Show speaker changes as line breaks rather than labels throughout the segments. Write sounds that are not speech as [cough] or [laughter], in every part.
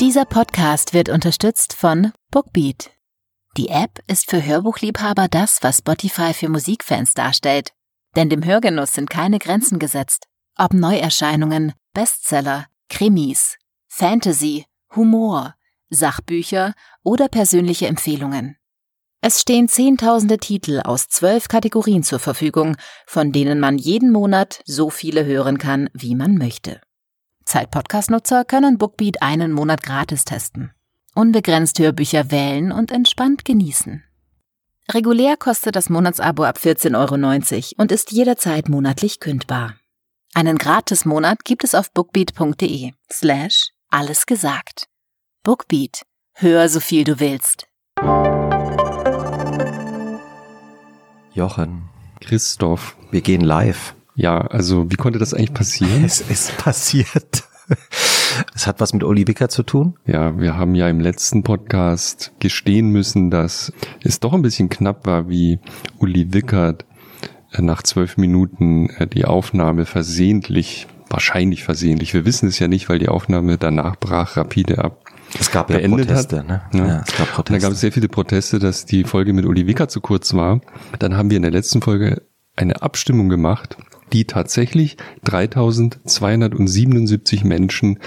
Dieser Podcast wird unterstützt von Bookbeat. Die App ist für Hörbuchliebhaber das, was Spotify für Musikfans darstellt. Denn dem Hörgenuss sind keine Grenzen gesetzt. Ob Neuerscheinungen, Bestseller, Krimis, Fantasy, Humor, Sachbücher oder persönliche Empfehlungen. Es stehen Zehntausende Titel aus zwölf Kategorien zur Verfügung, von denen man jeden Monat so viele hören kann, wie man möchte. Zeit-Podcast-Nutzer können Bookbeat einen Monat gratis testen. Unbegrenzt Hörbücher wählen und entspannt genießen. Regulär kostet das Monatsabo ab 14,90 Euro und ist jederzeit monatlich kündbar. Einen Gratis-Monat gibt es auf bookbeat.de slash alles gesagt. Bookbeat. Hör so viel du willst.
Jochen,
Christoph.
wir gehen live.
Ja, also wie konnte das eigentlich passieren?
Es ist passiert. Es hat was mit Uli Wicker zu tun.
Ja, wir haben ja im letzten Podcast gestehen müssen, dass es doch ein bisschen knapp war, wie Uli Wickert äh, nach zwölf Minuten äh, die Aufnahme versehentlich, wahrscheinlich versehentlich, wir wissen es ja nicht, weil die Aufnahme danach brach rapide ab.
Es gab ja Proteste,
hat.
ne?
Ja.
es gab
Und da gab es sehr viele Proteste, dass die Folge mit Uli Wickert zu kurz war. Dann haben wir in der letzten Folge eine Abstimmung gemacht, die tatsächlich 3277 Menschen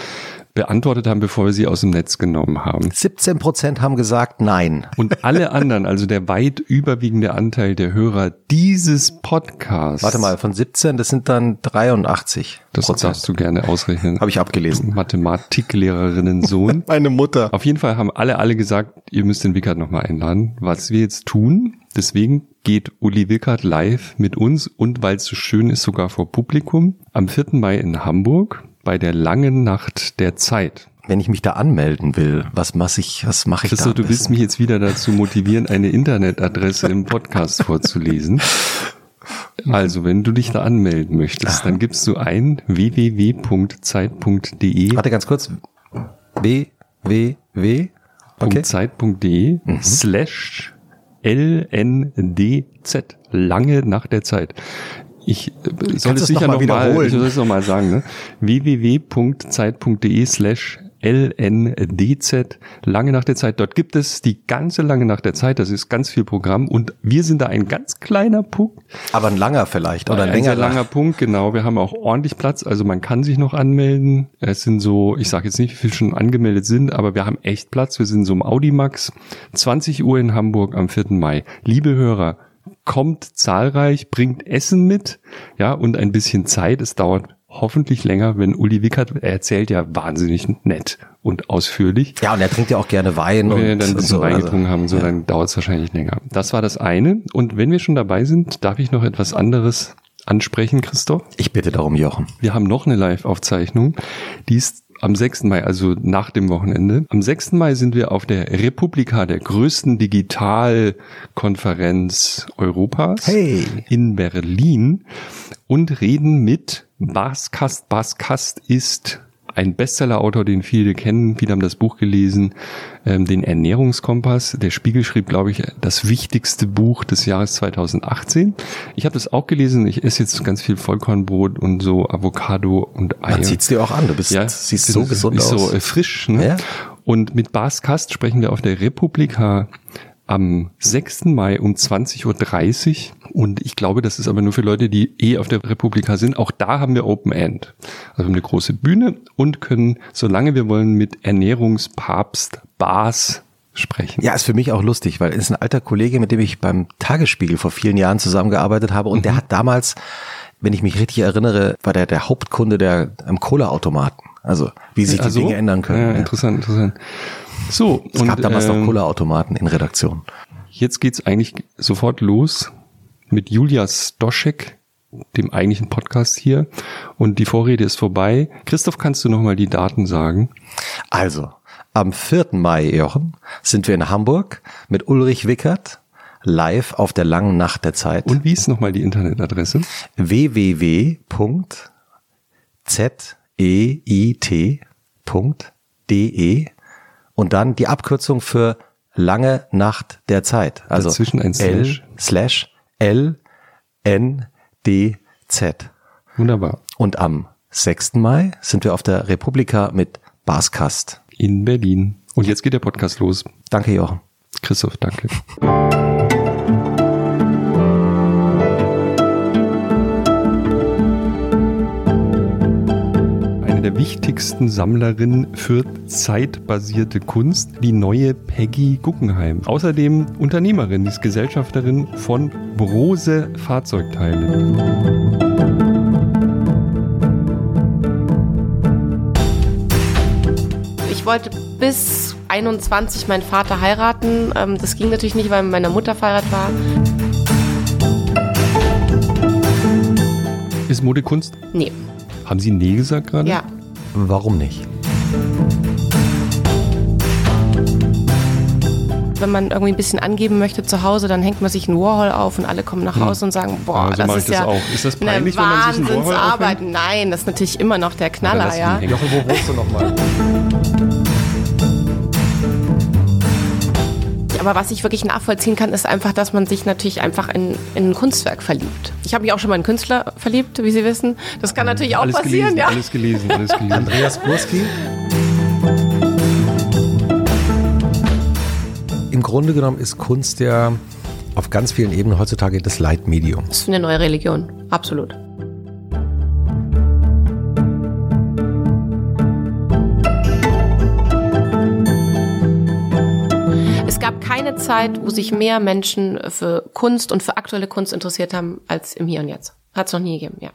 beantwortet haben, bevor wir sie aus dem Netz genommen haben.
17 Prozent haben gesagt Nein.
Und alle [laughs] anderen, also der weit überwiegende Anteil der Hörer dieses Podcasts.
Warte mal, von 17, das sind dann 83
Das darfst du gerne ausrechnen.
Habe ich abgelesen.
Mathematiklehrerinnen Sohn. [laughs]
Meine Mutter.
Auf jeden Fall haben alle alle gesagt, ihr müsst den Wickert nochmal einladen. Was wir jetzt tun, deswegen geht Uli Wickert live mit uns und weil es so schön ist, sogar vor Publikum am 4. Mai in Hamburg bei der langen Nacht der Zeit.
Wenn ich mich da anmelden will, was mache ich, was mache ich
Christoph,
da?
du willst mich jetzt wieder dazu motivieren, eine Internetadresse im Podcast vorzulesen. [laughs] Also, wenn du dich da anmelden möchtest, dann gibst du ein www.zeit.de
Warte ganz kurz. W, W, W. Okay.
.zeit.de slash LNDZ. Lange nach der Zeit. Ich äh, soll es sicher
noch mal
noch mal,
wiederholen?
ich soll es noch mal sagen, ne? www.zeit.de slash LNDZ, lange nach der Zeit. Dort gibt es die ganze lange nach der Zeit. Das ist ganz viel Programm und wir sind da ein ganz kleiner Punkt.
Aber ein langer vielleicht oder ein
ein sehr
längerer.
langer Punkt, genau. Wir haben auch ordentlich Platz, also man kann sich noch anmelden. Es sind so, ich sage jetzt nicht, wie viele schon angemeldet sind, aber wir haben echt Platz. Wir sind so im Audimax, 20 Uhr in Hamburg am 4. Mai. Liebe Hörer, kommt zahlreich, bringt Essen mit, ja, und ein bisschen Zeit. Es dauert hoffentlich länger, wenn Uli Wickert, er erzählt ja wahnsinnig nett und ausführlich.
Ja, und er trinkt ja auch gerne Wein
Wenn
und,
wir dann ein bisschen
so.
Wein
Also,
getrunken haben, so,
ja.
dann dauert es wahrscheinlich länger. Das war das eine. Und wenn wir schon dabei sind, darf ich noch etwas anderes ansprechen, Christoph?
Ich bitte darum, Jochen.
Wir haben noch eine Live-Aufzeichnung. Die ist am 6. Mai, also nach dem Wochenende. Am 6. Mai sind wir auf der Republika, der größten Digitalkonferenz Europas
Hey.
in Berlin und reden mit Bas Kast. Bas Kast ist ein Bestseller-Autor, den viele kennen. Viele haben das Buch gelesen, ähm, den Ernährungskompass. Der Spiegel schrieb, glaube ich, das wichtigste Buch des Jahres 2018. Ich habe das auch gelesen. Ich esse jetzt ganz viel Vollkornbrot und so Avocado und Eier.
Man sieht's dir auch an. Du bist,
Ja,
siehst so gesund
ist
aus.
so äh, frisch. Ne?
Ja.
Und mit Bas Kast sprechen wir auf der Republika am 6. Mai um 20.30 Uhr. Und ich glaube, das ist aber nur für Leute, die eh auf der Republika sind. Auch da haben wir Open End. Also eine große Bühne und können, solange wir wollen, mit Ernährungspapst Bas sprechen.
Ja, ist für mich auch lustig, weil es ist ein alter Kollege, mit dem ich beim Tagesspiegel vor vielen Jahren zusammengearbeitet habe und der hat damals, wenn ich mich richtig erinnere, war der der Hauptkunde der am Cola-Automaten. Also wie sich die
Also,
Dinge ändern können.
Ja,
Ja.
interessant, interessant. So,
Es gab damals noch
ähm,
Cola-Automaten in Redaktion.
Jetzt geht's eigentlich sofort los mit Julia Stoschek, dem eigentlichen Podcast hier. Und die Vorrede ist vorbei. Christoph, kannst du nochmal die Daten sagen?
Also, am 4. Mai, Jochen, sind wir in Hamburg mit Ulrich Wickert live auf der langen Nacht der Zeit.
Und wie ist nochmal die Internetadresse?
www.zeit.de und dann die Abkürzung für lange Nacht der Zeit. Also
Dazwischen ein
L
Slash.
slash L N D Z.
Wunderbar.
Und am 6. Mai sind wir auf der Republika mit Baskast.
in Berlin. Und jetzt geht der Podcast los.
Danke, Jochen.
Christoph, danke. Der wichtigsten Sammlerinnen für zeitbasierte Kunst, die neue Peggy Guggenheim. Außerdem Unternehmerin, die ist Gesellschafterin von Brose Fahrzeugteile.
Ich wollte bis 21 meinen Vater heiraten. Ähm, Das ging natürlich nicht, weil meine Mutter verheiratet war.
Ist Mode Kunst?
Nee,
Haben Sie Nee gesagt gerade?
ja.
Warum nicht?
Wenn man irgendwie ein bisschen angeben möchte zu Hause, dann hängt man sich einen Warhol auf und alle kommen nach Hause und sagen, boah,
Ja, so
das ist
das
ja
auch. Ist das
eine
peinlich, Warhol
Wahnsinnsarbeit. Nein, das ist natürlich immer noch der
Ja,
Knaller, ja.
Jochen, wo wohnst du nochmal? [laughs]
Aber was ich wirklich nachvollziehen kann, ist einfach, dass man sich natürlich einfach in, in ein Kunstwerk verliebt. Ich habe mich auch schon mal in einen Künstler verliebt, wie Sie wissen. Das kann natürlich auch
alles
passieren,
gelesen,
ja.
alles gelesen, alles gelesen.
Andreas Burski? Im Grunde genommen ist Kunst ja auf ganz vielen Ebenen heutzutage das Leitmedium.
Das ist eine neue Religion, absolut. Zeit, wo sich mehr Menschen für Kunst und für aktuelle Kunst interessiert haben als im Hier und Jetzt. Hat es noch nie gegeben, ja.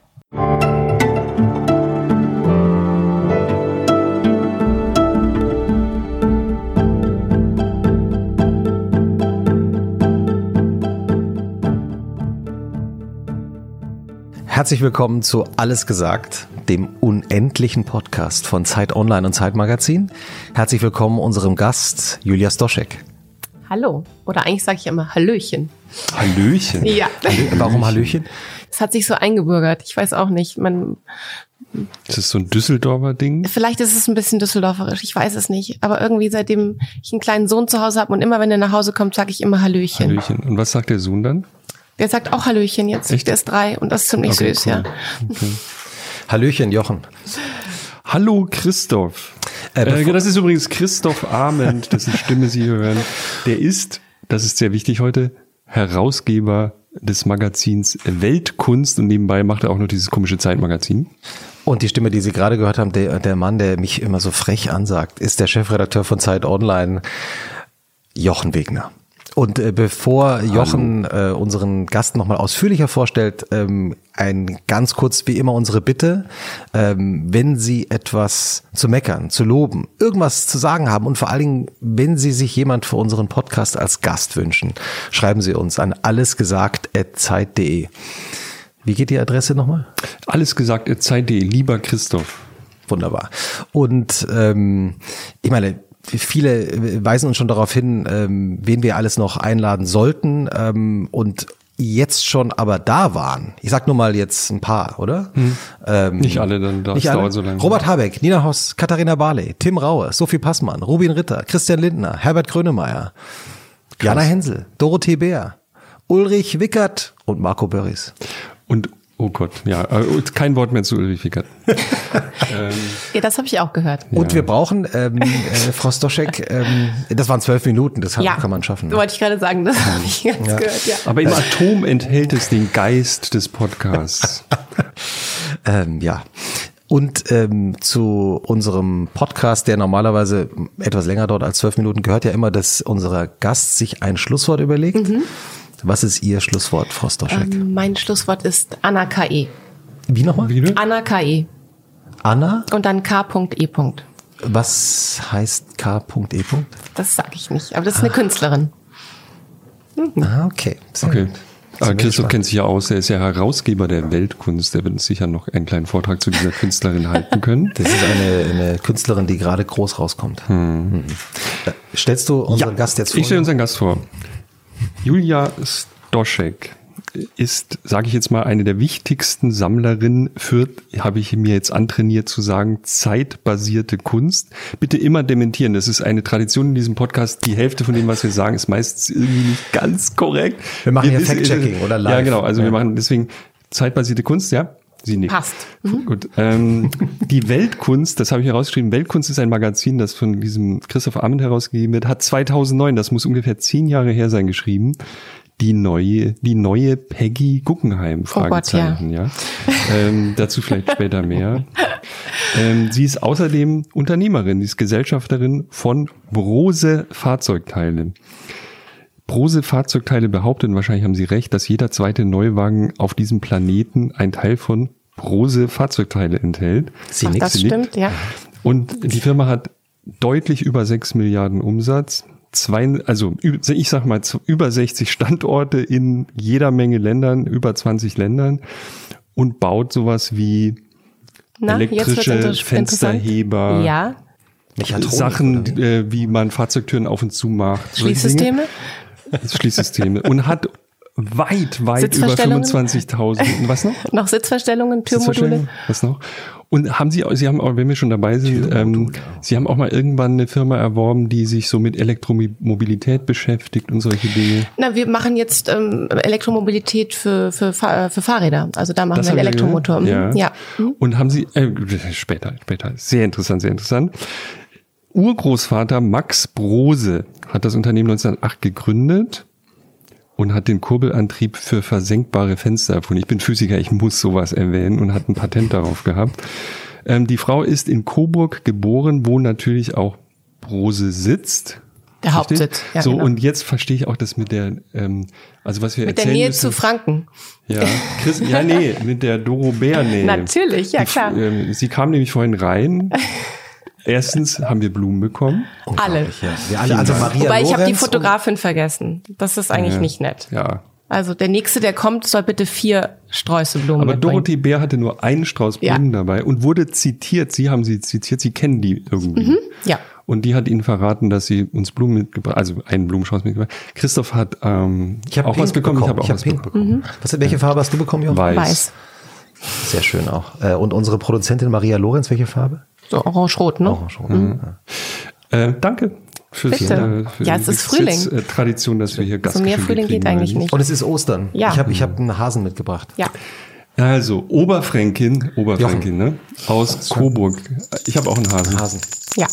Herzlich willkommen zu Alles gesagt, dem unendlichen Podcast von Zeit Online und Zeit Magazin. Herzlich willkommen unserem Gast Julia Stoschek.
Hallo. Oder eigentlich sage ich immer Hallöchen.
Hallöchen. [laughs]
Ja.
Warum Hallöchen?
Es hat sich so eingebürgert. Ich weiß auch nicht. Man,
Ist das so ein Düsseldorfer Ding?
vielleicht ist es ein bisschen düsseldorferisch. Ich weiß es nicht. Aber irgendwie seitdem ich einen kleinen Sohn zu Hause habe und immer wenn er nach Hause kommt, sage ich immer Hallöchen.
Hallöchen. Und was sagt der Sohn dann?
Der sagt auch Hallöchen jetzt.
Echt?
Der ist drei und das ist ziemlich
Okay,
süß,
cool.
ja.
Okay.
Hallöchen, Jochen.
Hallo Christoph.
Äh,
Äh, das ist übrigens Christoph Arment, dessen Stimme Sie hier hören. Der ist, das ist sehr wichtig heute, Herausgeber des Magazins Weltkunst und nebenbei macht er auch noch dieses komische Zeitmagazin.
Und die Stimme, die Sie gerade gehört haben, der, der Mann, der mich immer so frech ansagt, ist der Chefredakteur von Zeit Online, Jochen Wegner. Und äh, bevor Jochen äh, unseren Gast nochmal ausführlicher vorstellt, ähm, ein ganz kurz wie immer unsere Bitte, ähm, wenn Sie etwas zu meckern, zu loben, irgendwas zu sagen haben und vor allen Dingen, wenn Sie sich jemand für unseren Podcast als Gast wünschen, schreiben Sie uns an allesgesagt.zeit.de. Wie geht die Adresse nochmal?
Alles gesagt, äh, Zeit.de, lieber Christoph.
Wunderbar. Und ähm, ich meine, viele weisen uns schon darauf hin, ähm, wen wir alles noch einladen sollten ähm, und jetzt schon aber da waren. Ich sag nur mal jetzt ein paar, oder? Ähm,
Nicht alle, dann
nicht alle?
dauert so lange.
Robert Habeck, Nina Hoss, Katharina Barley, Tim Raue, Sophie Passmann, Rubin Ritter, Christian Lindner, Herbert Grönemeyer, Jana Hensel, Dorothee Bär, Ulrich Wickert und Marco Börries.
Und, oh Gott, ja, äh, kein Wort mehr zu Ulrich Wickert. [laughs]
Ja, das habe ich auch gehört.
Und wir brauchen, ähm, äh, Frau Stoschek, ähm, das waren zwölf Minuten, das kann,
Ja,
kann man schaffen. Ne?
Wollte ich gerade sagen, das habe ich ganz gehört, ja.
Aber im Atom enthält es den Geist des Podcasts. [laughs]
Ähm, ja. Und ähm, zu unserem Podcast, der normalerweise etwas länger dauert als zwölf Minuten, gehört ja immer, dass unser Gast sich ein Schlusswort überlegt. Was ist Ihr Schlusswort, Frau Stoschek?
Ähm, Mein Schlusswort ist Anna K.E.
Wie nochmal?
Wie?
Anna K.E.
Anna?
Und dann K.E.
Was heißt K.E.
Das sage ich nicht. Aber das ist eine Künstlerin.
Ah, okay. Sehr
Okay.
gut.
Aber
wir
Christoph kennt sich ja aus, er ist ja Herausgeber der Weltkunst. Der wird uns sicher noch einen kleinen Vortrag zu dieser Künstlerin halten können.
Das ist eine, eine Künstlerin, die gerade groß rauskommt. Mhm. Äh, Stellst du unseren Gast jetzt vor?
Ich stelle unseren Gast vor. Julia Stoschek ist, sage ich jetzt mal, eine der wichtigsten Sammlerinnen für, habe ich mir jetzt antrainiert zu sagen, zeitbasierte Kunst. Bitte immer dementieren. Das ist eine Tradition in diesem Podcast. Die Hälfte von dem, was wir sagen, ist meistens irgendwie nicht ganz korrekt.
Wir machen hier
wissen-
Fact-Checking oder live.
Ja, genau. Also
Ja.
wir machen deswegen zeitbasierte Kunst, ja. Sie nickt.
Passt.
Gut. Ähm, die Weltkunst, das habe ich herausgeschrieben. Weltkunst ist ein Magazin, das von diesem Christoph Amend herausgegeben wird, hat 2009, das muss ungefähr zehn Jahre her sein, geschrieben. Die neue, die neue Peggy Guggenheim,
Oh Gott,
Fragezeichen, ja. Ähm, dazu vielleicht später mehr. Ähm, sie ist außerdem Unternehmerin, sie ist Gesellschafterin von Brose Fahrzeugteile. Brose Fahrzeugteile behauptet, und wahrscheinlich haben sie recht, dass jeder zweite Neuwagen auf diesem Planeten ein Teil von Brose Fahrzeugteile enthält.
Sie
Ach, das stimmt, ja.
Und die Firma hat deutlich über 6 Milliarden Umsatz. Zwei, also ich sag mal über 60 Standorte in jeder Menge Ländern, über 20 Ländern und baut sowas wie
Na,
elektrische Fensterheber.
Ja.
Sachen, äh, wie man Fahrzeugtüren auf und zu macht.
Schließsysteme?
Schließsysteme. Und hat weit, weit über
Sitzverstellungen?
25.000. Was noch?
Noch Sitzverstellungen, Türmodule?
Was noch? Und haben Sie, Sie haben auch, wenn wir schon dabei sind, ähm, Sie haben auch mal irgendwann eine Firma erworben, die sich so mit Elektromobilität beschäftigt und solche Dinge.
Na, wir machen jetzt ähm, Elektromobilität für, für, Fahr- für Fahrräder. Also da machen wir
haben
einen
wir
Elektromotor. Mhm.
Ja.
ja.
Und haben Sie, äh, später, später, sehr interessant, sehr interessant. Urgroßvater Max Brose hat das Unternehmen 1908 gegründet und hat den Kurbelantrieb für versenkbare Fenster erfunden. Ich bin Physiker, ich muss sowas erwähnen und hat ein Patent darauf gehabt. Ähm, die Frau ist in Coburg geboren, wo natürlich auch Brose sitzt.
Der
Richtig?
Hauptsitz. Ja,
so,
genau.
und jetzt verstehe ich auch das mit der, ähm, also was wir
Mit der
erzählen
Nähe
müssen,
zu Franken.
ja, Chris, ja, nee, mit der Doro Bär Nähe. [laughs]
Natürlich, ja,
Die,
klar.
Ähm, sie kam nämlich vorhin rein. [laughs] Erstens haben wir Blumen bekommen.
Alle.
Ja, wir alle, also Maria
Wobei ich habe die Fotografin vergessen. Das ist eigentlich nicht nett.
Ja.
Also der nächste, der kommt, soll bitte vier Sträuße Blumen
Aber
mitbringen.
Dorothee Bär hatte nur einen Strauß
Ja.
Blumen dabei und wurde zitiert. Sie haben sie zitiert, Sie kennen die irgendwie.
Mhm. Ja.
Und die hat ihnen verraten, dass sie uns Blumen mitgebracht, also einen Blumenstrauß mitgebracht. Christoph hat ähm,
Ich habe
auch was bekommen. Ich habe auch
ich hab
was
Pink
bekommen.
bekommen. Was, welche Farbe hast du bekommen, Jochen?
Weiß.
Weiß.
Sehr schön auch. Äh, Und unsere Produzentin Maria Lorenz, welche Farbe?
So orange-rot, ne?
Orange. Mhm.
Äh, danke fürs,
Bitte.
äh, für
Ja, es ist Frühling.
Sitz- äh, Tradition, dass wir hier Gast
So mehr Frühling geht eigentlich nicht.
Und es ist Ostern.
Ja.
Ich habe ich hab einen Hasen mitgebracht.
Ja.
Also, Oberfränkin, Oberfränkin, ne? Aus Coburg. Ich habe auch einen Hasen,
Hasen.
Ja.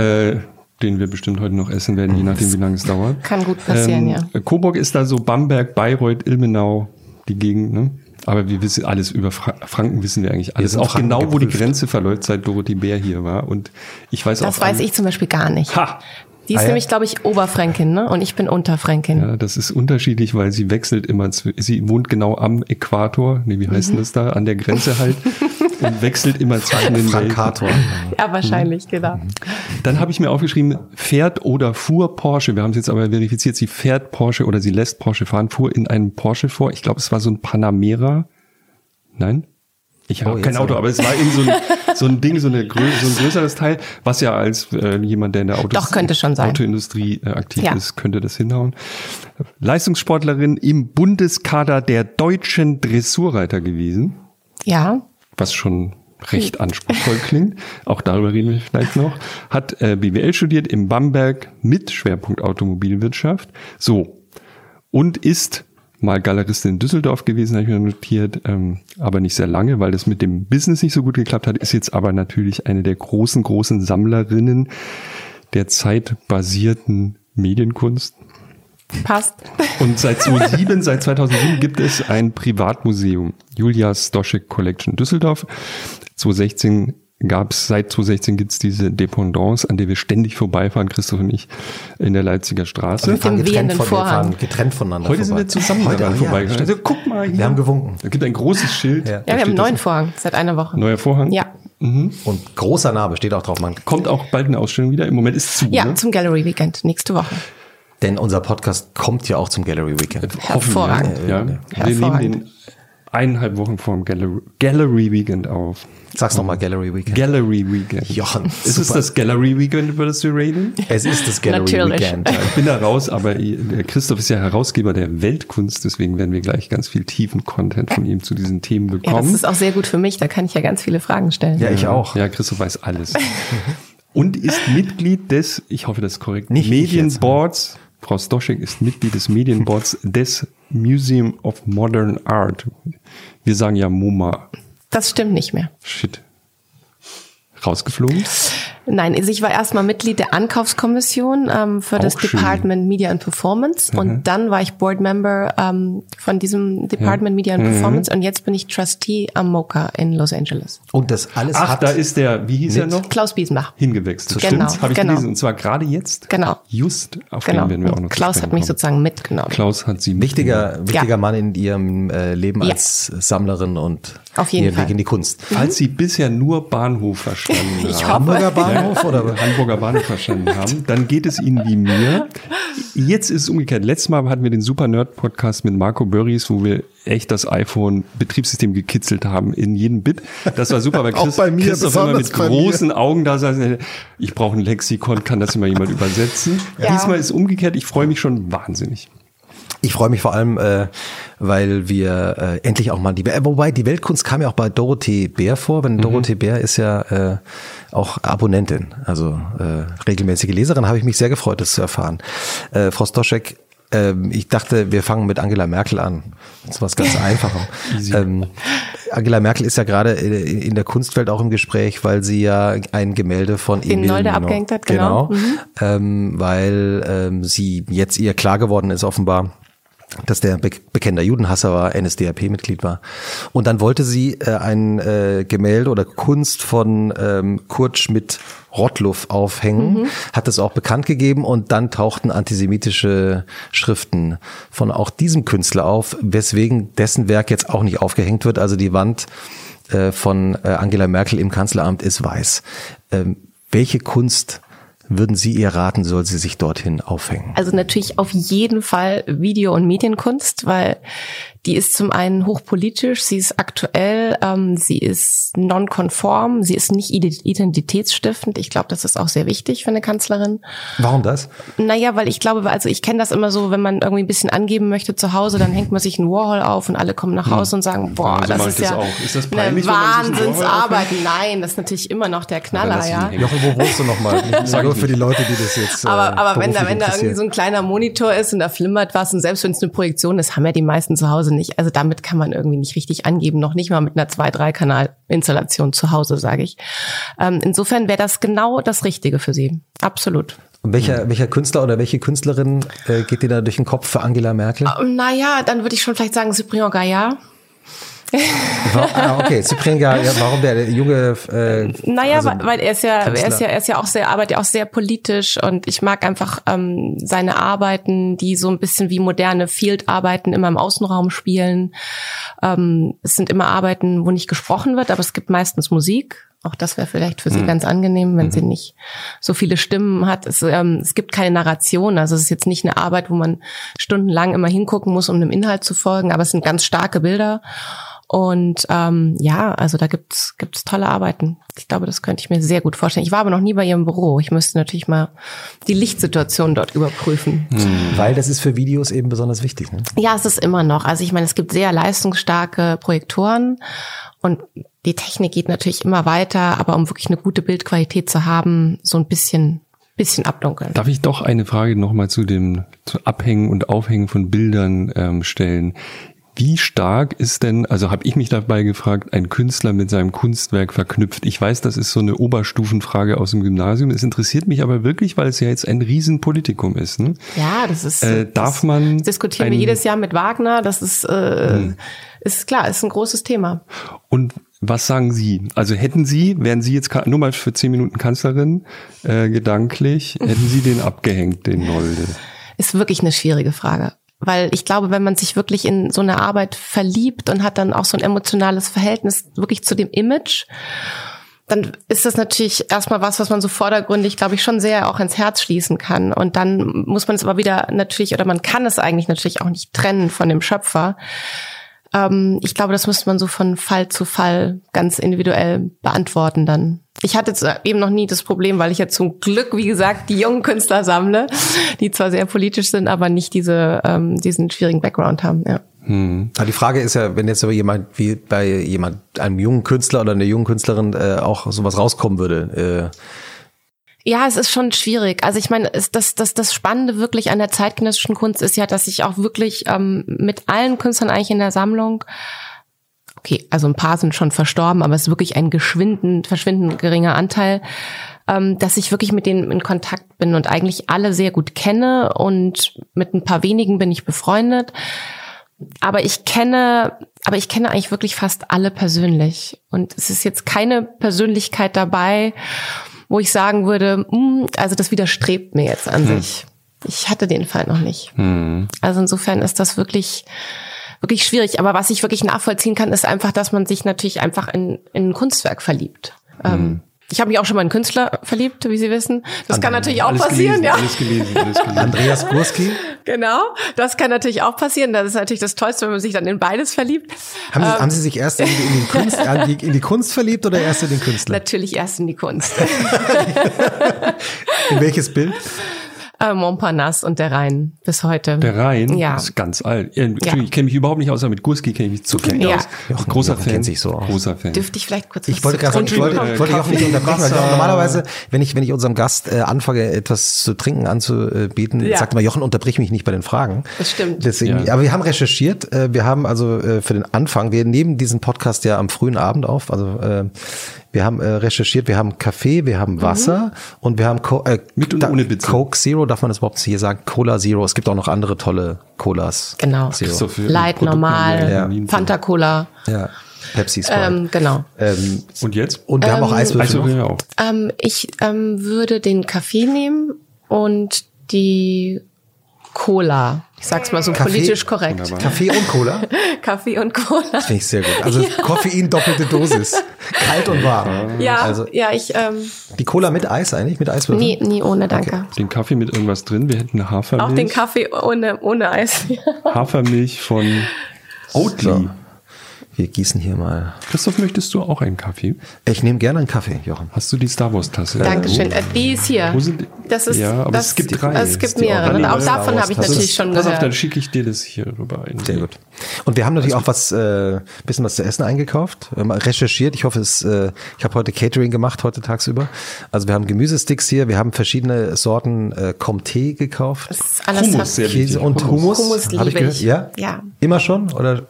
äh, den wir bestimmt heute noch essen werden, je nachdem, wie lange es dauert.
Kann gut passieren, ja.
Coburg ist da so Bamberg, Bayreuth, Ilmenau, die Gegend, ne? Aber wir wissen alles über Fra Franken wissen wir eigentlich alles.
sind
Auch
Franken
genau, wo die
geprüft.
Grenze verläuft, seit Dorothee Bär hier war. Und ich weiß
Das
auch.
weiß ich zum Beispiel gar nicht.
Ha!
Die ist
Ah, ja.
nämlich, glaube ich, Oberfränkin, ne? Und ich bin Unterfränkin.
Ja, das ist unterschiedlich, weil sie wechselt immer. Sie wohnt genau am Äquator, nee, wie
Mhm.
heißt denn das da? An der Grenze halt. [laughs] und wechselt immer zwischen den.
Frankator.
Ja, wahrscheinlich, genau.
Dann habe ich mir aufgeschrieben, fährt oder fuhr Porsche. Wir haben es jetzt aber verifiziert, sie fährt Porsche oder sie lässt Porsche fahren, fuhr in einem Porsche vor. Ich glaube, es war so ein Panamera. Nein? Ich habe
Oh,
kein Auto,
aber.
es war eben so ein, [laughs] so ein Ding, so, eine, grö so ein größeres Teil, was ja als äh, jemand, der in der Autos
Doch.
Autoindustrie äh, aktiv
Ja.
ist, könnte das hinhauen. Leistungssportlerin im Bundeskader der deutschen Dressurreiter gewesen
Ja.
was schon recht anspruchsvoll klingt. Auch darüber reden wir vielleicht noch. Hat äh, BWL studiert in Bamberg mit Schwerpunkt Automobilwirtschaft. So. Und ist mal Galeristin in Düsseldorf gewesen, habe ich mir notiert, ähm, aber nicht sehr lange, weil das mit dem Business nicht so gut geklappt hat, ist jetzt aber natürlich eine der großen, großen Sammlerinnen der zeitbasierten Medienkunst.
Passt.
Und seit 2007, seit 2007 gibt es ein Privatmuseum, Julia Stoschek Collection Düsseldorf. 2016 gab es, seit 2016 gibt es diese Dependance, an der wir ständig vorbeifahren, Christoph und ich, in der Leipziger Straße.
Wir fahren getrennt, von, wir
Vorhang.
fahren getrennt voneinander
Heute sind
vorbei.
wir zusammen
Heute,
daran
ja,
vorbeigefahren.
stimmt.
Also guck mal hier.
Wir haben gewunken.
Es gibt ein großes Schild.
Ja.
Ja, wir haben einen neuen Vorhang seit einer Woche.
Neuer Vorhang.
Ja.
Und großer Name steht auch drauf, man.
Kommt auch bald eine Ausstellung wieder. Im Moment ist zu.
Ja,
ne?
zum Gallery Weekend nächste Woche.
Denn unser Podcast kommt ja auch zum Gallery Weekend.
Hoffen wir.
Hervorragend.
Ja. Wir nehmen
Hervorragend.
den eineinhalb Wochen vor dem Gallery, Gallery Weekend auf.
Sag's nochmal, Gallery Weekend.
Gallery Weekend.
Jochen,
Ist es
super.
das Gallery Weekend, über das wir reden?
Es ist das Gallery
Natürlich.
Weekend.
Ja, ich bin da raus, aber der Christoph ist ja Herausgeber der Weltkunst, deswegen werden wir gleich ganz viel tiefen Content von ihm zu diesen Themen
Ja, das
bekommen.
ist auch sehr gut für mich. Da kann ich ja ganz viele Fragen stellen.
Ja, ich auch.
Ja, Christoph weiß alles. [laughs] Und ist Mitglied des, ich hoffe, das ist korrekt,
Nicht jetzt.
Medienboards. Frau Stoschek ist Mitglied des Medienboards des Museum of Modern Art. Wir sagen ja MoMA.
Das stimmt nicht mehr.
Shit. Rausgeflogen?
Nein, also ich war erstmal Mitglied der Ankaufskommission ähm, für
Auch
das
schön.
Department Media and Performance und dann war ich Board Member ähm, von diesem Department Media and Performance und jetzt bin ich Trustee am MoCA in Los Angeles.
Und das alles
Ach,
hat
da ist der, wie hieß er noch?
Klaus Biesenbach.
Hingewechselt.
Genau,
Stimmt's? Habe ich
genau.
gelesen. Und zwar gerade jetzt.
Genau.
Just auf
Genau.
den werden wir auch noch
Klaus hat mich
kommen.
sozusagen mitgenommen.
Klaus hat sie
wichtiger, wichtiger
Ja.
Mann in ihrem äh, Leben
Ja.
als Sammlerin und
Auf jeden Fall.
Weg in die Kunst.
Falls Sie bisher nur Bahnhof verstanden [laughs]
Ich
haben.
hoffe.
Hamburger Bahnhof oder?
Hamburger Bahnhof verstanden haben, dann geht es Ihnen wie mir. Jetzt ist es umgekehrt. Letztes Mal hatten wir den Super Nerd Podcast mit Marco Börries, wo wir echt das iPhone Betriebssystem gekitzelt haben in jedem Bit. Das war super, weil
Auch
Chris,
bei mir,
Christoph immer mit großen Augen da saß. Ich brauche ein Lexikon, kann das immer jemand übersetzen?
Ja.
Diesmal ist es umgekehrt. Ich freue mich schon wahnsinnig.
Ich freue mich vor allem, äh, weil wir äh, endlich auch mal die, äh, wobei die Weltkunst kam ja auch bei Dorothee Bär vor,
Mhm.
wenn Dorothee Bär ist ja äh, auch Abonnentin, also äh, regelmäßige Leserin, habe ich mich sehr gefreut, das zu erfahren. Äh, Frau Stoschek, ähm, ich dachte, wir fangen mit Angela Merkel an. Das ist was ganz [laughs] Einfaches. ähm, Angela Merkel ist ja gerade in der Kunstwelt auch im Gespräch, weil sie ja ein Gemälde von
Den
Emil
Nolde abgehängt hat, genau.
ähm, weil ähm, sie jetzt ihr klar geworden ist offenbar, dass der be bekennender Judenhasser war, NSDAP-Mitglied war. Und dann wollte sie äh, ein äh, Gemälde oder Kunst von ähm, Kurt Schmidt Rottluff aufhängen, hat es auch bekannt gegeben und dann tauchten antisemitische Schriften von auch diesem Künstler auf, weswegen dessen Werk jetzt auch nicht aufgehängt wird. Also die Wand äh, von äh, Angela Merkel im Kanzleramt ist weiß. Ähm, welche Kunst würden Sie ihr raten, soll sie sich dorthin aufhängen?
Also natürlich auf jeden Fall Video- und Medienkunst, weil die ist zum einen hochpolitisch, sie ist aktuell, ähm, sie ist nonkonform, sie ist nicht ide- identitätsstiftend. Ich glaube, das ist auch sehr wichtig für eine Kanzlerin.
Warum das?
Naja, weil ich glaube, also ich kenne das immer so, wenn man irgendwie ein bisschen angeben möchte zu Hause, dann hängt man sich einen Warhol auf und alle kommen nach Hause und sagen, boah,
Ja, so
das ist
ich das
ja
auch. Ist das
eine
peinlich, Warhol
Wahnsinnsarbeit. Nein, das ist natürlich immer noch der Knaller, ja.
Jochen, wo wohnst du nochmal? [laughs] Nur für die Leute, die das jetzt. äh,
Aber, aber wenn da, wenn da irgendwie so ein kleiner Monitor ist und da flimmert was und selbst wenn es eine Projektion ist, haben ja die meisten zu Hause nicht. Also damit kann man irgendwie nicht richtig angeben, noch nicht mal mit einer 2-3-Kanal-Installation zu Hause, sage ich. Ähm, insofern wäre das genau das Richtige für sie. Absolut.
Und welcher, welcher Künstler oder welche Künstlerin äh, geht dir da durch den Kopf für Angela Merkel?
Ähm, Naja, dann würde ich schon vielleicht sagen Cyprien Gaillard.
Ah, okay, Cyprien Gar, ja, warum der junge? Äh,
Naja,
also
weil, er ist ja, er ist ja, er ist ja auch sehr, arbeitet ja auch sehr politisch und ich mag einfach ähm, seine Arbeiten, die so ein bisschen wie moderne Field-Arbeiten immer im Außenraum spielen. Ähm, es sind immer Arbeiten, wo nicht gesprochen wird, aber es gibt meistens Musik. Auch das wäre vielleicht für sie
Mhm.
ganz angenehm, wenn sie nicht so viele Stimmen hat. Es, ähm, es gibt keine Narration, also es ist jetzt nicht eine Arbeit, wo man stundenlang immer hingucken muss, um dem Inhalt zu folgen, aber es sind ganz starke Bilder. Und ähm, ja, also da gibt's gibt's tolle Arbeiten. Ich glaube, das könnte ich mir sehr gut vorstellen. Ich war aber noch nie bei ihrem Büro. Ich müsste natürlich mal die Lichtsituation dort überprüfen.
weil das ist für Videos eben besonders wichtig. Ne?
Ja, es ist immer noch. Also ich meine, es gibt sehr leistungsstarke Projektoren und die Technik geht natürlich immer weiter, aber um wirklich eine gute Bildqualität zu haben, so ein bisschen bisschen abdunkeln.
Darf ich doch eine Frage nochmal zu dem zu Abhängen und Aufhängen von Bildern ähm, stellen? Wie stark ist denn, also habe ich mich dabei gefragt, ein Künstler mit seinem Kunstwerk verknüpft? Ich weiß, das ist so eine Oberstufenfrage aus dem Gymnasium. Es interessiert mich aber wirklich, weil es ja jetzt ein Riesenpolitikum ist. Ne?
Ja, das ist.
Äh, darf
das
man
diskutieren wir jedes Jahr mit Wagner. Das ist äh, ist klar, ist ein großes Thema.
Und was sagen Sie? Also hätten Sie, wären Sie jetzt nur mal für zehn Minuten Kanzlerin, äh, gedanklich, hätten Sie den abgehängt, den Nolde?
Ist wirklich eine schwierige Frage. Weil ich glaube, wenn man sich wirklich in so eine Arbeit verliebt und hat dann auch so ein emotionales Verhältnis wirklich zu dem Image, dann ist das natürlich erstmal was, was man so vordergründig, glaube ich, schon sehr auch ins Herz schließen kann. Und dann muss man es aber wieder natürlich, oder man kann es eigentlich natürlich auch nicht trennen von dem Schöpfer. Ähm, ich glaube, das müsste man so von Fall zu Fall ganz individuell beantworten dann. Ich hatte jetzt eben noch nie das Problem, weil ich ja zum Glück, wie gesagt, die jungen Künstler sammle, die zwar sehr politisch sind, aber nicht diese, ähm, diesen schwierigen Background haben. Ja.
Aber die Frage ist ja, wenn jetzt aber jemand wie bei jemand einem jungen Künstler oder einer jungen Künstlerin äh, auch sowas rauskommen würde, äh,
Ja, es ist schon schwierig. Also ich meine, es, das, das, das Spannende wirklich an der zeitgenössischen Kunst ist ja, dass ich auch wirklich ähm, mit allen Künstlern eigentlich in der Sammlung, okay, also ein paar sind schon verstorben, aber es ist wirklich ein geschwinden, verschwindend geringer Anteil, ähm, dass ich wirklich mit denen in Kontakt bin und eigentlich alle sehr gut kenne und mit ein paar wenigen bin ich befreundet. Aber ich kenne, aber ich kenne eigentlich wirklich fast alle persönlich. Und es ist jetzt keine Persönlichkeit dabei, wo ich sagen würde, mh, also das widerstrebt mir jetzt an hm. sich. Ich hatte den Fall noch nicht. Hm. Also insofern ist das wirklich wirklich schwierig. Aber was ich wirklich nachvollziehen kann, ist einfach, dass man sich natürlich einfach in, in ein Kunstwerk verliebt. Ähm, hm. Ähm, ich habe mich auch schon mal in einen Künstler verliebt, wie Sie wissen. Das kann natürlich auch passieren,
gelesen,
ja.
Alles gelesen, alles gelesen. Andreas Gurski. [laughs]
Genau, das kann natürlich auch passieren. Das ist natürlich das Tollste, wenn man sich dann in beides verliebt.
Haben Sie, ähm, haben Sie sich erst in, in, die Kunst, in, die, in die Kunst verliebt oder erst in den Künstler?
Natürlich erst in die Kunst. [laughs]
in welches Bild?
Äh, Montparnasse und der Rhein bis heute.
Der Rhein
ja.
ist ganz alt. Ja. Ich kenne mich überhaupt nicht aus, aber mit Gurski kenne ich mich zu gut ja. aus.
Jochen, großer Fan. Kennt sich so aus.
Großer Fan.
Dürfte ich vielleicht kurz
Ich wollte gerade sagen, ich wollte, ich wollte Jochen nicht unterbrechen, weil normalerweise, wenn ich, wenn ich unserem Gast äh, anfange, etwas zu trinken anzubieten, ja. sagt immer Jochen, unterbrich mich nicht bei den Fragen.
Das stimmt.
Deswegen, ja. Aber wir haben recherchiert. Äh, wir haben also äh, für den Anfang, wir nehmen diesen Podcast ja am frühen Abend auf, also äh, wir haben äh, recherchiert, wir haben Kaffee, wir haben Wasser mhm. und wir haben Co äh,
mit und ohne Bitte.
Coke Zero, darf man das überhaupt hier sagen? Cola Zero. Es gibt auch noch andere tolle Colas.
Genau. Zero. Light, normal, ja. Fanta Cola.
Ja. Pepsi Sprite.
Ähm, genau.
Ähm, und jetzt?
Und wir ähm, haben auch ähm, Eiswürfel.
Eiswürfel auch.
Ähm, ich ähm, würde den Kaffee nehmen und die Cola. Ich sag's mal so Kaffee, politisch korrekt.
Wunderbar. Kaffee und Cola? [laughs]
Kaffee und Cola.
Das finde ich sehr gut. Also [laughs] ja. Koffein doppelte Dosis. Kalt und warm.
Ja, also, ja, ich. Ähm,
die Cola mit Eis eigentlich? Mit Eiswürfeln?
Nee, nie ohne, danke.
Okay. Den Kaffee mit irgendwas drin? Wir hätten Hafermilch.
Auch den Kaffee ohne, ohne Eis. [laughs]
Hafermilch von Oatly. So.
Wir gießen hier mal.
Christoph, möchtest du auch einen Kaffee?
Ich nehme gerne einen Kaffee, Jochen.
Hast du die Star Wars Tasse?
Dankeschön. Äh, die ist hier.
Wo sind die?
Das ist,
ja, aber
das,
es gibt drei.
Es gibt mehrere. Und auch davon habe ich natürlich schon
Pass
gehört.
auf, dann schicke ich dir das hier rüber ein.
Sehr gut. Und wir haben natürlich auch was, äh, bisschen was zu essen eingekauft, äh, recherchiert. Ich hoffe, es, äh, ich habe heute Catering gemacht, heute tagsüber. Also wir haben Gemüsesticks hier, wir haben verschiedene Sorten äh, Comté gekauft.
Das ist alles
Hummus,
Käse und Hummus.
Hummus liebe ich.
Gehört? Ja?
Ja.
Immer schon? Oder?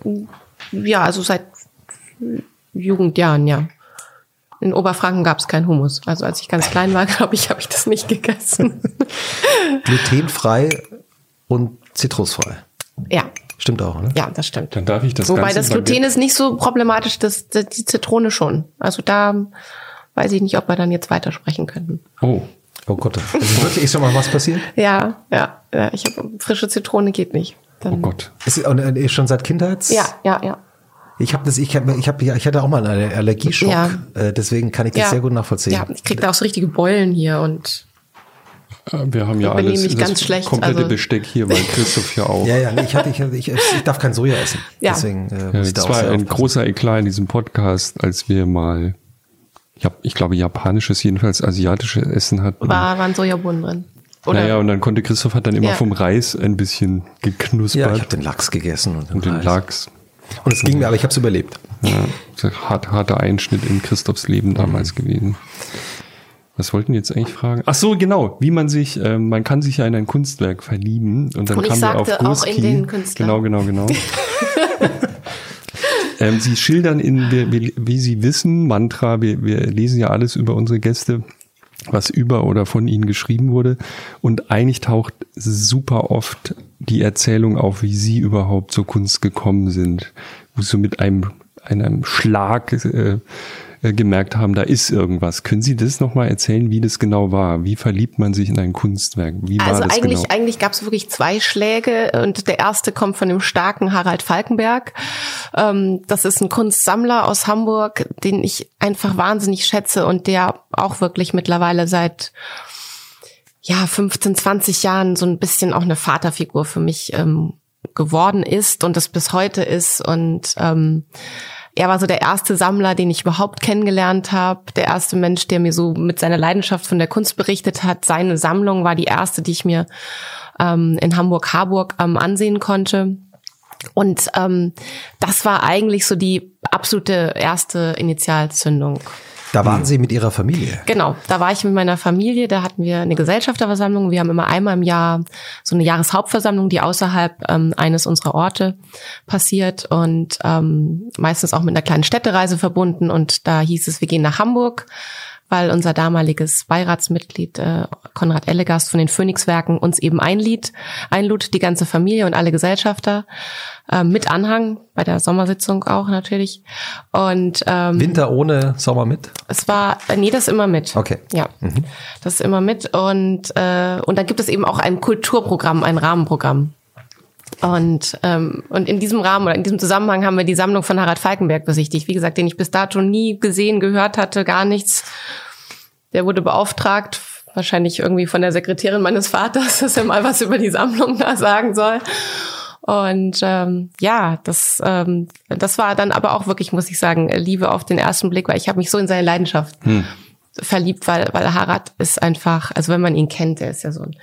Ja, also seit Jugendjahren, ja. In Oberfranken gab es keinen Hummus. Also als ich ganz klein war, [laughs] glaube ich, habe ich das nicht gegessen. [laughs]
Glutenfrei und zitrusfrei.
Ja.
Stimmt auch, ne?
Ja, das stimmt.
Dann darf ich das
Wobei
Ganze
das Gluten ist nicht so problematisch, das, das, die Zitrone schon. Also da weiß ich nicht, ob wir dann jetzt weitersprechen könnten.
Oh.
Oh Gott. Also wirklich ist schon mal was passiert?
Ja, ja. ja ich habe frische Zitrone geht nicht.
Dann oh Gott.
Ist, ist schon seit Kindheits?
Ja, ja, ja.
Ich habe das, ich habe, ich habe, ich hatte auch mal einen Allergieschock, ja. äh, deswegen kann ich das ja. sehr gut nachvollziehen.
Ja, ich krieg da auch so richtige Beulen hier und
wir haben ja alles
mich ganz schlecht,
komplette also. Besteck hier, weil Christoph ja auch. [laughs]
ja, ja, nee, ich hatte, ich, ich, ich darf kein Soja essen.
Ja.
Deswegen äh,
ja, muss ich da das war ein großer Eklat in diesem Podcast, als wir mal, ich, hab, ich glaube, japanisches, jedenfalls asiatisches Essen hatten.
War, waren Sojabohnen drin. Oder?
Naja, und dann konnte Christoph hat dann immer ja. vom Reis ein bisschen geknuspert. Ja,
ich habe den Lachs gegessen und den,
und den Lachs.
Und es ging mir, aber ich habe es überlebt.
Ja, hart, harter Einschnitt in Christophs Leben damals mhm. gewesen. Was wollten die jetzt eigentlich fragen? Ach so, genau. Wie man sich, äh, man kann sich ja in ein Kunstwerk verlieben und dann
und
kam
wir
auf Gurski.
auch in den Künstler.
Genau, genau, genau. [laughs] ähm, sie schildern in, wie, wie Sie wissen, Mantra. Wir, wir lesen ja alles über unsere Gäste was über oder von ihnen geschrieben wurde. Und eigentlich taucht super oft die Erzählung auf, wie sie überhaupt zur Kunst gekommen sind, wo sie so mit einem, einem Schlag äh, gemerkt haben, da ist irgendwas. Können Sie das nochmal erzählen, wie das genau war? Wie verliebt man sich in ein Kunstwerk? Wie war
also
das
eigentlich,
genau?
eigentlich gab es wirklich zwei Schläge und der erste kommt von dem starken Harald Falkenberg. Ähm, das ist ein Kunstsammler aus Hamburg, den ich einfach wahnsinnig schätze und der auch wirklich mittlerweile seit ja 15, 20 Jahren so ein bisschen auch eine Vaterfigur für mich ähm, geworden ist und das bis heute ist und ähm, er war so der erste Sammler, den ich überhaupt kennengelernt habe, der erste Mensch, der mir so mit seiner Leidenschaft von der Kunst berichtet hat. Seine Sammlung war die erste, die ich mir ähm, in Hamburg-Harburg ähm, ansehen konnte. Und ähm, das war eigentlich so die absolute erste Initialzündung.
Da waren Sie mit Ihrer Familie.
Genau, da war ich mit meiner Familie, da hatten wir eine Gesellschafterversammlung. Wir haben immer einmal im Jahr so eine Jahreshauptversammlung, die außerhalb ähm, eines unserer Orte passiert und ähm, meistens auch mit einer kleinen Städtereise verbunden. Und da hieß es, wir gehen nach Hamburg weil unser damaliges Beiratsmitglied äh, Konrad Ellegast von den Phoenixwerken uns eben einlied, einlud, die ganze Familie und alle Gesellschafter äh, mit Anhang bei der Sommersitzung auch natürlich. Und ähm,
Winter ohne Sommer mit?
Es war äh, nee, das immer mit.
Okay.
Ja, mhm. das ist immer mit und äh, und dann gibt es eben auch ein Kulturprogramm, ein Rahmenprogramm. Und, ähm, und in diesem Rahmen oder in diesem Zusammenhang haben wir die Sammlung von Harald Falkenberg besichtigt. Wie gesagt, den ich bis dato nie gesehen, gehört hatte, gar nichts. Der wurde beauftragt, wahrscheinlich irgendwie von der Sekretärin meines Vaters, [laughs] dass er mal was über die Sammlung da sagen soll. Und ähm, ja, das, ähm, das war dann aber auch wirklich, muss ich sagen, Liebe auf den ersten Blick, weil ich habe mich so in seine Leidenschaft hm. verliebt, weil, weil Harald ist einfach, also wenn man ihn kennt, der ist ja so ein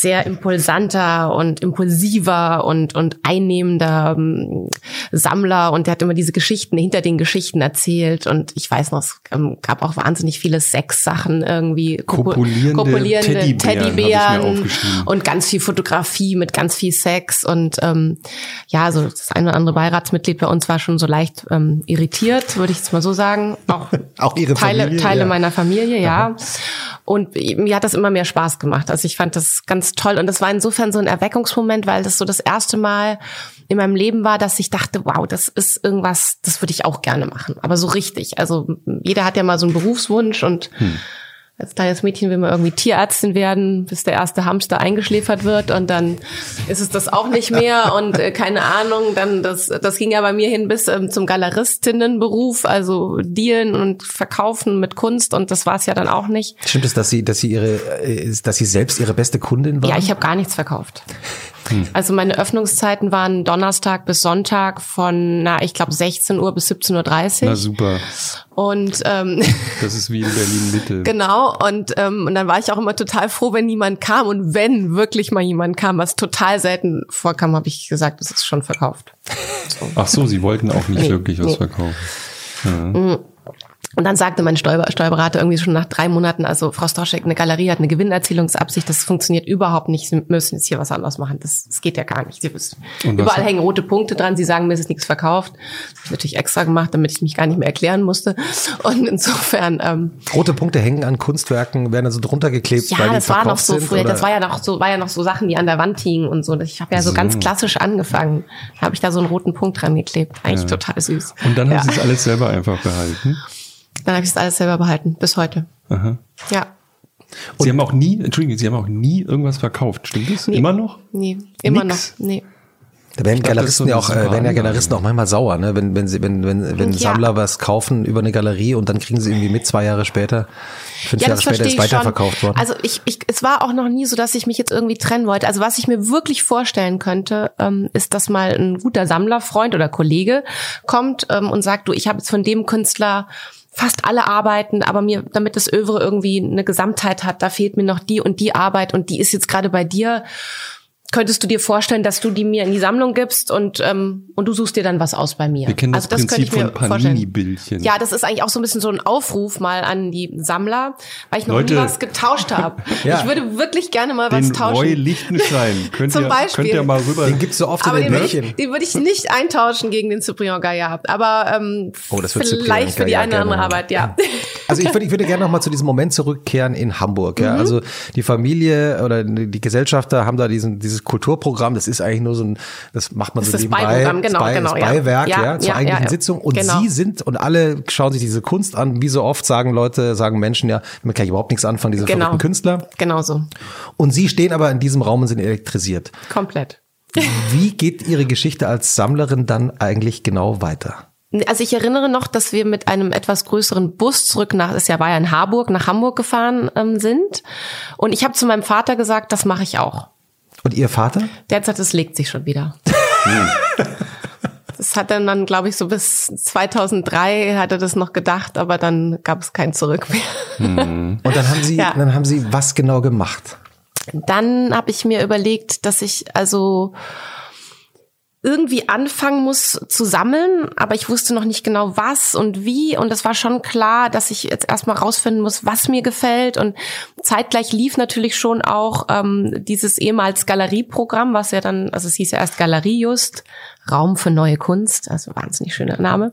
sehr impulsanter und impulsiver und, und einnehmender ähm, Sammler und der hat immer diese Geschichten hinter den Geschichten erzählt und ich weiß noch, es ähm, gab auch wahnsinnig viele Sexsachen irgendwie,
kopulierende, kopulierende Teddybären,
Teddybären und ganz viel Fotografie mit ganz viel Sex und ähm, ja, so das eine oder andere Beiratsmitglied bei uns war schon so leicht ähm, irritiert, würde ich jetzt mal so sagen. Auch, [laughs]
auch ihre
Teile,
Familie,
Teile
ja.
meiner Familie, ja. Und mir hat das immer mehr Spaß gemacht. Also ich fand das ganz toll. Und das war insofern so ein Erweckungsmoment, weil das so das erste Mal in meinem Leben war, dass ich dachte, wow, das ist irgendwas, das würde ich auch gerne machen. Aber so richtig. Also jeder hat ja mal so einen Berufswunsch und hm als kleines Mädchen will man irgendwie Tierärztin werden, bis der erste Hamster eingeschläfert wird und dann ist es das auch nicht mehr [laughs] und äh, keine Ahnung, dann das das ging ja bei mir hin bis ähm, zum Galeristinnenberuf, also dealen und verkaufen mit Kunst und das war es ja dann auch nicht.
Stimmt es, dass sie dass sie ihre äh, dass sie selbst ihre beste Kundin war?
Ja, ich habe gar nichts verkauft. Hm. Also meine Öffnungszeiten waren Donnerstag bis Sonntag von, na, ich glaube 16 Uhr bis 17.30 Uhr.
Na super.
Und ähm, [laughs]
das ist wie in Berlin Mitte.
genau. Und ähm, und dann war ich auch immer total froh, wenn niemand kam. Und wenn wirklich mal jemand kam, was total selten vorkam, habe ich gesagt, das ist schon verkauft.
So. Ach so, sie wollten auch nicht nee, wirklich was nee. verkaufen. Ja.
Mhm. Und dann sagte mein Steuer, Steuerberater irgendwie schon nach drei Monaten, also Frau Stoschek, eine Galerie hat eine Gewinnerzielungsabsicht, das funktioniert überhaupt nicht. Sie müssen jetzt hier was anderes machen. Das, das geht ja gar nicht. Sie wissen. Überall hängen rote Punkte dran. Sie sagen, mir ist nichts verkauft. Das habe ich natürlich extra gemacht, damit ich mich gar nicht mehr erklären musste. Und insofern. Ähm,
rote Punkte hängen an Kunstwerken, werden also drunter geklebt.
Ja,
weil
das
die
war noch so
sind,
früher. Das war ja noch so, war ja noch so Sachen, die an der Wand hingen und so. Ich habe ja so, so, ganz klassisch angefangen. Da habe ich da so einen roten Punkt dran geklebt. Eigentlich ja. total süß.
Und dann
ja.
haben Sie es alles selber einfach behalten.
Dann habe ich das alles selber behalten, bis heute.
Aha.
Ja.
Und Sie haben auch nie, Entschuldigung, Sie haben auch nie irgendwas verkauft, stimmt das?
Nee.
Immer noch?
Nee, immer
Nix?
noch. Nee.
Da werden
glaub, ist so
Galeristen ja auch, äh, werden ja. Galeristen auch manchmal sauer, ne? Wenn, wenn sie, wenn, wenn, wenn
Ja.
Sammler was kaufen über eine Galerie und dann kriegen sie irgendwie mit zwei Jahre später, fünf
Ja,
Jahre
das
später ist
ich schon.
weiterverkauft worden.
Also ich, ich, es war auch noch nie so, dass ich mich jetzt irgendwie trennen wollte. Also was ich mir wirklich vorstellen könnte, ähm, ist, dass mal ein guter Sammlerfreund oder Kollege kommt ähm, und sagt, du, ich habe jetzt von dem Künstler fast alle Arbeiten, aber mir, damit das Övre irgendwie eine Gesamtheit hat, da fehlt mir noch die und die Arbeit und die ist jetzt gerade bei dir. Könntest du dir vorstellen, dass du die mir in die Sammlung gibst und ähm, und du suchst dir dann was aus bei mir?
Wir kennen das
also das könnte
Prinzip
ich mir
von
vorstellen.
Panini-Bildchen.
Ja, das ist eigentlich auch so ein bisschen so ein Aufruf mal an die Sammler, weil ich noch
Leute.
nie was getauscht habe. [laughs]
Ja.
Ich würde wirklich gerne mal was
Den
tauschen.
Roy Lichtenstein. [laughs] Könnt,
Zum
ihr,
Beispiel.
könnt ihr mal rüber.
Den gibt's so oft
aber
in
den
den
würde, ich,
Bällchen.
den würde ich nicht eintauschen gegen den Cyprien Gaillard. Aber ähm,
Oh, das wird
vielleicht für die eine oder andere Arbeit, ja. [laughs]
Also ich würde, ich würde gerne noch mal zu diesem Moment zurückkehren in Hamburg.
Mhm.
Ja, also die Familie oder die Gesellschafter haben da diesen dieses Kulturprogramm. Das ist eigentlich nur so ein, das macht man
Das
so
ist
nebenbei,
Beiprogramm, genau,
das
genau,
das
ja.
Beiwerk, ja,
Ja,
zur
ja,
eigentlichen
ja.
Sitzung. Und
Genau.
Sie sind und alle schauen sich diese Kunst an. Wie so oft sagen Leute, sagen Menschen ja, damit kann ich überhaupt nichts anfangen. Diese
Genau.
verrückten Künstler.
Genau so.
Und Sie stehen aber in diesem Raum und sind elektrisiert.
Komplett.
Wie geht Ihre Geschichte als Sammlerin dann eigentlich genau weiter?
Also ich erinnere noch, dass wir mit einem etwas größeren Bus zurück nach, das ja war ja in Harburg, nach Hamburg gefahren ähm, sind. Und ich habe zu meinem Vater gesagt, das mache ich auch.
Und Ihr Vater?
Der hat gesagt, es legt sich schon wieder. Das hat er dann, glaube ich, so bis 2003 hat er das noch gedacht, aber dann gab es kein Zurück mehr.
Und dann haben Sie,
Ja.
dann haben Sie was genau gemacht?
Dann habe ich mir überlegt, dass ich also irgendwie anfangen muss zu sammeln, aber ich wusste noch nicht genau was und wie. Und es war schon klar, dass ich jetzt erstmal rausfinden muss, was mir gefällt. Und zeitgleich lief natürlich schon auch ähm, dieses ehemals Galerieprogramm, was ja dann, also es hieß ja erst Galerie Just, Raum für neue Kunst, also wahnsinnig schöner Name.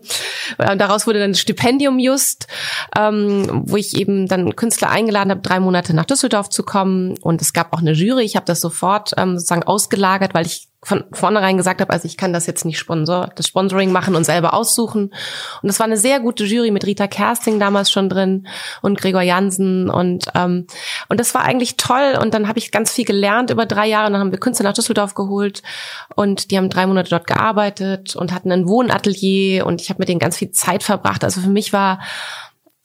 Und daraus wurde dann Stipendium Just, ähm, wo ich eben dann Künstler eingeladen habe, drei Monate nach Düsseldorf zu kommen. Und es gab auch eine Jury, ich habe das sofort ähm, sozusagen ausgelagert, weil ich von vornherein gesagt habe, also ich kann das jetzt nicht Sponsor, das Sponsoring machen und selber aussuchen. Und es war eine sehr gute Jury mit Rita Kersting damals schon drin und Gregor Jansen und ähm, und das war eigentlich toll. Und dann habe ich ganz viel gelernt über drei Jahre. Und dann haben wir Künstler nach Düsseldorf geholt und die haben drei Monate dort gearbeitet und hatten ein Wohnatelier und ich habe mit denen ganz viel Zeit verbracht. Also für mich war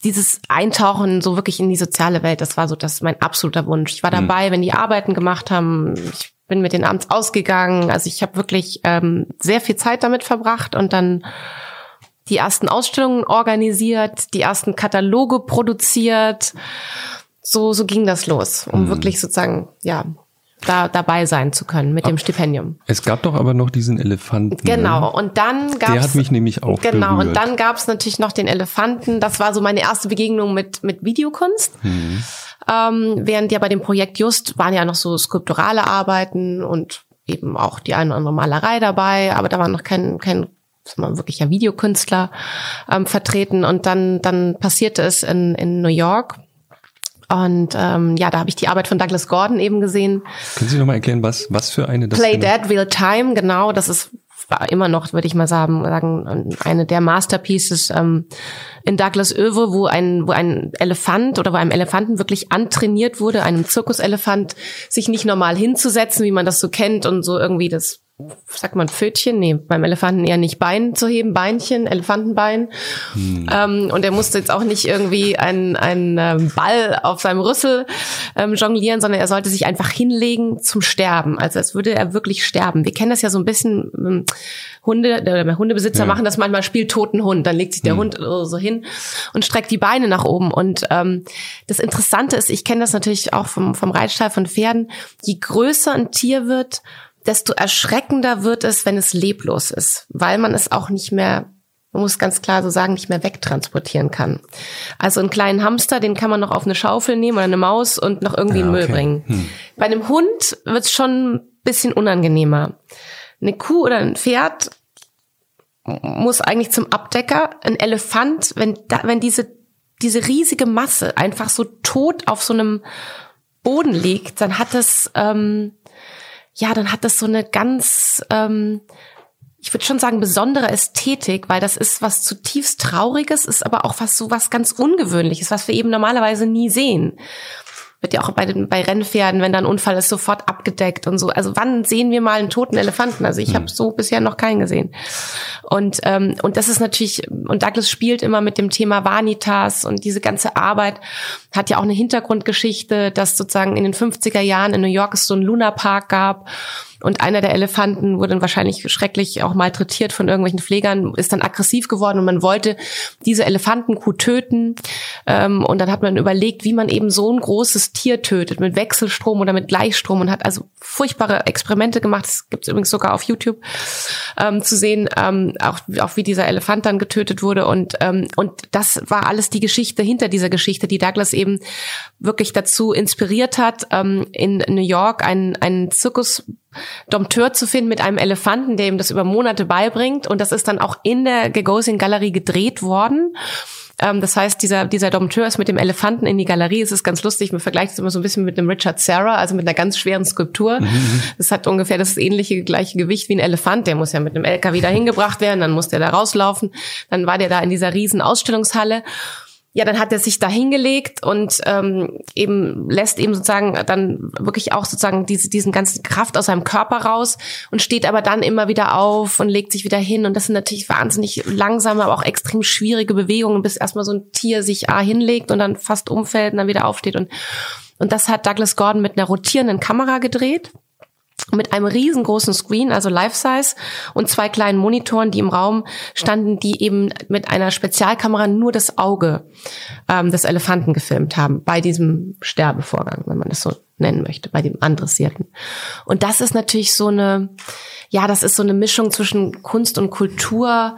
dieses Eintauchen so wirklich in die soziale Welt, das war so das mein absoluter Wunsch. Ich war mhm. dabei, wenn die Arbeiten gemacht haben. Ich bin mit den abends ausgegangen. Also ich habe wirklich ähm, sehr viel Zeit damit verbracht und dann die ersten Ausstellungen organisiert, die ersten Kataloge produziert. So, so ging das los, um mhm. wirklich sozusagen, ja, da dabei sein zu können mit dem Stipendium.
Es gab doch aber noch diesen Elefanten.
Ne? Genau, und dann gab's
Der hat mich nämlich auch
Genau,
berührt.
und dann gab's natürlich noch den Elefanten. Das war so meine erste Begegnung mit mit Videokunst. Mhm. Ähm, während ja bei dem Projekt Just waren ja noch so skulpturale Arbeiten und eben auch die eine oder andere Malerei dabei, aber da war noch kein kein wirklicher Videokünstler ähm, vertreten. Und dann dann passierte es in in New York und ähm, ja, da habe ich die Arbeit von Douglas Gordon eben gesehen.
Können Sie noch mal erklären, was was für eine
das Play Dead Real Time, genau. Das ist immer noch, würde ich mal sagen, sagen eine der Masterpieces ähm, in Douglas Öwe, wo ein, wo ein Elefant oder wo einem Elefanten wirklich antrainiert wurde, einem Zirkuselefant, sich nicht normal hinzusetzen, wie man das so kennt und so irgendwie das sagt man Pfötchen? Nee, beim Elefanten eher nicht Bein zu heben, Beinchen, Elefantenbein. Hm. Ähm, und er musste jetzt auch nicht irgendwie einen, einen ähm, Ball auf seinem Rüssel ähm, jonglieren, sondern er sollte sich einfach hinlegen zum Sterben. Also als würde er wirklich sterben. Wir kennen das ja so ein bisschen, ähm, Hunde, der Hundebesitzer ja. machen das manchmal, spielt toten Hund. Dann legt sich der hm. Hund so hin und streckt die Beine nach oben. Und ähm, das Interessante ist, ich kenne das natürlich auch vom, vom Reitstall von Pferden, je größer ein Tier wird, desto erschreckender wird es, wenn es leblos ist, weil man es auch nicht mehr, man muss ganz klar so sagen, nicht mehr wegtransportieren kann. Also einen kleinen Hamster, den kann man noch auf eine Schaufel nehmen oder eine Maus und noch irgendwie ja, in Müll okay. bringen. Hm. Bei einem Hund wird es schon ein bisschen unangenehmer. Eine Kuh oder ein Pferd muss eigentlich zum Abdecker. Ein Elefant, wenn da, wenn diese diese riesige Masse einfach so tot auf so einem Boden liegt, dann hat es ähm, ja, dann hat das so eine ganz, ähm, ich würde schon sagen, besondere Ästhetik, weil das ist was zutiefst Trauriges, ist aber auch was so was ganz Ungewöhnliches, was wir eben normalerweise nie sehen wird ja auch bei den bei Rennpferden, wenn da ein Unfall ist, sofort abgedeckt und so. Also wann sehen wir mal einen toten Elefanten? Also ich mhm. habe so bisher noch keinen gesehen. Und ähm, und das ist natürlich und Douglas spielt immer mit dem Thema Vanitas und diese ganze Arbeit hat ja auch eine Hintergrundgeschichte, dass sozusagen in den 50er Jahren in New York es so einen Lunapark gab und einer der Elefanten wurde dann wahrscheinlich schrecklich auch malträtiert von irgendwelchen Pflegern, ist dann aggressiv geworden und man wollte diese Elefantenkuh töten. Ähm, und dann hat man überlegt, wie man eben so ein großes Tier tötet, mit Wechselstrom oder mit Gleichstrom und hat also furchtbare Experimente gemacht. Das gibt es übrigens sogar auf YouTube ähm, zu sehen, ähm, auch, auch wie dieser Elefant dann getötet wurde. Und, ähm, und das war alles die Geschichte hinter dieser Geschichte, die Douglas eben wirklich dazu inspiriert hat, ähm, in New York einen, einen Zirkus Dompteur zu finden mit einem Elefanten, der ihm das über Monate beibringt. Und das ist dann auch in der Gagosian Galerie gedreht worden. Ähm, das heißt, dieser, dieser Dompteur ist mit dem Elefanten in die Galerie. Es ist ganz lustig. Man vergleicht es immer so ein bisschen mit dem Richard Serra, also mit einer ganz schweren Skulptur. Mhm. Das hat ungefähr das ähnliche, gleiche Gewicht wie ein Elefant. Der muss ja mit einem LKW da hingebracht werden. Dann muss der da rauslaufen. Dann war der da in dieser riesen Ausstellungshalle ja, dann hat er sich da hingelegt und ähm, eben lässt eben sozusagen dann wirklich auch sozusagen diese, diesen ganzen Kraft aus seinem Körper raus und steht aber dann immer wieder auf und legt sich wieder hin. Und das sind natürlich wahnsinnig langsame, aber auch extrem schwierige Bewegungen, bis erstmal so ein Tier sich A hinlegt und dann fast umfällt und dann wieder aufsteht. Und, und das hat Douglas Gordon mit einer rotierenden Kamera gedreht mit einem riesengroßen Screen, also Life-Size und zwei kleinen Monitoren, die im Raum standen, die eben mit einer Spezialkamera nur das Auge ähm, des Elefanten gefilmt haben bei diesem Sterbevorgang, wenn man das so nennen möchte, bei dem Andressierten. Und das ist natürlich so eine, ja, das ist so eine Mischung zwischen Kunst und Kultur,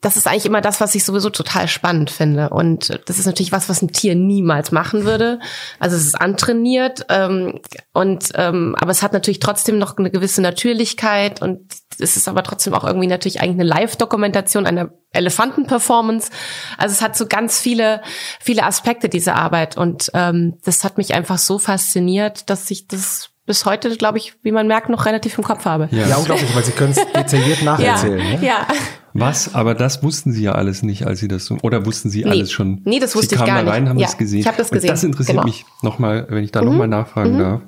das ist eigentlich immer das, was ich sowieso total spannend finde. Und das ist natürlich was, was ein Tier niemals machen würde. Also es ist antrainiert ähm, und ähm, aber es hat natürlich trotzdem noch eine gewisse Natürlichkeit und es ist aber trotzdem auch irgendwie natürlich eigentlich eine Live-Dokumentation einer Elefanten-Performance. Also es hat so ganz viele, viele Aspekte diese Arbeit und ähm, das hat mich einfach so fasziniert, dass ich das bis heute, glaube ich, wie man merkt, noch relativ im Kopf habe.
Ja, ja unglaublich, weil Sie können es [laughs] detailliert nacherzählen.
ja, ne? ja.
Was? Aber das wussten Sie ja alles nicht, als Sie das so, oder wussten Sie nee. alles schon?
Nee, das wusste
Sie
ich gar
nicht. Sie kamen rein, haben
ja,
das gesehen.
Ich habe das gesehen.
Und das interessiert genau. mich nochmal, wenn ich da mhm. nochmal nachfragen mhm. darf.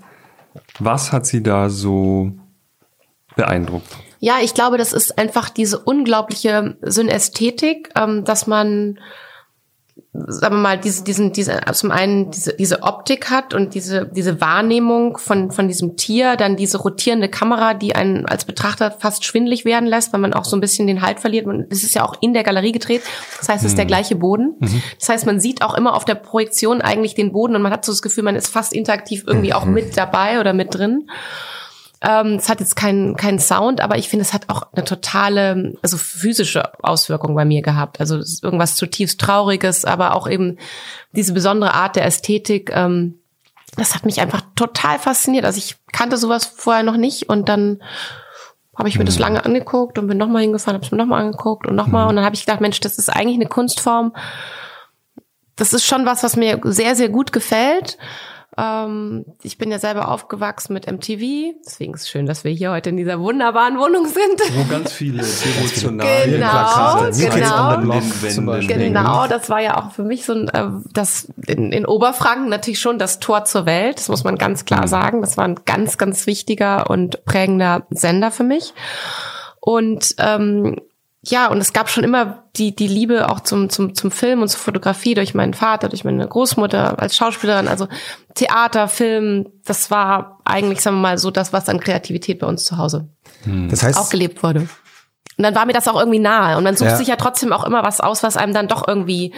Was hat Sie da so beeindruckt?
Ja, ich glaube, das ist einfach diese unglaubliche Synästhetik, ähm, dass man sagen wir mal, diese, diesen, diese, zum einen diese, diese Optik hat und diese, diese Wahrnehmung von, von diesem Tier, dann diese rotierende Kamera, die einen als Betrachter fast schwindlig werden lässt, weil man auch so ein bisschen den Halt verliert. Und es ist ja auch in der Galerie gedreht. Das heißt, es ist der mhm. gleiche Boden. Mhm. Das heißt, man sieht auch immer auf der Projektion eigentlich den Boden und man hat so das Gefühl, man ist fast interaktiv irgendwie auch mhm. mit dabei oder mit drin. Ähm, es hat jetzt keinen keinen Sound, aber ich finde, es hat auch eine totale, also physische Auswirkung bei mir gehabt. Also irgendwas zutiefst Trauriges, aber auch eben diese besondere Art der Ästhetik. Ähm, das hat mich einfach total fasziniert. Also ich kannte sowas vorher noch nicht und dann habe ich mir das mhm. lange angeguckt und bin nochmal hingefahren, habe es mir nochmal angeguckt und nochmal mhm. und dann habe ich gedacht, Mensch, das ist eigentlich eine Kunstform. Das ist schon was, was mir sehr, sehr gut gefällt. Ähm, ich bin ja selber aufgewachsen mit MTV, deswegen ist es schön, dass wir hier heute in dieser wunderbaren Wohnung sind.
Wo ganz viele devotionale
genau,
Plakate,
genau, genau, das war ja auch für mich so ein, äh, das in, in Oberfranken natürlich schon das Tor zur Welt, das muss man ganz klar mhm. sagen. Das war ein ganz, ganz wichtiger und prägender Sender für mich. Und ähm, ja, und es gab schon immer die, die Liebe auch zum, zum, zum Film und zur Fotografie durch meinen Vater, durch meine Großmutter als Schauspielerin. Also Theater, Film, das war eigentlich, sagen wir mal, so das, was an Kreativität bei uns zu Hause hm. das heißt, auch gelebt wurde. Und dann war mir das auch irgendwie nahe. Und man sucht ja. sich ja trotzdem auch immer was aus, was einem dann doch irgendwie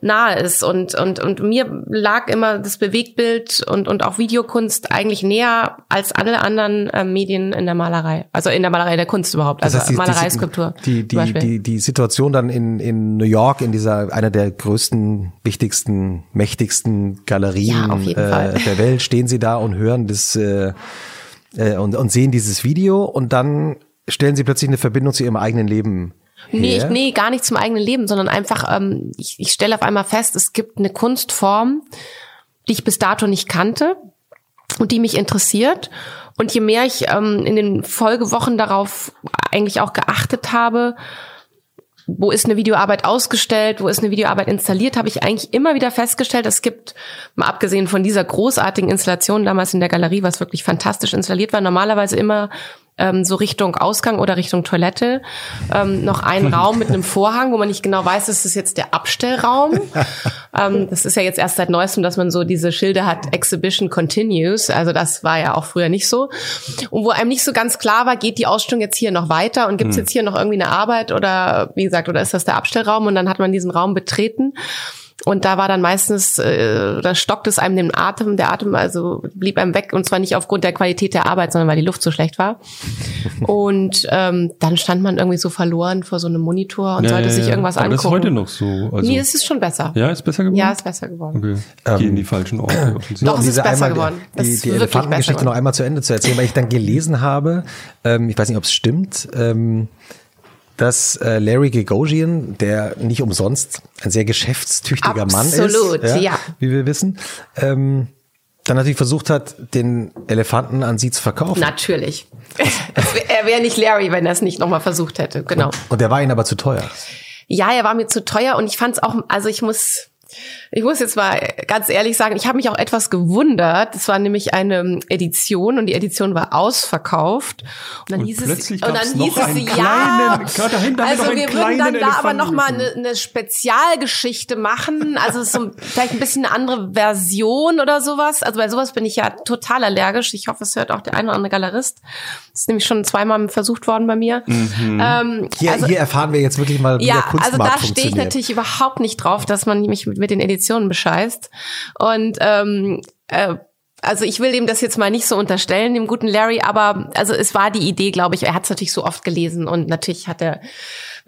nahe ist. Und, und, und mir lag immer das Bewegtbild und, und auch Videokunst eigentlich näher als alle anderen äh, Medien in der Malerei. Also in der Malerei der Kunst überhaupt. Also das heißt, die, Malerei, Skulptur.
Die, die, die, die Situation dann in, in New York, in dieser, einer der größten, wichtigsten, mächtigsten Galerien ja, äh, der Welt, stehen sie da und hören das äh, äh, und, und sehen dieses Video und dann stellen sie plötzlich eine Verbindung zu ihrem eigenen Leben
Nee, ich, nee, gar nicht zum eigenen Leben, sondern einfach, ähm, ich, ich stelle auf einmal fest, es gibt eine Kunstform, die ich bis dato nicht kannte und die mich interessiert. Und je mehr ich ähm, in den Folgewochen darauf eigentlich auch geachtet habe, wo ist eine Videoarbeit ausgestellt, wo ist eine Videoarbeit installiert, habe ich eigentlich immer wieder festgestellt, es gibt, mal abgesehen von dieser großartigen Installation damals in der Galerie, was wirklich fantastisch installiert war, normalerweise immer ähm, so Richtung Ausgang oder Richtung Toilette ähm, noch einen [laughs] Raum mit einem Vorhang, wo man nicht genau weiß, ist das jetzt der Abstellraum. [laughs] ähm, das ist ja jetzt erst seit neuestem, dass man so diese Schilder hat, Exhibition Continues. Also das war ja auch früher nicht so. Und wo einem nicht so ganz klar war, geht die Ausstellung jetzt hier noch weiter und gibt es hm. jetzt hier noch irgendwie eine Arbeit oder wie gesagt, oder ist das der Abstellraum? Und dann hat man diesen Raum betreten. Und da war dann meistens, äh, da stockt es einem den Atem, der Atem also blieb einem weg und zwar nicht aufgrund der Qualität der Arbeit, sondern weil die Luft so schlecht war. [laughs] Und ähm, dann stand man irgendwie so verloren vor so einem Monitor und ja, sollte ja, sich irgendwas aber angucken.
Aber das ist heute noch so.
Also nee, es ist schon besser.
Ja, ist besser geworden?
Ja, ist besser geworden.
Okay. Ähm, Gehen die falschen Orte. [clears throat]
Doch, es ist besser geworden.
Das die, die Elefantengeschichte noch einmal zu Ende zu erzählen, weil ich dann gelesen habe, ähm, ich weiß nicht, ob es stimmt, ähm, dass äh, Larry Gagosian, der nicht umsonst ein sehr geschäftstüchtiger Absolut, Mann ist,
Absolut, ja, ja,
wie wir wissen, ähm, dann natürlich versucht hat, den Elefanten an sie zu verkaufen.
Natürlich. er wäre nicht Larry, wenn er es nicht nochmal versucht hätte, genau. Und,
und der war ihnen aber zu teuer.
Ja, er war mir zu teuer und ich fand es auch, also ich muss ich muss jetzt mal ganz ehrlich sagen, ich habe mich auch etwas gewundert. Das war nämlich eine Edition und die Edition war ausverkauft. Und dann
und
hieß
es, und
dann
hieß es ja,
kleinen, also wir würden dann da aber noch mal eine, eine Spezialgeschichte machen. Also so vielleicht ein bisschen eine andere Version oder sowas. Also bei sowas bin ich ja total allergisch. Ich hoffe, es hört auch der eine oder andere Galerist. Das ist nämlich schon zweimal versucht worden bei mir.
Mhm. Ähm, hier, also, hier erfahren wir jetzt wirklich mal, wie
ja,
der Kunstmarkt
also da stehe ich natürlich überhaupt nicht drauf, dass man mich mit, mit den Editionen bescheißt. Und ähm, äh, also ich will ihm das jetzt mal nicht so unterstellen, dem guten Larry, aber also es war die Idee, glaube ich. Er hat es natürlich so oft gelesen und natürlich hat er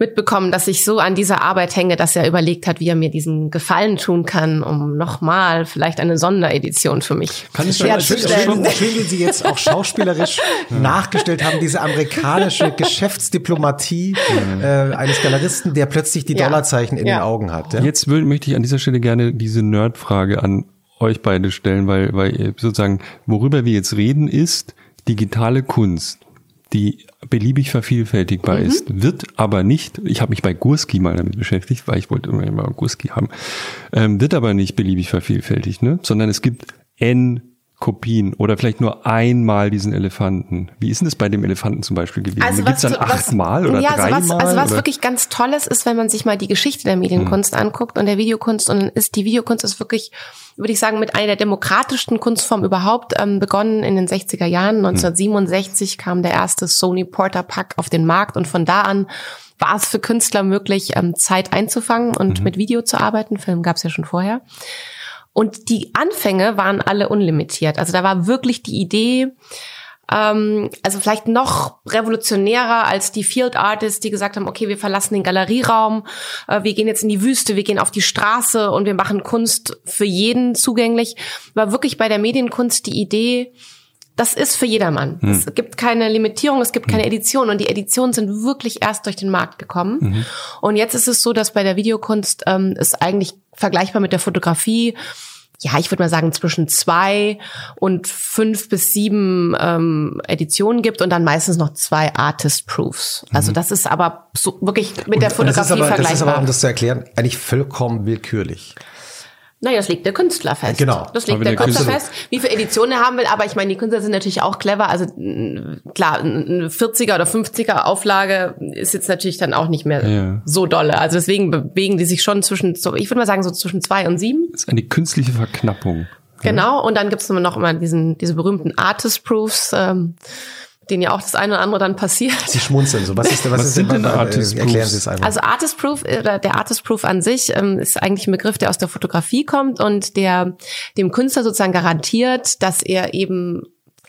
mitbekommen, dass ich so an dieser Arbeit hänge, dass er überlegt hat, wie er mir diesen Gefallen tun kann, um nochmal vielleicht eine Sonderedition für mich
kann ich herzustellen. Schön, schön, wie Sie jetzt auch schauspielerisch nachgestellt haben, diese amerikanische [laughs] Geschäftsdiplomatie äh, eines Galeristen, der plötzlich die ja. Dollarzeichen in ja. den Augen hat.
Ja? Jetzt will, möchte ich an dieser Stelle gerne diese Nerdfrage an euch beide stellen, weil, weil sozusagen, worüber wir jetzt reden, ist digitale Kunst die beliebig vervielfältigbar mhm. ist, wird aber nicht, ich habe mich bei Gurski mal damit beschäftigt, weil ich wollte immer Gurski haben, ähm, wird aber nicht beliebig vervielfältigt, ne? sondern es gibt N Kopien oder vielleicht nur einmal diesen Elefanten. Wie ist denn das bei dem Elefanten zum Beispiel gewesen? Also Gibt es dann achtmal oder
ja,
dreimal?
Also was, also was oder? wirklich ganz Tolles ist, wenn man sich mal die Geschichte der Medienkunst hm. anguckt und der Videokunst und ist die Videokunst ist wirklich würde ich sagen, mit einer der demokratischsten Kunstformen überhaupt ähm, begonnen in den 60er Jahren. 1967 hm. kam der erste Sony Porter Pack auf den Markt und von da an war es für Künstler möglich, ähm, Zeit einzufangen und mhm. mit Video zu arbeiten. Film gab es ja schon vorher. Und die Anfänge waren alle unlimitiert. Also da war wirklich die Idee, ähm, also vielleicht noch revolutionärer als die Field Artists, die gesagt haben, okay, wir verlassen den Galerieraum, äh, wir gehen jetzt in die Wüste, wir gehen auf die Straße und wir machen Kunst für jeden zugänglich. War wirklich bei der Medienkunst die Idee, das ist für jedermann. Hm. Es gibt keine Limitierung, es gibt keine hm. Edition und die Editionen sind wirklich erst durch den Markt gekommen. Mhm. Und jetzt ist es so, dass bei der Videokunst ähm, es eigentlich vergleichbar mit der Fotografie ja, ich würde mal sagen, zwischen zwei und fünf bis sieben ähm, Editionen gibt und dann meistens noch zwei Artist-Proofs. Also mhm. das ist aber so wirklich mit und der Fotografie das aber, vergleichbar. Das ist aber,
um das zu erklären, eigentlich vollkommen willkürlich.
Naja, das legt der Künstler fest.
Genau.
Das legt der, der Künstler fest, wie viele Editionen er haben will. Aber ich meine, die Künstler sind natürlich auch clever. Also klar, eine 40er oder 50er Auflage ist jetzt natürlich dann auch nicht mehr ja. so dolle. Also deswegen bewegen die sich schon zwischen, ich würde mal sagen, so zwischen zwei und sieben.
Das ist eine künstliche Verknappung.
Genau. Und dann gibt es noch immer diesen, diese berühmten Artist Proofs. Ähm, denen ja auch das eine oder andere dann passiert.
Sie schmunzeln so. Was ist, was, was ist sind denn Artist Proofs? Erklären Sie es einmal.
Also Artist Proof, oder der Artist Proof an sich ähm, ist eigentlich ein Begriff, der aus der Fotografie kommt und der dem Künstler sozusagen garantiert, dass er eben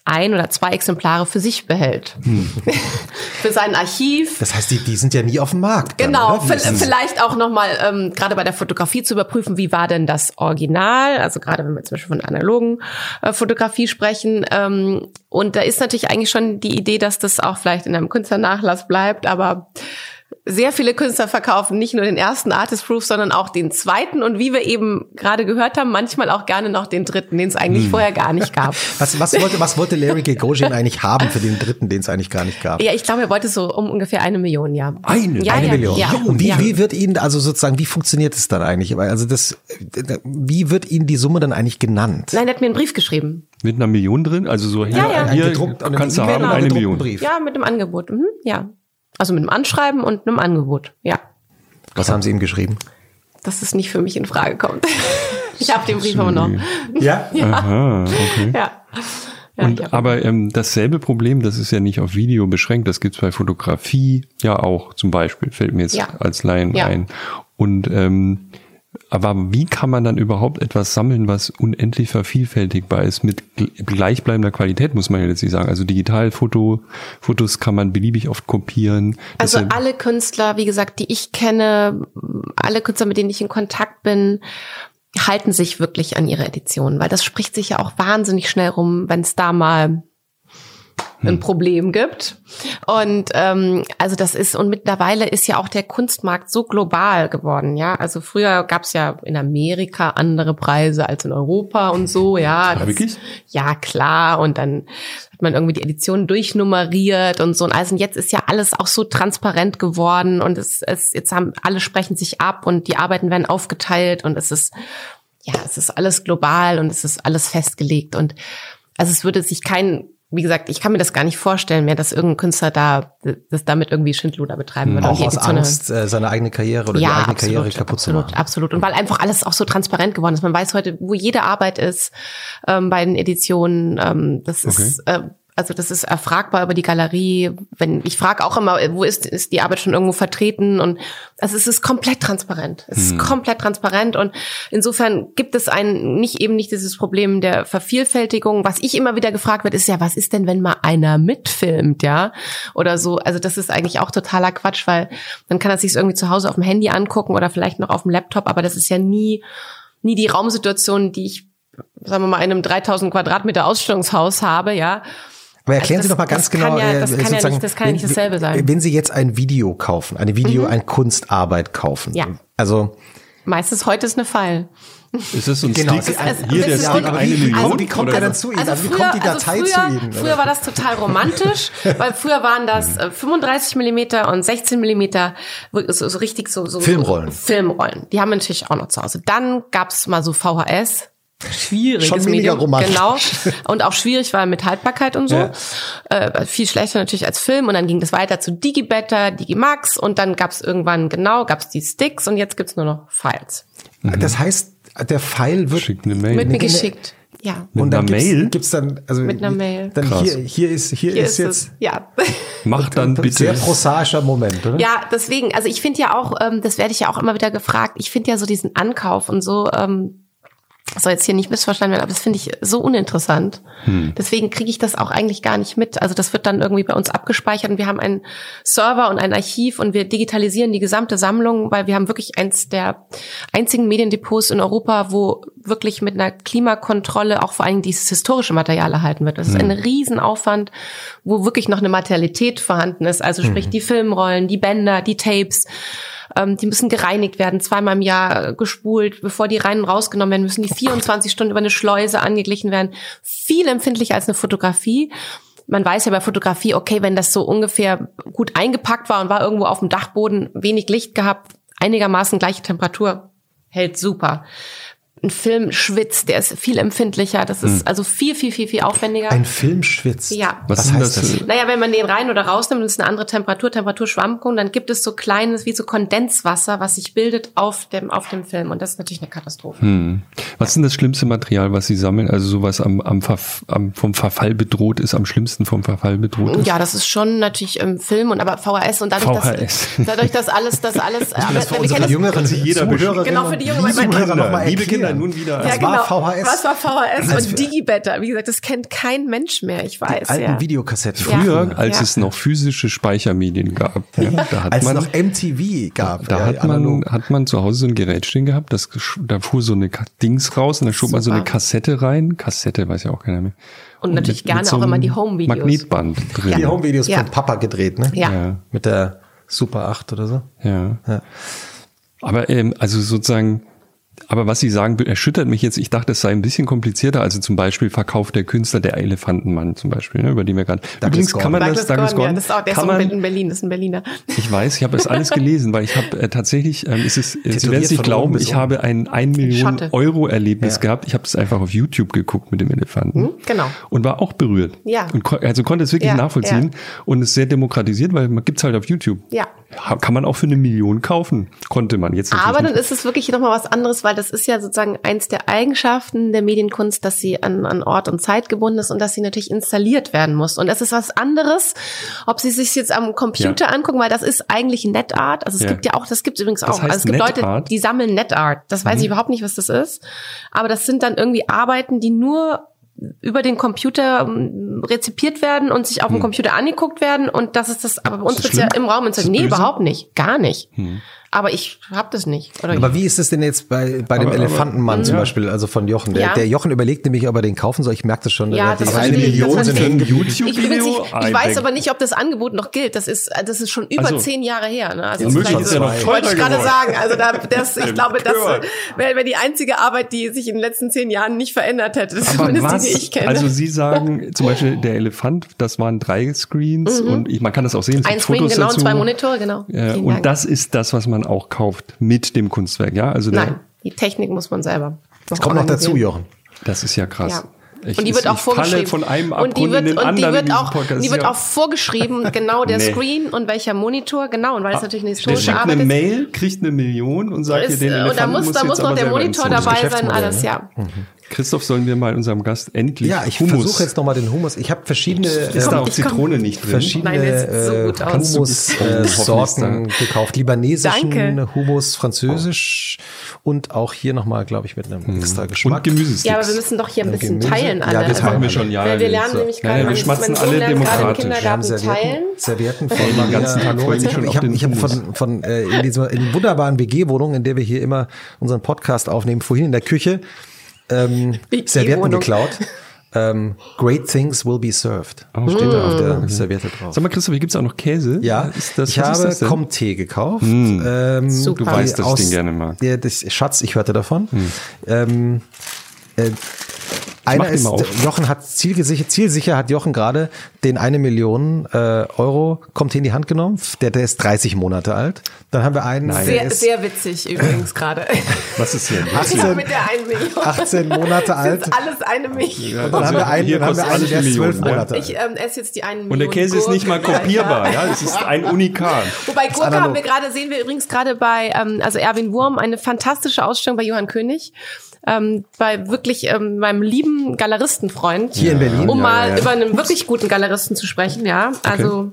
ein oder zwei Exemplare für sich behält. Hm. [laughs] für sein Archiv.
Das heißt, die, die sind ja nie auf dem Markt.
Dann, genau, vielleicht auch nochmal, ähm, gerade bei der Fotografie zu überprüfen, wie war denn das Original, also gerade wenn wir zum Beispiel von analogen äh, Fotografie sprechen. Ähm, und da ist natürlich eigentlich schon die Idee, dass das auch vielleicht in einem Künstlernachlass bleibt, aber sehr viele Künstler verkaufen nicht nur den ersten Artist Proof, sondern auch den zweiten und wie wir eben gerade gehört haben, manchmal auch gerne noch den dritten, den es eigentlich hm. vorher gar nicht gab. [laughs]
was, was, wollte, was wollte Larry Gagosian eigentlich haben für den dritten, den es eigentlich gar nicht gab?
Ja, ich glaube, er wollte so um ungefähr eine Million, ja.
Eine,
ja,
eine
ja,
Million.
Ja,
und wie, wie wird Ihnen, also sozusagen, wie funktioniert es dann eigentlich? Also das, wie wird Ihnen die Summe dann eigentlich genannt?
Nein, er hat mir einen Brief geschrieben.
Mit einer Million drin? Also so hier,
ja, ja.
hier gedruckt, kannst du haben eine Million.
Brief. Ja, mit dem Angebot. Mhm, ja. Also mit einem Anschreiben und einem Angebot, ja.
Was haben Sie ihm geschrieben?
Dass es nicht für mich in Frage kommt. [laughs] ich habe den Brief aber noch.
Ja? [laughs]
ja. Aha, okay. Ja.
Ja, und aber ähm, dasselbe Problem, das ist ja nicht auf Video beschränkt, das gibt's bei Fotografie ja auch zum Beispiel, fällt mir jetzt ja. als Laien ja. ein. Und ähm, aber wie kann man dann überhaupt etwas sammeln, was unendlich vervielfältigbar ist mit gleichbleibender Qualität, muss man ja letztlich sagen. Also Digitalfoto, Fotos kann man beliebig oft kopieren.
Also Deshalb alle Künstler, wie gesagt, die ich kenne, alle Künstler, mit denen ich in Kontakt bin, halten sich wirklich an ihre Edition, weil das spricht sich ja auch wahnsinnig schnell rum, wenn es da mal ein hm. Problem gibt. Und ähm, also das ist, und mittlerweile ist ja auch der Kunstmarkt so global geworden, ja. Also früher gab es ja in Amerika andere Preise als in Europa und so, [laughs] ja.
Das, wirklich?
Ja, klar. Und dann hat man irgendwie die Edition durchnummeriert und so. Und also jetzt ist ja alles auch so transparent geworden und es, es jetzt haben alle sprechen sich ab und die Arbeiten werden aufgeteilt und es ist ja, es ist alles global und es ist alles festgelegt und also es würde sich kein wie gesagt, ich kann mir das gar nicht vorstellen mehr, dass irgendein Künstler da das damit irgendwie Schindluder betreiben würde.
Auch aus Angst, so eine, seine eigene Karriere oder ja, die eigene absolut, Karriere kaputt
absolut,
zu machen.
Absolut. Und weil einfach alles auch so transparent geworden ist. Man weiß heute, wo jede Arbeit ist ähm, bei den Editionen. Ähm, das okay. ist äh, also das ist erfragbar über die Galerie. Wenn ich frage auch immer, wo ist, ist die Arbeit schon irgendwo vertreten? Und also es ist komplett transparent. Es ist komplett transparent und insofern gibt es ein nicht eben nicht dieses Problem der Vervielfältigung. Was ich immer wieder gefragt wird, ist ja, was ist denn, wenn mal einer mitfilmt, ja? Oder so. Also das ist eigentlich auch totaler Quatsch, weil dann kann er sich irgendwie zu Hause auf dem Handy angucken oder vielleicht noch auf dem Laptop, aber das ist ja nie nie die Raumsituation, die ich sagen wir mal, in einem 3000 Quadratmeter Ausstellungshaus habe, ja.
Aber erklären
Also
Sie doch mal
das-
ganz
das kann
genau.
ja-
äh,
das kann ja nicht- das kann ja nicht
wenn-
dasselbe sein. Mhm.
Wenn Sie jetzt ein Video kaufen, eine Video, eine Kunstarbeit kaufen.
Ja.
Also,
Meistens heute ist eine Fall.
Ist das so ein
Genau,
Stick?
es- es-
Hier,
es
der
ist
Stick,
so-
eine Million?
also wie kommt
oder
er
was?
dann zu Ihnen? Also wie kommt die Datei
früher,
zu Ihnen?
Früher war das total romantisch, [laughs] weil früher waren das äh, 35 Millimeter und 16 Millimeter, so, so richtig so, so
Filmrollen.
Filmrollen. Die haben wir natürlich auch noch zu Hause. Dann gab's mal so VHS. Schwieriges
Schon weniger
Medium,
romantisch.
genau. Und auch schwierig war mit Haltbarkeit und so.
Ja.
Äh, viel schlechter natürlich als Film. Und dann ging das weiter zu Digibetter, Digimax und dann gab's irgendwann, genau, gab's die Sticks und jetzt gibt's nur noch Files.
das heißt, der Pfeil wird
Schickt eine Mail.
Wird mir
Mit-
geschickt. Ja.
Mit
und dann
einer
gibt's,
Mail?
gibt's dann also
Mit einer Mail.
Dann
Krass.
hier hier ist hier,
Hier
ist jetzt
es. Ja. [laughs]
Mach dann bitte.
sehr prosaischer Moment, oder?
Ja, deswegen, also ich finde ja auch, ähm, das werde ich ja auch immer wieder gefragt, ich finde ja so diesen Ankauf und so, ähm, soll jetzt hier nicht missverstanden werden, aber das finde ich so uninteressant. Deswegen kriege ich das auch eigentlich gar nicht mit. Also das wird dann irgendwie bei uns abgespeichert und wir haben einen Server und ein Archiv und wir digitalisieren die gesamte Sammlung, weil wir haben wirklich eins der einzigen Mediendepots in Europa, wo wirklich mit einer Klimakontrolle auch vor allem dieses historische Material erhalten wird. Das ist ein Riesenaufwand, wo wirklich noch eine Materialität vorhanden ist. Also sprich die Filmrollen, die Bänder, die Tapes. Ähm, die müssen gereinigt werden, zweimal im Jahr äh, gespult, bevor die rein und rausgenommen werden, müssen die 24 Stunden über eine Schleuse angeglichen werden. Viel empfindlicher als eine Fotografie. Man weiß ja bei Fotografie, okay, wenn das so ungefähr gut eingepackt war und war irgendwo auf dem Dachboden, wenig Licht gehabt, einigermaßen gleiche Temperatur, hält super. Ein Film schwitzt, der ist viel empfindlicher, das ist also viel, viel, viel, viel aufwendiger.
Ein Film schwitzt.
Ja.
Was
Was, heißt
das?
das?
Naja, wenn man den rein oder rausnimmt und es ist eine andere Temperatur, Temperaturschwankung, dann gibt es so kleines, wie so Kondenswasser, was sich bildet auf dem, auf dem Film. Und das ist natürlich eine Katastrophe.
Hm. Was ist denn das schlimmste Material, was Sie sammeln? Also sowas am, am, Verf am vom Verfall bedroht ist, am schlimmsten vom Verfall bedroht ist?
Ja, das ist schon natürlich im Film und aber VHS und dadurch,
VHS.
dass, dadurch, dass alles, [laughs] das alles,
Das für
wir
unsere
kennen das-
jeder
Zuhörerinnen
Genau, für die jüngeren-
und Zuhörer noch mal
liebe Kinder,
erklären.
nun wieder.
Das
ja,
war
genau.
VHS.
Was war VHS und Digibetter? Wie gesagt, das kennt kein Mensch mehr, ich weiß.
alten
ja.
Videokassetten.
Früher,
Ja.
als
Ja.
es noch physische Speichermedien gab, ja, da hat
Als
man
es noch MTV gab.
Da
ja,
hat man, hat man zu Hause so ein Gerät stehen gehabt, das, da fuhr so eine Dings raus und da schob man so eine
Super.
Kassette rein. Kassette weiß ja auch keiner mehr.
Und natürlich gerne
so
auch immer die Home-Videos.
Magnetband drin.
die Homevideos
Ja.
von Papa gedreht, ne?
Ja.
Ja.
Mit der Super 8 oder so.
Ja.
Ja.
Aber ähm, also sozusagen, aber was Sie sagen, erschüttert mich jetzt. Ich dachte, es sei ein bisschen komplizierter. Also zum Beispiel verkauft der Künstler der Elefantenmann zum Beispiel, ne, über den wir gerade. Übrigens kann man das,
Douglas
Douglas
Gordon, ja, das ist auch, der ist
kann man,
in Berlin, das ist ein Berliner.
Ich weiß, ich habe es alles gelesen, weil ich habe äh, tatsächlich, ähm, es ist, äh, Sie werden es nicht glauben, ich habe ein 1 Million
Schotte.
Euro Erlebnis
Ja.
gehabt. Ich habe es einfach auf YouTube geguckt mit dem Elefanten.
genau.
Und war auch berührt.
Ja.
Und ko also konnte es wirklich
Ja,
nachvollziehen und ist sehr demokratisiert, weil man gibt's halt auf YouTube.
Ja.
Kann man auch für eine Million kaufen. Konnte man jetzt natürlich
Aber dann
nicht.
ist es wirklich nochmal was anderes, weil das ist ja sozusagen eins der Eigenschaften der Medienkunst, dass sie an, an Ort und Zeit gebunden ist und dass sie natürlich installiert werden muss. Und das ist was anderes, ob sie sich jetzt am Computer
Ja.
angucken, weil das ist eigentlich NetArt. Also es
Ja.
gibt ja auch, das gibt es übrigens auch.
heißt
also es gibt Leute,
NetArt?
die sammeln NetArt. Das weiß ich überhaupt nicht, was das ist. Aber das sind dann irgendwie Arbeiten, die nur über den Computer ähm, rezipiert werden und sich auf dem Computer angeguckt werden und das ist das, aber bei uns
das
wird's ja im Raum installiert. Nee, überhaupt nicht. Gar nicht. Aber ich hab das nicht. Oder
Aber wie ist es denn jetzt bei, bei dem
Aber- aber-
Elefantenmann zum
Ja.
Beispiel, also von Jochen? Der,
Ja.
der Jochen überlegt nämlich, ob er den kaufen soll. Ich merke das schon.
Ja,
die
das
eine Million sind
verstehe
hängen
ich.
geblieben.
Ich, weiß aber nicht, ob das Angebot noch gilt. Das ist, das ist schon über
Also,
zehn Jahre her. Ne? Also vielleicht
ist ja noch teurer
wollte ich gerade sagen. Also da, das, ich [laughs] glaube, das wäre wär die einzige Arbeit, die sich in den letzten zehn Jahren nicht verändert hätte. Das
Aber
zumindest
was?
die, die ich kenne.
Also Sie sagen [laughs] zum Beispiel der Elefant, das waren drei Screens und ich, man kann das auch sehen. es
Mhm. Ein Screen,
Fotos
genau,
dazu.
zwei Monitore, genau.
Und
Dank.
das ist das, was man auch kauft mit dem Kunstwerk, ja? Also
Nein, die Technik muss man selber.
Das kommt noch dazu, Jochen.
das ist ja krass.
Ja.
Ich-
und die wird
ich
auch vorgeschrieben.
falle von einem
und die wird,
in den
und die wird auch,
Podcast.
die wird
Ja.
auch vorgeschrieben, genau der
Nee.
Screen und welcher Monitor, genau, und weil es natürlich eine
Der
historische
schickt
Arbeit
eine
ist.
Mail, kriegt eine Million und sagt
ist,
dir den Elefanten
und da muss, da muss noch der Monitor dabei sein, alles,
ne?
ja.
Christoph, sollen wir mal unserem Gast endlich
Ja, ich versuche jetzt nochmal den Hummus. Ich habe verschiedene,
Ist da
äh,
auch
ich komm-
Zitrone nicht drin?
verschiedene
Nein, der sieht so
äh,
oh, hoffentlich
Hummus-Sorten
da-
gekauft. Libanesischen
Danke.
Hummus, französisch und auch hier nochmal, glaube ich, mit einem extra Geschmack.
Und Gemüsesticks.
Ja, aber wir müssen doch hier ein
Ja,
bisschen
Gemüse.
teilen
Ja,
alle.
wir
das
teilen
machen wir schon, ja.
Weil wir lernen
so.
nämlich
ja,
gerade,
ja, wir schmatzen alle demokratisch.
Wir haben
Kindergarten teilen.
Servietten, Servietten von
den ganzen Tag
Ich
schon
habe
auf
ich hab,
den
ich hab
Hummus.
von, von äh, in dieser in wunderbaren WG-Wohnung, in der wir hier immer unseren Podcast aufnehmen, vorhin in der Küche ähm. Servietten geklaut. Ähm, Great things will be served. Steht da auf der Serviette drauf.
Sag mal, Christoph, hier gibt's auch noch Käse.
Ja,
ist das,
ich habe? Comté gekauft. Ähm,
Super.
Du weißt, dass ich den gerne mag.
Ja, das, Schatz, ich hörte davon. Ähm, äh, einer ist. Jochen hat zielgesicher, zielsicher hat Jochen gerade den eine Million äh, Euro Comté in die Hand genommen. Der, der ist 30 Monate alt. Dann haben wir einen, der
Sehr,
ist
sehr witzig übrigens gerade. [laughs]
Was ist hier?
Ja,
18,
mit der 1 Million.
18 Monate alt. [laughs]
Das ist alles eine Million.
Ja,
Und dann haben wir einen,
hier
dann haben wir einen
alles
der
eine
ist 12
Million, ja.
Monate alt.
Ich ähm, esse jetzt die 1 Million.
Und der Käse ist nicht mal kopierbar, ja. Es ist ein Unikat. [laughs]
Wobei Gurke haben wir gerade, sehen wir übrigens gerade bei, ähm, also Erwin Wurm, eine fantastische Ausstellung bei Johann König. Ähm, bei wirklich ähm, meinem lieben Galeristenfreund.
Hier in Berlin.
Um mal
ja, ja.
über einen wirklich guten Galeristen zu sprechen, ja. Also,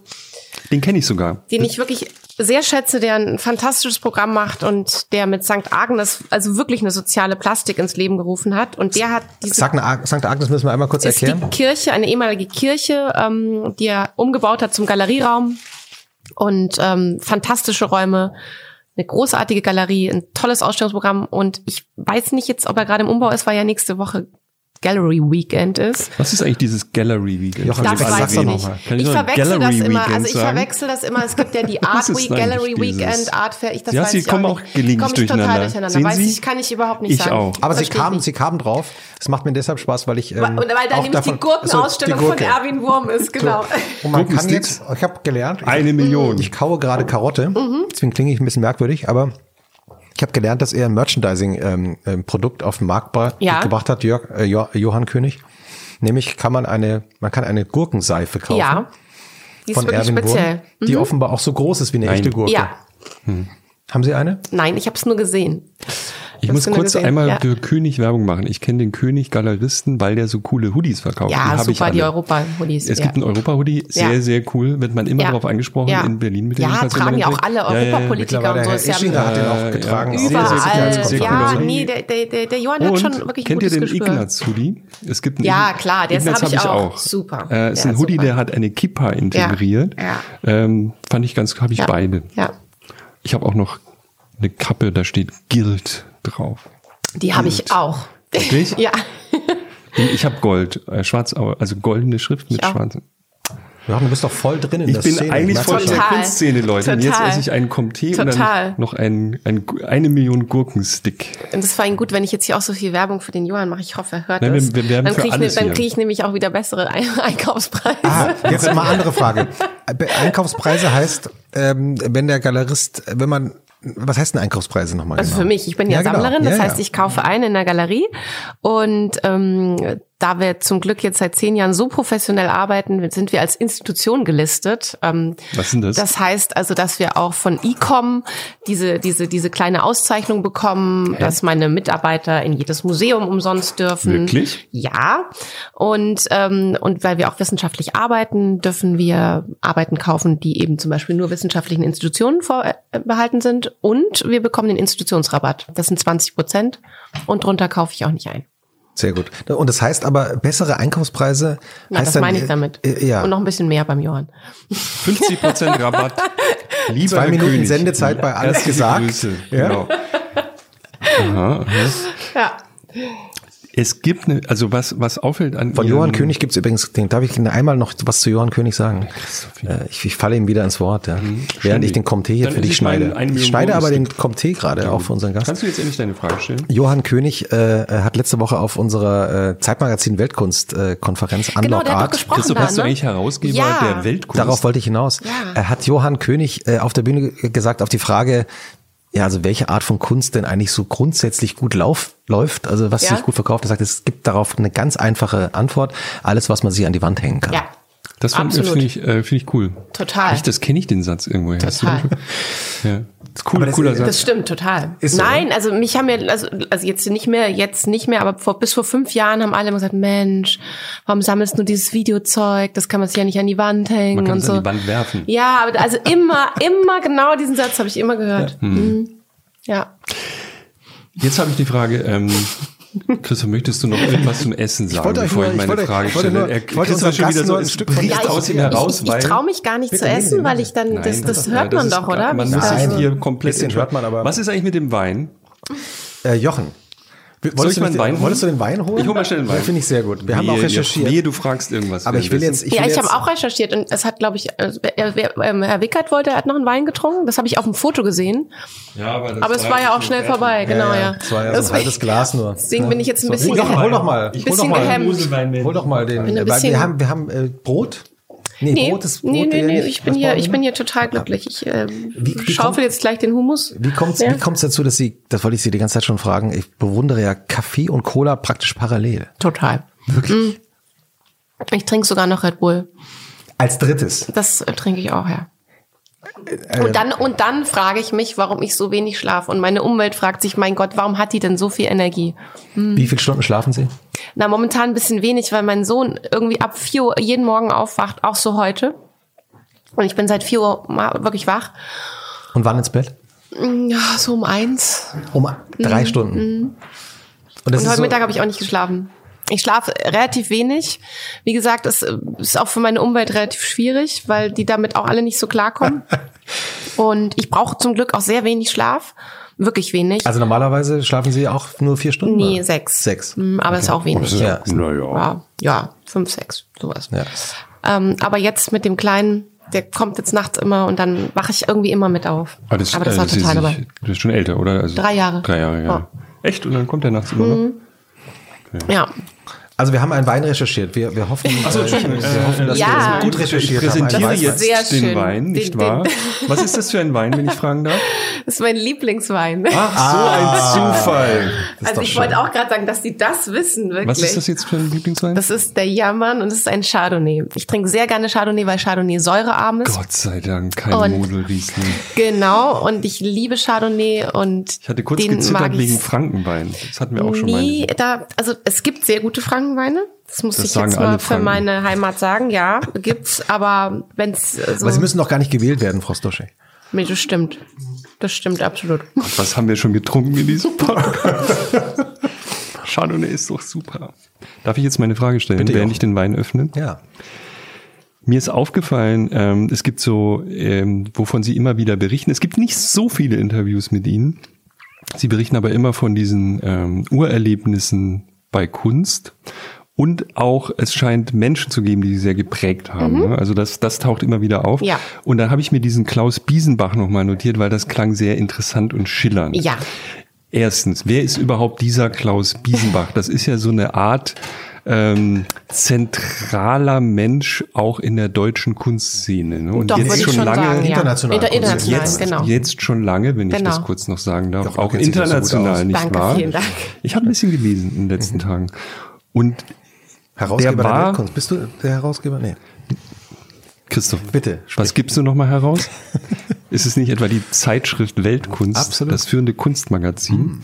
Den kenne ich sogar.
den ich wirklich sehr schätze, der ein fantastisches Programm macht und der mit St. Agnes also wirklich eine soziale Plastik ins Leben gerufen hat. Und der hat diese
St. Ag- St. Agnes müssen wir einmal kurz
ist die
erklären.
Kirche, eine ehemalige Kirche, ähm, die er umgebaut hat zum Galerieraum und ähm, fantastische Räume, eine großartige Galerie, ein tolles Ausstellungsprogramm. Und ich weiß nicht jetzt, ob er gerade im Umbau ist, weil ja nächste Woche Gallery Weekend ist.
Was ist eigentlich dieses Gallery Weekend?
Jochen,
Das weiß ich nicht.
ich
Ich verwechsel das immer.
Weekend
Also ich verwechsel das immer. Es gibt ja die [laughs] Art Week, Gallery Weekend, Art Fair. Ich, das
Ja,
weiß
sie
ich
kommen
auch
gelegentlich
Komm ich total
durcheinander.
durcheinander.
Sehen
Weiß
Sie?
ich, kann ich überhaupt nicht
Ich
sagen.
auch.
Aber sie kamen, sie kamen drauf. Es macht mir deshalb Spaß, weil ich ähm,
weil da nämlich
davon,
die Gurkenausstellung von
die Gurke.
Erwin Wurm ist, genau.
Und man kann jetzt, ich habe gelernt, ich,
Eine Million.
ich kaue gerade Karotte,
Mhm.
deswegen klinge ich ein bisschen merkwürdig, aber ich habe gelernt, dass er ein Merchandising-Produkt auf den Markt
Ja.
gebracht hat, Jörg, äh, Jo- Johann König. Nämlich kann man eine, man kann eine Gurkenseife kaufen
Ja. Die ist
von
wirklich
Erwin
speziell.
Wurm, die offenbar auch so groß ist wie eine
Nein.
echte Gurke.
Ja.
Haben Sie eine?
Nein, ich habe es nur gesehen.
Ich muss kurz
gesehen?
einmal
Ja.
für König Werbung machen. Ich kenne den König Galeristen, weil der so coole Hoodies verkauft.
Ja,
die
super, die. Europa-Hoodies.
Es
ja.
gibt einen Europa-Hoodie, sehr, sehr cool. Wird man immer
Ja.
darauf angesprochen in Berlin mit
Ja, tragen ja
den
auch alle Europapolitiker und so.
Herr Ischinger hat den auch
Äh,
getragen.
ja.
Sehr, sehr
überall. ja, nee, der, der, der, der Johann hat schon wirklich
kennt ihr den. Ignaz-Hoodie? Es gibt einen
Ja, klar, das
Ignaz
hab ich auch. Super.
Äh, ist ein Hoodie, der hat eine Kippa integriert. Ähm, fand ich ganz, habe ich beide.
Ja,
Ich habe auch noch eine Kappe, da steht Guild drauf.
die habe ich auch.
Wirklich? [laughs]
Ja.
Ich habe Gold, äh, schwarz, also goldene Schrift mit
Ich auch.
schwarz.
Johann, du bist doch voll drin in
Ich
der
bin
Szene.
eigentlich
Merkst
voll
du
in der. Kunstszene, Leute. Und jetzt esse ich einen Comté und
Total.
dann noch ein, ein, eine Million Gurkenstick.
Und das war ihm gut, wenn ich jetzt hier auch so viel Werbung für den Johann mache. Ich hoffe, er hört
Nein, wir-
das.
wir werben
dann
für
kriege ich, ne, krieg ich nämlich auch wieder bessere Ein [laughs] Einkaufspreise.
Ah, jetzt mal andere Frage. Einkaufspreise heißt, ähm, wenn der Galerist, wenn man, was heißt denn Einkaufspreise nochmal?
Also
genau?
für mich, ich bin ja,
genau.
Sammlerin, das
Ja,
heißt,
ja.
ich kaufe ein in der Galerie und ähm, da wir zum Glück jetzt seit zehn Jahren so professionell arbeiten, sind wir als Institution gelistet. Ähm,
Was sind das?
Das heißt also, dass wir auch von ICOM diese, diese, diese kleine Auszeichnung bekommen, dass meine Mitarbeiter in jedes Museum umsonst dürfen.
Wirklich?
Ja. Und, ähm, und weil wir auch wissenschaftlich arbeiten, dürfen wir Arbeiten kaufen, die eben zum Beispiel nur wissenschaftlichen Institutionen vorbehalten sind. Und wir bekommen den Institutionsrabatt. Das sind 20 Prozent. Und drunter kaufe ich auch nicht ein.
Sehr gut. Und das heißt aber, bessere Einkaufspreise
Na,
heißt
das
dann,
meine ich damit.
Äh, ja.
Und noch ein bisschen mehr beim Johann.
50% Rabatt. [laughs] Lieber
Zwei
Herr
Minuten
König.
Sendezeit bei Alles
Herzliche
gesagt.
Grüße.
Ja.
Genau. Aha, [laughs] aha.
Ja.
Es gibt eine, also was, was auffällt an
Von Johann König gibt's übrigens, den, darf ich einmal noch was zu Johann König sagen? Äh, ich, ich falle ihm wieder ins Wort, ja. während ich den Comté hier
Dann
für dich schneide.
eine
Ich schneide aber den. Comté gerade auch für unseren Gast.
Kannst du jetzt endlich deine Frage stellen?
Johann König äh, hat letzte Woche auf unserer äh, Zeitmagazin Weltkunst äh, Konferenz
Genau,
Art
gesprochen
Christoph,
da,
bist du
ne?
eigentlich Herausgeber
Ja.
der Weltkunst?
Darauf wollte ich hinaus.
Ja.
Er hat Johann König äh, auf der Bühne ge- gesagt, auf die Frage, ja, also welche Art von Kunst denn eigentlich so grundsätzlich gut lauf, läuft, also was
Ja.
sich gut verkauft. Er sagt, es gibt darauf eine ganz einfache Antwort. Alles, was man sich an die Wand hängen kann.
Ja.
Das finde ich, äh, finde ich cool.
Total.
Ich, das kenne ich den Satz irgendwoher.
Total.
Ja. Ist cool,
das-
cooler Satz.
Das stimmt total.
Ist so,
Nein, also mich haben ja, also, also jetzt nicht mehr, jetzt nicht mehr, aber vor, bis vor fünf Jahren haben alle immer gesagt, Mensch, warum sammelst du dieses Videozeug? Das kann man sich ja nicht an die Wand hängen
Man kann
und
es
so.
an die Wand werfen.
Ja, aber also immer, [laughs] immer genau diesen Satz habe ich immer gehört. Mhm. Ja.
Jetzt habe ich die Frage, ähm, Christoph, möchtest du noch irgendwas zum Essen sagen,
euch
bevor
nur-
ich meine
ich wollte-
Frage
ich
stelle?
nur-
Er,
ich
ist schon wieder so,
ein
es
Stück von-
aus ihm
Ja, ich-
heraus,
ich
weil...
ich traue mich gar nicht zu essen, weil ich dann,
Nein,
das, das, hört
das
man
ist-
doch, oder?
Man
Wie
muss sich hier komplett
hört man, aber-
Was ist eigentlich mit dem Wein?
Äh, Jochen. Wolltest
ich
du nicht-
Wein?
Wolltest du den Wein holen?
Ich hol mal schnell den Wein.
Ja, Finde ich sehr gut. Wir haben
Wehe,
auch recherchiert.
Wehe, du fragst irgendwas.
aber ich will jetzt, ich
ja,
will
ich
jetzt,
habe auch recherchiert und es hat, glaube ich, äh, wer- wer- ähm, Herr Wickert wollte, er hat noch einen Wein getrunken. Das habe ich auf dem Foto gesehen.
Ja, aber, das
Aber es war ja auch schnell vorbei, genau, ja.
Das war ja so ein halbes Glas nur.
Deswegen bin ich jetzt ein
So,
bisschen, gehe-
hol doch mal.
Ich
hol doch
bisschen
mal.
gehemmt.
Hol doch mal den. Haben, wir haben äh, Brot. Nee,
Nee,
Brot ist Brot.
nee, nee, nee, ich bin hier, ich bin hier total glücklich. Ich ähm,
Wie- wie
schaufel
kommt-
jetzt gleich den Hummus.
Wie kommt's,
Ja.
wie kommt's dazu, dass Sie, das wollte ich Sie die ganze Zeit schon fragen, ich bewundere ja Kaffee und Cola praktisch parallel.
Total. Wirklich? Ich trinke sogar noch Red Bull.
Als drittes.
Das äh, trinke ich auch, ja.
Äh,
Und dann, und dann frage ich mich, warum ich so wenig schlafe. Und meine Umwelt fragt sich, mein Gott, warum hat die denn so viel Energie?
Wie viele Stunden schlafen Sie?
Na, momentan ein bisschen wenig, weil mein Sohn irgendwie ab 4 Uhr jeden Morgen aufwacht, auch so heute. Und ich bin seit 4 Uhr wirklich wach.
Und wann ins Bett?
Ja, so um eins.
Um drei Stunden. Und das
Und
ist
heute
so,
Mittag habe ich auch nicht geschlafen. Ich schlafe relativ wenig. Wie gesagt, es äh, ist auch für meine Umwelt relativ schwierig, weil die damit auch alle nicht so klarkommen. [laughs] Und ich brauche zum Glück auch sehr wenig Schlaf. Wirklich wenig.
also normalerweise schlafen Sie auch nur vier Stunden?
nee,
oder?
sechs.
Sechs.
Mm, Aber ist auch wenig.
Ja.
Naja.
Ja, ja, fünf, sechs, sowas.
Ja.
Ähm, aber jetzt mit dem Kleinen, der kommt jetzt nachts immer und dann wache ich irgendwie immer mit auf.
Aber das,
aber das
äh,
war
ist,
total dabei.
Das ist schon älter, oder? Also
Drei Jahre.
Drei Jahre, ja.
Ja.
Echt? Und dann kommt der nachts immer noch?
Ja,
Also wir haben einen Wein recherchiert. Wir, wir hoffen, äh, wir hoffen, dass
Ja.
wir das gut
Ich
recherchiert haben.
präsentiere
Einen Wein.
jetzt
Sehr
den
schön.
Wein,
Den-
nicht
den-
wahr? Was ist das für ein Wein, wenn ich fragen darf? [laughs]
das ist mein Lieblingswein.
Ach, so ein Zufall.
also ich
schön.
wollte auch gerade sagen, dass die das wissen, wirklich.
Was ist das jetzt für ein Lieblingswein?
Das ist der Jammern und es ist ein Chardonnay. Ich trinke sehr gerne Chardonnay, weil Chardonnay säurearm ist.
Gott sei Dank, kein
Und-
Modelriesling.
Genau, und ich liebe Chardonnay und
Ich hatte kurz
den
gezittert
ich
wegen Frankenwein. Das hatten wir auch schon
nie
mal.
da, also es gibt sehr gute Frankenweine. Das muss
Das
ich
sagen
jetzt mal für
Franken.
meine Heimat sagen. Ja, gibt's, aber wenn's so,
Aber Sie müssen doch gar nicht gewählt werden, Frau Stoschek.
nee, das stimmt. Das stimmt absolut.
Was haben wir schon getrunken in diesem Podcast? [laughs] Chardonnay ist doch super. Darf ich jetzt meine Frage stellen,
Bitte,
während
Jochen.
ich den Wein öffne?
Ja.
Mir ist aufgefallen, ähm, es gibt so, ähm, wovon Sie immer wieder berichten. Es gibt nicht so viele Interviews mit Ihnen. Sie berichten aber immer von diesen ähm, Urerlebnissen bei Kunst. Und auch, es scheint Menschen zu geben, die sie sehr geprägt haben. Ne? Also das, das taucht immer wieder auf.
Mhm. Ja.
Und da habe ich mir diesen Klaus Biesenbach nochmal notiert, weil das klang sehr interessant und schillernd.
Ja.
Erstens, wer ist überhaupt dieser Klaus Biesenbach? Das ist ja so eine Art ähm, zentraler Mensch auch in der deutschen Kunstszene. Ne? Und
Doch,
jetzt
würde ich
schon
schon
lange,
sagen, ja.
international
Inter international,
Kunst.
genau.
jetzt schon lange, wenn ich
Genau.
das kurz noch sagen darf,
Doch,
auch
so
international,
aus.
nicht
Danke,
wahr?
vielen Dank.
Ich habe ein bisschen gelesen in den letzten Tagen. Und
Herausgeber
Der
der,
war-
Weltkunst. Bist du der Herausgeber? Nee.
Christoph,
Bitte,
was gibst du noch mal heraus? [laughs] ist es nicht etwa die Zeitschrift Weltkunst,
Absolut.
das führende Kunstmagazin?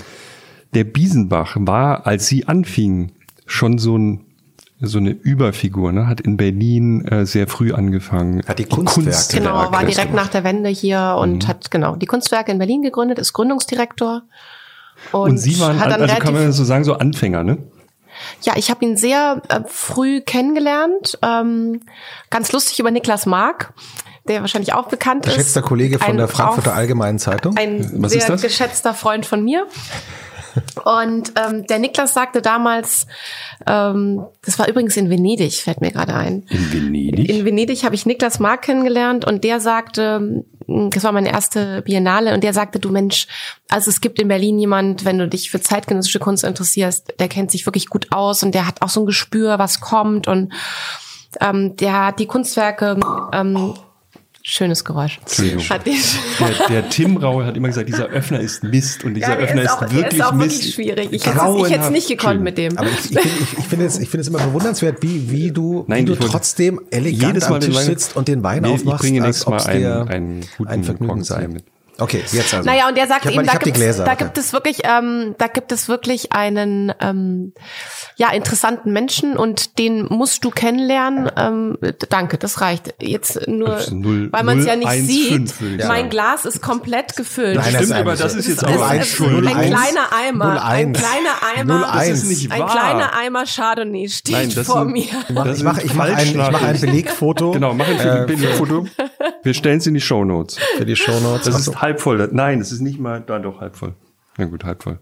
Der Biesenbach war, als sie anfing, schon so ein so eine Überfigur, ne? hat in Berlin äh, sehr früh angefangen.
Hat die Kunstwerke.
Genau, war
Kunstwerke
direkt nach der Wende hier und
Mhm.
hat genau die Kunstwerke in Berlin gegründet, ist Gründungsdirektor. Und,
Und sie waren,
hat dann
also
relativ,
kann man so sagen, so Anfänger, ne?
Ja, ich habe ihn sehr äh, früh kennengelernt. Ähm, ganz lustig über Niklas Mark, der wahrscheinlich auch bekannt ist.
Geschätzter Kollege von
Ein
der Frankfurter Allgemeinen Zeitung.
Ein
Was
sehr
ist das?
geschätzter Freund von mir. Und ähm, der Niklas sagte damals, ähm, das war übrigens in Venedig, fällt mir gerade ein.
In Venedig.
In Venedig habe ich Niklas Mark kennengelernt und der sagte, mh, das war meine erste Biennale, und der sagte, du Mensch, also es gibt in Berlin jemand, wenn du dich für zeitgenössische Kunst interessierst, der kennt sich wirklich gut aus und der hat auch so ein Gespür, was kommt und ähm, der hat die Kunstwerke, ähm, schönes Geräusch.
Entschuldigung.
Hat
Der, der Tim Raue hat immer gesagt, dieser Öffner ist Mist und dieser
ja,
Öffner
ist
ist,
auch, der
wirklich
ist auch
Mist.
wirklich schwierig. Ich hätte, es- es nicht gekonnt mit dem.
Aber ich, ich, finde, ich, ich finde es, ich finde es immer bewundernswert, wie, wie du,
Nein,
wie du trotzdem elegant
jedes Mal
am Tisch sitzt und den Wein
Nee,
aufmachst,
Ich bringe
als
nächstes Mal
ob's
einen,
dir
einen guten
ein Vergnügen sei.
mit.
Okay, jetzt also.
Naja, und der sagt
ich hab,
eben,
ich
da, gibt's,
Gläser,
da
okay.
gibt es wirklich, ähm, da gibt es wirklich einen ähm, ja interessanten Menschen und den musst du kennenlernen. Ähm, danke, das reicht. Jetzt nur,
Das ist null-
weil man es ja nicht
015
sieht.
würde ich
Mein. Glas ist komplett gefüllt.
Nein,
Stimmt,
das
aber
ist
das ist jetzt auch
ist,
ein
ist
Schuld.
ein kleiner Eimer, ein
01.
kleiner Eimer,
01.
Das ist nicht
ein
wahr.
kleiner Eimer Chardonnay steht
Nein, das
vor
sind-
mir.
Ich mache
Das
ich mach,
sind
ich mach ein, ich mach ein. Belegfoto
Genau, mach ein
äh,
Belegfoto. Wir stellen es in die Shownotes.
für die Shownotes.
Das ist halb voll. Nein, das ist nicht mal, da doch halb voll. Na gut, halb voll.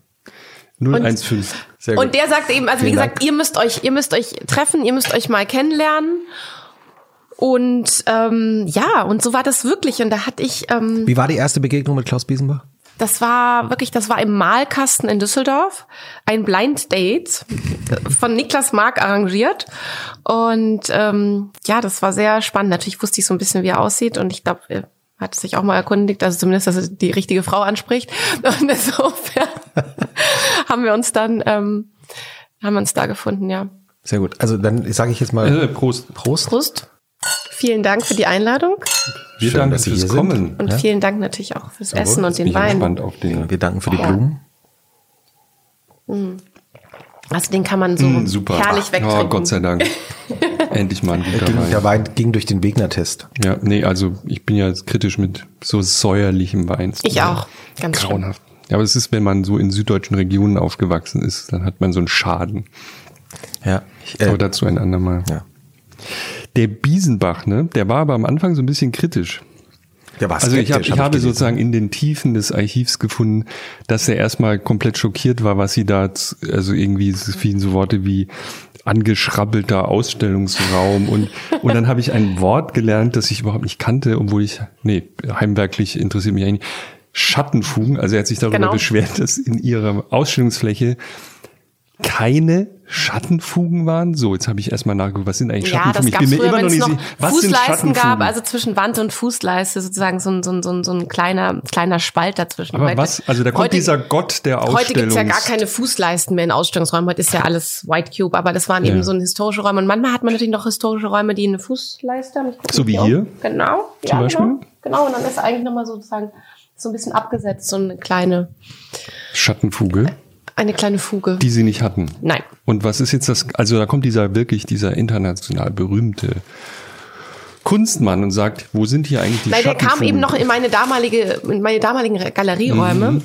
015.
Sehr gut.
Und der sagt eben, also wie
Vielen
gesagt,
Dank.
ihr müsst euch, ihr müsst euch treffen, ihr müsst euch mal kennenlernen. Und ähm, ja, und so war das wirklich. Und da hatte ich, ähm,
Wie war die erste Begegnung mit Klaus Biesenbach?
das war wirklich, das war im Malkasten in Düsseldorf, ein Blind Date von Niklas Mark arrangiert. Und ähm, ja, das war sehr spannend. Natürlich wusste ich so ein bisschen, wie er aussieht. Und ich glaube, hat sich auch mal erkundigt, also zumindest, dass er die richtige Frau anspricht. Und insofern [laughs] haben wir uns dann, ähm, haben wir uns da gefunden, ja.
Sehr gut. Also dann sage ich jetzt mal
Äh, Prost.
Prost.
Prost. Vielen Dank für die Einladung
Wir
Schön,
danken
dass Sie
fürs
hier sind.
Kommen.
und
Ja.
vielen Dank natürlich auch fürs Essen und den
ich
Wein.
gespannt auf den.
Wir danken für die Blumen.
Also den kann man so
Mm, super.
herrlich wegtrinken.
Oh, Gott sei Dank. [laughs] Endlich mal ein guter
Ging, der
Wein.
Wein ging durch den Wegner-Test.
Ja, nee, also ich bin ja kritisch mit so säuerlichem Wein.
Ich auch. Ganz schön.
Grauenhaft. Ja, aber es ist, wenn man so in süddeutschen Regionen aufgewachsen ist, dann hat man so einen Schaden.
Ja. Ich,
Aber
äh,
dazu ein andermal.
ja.
Der Biesenbach, ne, der war aber am Anfang so ein bisschen kritisch.
Der war
Also ich, hab, ich habe
gelesen.
sozusagen in den Tiefen des Archivs gefunden, dass er erstmal komplett schockiert war, was sie da, also irgendwie es fielen so Worte wie angeschrabbelter Ausstellungsraum und und dann habe ich ein Wort gelernt, das ich überhaupt nicht kannte, obwohl ich nee heimwerklich interessiert mich eigentlich nicht. Schattenfugen. Also er hat sich darüber
Genau.
beschwert, dass in ihrer Ausstellungsfläche keine Schattenfugen waren. So, jetzt habe ich erstmal nachgeguckt, was sind eigentlich
Ja, das
Schattenfugen?
gab
ich bin mir
früher,
immer
wenn
noch
es
nicht sicher, was
Fußleisten
Schattenfugen?
gab, also zwischen Wand und Fußleiste sozusagen so ein, so ein, so ein, so ein kleiner, kleiner Spalt dazwischen.
Aber
Heute-
was? Also da kommt
heute-
dieser Gott der Ausstellung.
Heute gibt's ja gar keine Fußleisten mehr in Ausstellungsräumen. Heute ist ja alles White Cube, aber das waren eben
Ja.
so ein historische Räume. Und manchmal hat man natürlich noch historische Räume, die eine Fußleiste haben.
So wie hier?
Genau.
Zum
ja,
Beispiel?
Genau. genau. Und dann ist eigentlich nochmal sozusagen so ein bisschen abgesetzt, so eine kleine,
Schattenfuge,
eine kleine Fuge.
die sie nicht hatten.
Nein.
Und was ist jetzt das? Also da kommt dieser wirklich dieser international berühmte Kunstmann und sagt, wo sind hier eigentlich die
Nein, der kam eben noch in meine damalige, in meine damaligen Galerieräume.
Mhm.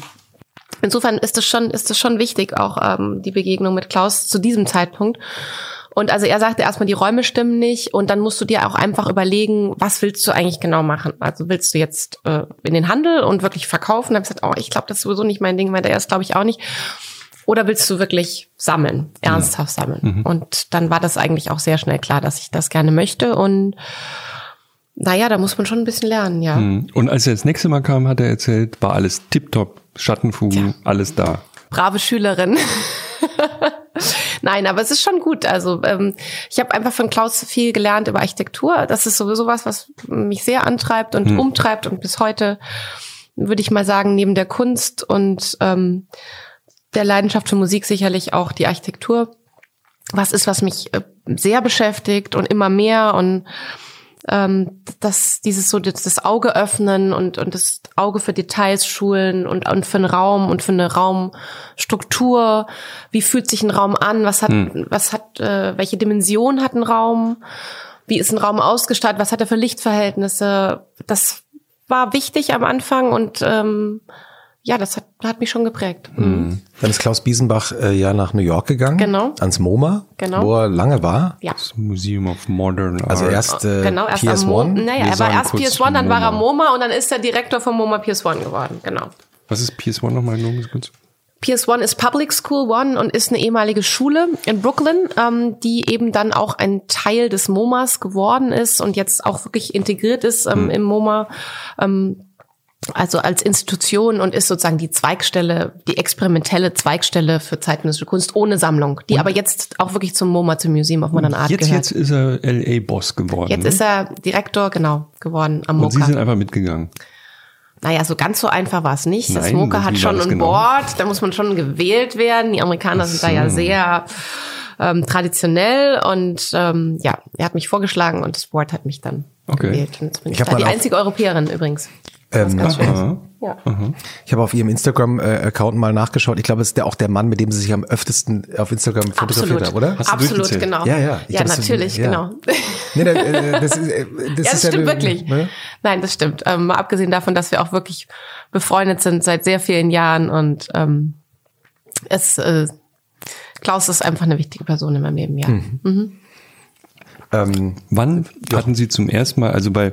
Insofern ist es schon, ist es schon wichtig, auch ähm, die Begegnung mit Klaus zu diesem Zeitpunkt. Und also er sagte erstmal, die Räume stimmen nicht und dann musst du dir auch einfach überlegen, was willst du eigentlich genau machen? Also willst du jetzt äh, in den Handel und wirklich verkaufen? Da habe ich gesagt, oh, ich glaube, das ist sowieso nicht mein Ding, weil der ist, glaube ich, auch nicht. Oder willst du wirklich sammeln, ernsthaft sammeln? Und dann war das eigentlich auch sehr schnell klar, dass ich das gerne möchte. Und naja, da muss man schon ein bisschen lernen, ja.
Hm. Und als er das nächste Mal kam, hat er erzählt, war alles tipptopp, Schattenfugen, alles da.
brave Schülerin. [laughs] Nein, aber es ist schon gut. Also ähm, ich habe einfach von Klaus viel gelernt über Architektur. Das ist sowieso was, was mich sehr antreibt und umtreibt und bis heute würde ich mal sagen neben der Kunst und ähm, der Leidenschaft für Musik sicherlich auch die Architektur. Was ist, was mich äh, sehr beschäftigt und immer mehr und ähm, das, dieses so das, das Auge öffnen und, und das Auge für Details schulen und, und für einen Raum und für eine Raumstruktur. Wie fühlt sich ein Raum an? Was hat, was hat, äh, welche Dimension hat ein Raum? Wie ist ein Raum ausgestattet? Was hat er für Lichtverhältnisse? Das war wichtig am Anfang und ähm, ja, das hat, hat mich schon geprägt. Mhm.
Dann ist Klaus Biesenbach äh, ja nach New York gegangen.
Genau.
Ans MoMA,
Genau.
wo er lange war.
Ja.
Das Museum of Modern
Also
Art.
erst äh,
Genau, erst am Mo
PS1.
naja,
Wir
er war erst
kurz
PS1, dann war er
MoMA.
Und dann ist er Direktor von MoMA PS1 geworden, genau.
Was ist PS1 nochmal? Nur ganz kurz.
PS1 ist Public School One und ist eine ehemalige Schule in Brooklyn, ähm, die eben dann auch ein Teil des MoMAs geworden ist und jetzt auch wirklich integriert ist ähm, im MoMA. Ähm, also als Institution und ist sozusagen die Zweigstelle, die experimentelle Zweigstelle für zeitgenössische Kunst ohne Sammlung, die aber jetzt auch wirklich zum MoMA, zum Museum of Modern Art
Jetzt,
gehört.
jetzt ist er LA-Boss geworden.
Jetzt
ne?
ist er Direktor, genau, geworden am
Und Sie
MoCA.
sind einfach mitgegangen.
Naja, so ganz so einfach war es nicht. Das
Nein,
MoCA hat schon ein
genau?
Board, da muss man schon gewählt werden. Die Amerikaner sind da ja sehr ähm, traditionell und ähm, ja, er hat mich vorgeschlagen und das Board hat mich dann
Okay.
gewählt. Und jetzt bin ich,
Ich
da die einzige Europäerin übrigens.
Ähm.
Ja.
Ich habe auf ihrem Instagram-Account mal nachgeschaut. Ich glaube, es ist der auch der Mann, mit dem sie sich am öftesten auf Instagram fotografiert haben, oder?
Hast
Absolut, genau.
Ja, ja. Ich
ja,
glaub, das ist-
natürlich,
ja.
genau.
Nee, äh, das ist, äh, das
ja,
ist
das stimmt
eine-
wirklich.
Ne?
Nein, das stimmt. Ähm, mal abgesehen davon, dass wir auch wirklich befreundet sind seit sehr vielen Jahren und ähm, es äh, Klaus ist einfach eine wichtige Person in meinem Leben, ja.
Hm. Ähm,
Wann hatten Sie zum ersten Mal, also bei,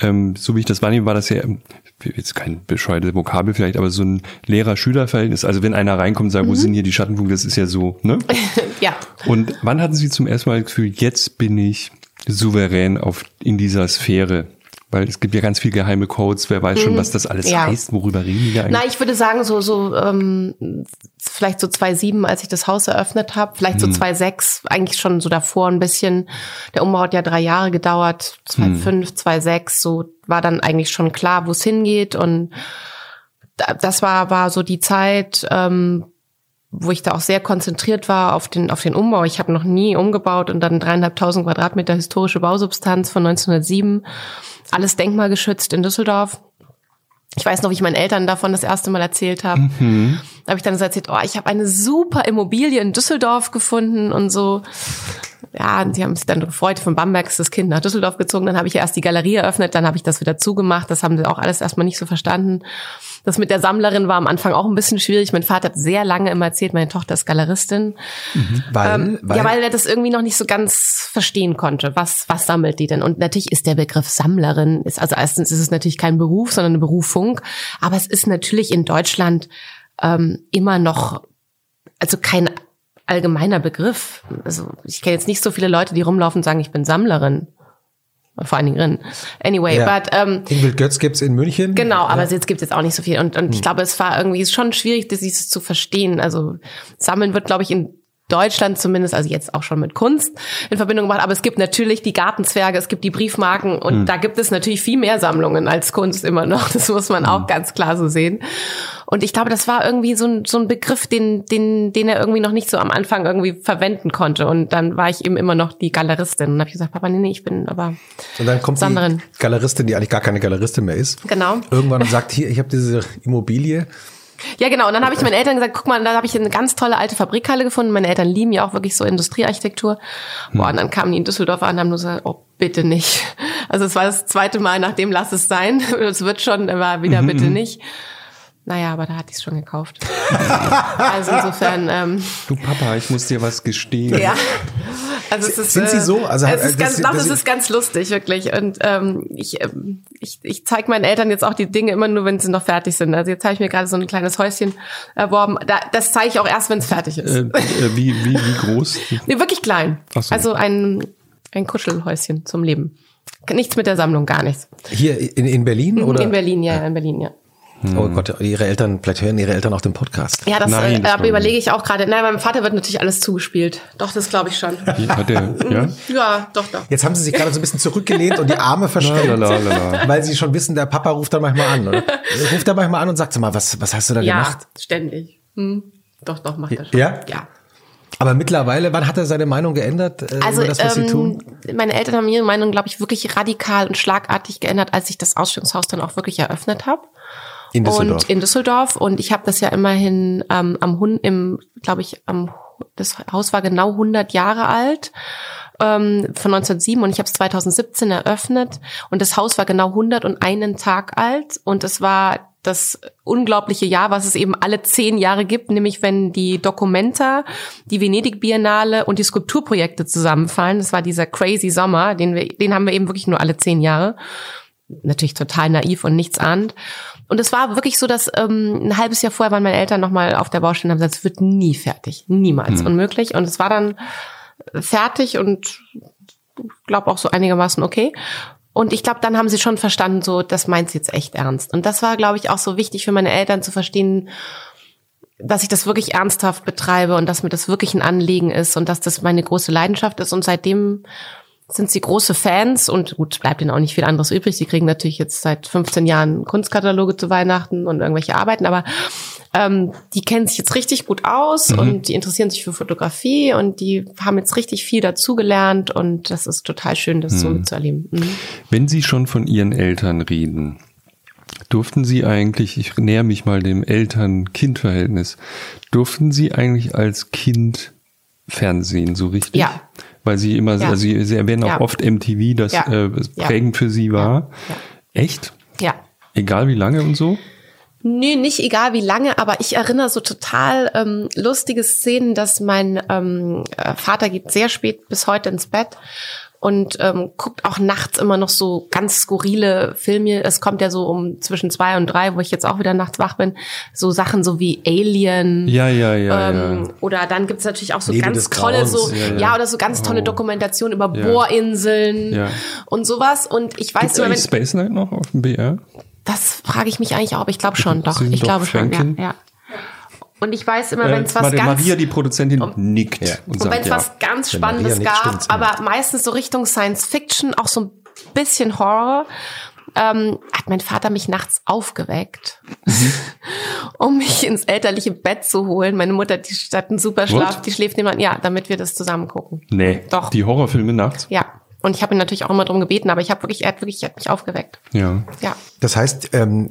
ähm, so wie ich das wahrnehme, war das ja ähm, jetzt kein bescheuertes Vokabel vielleicht, aber so ein Lehrer-Schüler-Verhältnis. Also wenn einer reinkommt und sagt, wo sind hier die Schattenpunkte, das ist ja so, ne? [laughs]
Ja.
Und wann hatten Sie zum ersten Mal das Gefühl, jetzt bin ich souverän auf, in dieser Sphäre? Weil es gibt ja ganz viele geheime Codes, wer weiß schon, was das alles
Mhm. Ja.
heißt, worüber reden die da eigentlich?
Na, ich würde sagen, so, so ähm, vielleicht so 2007, als ich das Haus eröffnet habe, vielleicht so 2006, eigentlich schon so davor ein bisschen. Der Umbau hat ja drei Jahre gedauert, 2005, 2006, so war dann eigentlich schon klar, wo es hingeht. Und da- das war, war so die Zeit, ähm, wo ich da auch sehr konzentriert war auf den, auf den Umbau. Ich habe noch nie umgebaut und dann dreieinhalbtausend Quadratmeter historische Bausubstanz von 1907. Alles denkmalgeschützt in Düsseldorf. Ich weiß noch, wie ich meinen Eltern davon das erste Mal erzählt habe. Da habe ich dann so erzählt, oh, ich habe eine super Immobilie in Düsseldorf gefunden und so. Ja, und sie haben sich dann gefreut. Von Bamberg ist das Kind nach Düsseldorf gezogen. Dann habe ich erst die Galerie eröffnet, dann habe ich das wieder zugemacht. Das haben sie auch alles erstmal nicht so verstanden. Das mit der Sammlerin war am Anfang auch ein bisschen schwierig. Mein Vater hat sehr lange immer erzählt, meine Tochter ist Galeristin.
weil,
Ähm, ja, weil er das irgendwie noch nicht so ganz verstehen konnte. Was, was sammelt die denn? Und natürlich ist der Begriff Sammlerin, ist, also erstens ist es natürlich kein Beruf, sondern eine Berufung. Aber es ist natürlich in Deutschland ähm, immer noch, also kein allgemeiner Begriff. Also ich kenne jetzt nicht so viele Leute, die rumlaufen und sagen, ich bin Sammlerin. Vor allen Dingen drin. Anyway,
Ja.
but ähm,
Ingrid Götz gibt's in München.
Genau, aber jetzt gibt es jetzt auch nicht so viel. Und, und ich glaube, es war irgendwie schon schwierig, das dieses zu verstehen. Also sammeln wird, glaube ich, in Deutschland zumindest, also jetzt auch schon mit Kunst in Verbindung gebracht. Aber es gibt natürlich die Gartenzwerge, es gibt die Briefmarken und da gibt es natürlich viel mehr Sammlungen als Kunst immer noch. Das muss man auch ganz klar so sehen. Und ich glaube, das war irgendwie so ein, so ein Begriff, den, den, den er irgendwie noch nicht so am Anfang irgendwie verwenden konnte. Und dann war ich eben immer noch die Galeristin und habe gesagt, Papa, nee, nee, ich bin aber
Und dann kommt
Sammlerin.
die Galeristin, die eigentlich gar keine Galeristin mehr ist.
Genau.
Irgendwann sagt, hier, ich habe diese Immobilie.
Ja, genau. Und dann habe ich meinen Eltern gesagt, guck mal, da habe ich eine ganz tolle alte Fabrikhalle gefunden. Meine Eltern lieben ja auch wirklich so Industriearchitektur. Boah, und dann kamen die in Düsseldorf an und haben nur gesagt, oh, bitte nicht. Also es war das zweite Mal, nachdem lass es sein. [laughs] Es wird schon, war wieder bitte nicht. Naja, aber da hatte ich es schon gekauft. [laughs] also insofern, ähm,
Du Papa, ich muss dir was gestehen.
ja. Also es ist,
Sind Sie so? Also,
es
äh,
ist ganz,
das-
doch,
das-
es ist ganz lustig, wirklich. Und ähm, ich, ähm, ich, ich zeige meinen Eltern jetzt auch die Dinge immer nur, wenn sie noch fertig sind. Also jetzt habe ich mir gerade so ein kleines Häuschen erworben. Da, das zeige ich auch erst, wenn es fertig ist.
Äh, äh, wie, wie, wie groß? [laughs]
Nee, wirklich klein.
Ach so.
Also ein, ein Kuschelhäuschen zum Leben. Nichts mit der Sammlung, gar nichts.
Hier in, in Berlin oder?
In Berlin, ja, in Berlin, ja.
Oh Gott, ihre Eltern, vielleicht hören ihre Eltern auch den Podcast.
Ja, das,
Nein,
äh,
das
überlege ich auch gerade. Nein, meinem Vater wird natürlich alles zugespielt. Doch, das glaube ich schon.
Hat der, [laughs] ja?
Ja, doch, doch.
Jetzt haben sie sich gerade so ein bisschen zurückgelehnt und die Arme [laughs] verschränkt, weil sie schon wissen, der Papa ruft dann manchmal an, oder? [laughs] Ruft er manchmal an und sagt, sag mal, was, was hast du da
Ja,
gemacht?
ständig. Hm. Doch, doch, macht er schon.
Ja?
Ja.
Aber mittlerweile, wann hat er seine Meinung geändert äh,
Also
über das, was sie tun?
ähm, meine Eltern haben ihre Meinung, glaube ich, wirklich radikal und schlagartig geändert, als ich das Ausstellungshaus dann auch wirklich eröffnet habe.
In Düsseldorf.
Und in Düsseldorf. Und ich habe das ja immerhin ähm, am Hund im, glaube ich, am das Haus war genau 100 Jahre alt ähm, von 1907 und ich habe es 2017 eröffnet und das Haus war genau 101 Tag alt und es war das unglaubliche Jahr, was es eben alle zehn Jahre gibt, nämlich wenn die Documenta, die Venedig Biennale und die Skulpturprojekte zusammenfallen. Das war dieser crazy Sommer, den wir, den haben wir eben wirklich nur alle zehn Jahre natürlich total naiv und nichts ahnt. Und es war wirklich so, dass ähm, ein halbes Jahr vorher waren meine Eltern nochmal auf der Baustelle und haben gesagt, es wird nie fertig. Niemals. Unmöglich. Und es war dann fertig und ich glaube auch so einigermaßen okay. Und ich glaube, dann haben sie schon verstanden, so, das meint sie jetzt echt ernst. Und das war, glaube ich, auch so wichtig für meine Eltern zu verstehen, dass ich das wirklich ernsthaft betreibe und dass mir das wirklich ein Anliegen ist und dass das meine große Leidenschaft ist. Und seitdem sind sie große Fans und gut, bleibt ihnen auch nicht viel anderes übrig. Sie kriegen natürlich jetzt seit 15 Jahren Kunstkataloge zu Weihnachten und irgendwelche Arbeiten, aber ähm, die kennen sich jetzt richtig gut aus und die interessieren sich für Fotografie und die haben jetzt richtig viel dazugelernt und das ist total schön, das so mitzuerleben. Mhm.
Wenn Sie schon von Ihren Eltern reden, Durften Sie eigentlich, ich näher mich mal dem Eltern-Kind-Verhältnis, durften Sie eigentlich als Kind Fernsehen so richtig?
Ja.
Weil Sie immer,
Ja.
also Sie, Sie erwähnen auch
Ja.
oft MTV, das
Ja.
äh, prägend für Sie war. Echt?
Ja.
Egal wie lange und so?
Nö, nicht egal wie lange, aber ich erinnere so total ähm, lustige Szenen, dass mein ähm, äh, Vater geht sehr spät bis heute ins Bett und ähm, guckt auch nachts immer noch so ganz skurrile Filme. Es kommt ja so um zwischen zwei und drei, wo ich jetzt auch wieder nachts wach bin, so Sachen so wie Alien.
Ja, ja, ja,
ähm,
ja.
Oder dann gibt's natürlich auch so
Nebel
ganz tolle, so
Ja,
ja,
ja.
oder so ganz tolle
Oh.
Dokumentationen über. Bohrinseln
Ja.
und sowas. Und ich weiß
Gibt's
immer, wenn,
Space Night noch auf dem BR?
das frage ich mich eigentlich auch, aber ich glaube schon, doch. Ich glaube schon, ja, ja. Und ich weiß immer, wenn es was
Maria,
ganz
Maria, die Produzentin, nickt
Ja.
und
und wenn es
ja.
was ganz
Wenn
Spannendes
nickt,
gab,
stimmt's immer.
aber meistens so Richtung Science Fiction, auch so ein bisschen Horror, ähm, hat mein Vater mich nachts aufgeweckt, [laughs] um mich ins elterliche Bett zu holen. Meine Mutter, die hat einen super Schlaf,
What?
die schläft niemand, ja, damit wir das zusammen gucken.
Nee,
Doch.
die Horrorfilme nachts?
Ja. Und ich habe ihn natürlich auch immer drum gebeten, aber ich habe wirklich, er hat wirklich, er hat mich aufgeweckt.
Ja.
Ja.
Das heißt, ähm,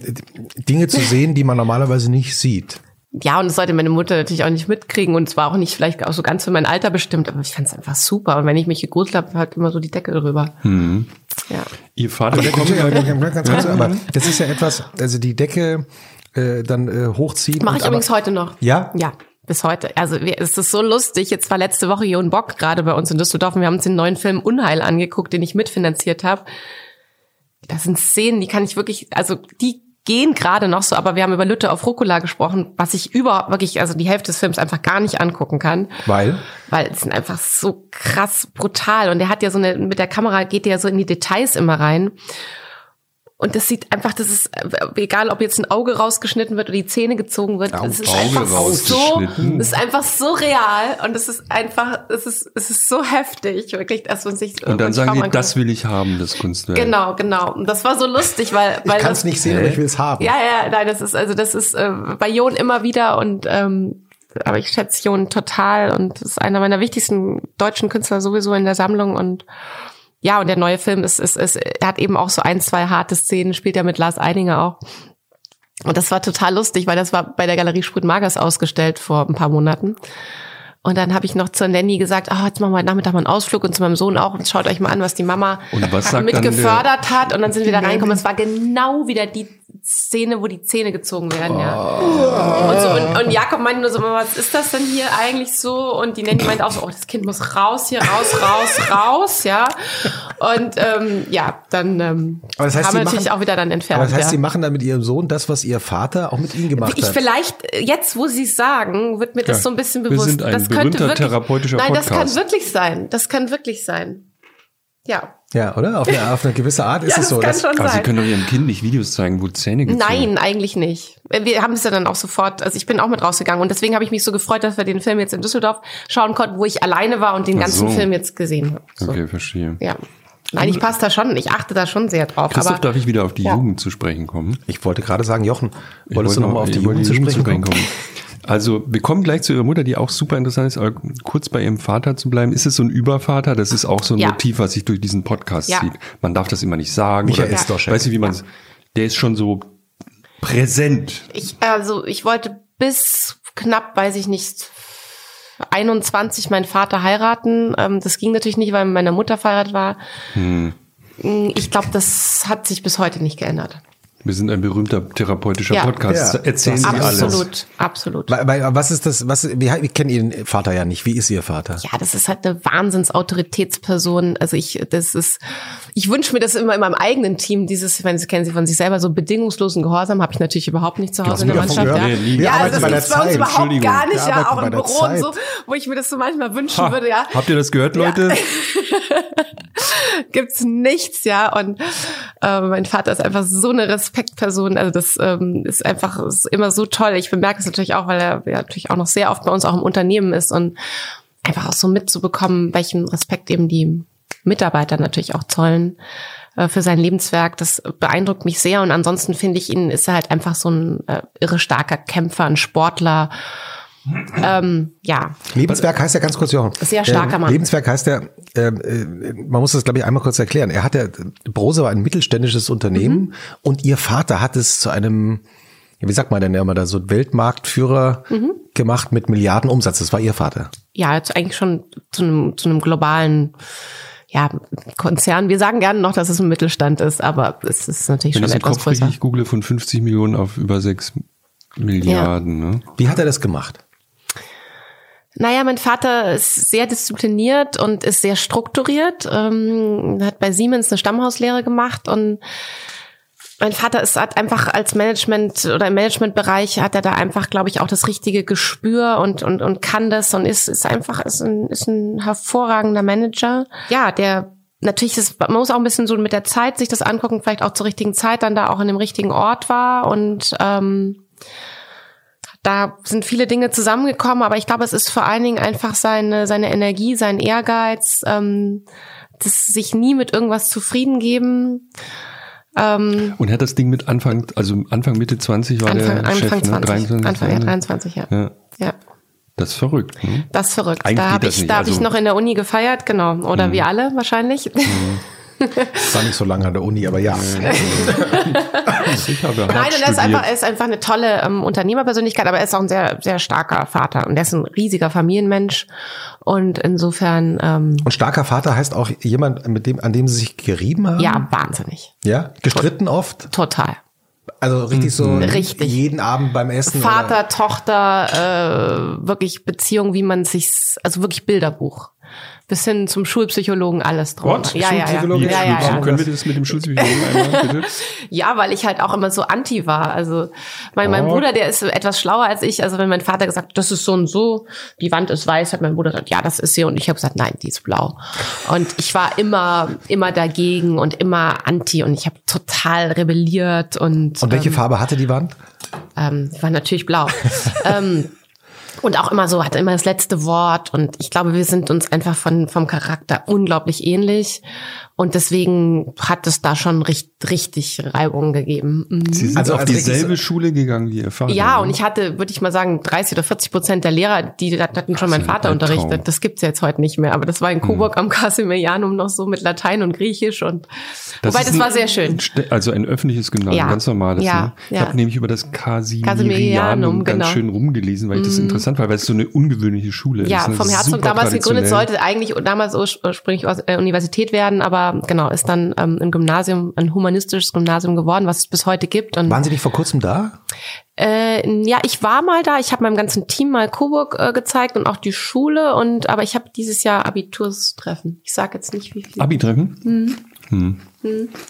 Dinge zu sehen, die man normalerweise nicht sieht.
Ja, und das sollte meine Mutter natürlich auch nicht mitkriegen und es war auch nicht vielleicht auch so ganz für mein Alter bestimmt, aber ich fand es einfach super. Und wenn ich mich gegruselt habe, halt immer so die Decke drüber.
Mhm.
Ja.
Ihr Vater
Aber,
bekommt
ganz, ganz kurz, aber das ist ja etwas, also die Decke äh, dann äh, hochziehen.
Mache ich
aber-
übrigens heute noch.
Ja?
Ja, bis heute. Also wir- es ist so lustig. Jetzt war letzte Woche Jon Bock gerade bei uns in Düsseldorf und wir haben uns den neuen Film Unheil angeguckt, den ich mitfinanziert habe. Das sind Szenen, die kann ich wirklich, also die gehen gerade noch so, aber wir haben über Lütte auf Rucola gesprochen, was ich überhaupt wirklich, also die Hälfte des Films einfach gar nicht angucken kann.
Weil?
weil es sind einfach so krass brutal und er hat ja so eine mit der Kamera geht er ja so in die Details immer rein und das sieht einfach das ist äh, egal ob jetzt ein Auge rausgeschnitten wird oder die Zähne gezogen wird
Au-
es ist
Auge
einfach so es ist einfach so real und es ist einfach es ist es ist so heftig wirklich dass man sich
und dann
ich
sagen die, das will ich haben, das Kunstwerk.
genau genau und das war so lustig weil
Ich
weil
kann
das,
es nicht sehen, aber ich will es haben.
ja, ja, nein, das ist, also das ist äh, bei Jon immer wieder und ähm, aber ich schätze Jon total und ist einer meiner wichtigsten deutschen Künstler sowieso in der Sammlung und ja, und der neue Film ist, ist, ist, er hat eben auch so ein, zwei harte Szenen, spielt er mit Lars Eidinger auch. Und das war total lustig, weil das war bei der Galerie Sprüt Magers ausgestellt vor ein paar Monaten. Und dann habe ich noch zur Nanny gesagt, ah, jetzt machen wir heute Nachmittag mal einen Ausflug und zu meinem Sohn auch und schaut euch mal an, was die Mama
was dann
mitgefördert hat. Und dann sind wir da reingekommen. Es war genau wieder die Szene, wo die Zähne gezogen werden. Ja. Und, so, und, und Jakob meinte nur so, was ist das denn hier eigentlich so? Und die Nanny meinte auch so, oh, das Kind muss raus hier, raus, raus, raus, ja. Und ähm, ja, dann ähm,
Aber das heißt,
haben
Sie
wir natürlich
machen-
auch wieder dann entfernt.
Aber das heißt,
ja.
Sie machen dann mit Ihrem Sohn das, was Ihr Vater auch mit Ihnen gemacht
Ich
hat.
vielleicht, jetzt wo Sie es sagen, wird mir das
Ja.
so ein bisschen
Wir
bewusst.
sind ein
das
berühmter therapeutischer
Nein, das
Podcast.
kann wirklich sein. Das kann wirklich sein. Ja.
Ja, oder? Auf eine, auf eine gewisse Art ist
ja,
es
das
so.
kann
dass-
schon
Aber Sie
sein.
können doch Ihrem Kind nicht Videos zeigen, wo Zähne gezogen
Nein, eigentlich nicht. Wir haben es ja dann auch sofort, also ich bin auch mit rausgegangen und deswegen habe ich mich so gefreut, dass wir den Film jetzt in Düsseldorf schauen konnten, wo ich alleine war und den
Ach
ganzen
so.
Film jetzt gesehen habe. So.
Okay, verstehe.
Ja. Nein, ich passe da schon, ich achte da schon sehr drauf.
Christoph,
aber
darf ich wieder auf die
Ja.
Jugend zu sprechen kommen?
Ich wollte gerade sagen, Jochen, wolltest du
wollte
nochmal auf die
ich wollte
Jugend zu sprechen kommen?
Also, wir kommen gleich zu Ihrer Mutter, die auch super interessant ist, aber kurz bei Ihrem Vater zu bleiben. Ist es so ein Übervater? Das ist auch so ein
Ja.
Motiv, was sich durch diesen Podcast
Ja.
zieht. Man darf das immer nicht sagen.
Michael
oder,
Stoschek.
Weißt du, wie man es, der ist schon so präsent.
ich, also ich wollte bis knapp, weiß ich nicht, 21 meinen Vater heiraten. Ähm, das ging natürlich nicht, weil meine Mutter verheiratet war.
Hm.
Ich glaube, das hat sich bis heute nicht geändert.
Wir sind ein berühmter therapeutischer
Ja.
Podcast.
Ja.
Erzählen Sie alles.
Absolut, absolut.
Was ist das, was, wir, wir kennen Ihren Vater ja nicht. Wie ist Ihr Vater?
Ja, das ist halt eine Wahnsinnsautoritätsperson. Also ich, das ist, ich wünsche mir das immer in meinem eigenen Team, dieses, ich meine, Sie kennen Sie von sich selber, so bedingungslosen Gehorsam habe ich natürlich überhaupt nicht zu Hause in der Mannschaft. Ja,
Nee,
ja also
bei
das
der
ist bei uns
Zeit.
überhaupt gar nicht, ja, auch im Büro und so, wo ich mir das so manchmal wünschen
Ha,
würde, ja.
Habt ihr das gehört, Leute? [laughs]
gibt's nichts, ja. Und äh, mein Vater ist einfach so eine Respektperson. Also das ähm, ist einfach ist immer so toll. Ich bemerke es natürlich auch, weil er ja, natürlich auch noch sehr oft bei uns auch im Unternehmen ist und einfach auch so mitzubekommen, welchen Respekt eben die Mitarbeiter natürlich auch zollen äh, für sein Lebenswerk. Das beeindruckt mich sehr. Und ansonsten finde ich ihn, ist er halt einfach so ein äh, irre starker Kämpfer, ein Sportler. Ähm, ja.
Lebenswerk heißt ja ganz kurz, Jochen.
Sehr starker
ähm,
Mann.
Lebenswerk heißt ja, ähm, äh, man muss das glaube ich einmal kurz erklären. Er hat ja, Brose war ein mittelständisches Unternehmen
Mhm.
und ihr Vater hat es zu einem, ja, wie sagt man denn immer da, so Weltmarktführer
Mhm.
gemacht mit Milliarden Umsatz. Das war ihr Vater.
Ja, jetzt eigentlich schon zu einem, zu einem globalen ja, Konzern. Wir sagen gerne noch, dass es ein Mittelstand ist, aber es ist natürlich
Wenn
schon
ich den
etwas
Kopf
größer.
richtig google, von 50 Millionen auf über 6 Milliarden. Ne?
Wie hat er das gemacht?
Naja, mein Vater ist sehr diszipliniert und ist sehr strukturiert. Ähm, hat bei Siemens eine Stammhauslehre gemacht und mein Vater ist hat einfach als Management oder im Managementbereich hat er da einfach, glaube ich, auch das richtige Gespür und und und kann das und ist ist einfach ist ein ist ein hervorragender Manager. Ja, der natürlich ist man muss auch ein bisschen so mit der Zeit sich das angucken, vielleicht auch zur richtigen Zeit dann da auch an dem richtigen Ort war und ähm, da sind viele Dinge zusammengekommen, aber ich glaube, es ist vor allen Dingen einfach seine, seine Energie, sein Ehrgeiz, ähm, das sich nie mit irgendwas zufrieden geben. Ähm,
Und er hat das Ding mit Anfang, also Anfang Mitte 20 war
Anfang,
der Chef,
Anfang
ne?
20.
23,
Anfang ja, 23, ja.
Ja,
ja.
das ist verrückt. Ne?
Das ist verrückt.
Eigentlich
da habe ich, da hab ich
also-
noch in der Uni gefeiert, genau. Oder
Mhm.
wir alle wahrscheinlich. [laughs]
War nicht so lange an der Uni, aber ja.
Hart [laughs]
Nein, und er ist
studiert.
einfach, er ist einfach eine tolle ähm, Unternehmerpersönlichkeit, aber er ist auch ein sehr, sehr starker Vater und er ist ein riesiger Familienmensch und insofern ähm,
Und starker Vater heißt auch jemand, mit dem, an dem sie sich gerieben haben?
ja wahnsinnig,
Ja? Gestritten oft?
total.
Also richtig so
Richtig.
jeden Abend beim Essen?
Vater, Tochter, äh, wirklich Beziehung, wie man sich, also wirklich Bilderbuch. Bis hin zum Schulpsychologen alles drum.
What?
Ja, ja, ja.
Schulpsychologe?
ja, ja, ja.
Können wir das mit dem Schulpsychologen einmal bitte? [laughs]
Ja, weil ich halt auch immer so anti war. Also mein, mein
Oh.
Bruder, der ist etwas schlauer als ich. Also wenn mein Vater gesagt, hat, das ist so und so, die Wand ist weiß, hat mein Bruder gesagt, ja, das ist sie. Und ich habe gesagt, nein, die ist blau. Und ich war immer, immer dagegen und immer anti. Und ich habe total rebelliert und
Und welche
ähm,
Farbe hatte die Wand?
ähm, die war natürlich blau. [laughs] ähm, und auch immer so, hatte immer das letzte Wort. Und ich glaube, wir sind uns einfach von, vom Charakter unglaublich ähnlich. Und deswegen hat es da schon richtig, richtig Reibungen gegeben. Mhm.
Sie sind
Also
auf dieselbe
so-
Schule gegangen wie ihr Vater.
Ja,
ne?
und ich hatte, würde ich mal sagen, 30 oder 40 Prozent der Lehrer, die hatten schon mein
ein
Vater unterrichtet. Das gibt's jetzt heute nicht mehr. Aber das war in Coburg am Casimirianum noch so mit Latein und Griechisch und wobei
ist
das
ein-
war sehr schön.
Also ein öffentliches Gymnasium,
Ja.
ganz normales.
Ja,
ne? Ich
ja.
habe nämlich über das Casimirianum ganz
genau. Mhm.
schön rumgelesen, weil ich das interessant war, weil es so eine ungewöhnliche Schule ist.
Ja,
ne?
vom Herzog damals gegründet, sollte eigentlich damals urs- ursprünglich aus, äh, Universität werden, aber genau, ist dann ähm, ein Gymnasium, ein humanistisches Gymnasium geworden, was es bis heute gibt. Und
Waren Sie nicht vor kurzem da?
äh, ja, ich war mal da, ich habe meinem ganzen Team mal Coburg äh, gezeigt und auch die Schule und aber ich habe dieses Jahr Abiturstreffen. Ich sage jetzt nicht wie viel.
Abi-Treffen?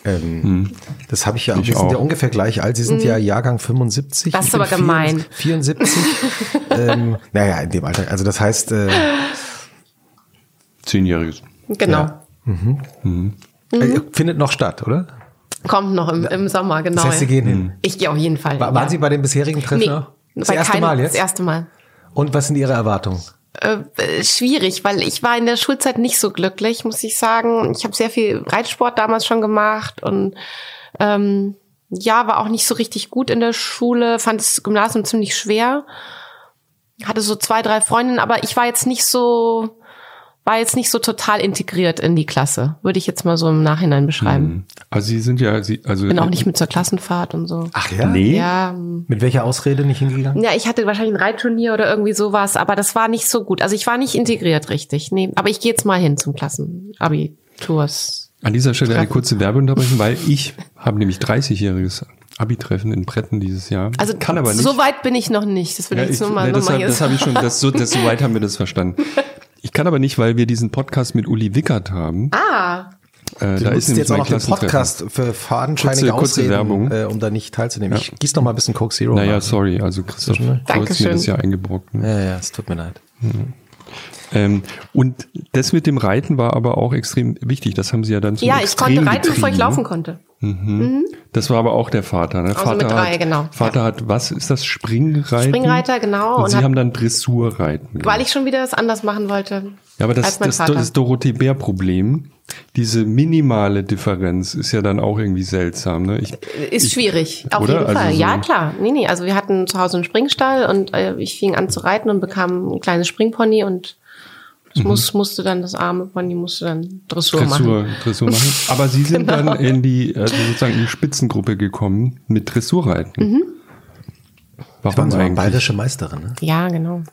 Ähm, Das habe ich ja.
Ich
wir sind ja ungefähr gleich alt. Sie sind ja Jahrgang 75.
Mhm. Das ist aber gemein.
74. [laughs] ähm, naja, in dem Alter. Also das heißt, äh,
Zehnjähriges.
genau.
Ja. Äh, findet noch statt, oder?
Kommt noch im, im Sommer, genau.
Das heißt, Sie gehen hin.
ich gehe auf jeden Fall.
Wa- Waren Sie bei den bisherigen Treffen
nee?
Das erste
keinem-
Mal jetzt?
Das erste Mal.
Und was sind Ihre Erwartungen?
äh, äh, schwierig, weil ich war in der Schulzeit nicht so glücklich, muss ich sagen. Ich habe sehr viel Reitsport damals schon gemacht und ähm, ja, war auch nicht so richtig gut in der Schule, fand das Gymnasium ziemlich schwer. Hatte so zwei, drei Freundinnen, aber ich war jetzt nicht so, war jetzt nicht so total integriert in die Klasse, würde ich jetzt mal so im Nachhinein beschreiben.
Also Sie sind ja, Sie, also
Bin auch nicht mit zur Klassenfahrt und so.
Ach ja?
Nee.
Ja,
Mit welcher Ausrede nicht hingegangen?
ja, ich hatte wahrscheinlich ein Reitturnier oder irgendwie sowas, aber das war nicht so gut. Also ich war nicht integriert richtig. Nee, aber ich gehe jetzt mal hin zum Klassenabiturs.
An dieser Stelle eine kurze Werbeunterbrechung, weil ich habe nämlich 30-jähriges Abi-Treffen in Bretten dieses Jahr.
Also
kann aber nicht.
so weit bin ich noch nicht. Das will
Ja,
ich jetzt nur mal,
ne,
nur
das
mal
hab-
hier
das habe ich schon, [laughs] das, so, das, so weit haben wir das verstanden. Ich kann aber nicht, weil wir diesen Podcast mit Uli Wickert haben.
Ah,
Äh,
Du
da ist nämlich
jetzt auch
mein
noch den. Podcast für fadenscheinige
Kurze- kurze
Ausreden,
Werbung.
Äh, um da nicht teilzunehmen. Ich gieß noch mal ein bisschen Coke Zero.
Naja,
rein.
sorry, also Christoph, du hast mir das ja eingebrockt. Ne?
Ja, ja, es tut mir leid.
Ähm, und das mit dem Reiten war aber auch extrem wichtig. Das haben Sie ja dann zum
Ja, ich konnte reiten, bevor ich
getrieben.
laufen konnte.
Das war aber auch der Vater. Ne?
Also
Vater
mit drei,
hat,
genau.
Vater hat, was ist das? Springreiten?
Springreiter, genau.
Und,
Und
Sie
hab-
haben dann Dressurreiten.
Weil
gemacht.
ich schon wieder das anders machen wollte.
ja, aber das, das,
Vater.
das Dorothee Bär-Problem, diese minimale Differenz ist ja dann auch irgendwie seltsam. Ne? Ich,
Ist
ich,
schwierig, auf
oder?
jeden
Also
Fall.
so-
ja, klar. Nee, nee, also wir hatten zu Hause einen Springstall und äh, ich fing an zu reiten und bekam ein kleines Springpony und
Mhm.
das muss, musste dann, das arme Pony musste dann Dressur,
Dressur,
machen.
Dressur machen. [laughs] Aber Sie sind
Genau.
dann in die, also sozusagen in die Spitzengruppe gekommen mit Dressurreiten.
Mhm.
Warum
Waren so eine
eigentlich?
bayerische Meisterin, ne?
Ja, genau.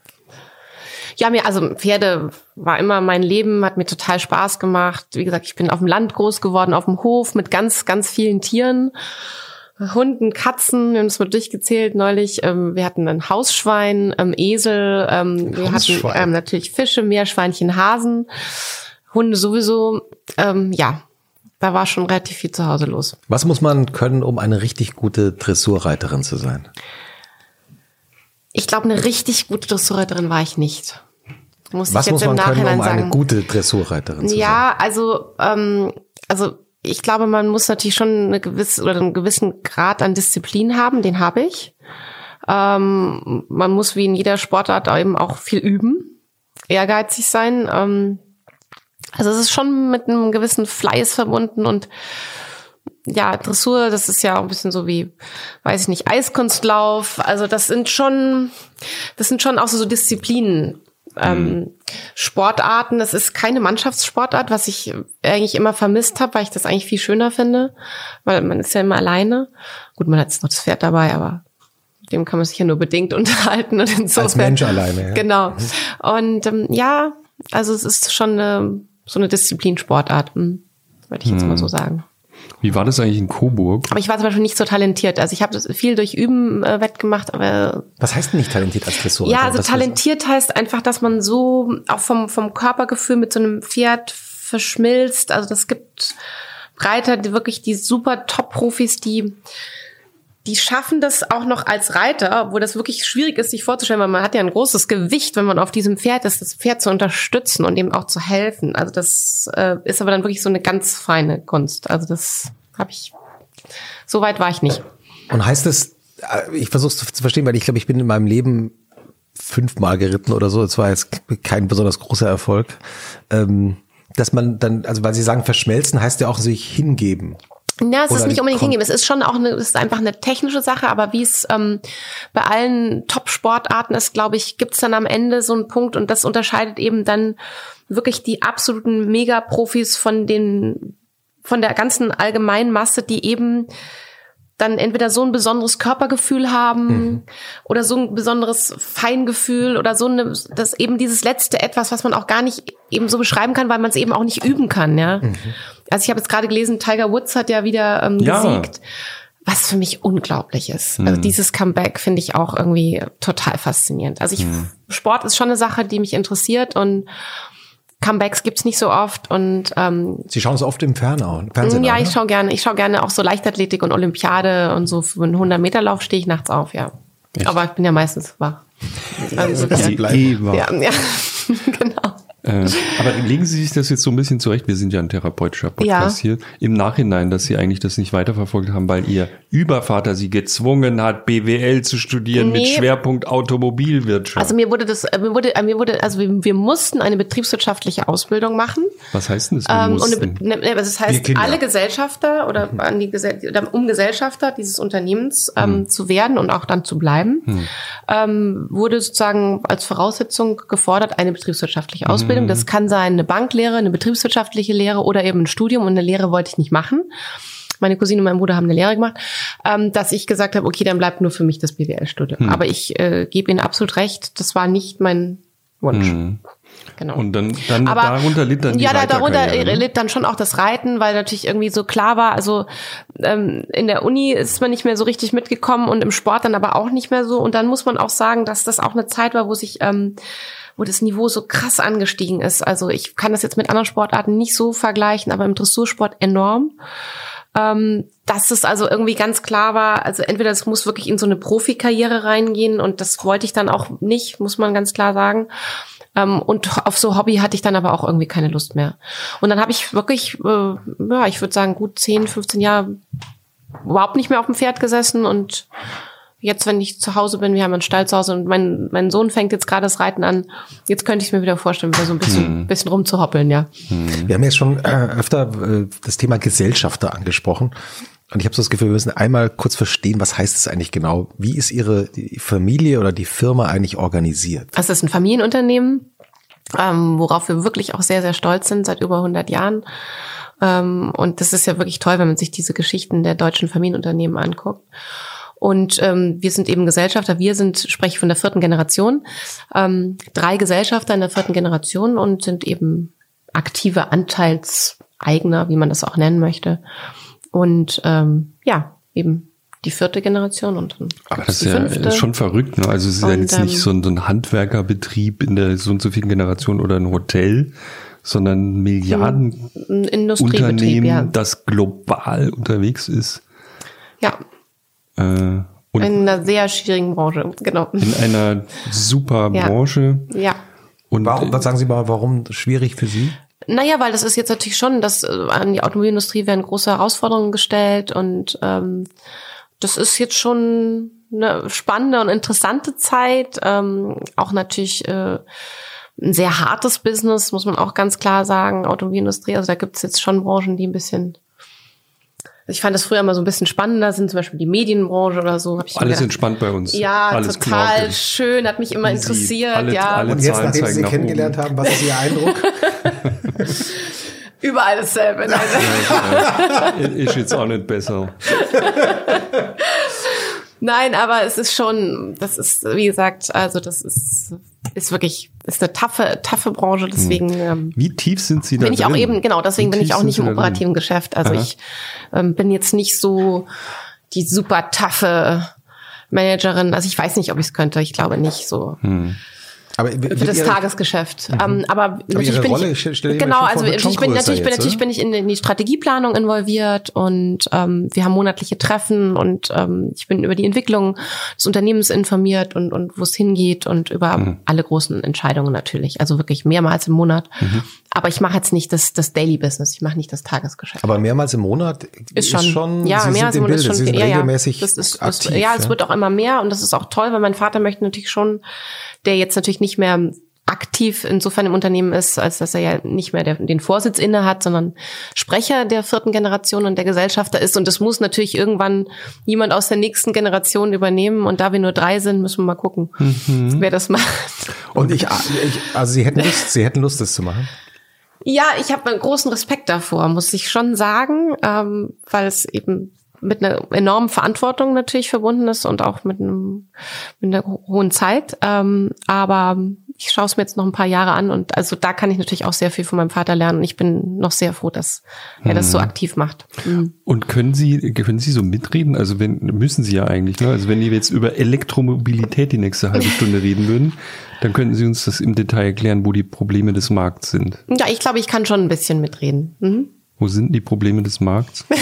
Ja, mir, also Pferde war immer mein Leben, hat mir total Spaß gemacht. Wie gesagt, ich bin auf dem Land groß geworden, auf dem Hof mit ganz, ganz vielen Tieren. Hunden, Katzen, wir haben es mal durchgezählt neulich. Ähm, wir hatten ein Hausschwein, ähm, Esel, ähm, wir hatten ähm, natürlich Fische, Meerschweinchen, Hasen, Hunde sowieso. Ähm, ja, da war schon relativ viel zu Hause los.
Was muss man können, um eine richtig gute Dressurreiterin zu sein?
Ich glaube, eine richtig gute Dressurreiterin war ich nicht. Muss
Was
ich jetzt
muss
im
man können,
Nachhinein
um
sagen.
eine gute Dressurreiterin zu sein?
Ja, also, ähm, also ich glaube, man muss natürlich schon eine gewisse oder einen gewissen Grad an Disziplin haben, den habe ich. Ähm, man muss wie in jeder Sportart eben auch viel üben, ehrgeizig sein. Ähm, also es ist schon mit einem gewissen Fleiß verbunden und ja, Dressur, das ist ja auch ein bisschen so wie, weiß ich nicht, Eiskunstlauf. Also das sind schon, das sind schon auch so, so Disziplinen. Ähm, Sportarten, das ist keine Mannschaftssportart, was ich eigentlich immer vermisst habe, weil ich das eigentlich viel schöner finde, weil man ist ja immer alleine. Gut, man hat jetzt noch das Pferd dabei, aber dem kann man sich ja nur bedingt [laughs] unterhalten und insofern.
Als Mensch alleine, ja.
Genau. Und ähm, ja, also es ist schon eine, so eine Disziplinsportart, hm, würde ich jetzt mal so sagen.
Wie war das eigentlich in Coburg?
Aber ich war zum Beispiel nicht so talentiert. Also ich habe das viel durch Üben äh, wettgemacht, aber
Was heißt denn nicht talentiert als Dressurreiterin?
ja, also
Das-
talentiert heißt einfach, dass man so auch vom, vom Körpergefühl mit so einem Pferd verschmilzt. Also das gibt Reiter, die wirklich die super Top-Profis, die die schaffen das auch noch als Reiter, wo das wirklich schwierig ist, sich vorzustellen, weil man hat ja ein großes Gewicht, wenn man auf diesem Pferd ist, das Pferd zu unterstützen und dem auch zu helfen. Also das äh, ist aber dann wirklich so eine ganz feine Kunst. Also das habe ich, so weit war ich nicht.
Und heißt es, äh, ich versuche es zu verstehen, weil ich glaube, ich bin in meinem Leben fünfmal geritten oder so. Es war jetzt kein besonders großer Erfolg. Ähm, dass man dann, also weil Sie sagen, verschmelzen heißt ja auch sich hingeben.
Ja, es
Oder
ist nicht unbedingt hingeben. Es ist schon auch eine, es ist einfach eine technische Sache, aber wie es ähm, bei allen Top-Sportarten ist, glaube ich, gibt es dann am Ende so einen Punkt und das unterscheidet eben dann wirklich die absoluten Mega-Profis von den von der ganzen allgemeinen Masse, die eben dann entweder so ein besonderes Körpergefühl haben oder so ein besonderes Feingefühl oder so eine, das eben dieses letzte etwas, was man auch gar nicht eben so beschreiben kann, weil man es eben auch nicht üben kann, ja. Also ich habe jetzt gerade gelesen, Tiger Woods hat ja wieder ähm,
Ja.
gesiegt, was für mich unglaublich ist. Also dieses Comeback finde ich auch irgendwie total faszinierend. Also ich, Sport ist schon eine Sache, die mich interessiert und Comebacks gibt's nicht so oft und ähm,
Sie schauen es oft im Fernau, Fernsehen.
ja,
auch,
ich schaue gerne, ich schaue gerne auch so Leichtathletik und Olympiade und so für einen 100 Meter Lauf stehe ich nachts auf, ja. Aber ich bin ja meistens wach. [laughs] Also,
Sie
Die
bleiben.
Ja, ja, [laughs] genau.
Äh, aber legen Sie sich das jetzt so ein bisschen zurecht. Wir sind ja ein therapeutischer Podcast
Ja.
hier. Im Nachhinein, dass Sie eigentlich das nicht weiterverfolgt haben, weil Ihr Übervater Sie gezwungen hat, BWL zu studieren mit
Nee.
Schwerpunkt Automobilwirtschaft.
Also mir wurde das, äh, mir wurde, äh, mir wurde, also wir, wir mussten eine betriebswirtschaftliche Ausbildung machen.
Was heißt denn das? Wir
Ähm,
mussten?
eine, ne, ne, also das
Wir
heißt, alle Gesellschafter oder, an die Gesell oder um Gesellschafter dieses Unternehmens ähm, zu werden und auch dann zu bleiben, ähm, wurde sozusagen als Voraussetzung gefordert eine betriebswirtschaftliche Ausbildung. Das kann sein eine Banklehre, eine betriebswirtschaftliche Lehre oder eben ein Studium. Und eine Lehre wollte ich nicht machen. Meine Cousine und mein Bruder haben eine Lehre gemacht, ähm, dass ich gesagt habe, okay, dann bleibt nur für mich das BWL-Studium. Aber ich äh, gebe Ihnen absolut recht, das war nicht mein Wunsch. Genau.
Und dann, dann
Aber
darunter litt dann die
ja, da, darunter
ne?
litt dann schon auch das Reiten, weil natürlich irgendwie so klar war, also ähm, in der Uni ist man nicht mehr so richtig mitgekommen und im Sport dann aber auch nicht mehr so. Und dann muss man auch sagen, dass das auch eine Zeit war, wo sich ähm, wo das Niveau so krass angestiegen ist. Also ich kann das jetzt mit anderen Sportarten nicht so vergleichen, aber im Dressursport enorm. Ähm, dass es also irgendwie ganz klar war, also entweder es muss wirklich in so eine Profikarriere reingehen und das wollte ich dann auch nicht, muss man ganz klar sagen. Ähm, und auf so Hobby hatte ich dann aber auch irgendwie keine Lust mehr. Und dann habe ich wirklich, äh, ja, ich würde sagen, gut 10, 15 Jahre überhaupt nicht mehr auf dem Pferd gesessen und jetzt, wenn ich zu Hause bin, wir haben einen Stall zu Hause und mein, mein Sohn fängt jetzt gerade das Reiten an. Jetzt könnte ich mir wieder vorstellen, wieder so ein bisschen, hm. bisschen rumzuhoppeln, ja.
Hm. Wir haben jetzt schon äh, öfter äh, das Thema Gesellschafter angesprochen. Und ich habe so das Gefühl, wir müssen einmal kurz verstehen, was heißt es eigentlich genau? Wie ist Ihre Familie oder die Firma eigentlich organisiert?
Es ist ein Familienunternehmen, ähm, worauf wir wirklich auch sehr, sehr stolz sind seit über 100 Jahren. Ähm, und das ist ja wirklich toll, wenn man sich diese Geschichten der deutschen Familienunternehmen anguckt. Und ähm, wir sind eben Gesellschafter. Wir sind, spreche von der vierten Generation, ähm, drei Gesellschafter in der vierten Generation und sind eben aktive Anteilseigner, wie man das auch nennen möchte. Und ähm, ja, eben die vierte Generation und dann
Aber das ist ja ist schon verrückt, ne? Also es ist und, ja jetzt nicht so ein, so ein Handwerkerbetrieb in der so und so vielen Generation oder ein Hotel, sondern Milliarden Unternehmen, ja. das global unterwegs ist.
Ja. Äh, in einer sehr schwierigen Branche, genau.
In einer super Branche.
Ja. ja.
Und warum, was sagen Sie mal, warum schwierig für Sie?
Naja, weil das ist jetzt natürlich schon, dass äh, an die Automobilindustrie werden große Herausforderungen gestellt und ähm, das ist jetzt schon eine spannende und interessante Zeit. Ähm, auch natürlich äh, ein sehr hartes Business, muss man auch ganz klar sagen, Automobilindustrie. Also da gibt es jetzt schon Branchen, die ein bisschen ich fand das früher immer so ein bisschen spannender, sind zum Beispiel die Medienbranche oder so.
Alles gedacht, entspannt bei uns.
Ja,
Alles
total klar. schön, hat mich immer Easy. interessiert.
Alle,
ja.
Alle Und jetzt, nachdem Sie sie kennengelernt oben. haben, was ist Ihr Eindruck? [laughs]
Überall dasselbe.
ist jetzt auch nicht besser. [laughs]
Nein, aber es ist schon, das ist, wie gesagt, also das ist, ist wirklich, ist eine taffe, taffe Branche, deswegen. Hm.
Ähm, wie tief sind Sie da
Bin ich
drin?
auch eben, genau, deswegen bin ich auch nicht im operativen Geschäft. Also Aha. ich ähm, bin jetzt nicht so die super taffe Managerin. Also ich weiß nicht, ob ich es könnte. Ich glaube nicht so. Hm. Aber für das ihre, Tagesgeschäft. Mhm. Ähm, aber, aber natürlich bin Rolle, ich, genau, also ich bin natürlich, bin, natürlich bin ich in, in die Strategieplanung involviert und ähm, wir haben monatliche Treffen und ähm, ich bin über die Entwicklung des Unternehmens informiert und, und wo es hingeht und über mhm. alle großen Entscheidungen natürlich. Also wirklich mehrmals im Monat. Mhm. Aber ich mache jetzt nicht das, das Daily Business, ich mache nicht das Tagesgeschäft.
Aber mehrmals im Monat ist schon, ist schon
ja,
Sie
mehr als im Monat ist schon,
Sie sind
ja,
regelmäßig
das ist,
aktiv,
das, ja, es wird auch immer mehr und das ist auch toll, weil mein Vater möchte natürlich schon, der jetzt natürlich nicht mehr aktiv insofern im Unternehmen ist, als dass er ja nicht mehr der, den Vorsitz inne hat, sondern Sprecher der vierten Generation und der Gesellschafter ist. Und das muss natürlich irgendwann jemand aus der nächsten Generation übernehmen. Und da wir nur drei sind, müssen wir mal gucken, mhm. wer das macht.
Und ich, ich, also Sie hätten Lust, Sie hätten Lust, das zu machen?
Ja, ich habe einen großen Respekt davor, muss ich schon sagen, ähm, weil es eben mit einer enormen Verantwortung natürlich verbunden ist und auch mit, einem, mit einer hohen Zeit. Ähm, aber ich schaue es mir jetzt noch ein paar Jahre an und also da kann ich natürlich auch sehr viel von meinem Vater lernen. Ich bin noch sehr froh, dass er das so mhm. aktiv macht.
Mhm. Und können Sie, können Sie so mitreden? Also wenn, müssen Sie ja eigentlich, ne? Also wenn die jetzt über Elektromobilität die nächste halbe Stunde reden würden, dann könnten Sie uns das im Detail erklären, wo die Probleme des Markts sind.
Ja, ich glaube, ich kann schon ein bisschen mitreden. Mhm.
Wo sind die Probleme des Markts? [laughs]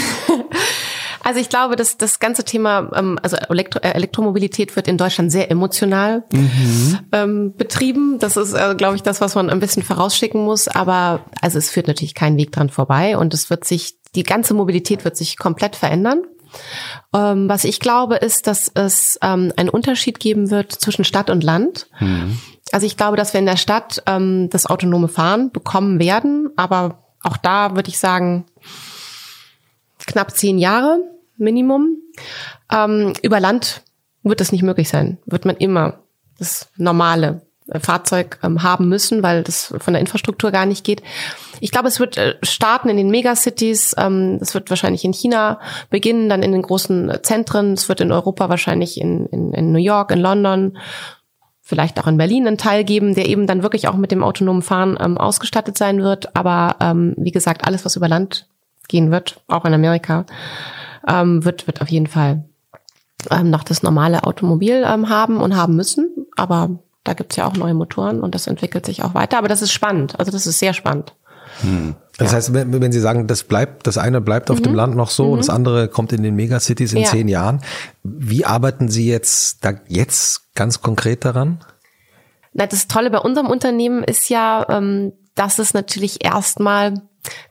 Also ich glaube, dass das ganze Thema, ähm, also Elektro äh, Elektromobilität wird in Deutschland sehr emotional mhm. ähm, betrieben. Das ist, äh, glaube ich, das, was man ein bisschen vorausschicken muss. Aber also es führt natürlich keinen Weg dran vorbei und es wird sich, die ganze Mobilität wird sich komplett verändern. Ähm, was ich glaube, ist, dass es ähm, einen Unterschied geben wird zwischen Stadt und Land. Mhm. Also ich glaube, dass wir in der Stadt ähm, das autonome Fahren bekommen werden, aber auch da würde ich sagen, knapp zehn Jahre. Minimum. Ähm, über Land wird das nicht möglich sein. Wird man immer das normale Fahrzeug ähm, haben müssen, weil das von der Infrastruktur gar nicht geht. Ich glaube, es wird äh, starten in den Megacities. Ähm, es wird wahrscheinlich in China beginnen, dann in den großen Zentren. Es wird in Europa wahrscheinlich in, in, in New York, in London, vielleicht auch in Berlin einen Teil geben, der eben dann wirklich auch mit dem autonomen Fahren ähm, ausgestattet sein wird. Aber ähm, wie gesagt, alles, was über Land gehen wird, auch in Amerika, ähm, wird, wird auf jeden Fall ähm, noch das normale Automobil ähm, haben und haben müssen. Aber da gibt's ja auch neue Motoren und das entwickelt sich auch weiter. Aber das ist spannend. Also das ist sehr spannend.
Hm. Das ja. heißt, wenn, wenn Sie sagen, das bleibt, das eine bleibt auf mhm. dem Land noch so, mhm. das andere kommt in den Megacities in ja. zehn Jahren. Wie arbeiten Sie jetzt da jetzt ganz konkret daran?
Na, das Tolle bei unserem Unternehmen ist ja, ähm, dass es natürlich erstmal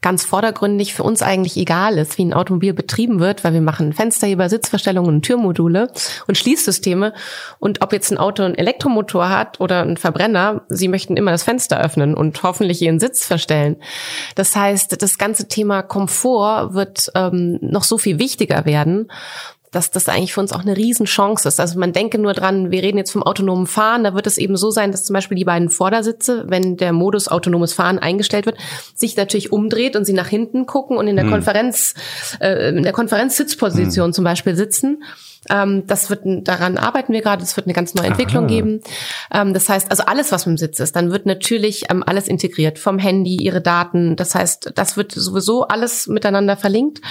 ganz vordergründig für uns eigentlich egal ist, wie ein Automobil betrieben wird, weil wir machen Fensterheber, Sitzverstellungen Türmodule und Schließsysteme. Und ob jetzt ein Auto einen Elektromotor hat oder einen Verbrenner, sie möchten immer das Fenster öffnen und hoffentlich ihren Sitz verstellen. Das heißt, das ganze Thema Komfort wird ähm, noch so viel wichtiger werden dass das eigentlich für uns auch eine Riesenchance ist. Also man denke nur dran, wir reden jetzt vom autonomen Fahren, da wird es eben so sein, dass zum Beispiel die beiden Vordersitze, wenn der Modus autonomes Fahren eingestellt wird, sich natürlich umdreht und sie nach hinten gucken und in der hm. Konferenz, äh, in der Konferenzsitzposition hm. zum Beispiel sitzen. Ähm, das wird, daran arbeiten wir gerade. Es wird eine ganz neue Entwicklung Aha. geben. Ähm, das heißt, also alles, was im Sitz ist, dann wird natürlich ähm, alles integriert vom Handy, ihre Daten. Das heißt, das wird sowieso alles miteinander verlinkt.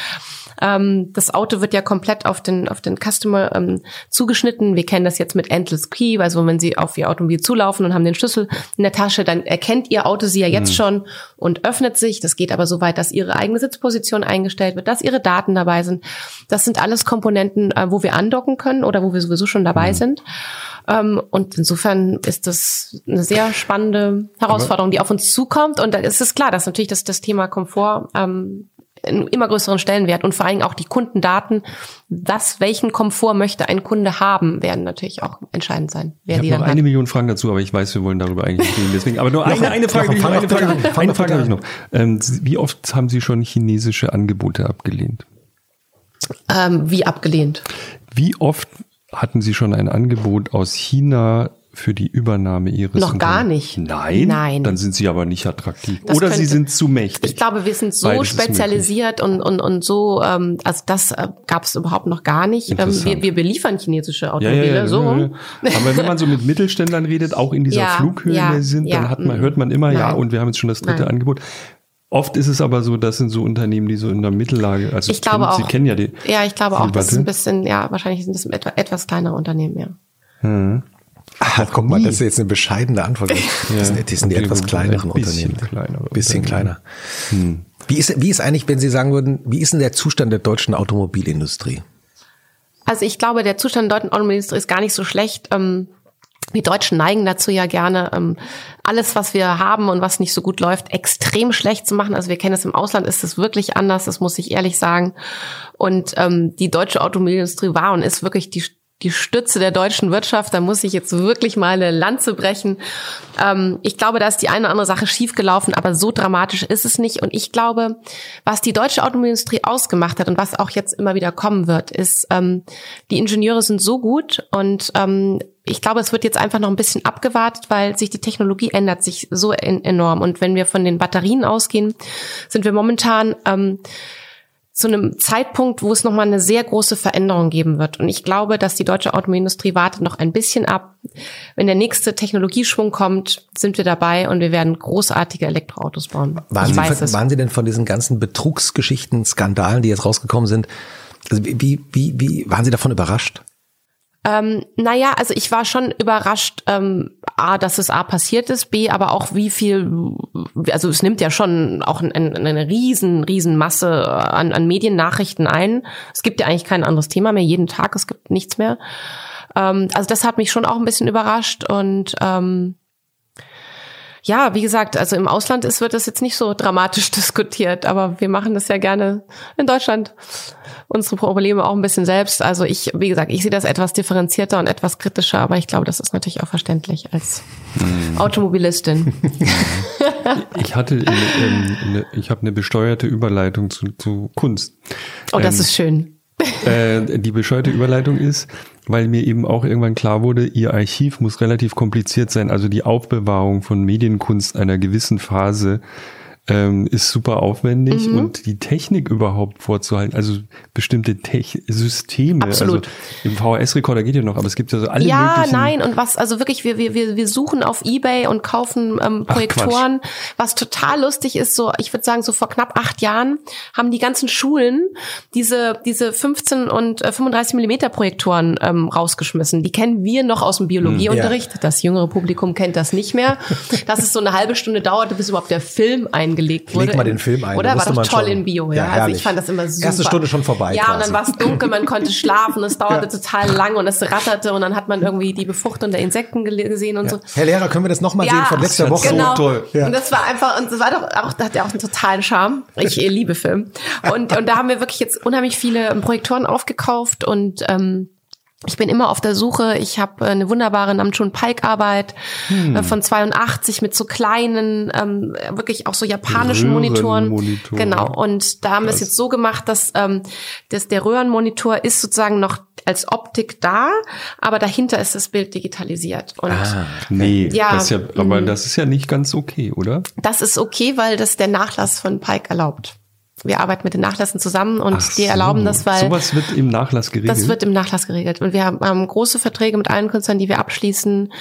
Ähm, das Auto wird ja komplett auf den, auf den Customer ähm, zugeschnitten. Wir kennen das jetzt mit Endless Key, also wenn Sie auf Ihr Automobil zulaufen und haben den Schlüssel in der Tasche, dann erkennt Ihr Auto Sie ja jetzt mhm. schon und öffnet sich. Das geht aber so weit, dass Ihre eigene Sitzposition eingestellt wird, dass Ihre Daten dabei sind. Das sind alles Komponenten, äh, wo wir andocken können oder wo wir sowieso schon dabei mhm. sind. Ähm, und insofern ist das eine sehr spannende Herausforderung, die auf uns zukommt. Und da ist es klar, dass natürlich das, das Thema Komfort ähm, einen immer größeren Stellenwert und vor allem auch die Kundendaten, was, welchen Komfort möchte ein Kunde haben, werden natürlich auch entscheidend sein.
Wer ich habe noch eine hat. Million Fragen dazu, aber ich weiß, wir wollen darüber eigentlich nicht reden. Deswegen, aber nur eine, eine Frage, noch, eine Frage, eine Frage, eine Frage habe ich noch. Ähm, wie oft haben Sie schon chinesische Angebote abgelehnt?
Ähm, wie abgelehnt?
Wie oft hatten Sie schon ein Angebot aus China für die Übernahme ihres
Noch gar nicht.
Nein? Nein. Dann sind sie aber nicht attraktiv. Das Oder könnte, sie sind zu mächtig.
Ich glaube, wir sind so Beides spezialisiert und, und, und so, ähm, also das äh, gab es überhaupt noch gar nicht. Ähm, wir, wir beliefern chinesische Automobile, ja, ja, ja, so.
Aber wenn man so mit Mittelständlern redet, auch in dieser Flughöhe ja, sind, dann hat man, hört man immer, Nein. ja, und wir haben jetzt schon das dritte Nein. Angebot. Oft ist es aber so, das sind so Unternehmen, die so in der Mittellage, also
ich glaube
kennen,
auch,
Sie kennen ja die.
Ja, ich glaube auch, das ist ein bisschen, ja, wahrscheinlich sind das etwas kleinere Unternehmen, ja. Hm.
Ach, guck mal, das ist jetzt eine bescheidene Antwort. [laughs] Das sind, die, sind die etwas kleineren ein bisschen Unternehmen. Kleiner bisschen kleiner. Hm. Wie ist, wie ist eigentlich, wenn Sie sagen würden, wie ist denn der Zustand der deutschen Automobilindustrie?
Also ich glaube, der Zustand der deutschen Automobilindustrie ist gar nicht so schlecht. Ähm, wir Deutschen neigen dazu ja gerne, ähm, alles, was wir haben und was nicht so gut läuft, extrem schlecht zu machen. Also wir kennen es im Ausland, ist es wirklich anders, das muss ich ehrlich sagen. Und ähm, die deutsche Automobilindustrie war und ist wirklich die die Stütze der deutschen Wirtschaft. Da muss ich jetzt wirklich mal eine Lanze brechen. Ähm, ich glaube, da ist die eine oder andere Sache schiefgelaufen, aber so dramatisch ist es nicht. Und ich glaube, was die deutsche Automobilindustrie ausgemacht hat und was auch jetzt immer wieder kommen wird, ist, ähm, die Ingenieure sind so gut und ähm, ich glaube, es wird jetzt einfach noch ein bisschen abgewartet, weil sich die Technologie ändert sich so enorm. Und wenn wir von den Batterien ausgehen, sind wir momentan ähm, zu einem Zeitpunkt, wo es nochmal eine sehr große Veränderung geben wird. Und ich glaube, dass die deutsche Automobilindustrie wartet noch ein bisschen ab. Wenn der nächste Technologieschwung kommt, sind wir dabei und wir werden großartige Elektroautos bauen.
Waren, ich Sie, weiß waren Sie denn von diesen ganzen Betrugsgeschichten, Skandalen, die jetzt rausgekommen sind, also wie, wie, wie, waren Sie davon überrascht?
Ähm, naja, also ich war schon überrascht, ähm, A, dass es A passiert ist, B, aber auch wie viel, also es nimmt ja schon auch ein, ein, eine riesen, riesen Masse an, an Mediennachrichten ein. Es gibt ja eigentlich kein anderes Thema mehr, jeden Tag, es gibt nichts mehr. Ähm, also das hat mich schon auch ein bisschen überrascht und ähm, ja, wie gesagt, also im Ausland ist, wird das jetzt nicht so dramatisch [laughs] diskutiert, aber wir machen das ja gerne in Deutschland unsere Probleme auch ein bisschen selbst. Also ich, wie gesagt, ich sehe das etwas differenzierter und etwas kritischer, aber ich glaube, das ist natürlich auch verständlich als hm. Automobilistin. [laughs]
ich hatte, eine, ähm, eine, ich habe eine besteuerte Überleitung zu, zu Kunst.
Oh, das ähm, ist schön.
Äh, die bescheuerte Überleitung ist, weil mir eben auch irgendwann klar wurde, ihr Archiv muss relativ kompliziert sein. Also die Aufbewahrung von Medienkunst einer gewissen Phase ähm, ist super aufwendig mhm. und die Technik überhaupt vorzuhalten, also bestimmte Tech Systeme,
Absolut.
also im VHS-Rekorder geht ja noch, aber es gibt ja so alle
ja,
möglichen.
Ja, nein, und was, also wirklich, wir, wir, wir suchen auf Ebay und kaufen ähm, Projektoren, Ach, was total lustig ist, so, ich würde sagen, so vor knapp acht Jahren haben die ganzen Schulen diese, diese 15 und äh, 35 Millimeter Projektoren ähm, rausgeschmissen. Die kennen wir noch aus dem Biologieunterricht. Hm, ja. Das jüngere Publikum kennt das nicht mehr. Dass es so eine halbe Stunde dauerte, bis überhaupt der Film ein eingelegt wurde.
Leg mal den Film ein.
Oder war doch toll
schon.
in Bio, ja.
Ja,
also
herrlich.
ich fand das immer super.
Erste Stunde schon vorbei
Ja, und
quasi.
dann war es dunkel, man konnte [laughs] schlafen, es dauerte total lang und es ratterte und dann hat man irgendwie die Befruchtung der Insekten gesehen und so.
Herr Lehrer, können wir das nochmal sehen von letzter Woche?
ist so
Genau.
toll.
Ja.
Und das war einfach, und das war doch auch, das hat ja auch einen totalen Charme. Ich liebe Film. Und, und da haben wir wirklich jetzt unheimlich viele Projektoren aufgekauft und ähm, ich bin immer auf der Suche. Ich habe eine wunderbare Namjoon Pike Arbeit
Hm.
äh, von 82 mit so kleinen, ähm, wirklich auch so japanischen Monitoren.
Röhrenmonitoren.
Genau. Und da haben wir es jetzt so gemacht, dass, ähm, dass der Röhrenmonitor ist sozusagen noch als Optik da, aber dahinter ist das Bild digitalisiert. Und
Ah.
Nee,
Ja,
das ja, aber
mhm.
das ist ja nicht ganz okay, oder?
Das ist okay, weil das der Nachlass von Pike erlaubt. Wir arbeiten mit den Nachlässen zusammen und
Ach
die
so.
erlauben das, weil
Sowas wird im Nachlass geregelt.
das wird im Nachlass geregelt. Und wir haben, große Verträge mit allen Künstlern, die wir abschließen.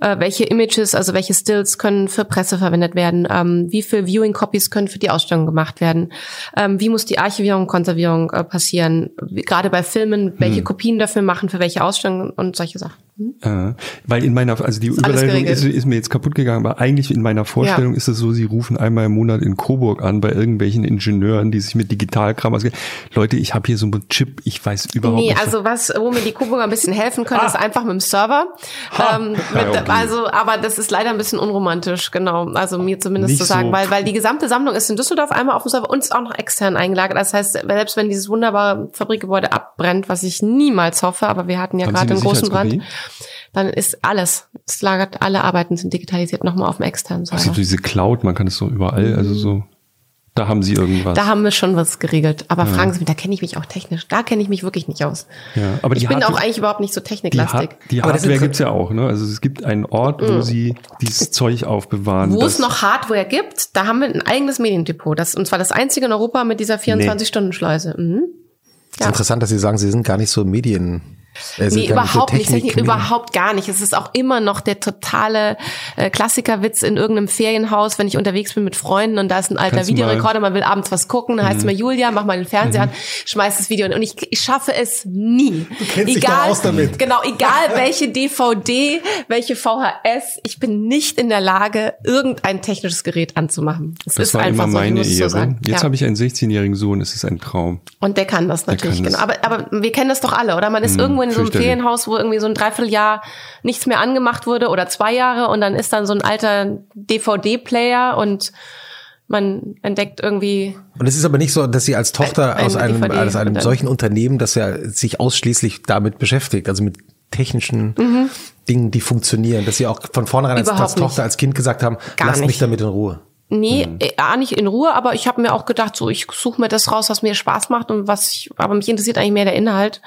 Äh, welche Images, also welche Stills können für Presse verwendet werden? Ähm, wie viel Viewing-Copies können für die Ausstellung gemacht werden? Ähm, wie muss die Archivierung und Konservierung äh, passieren? Wie, gerade bei Filmen,
Hm.
welche Kopien dafür machen, für welche Ausstellungen und solche Sachen.
Äh, weil in meiner, also die
alles
Überleitung ist, ist mir jetzt kaputt gegangen, aber eigentlich in meiner Vorstellung
Ja.
ist es so, sie rufen einmal im Monat in Coburg an bei irgendwelchen Ingenieuren, die sich mit Digitalkram auskennen. Leute, ich habe hier so einen Chip, ich weiß überhaupt
Nee,
nicht.
also was, wo mir die Coburger ein bisschen helfen können, ist einfach mit dem Server. Ähm,
Ja,
mit,
okay.
Also, aber das ist leider ein bisschen unromantisch, genau. Also mir zumindest
Nicht
zu sagen,
so-
weil, weil die gesamte Sammlung ist in Düsseldorf einmal auf dem Server und ist auch noch extern eingelagert. Das heißt, selbst wenn dieses wunderbare Fabrikgebäude abbrennt, was ich niemals hoffe, aber wir hatten ja gerade einen großen Brand? Dann ist alles, es lagert, alle Arbeiten sind digitalisiert nochmal auf dem externen Server.
Also diese Cloud, man kann es so überall, also so, da haben sie irgendwas.
Da haben wir schon was geregelt. Aber fragen Sie mich, da kenne ich mich auch technisch. Da kenne ich mich wirklich nicht aus.
ja, aber die
ich bin
Hardware-
auch eigentlich überhaupt nicht so
die,
techniklastig.
Hard- die
Aber das
Hardware gibt's ja auch, ne? Also es gibt einen Ort, wo sie dieses [laughs] Zeug aufbewahren.
Mm. Wo es noch Hardware gibt, da haben wir ein eigenes Mediendepot. Das, und zwar das einzige in Europa mit dieser 24-Stunden-Schleuse. Mhm.
Es ist interessant, dass Sie sagen, Sie sind gar nicht so Medien. Sind
Nee, überhaupt
so
nicht, Technik,
Technik-
überhaupt gar nicht. Es ist auch immer noch der totale äh, Klassikerwitz in irgendeinem Ferienhaus, wenn ich unterwegs bin mit Freunden und da ist ein alter Videorekorder, man will abends was gucken, dann heißt es
Mhm.
mir, Julia, mach mal den Fernseher an, schmeiß das Video an. Und ich, ich schaffe es nie. Du
kennst dich doch aus damit.
Genau, egal [laughs] welche DVD, welche VHS, ich bin nicht in der Lage, irgendein technisches Gerät anzumachen. Es
das
ist
war
einfach
immer
so,
meine
so
Ehre.
sagen.
Jetzt
Ja.
habe ich einen 16-jährigen Sohn, es ist ein Traum.
Und der kann das natürlich,
kann das.
genau. Aber, aber wir kennen das doch alle, oder? Man ist irgendwo in so einem. Ferienhaus, wo irgendwie so ein Dreivierteljahr nichts mehr angemacht wurde oder zwei Jahre und dann ist dann so ein alter DVD-Player und man entdeckt irgendwie,
Und es ist aber nicht so, dass Sie als Tochter
Ein-
aus
eine
einem,
DVD
aus einem solchen Unternehmen, das ja sich ausschließlich damit beschäftigt, also mit technischen Dingen, die funktionieren, dass Sie auch von vornherein als,
Mhm.
Als Tochter, als Kind gesagt haben,
Gar
lasst mich
nicht.
damit in Ruhe.
nee, äh, A, nicht in Ruhe, aber ich habe mir auch gedacht, so ich suche mir das raus, was mir Spaß macht und was ich, aber mich interessiert eigentlich mehr der Inhalt.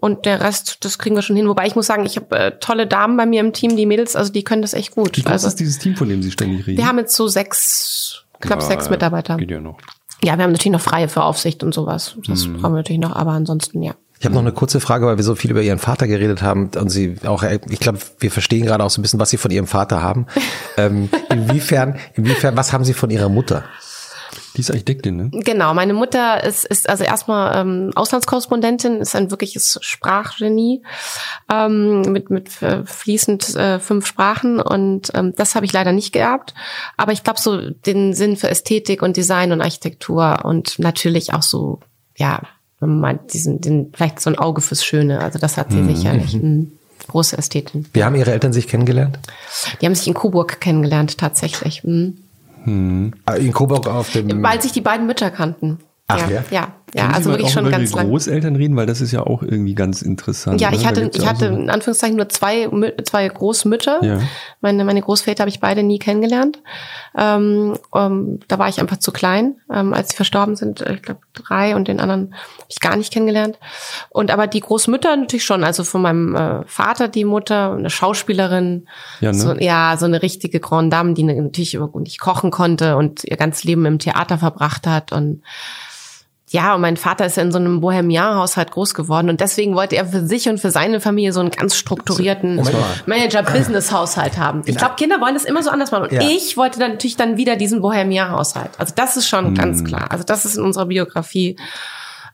Und der Rest, das kriegen wir schon hin. Wobei ich muss sagen, ich habe äh, tolle Damen bei mir im Team, die Mädels, also die können das echt gut.
Wie groß
Also
ist dieses Team, von dem Sie ständig reden?
wir haben jetzt so sechs, knapp
Ja,
sechs Mitarbeiter.
Geht ja noch.
Ja, wir haben natürlich noch Freie für Aufsicht und sowas. Das
Mhm.
brauchen wir natürlich noch, aber ansonsten ja.
Ich habe noch eine kurze Frage, weil wir so viel über Ihren Vater geredet haben und Sie auch, äh, ich glaube, wir verstehen gerade auch so ein bisschen, was Sie von Ihrem Vater haben. [laughs] ähm, inwiefern, inwiefern, was haben Sie von Ihrer Mutter?
Die ist Architektin, ne?
Genau, meine Mutter ist, ist also erstmal ähm, Auslandskorrespondentin, ist ein wirkliches Sprachgenie ähm, mit, mit äh, fließend äh, fünf Sprachen und ähm, das habe ich leider nicht geerbt. Aber ich glaube so den Sinn für Ästhetik und Design und Architektur und natürlich auch so, ja, wenn man diesen, den, vielleicht so ein Auge fürs Schöne. Also das hat sie sicherlich. Mhm. Große Ästhetin.
Wie haben Ihre Eltern sich kennengelernt?
Die haben sich in Coburg kennengelernt, tatsächlich. Mhm.
Ah, In Coburg auf dem.
Weil sich die beiden Mütter kannten.
Ach,
ja,
ja?
ja, ja, also wirklich schon ganz
die
lang.
Großeltern reden, weil das ist ja auch irgendwie ganz interessant.
Ja,
ne?
ich hatte, ich
ja
hatte
so-
in Anführungszeichen nur zwei, zwei Großmütter.
Ja.
Meine, meine Großväter habe ich beide nie kennengelernt. Ähm, ähm, da war ich einfach zu klein, ähm, als sie verstorben sind. Ich glaube drei und den anderen habe ich gar nicht kennengelernt. Und aber die Großmütter natürlich schon. Also von meinem äh, Vater die Mutter, eine Schauspielerin,
Ja, ne?
so, ja, so eine richtige Grande Dame, die natürlich über- nicht kochen konnte und ihr ganzes Leben im Theater verbracht hat und ja, und mein Vater ist ja in so einem Bohemian-Haushalt groß geworden und deswegen wollte er für sich und für seine Familie so einen ganz strukturierten. Manager-Business-Haushalt haben. Ich glaube, Kinder wollen das immer so anders machen. Und
Ja.
ich wollte dann natürlich dann wieder diesen Bohemian-Haushalt. Also das ist schon
Hm.
ganz klar. Also das ist in unserer Biografie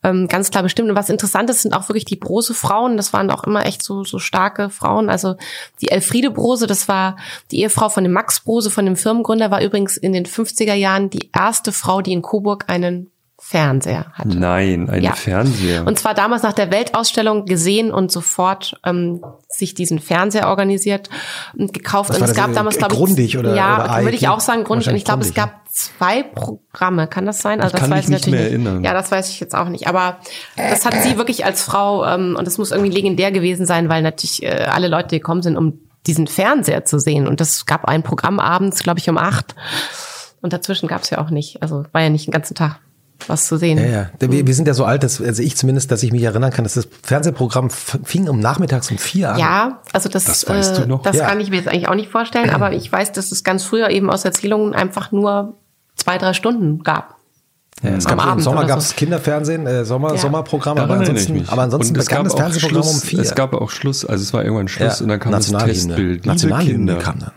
ähm, ganz klar bestimmt. Und was interessant ist, sind auch wirklich die Brose-Frauen. Das waren auch immer echt so, so starke Frauen. Also die Elfriede Brose, das war die Ehefrau von dem Max Brose, von dem Firmengründer, war übrigens in den 50er Jahren die erste Frau, die in Coburg einen Fernseher hatte.
Nein, ein
Ja.
Fernseher.
Und zwar damals nach der Weltausstellung gesehen und sofort ähm, sich diesen Fernseher organisiert und gekauft. Und
war
es
das,
gab damals, glaube ich,
Grundig oder-
ja,
oder
würde ich auch sagen grundig. Und ich glaube, es gab zwei Programme. Kann das sein? Also
Ich
das
kann
weiß
mich
ich
nicht
natürlich
mehr erinnern.
Ja, das weiß ich jetzt auch nicht. Aber das hat sie wirklich als Frau ähm, und das muss irgendwie legendär gewesen sein, weil natürlich äh, alle Leute gekommen sind, um diesen Fernseher zu sehen. Und das gab ein Programm abends, glaube ich, um acht. Und dazwischen gab es ja auch nicht. Also war ja nicht den ganzen Tag was zu sehen.
Ja, ja. Wir, wir sind ja so alt, dass, also ich zumindest, dass ich mich erinnern kann, dass das Fernsehprogramm fing um nachmittags um vier an.
Ja, also das,
Das weißt
äh,
du noch?
das
Ja.
kann ich mir jetzt eigentlich auch nicht vorstellen, aber ich weiß, dass es ganz früher eben aus Erzählungen einfach nur zwei, drei Stunden gab.
Ja, es
Am
gab, Im
Abend
Sommer
oder
gab
so.
es Kinderfernsehen, äh, Sommer,
Ja.
Sommerprogramm, aber ansonsten,
mich.
aber ansonsten
Und es
begann
gab
das
auch
Fernsehprogramm
Schluss,
um vier.
Es gab auch Schluss, also es war irgendwann Schluss
Ja,
und dann kam das. Testbild. Liebe
Nationalhymne
Kinder,
kam dann.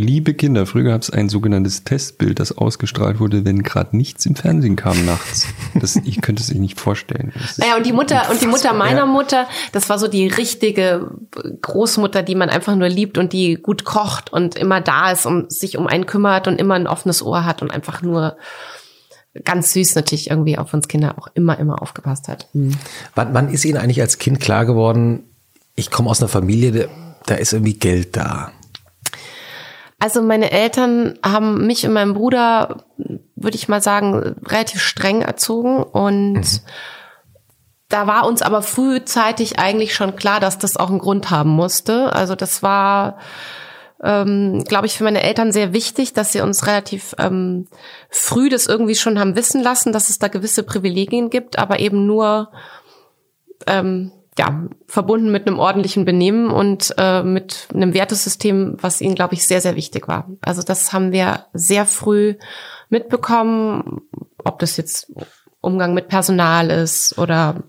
Liebe Kinder, früher gab es ein sogenanntes Testbild, das ausgestrahlt wurde, wenn gerade nichts im Fernsehen kam nachts. Das, ich könnte es sich nicht vorstellen.
Naja, und die Mutter, und die Mutter meiner Mutter, das war so die richtige Großmutter, die man einfach nur liebt und die gut kocht und immer da ist und sich um einen kümmert und immer ein offenes Ohr hat und einfach nur ganz süß natürlich irgendwie auf uns Kinder auch immer, immer aufgepasst hat.
Wann, wann ist Ihnen eigentlich als Kind klar geworden, ich komme aus einer Familie, da- da ist irgendwie Geld da?
Also meine Eltern haben mich und meinen Bruder, würde ich mal sagen, relativ streng erzogen und da war uns aber frühzeitig eigentlich schon klar, dass das auch einen Grund haben musste. Also das war, ähm, glaube ich, für meine Eltern sehr wichtig, dass sie uns relativ ähm, früh das irgendwie schon haben wissen lassen, dass es da gewisse Privilegien gibt, aber eben nur ähm, ja, verbunden mit einem ordentlichen Benehmen und äh, mit einem Wertesystem, was ihnen, glaube ich, sehr, sehr wichtig war. Also das haben wir sehr früh mitbekommen, ob das jetzt Umgang mit Personal ist oder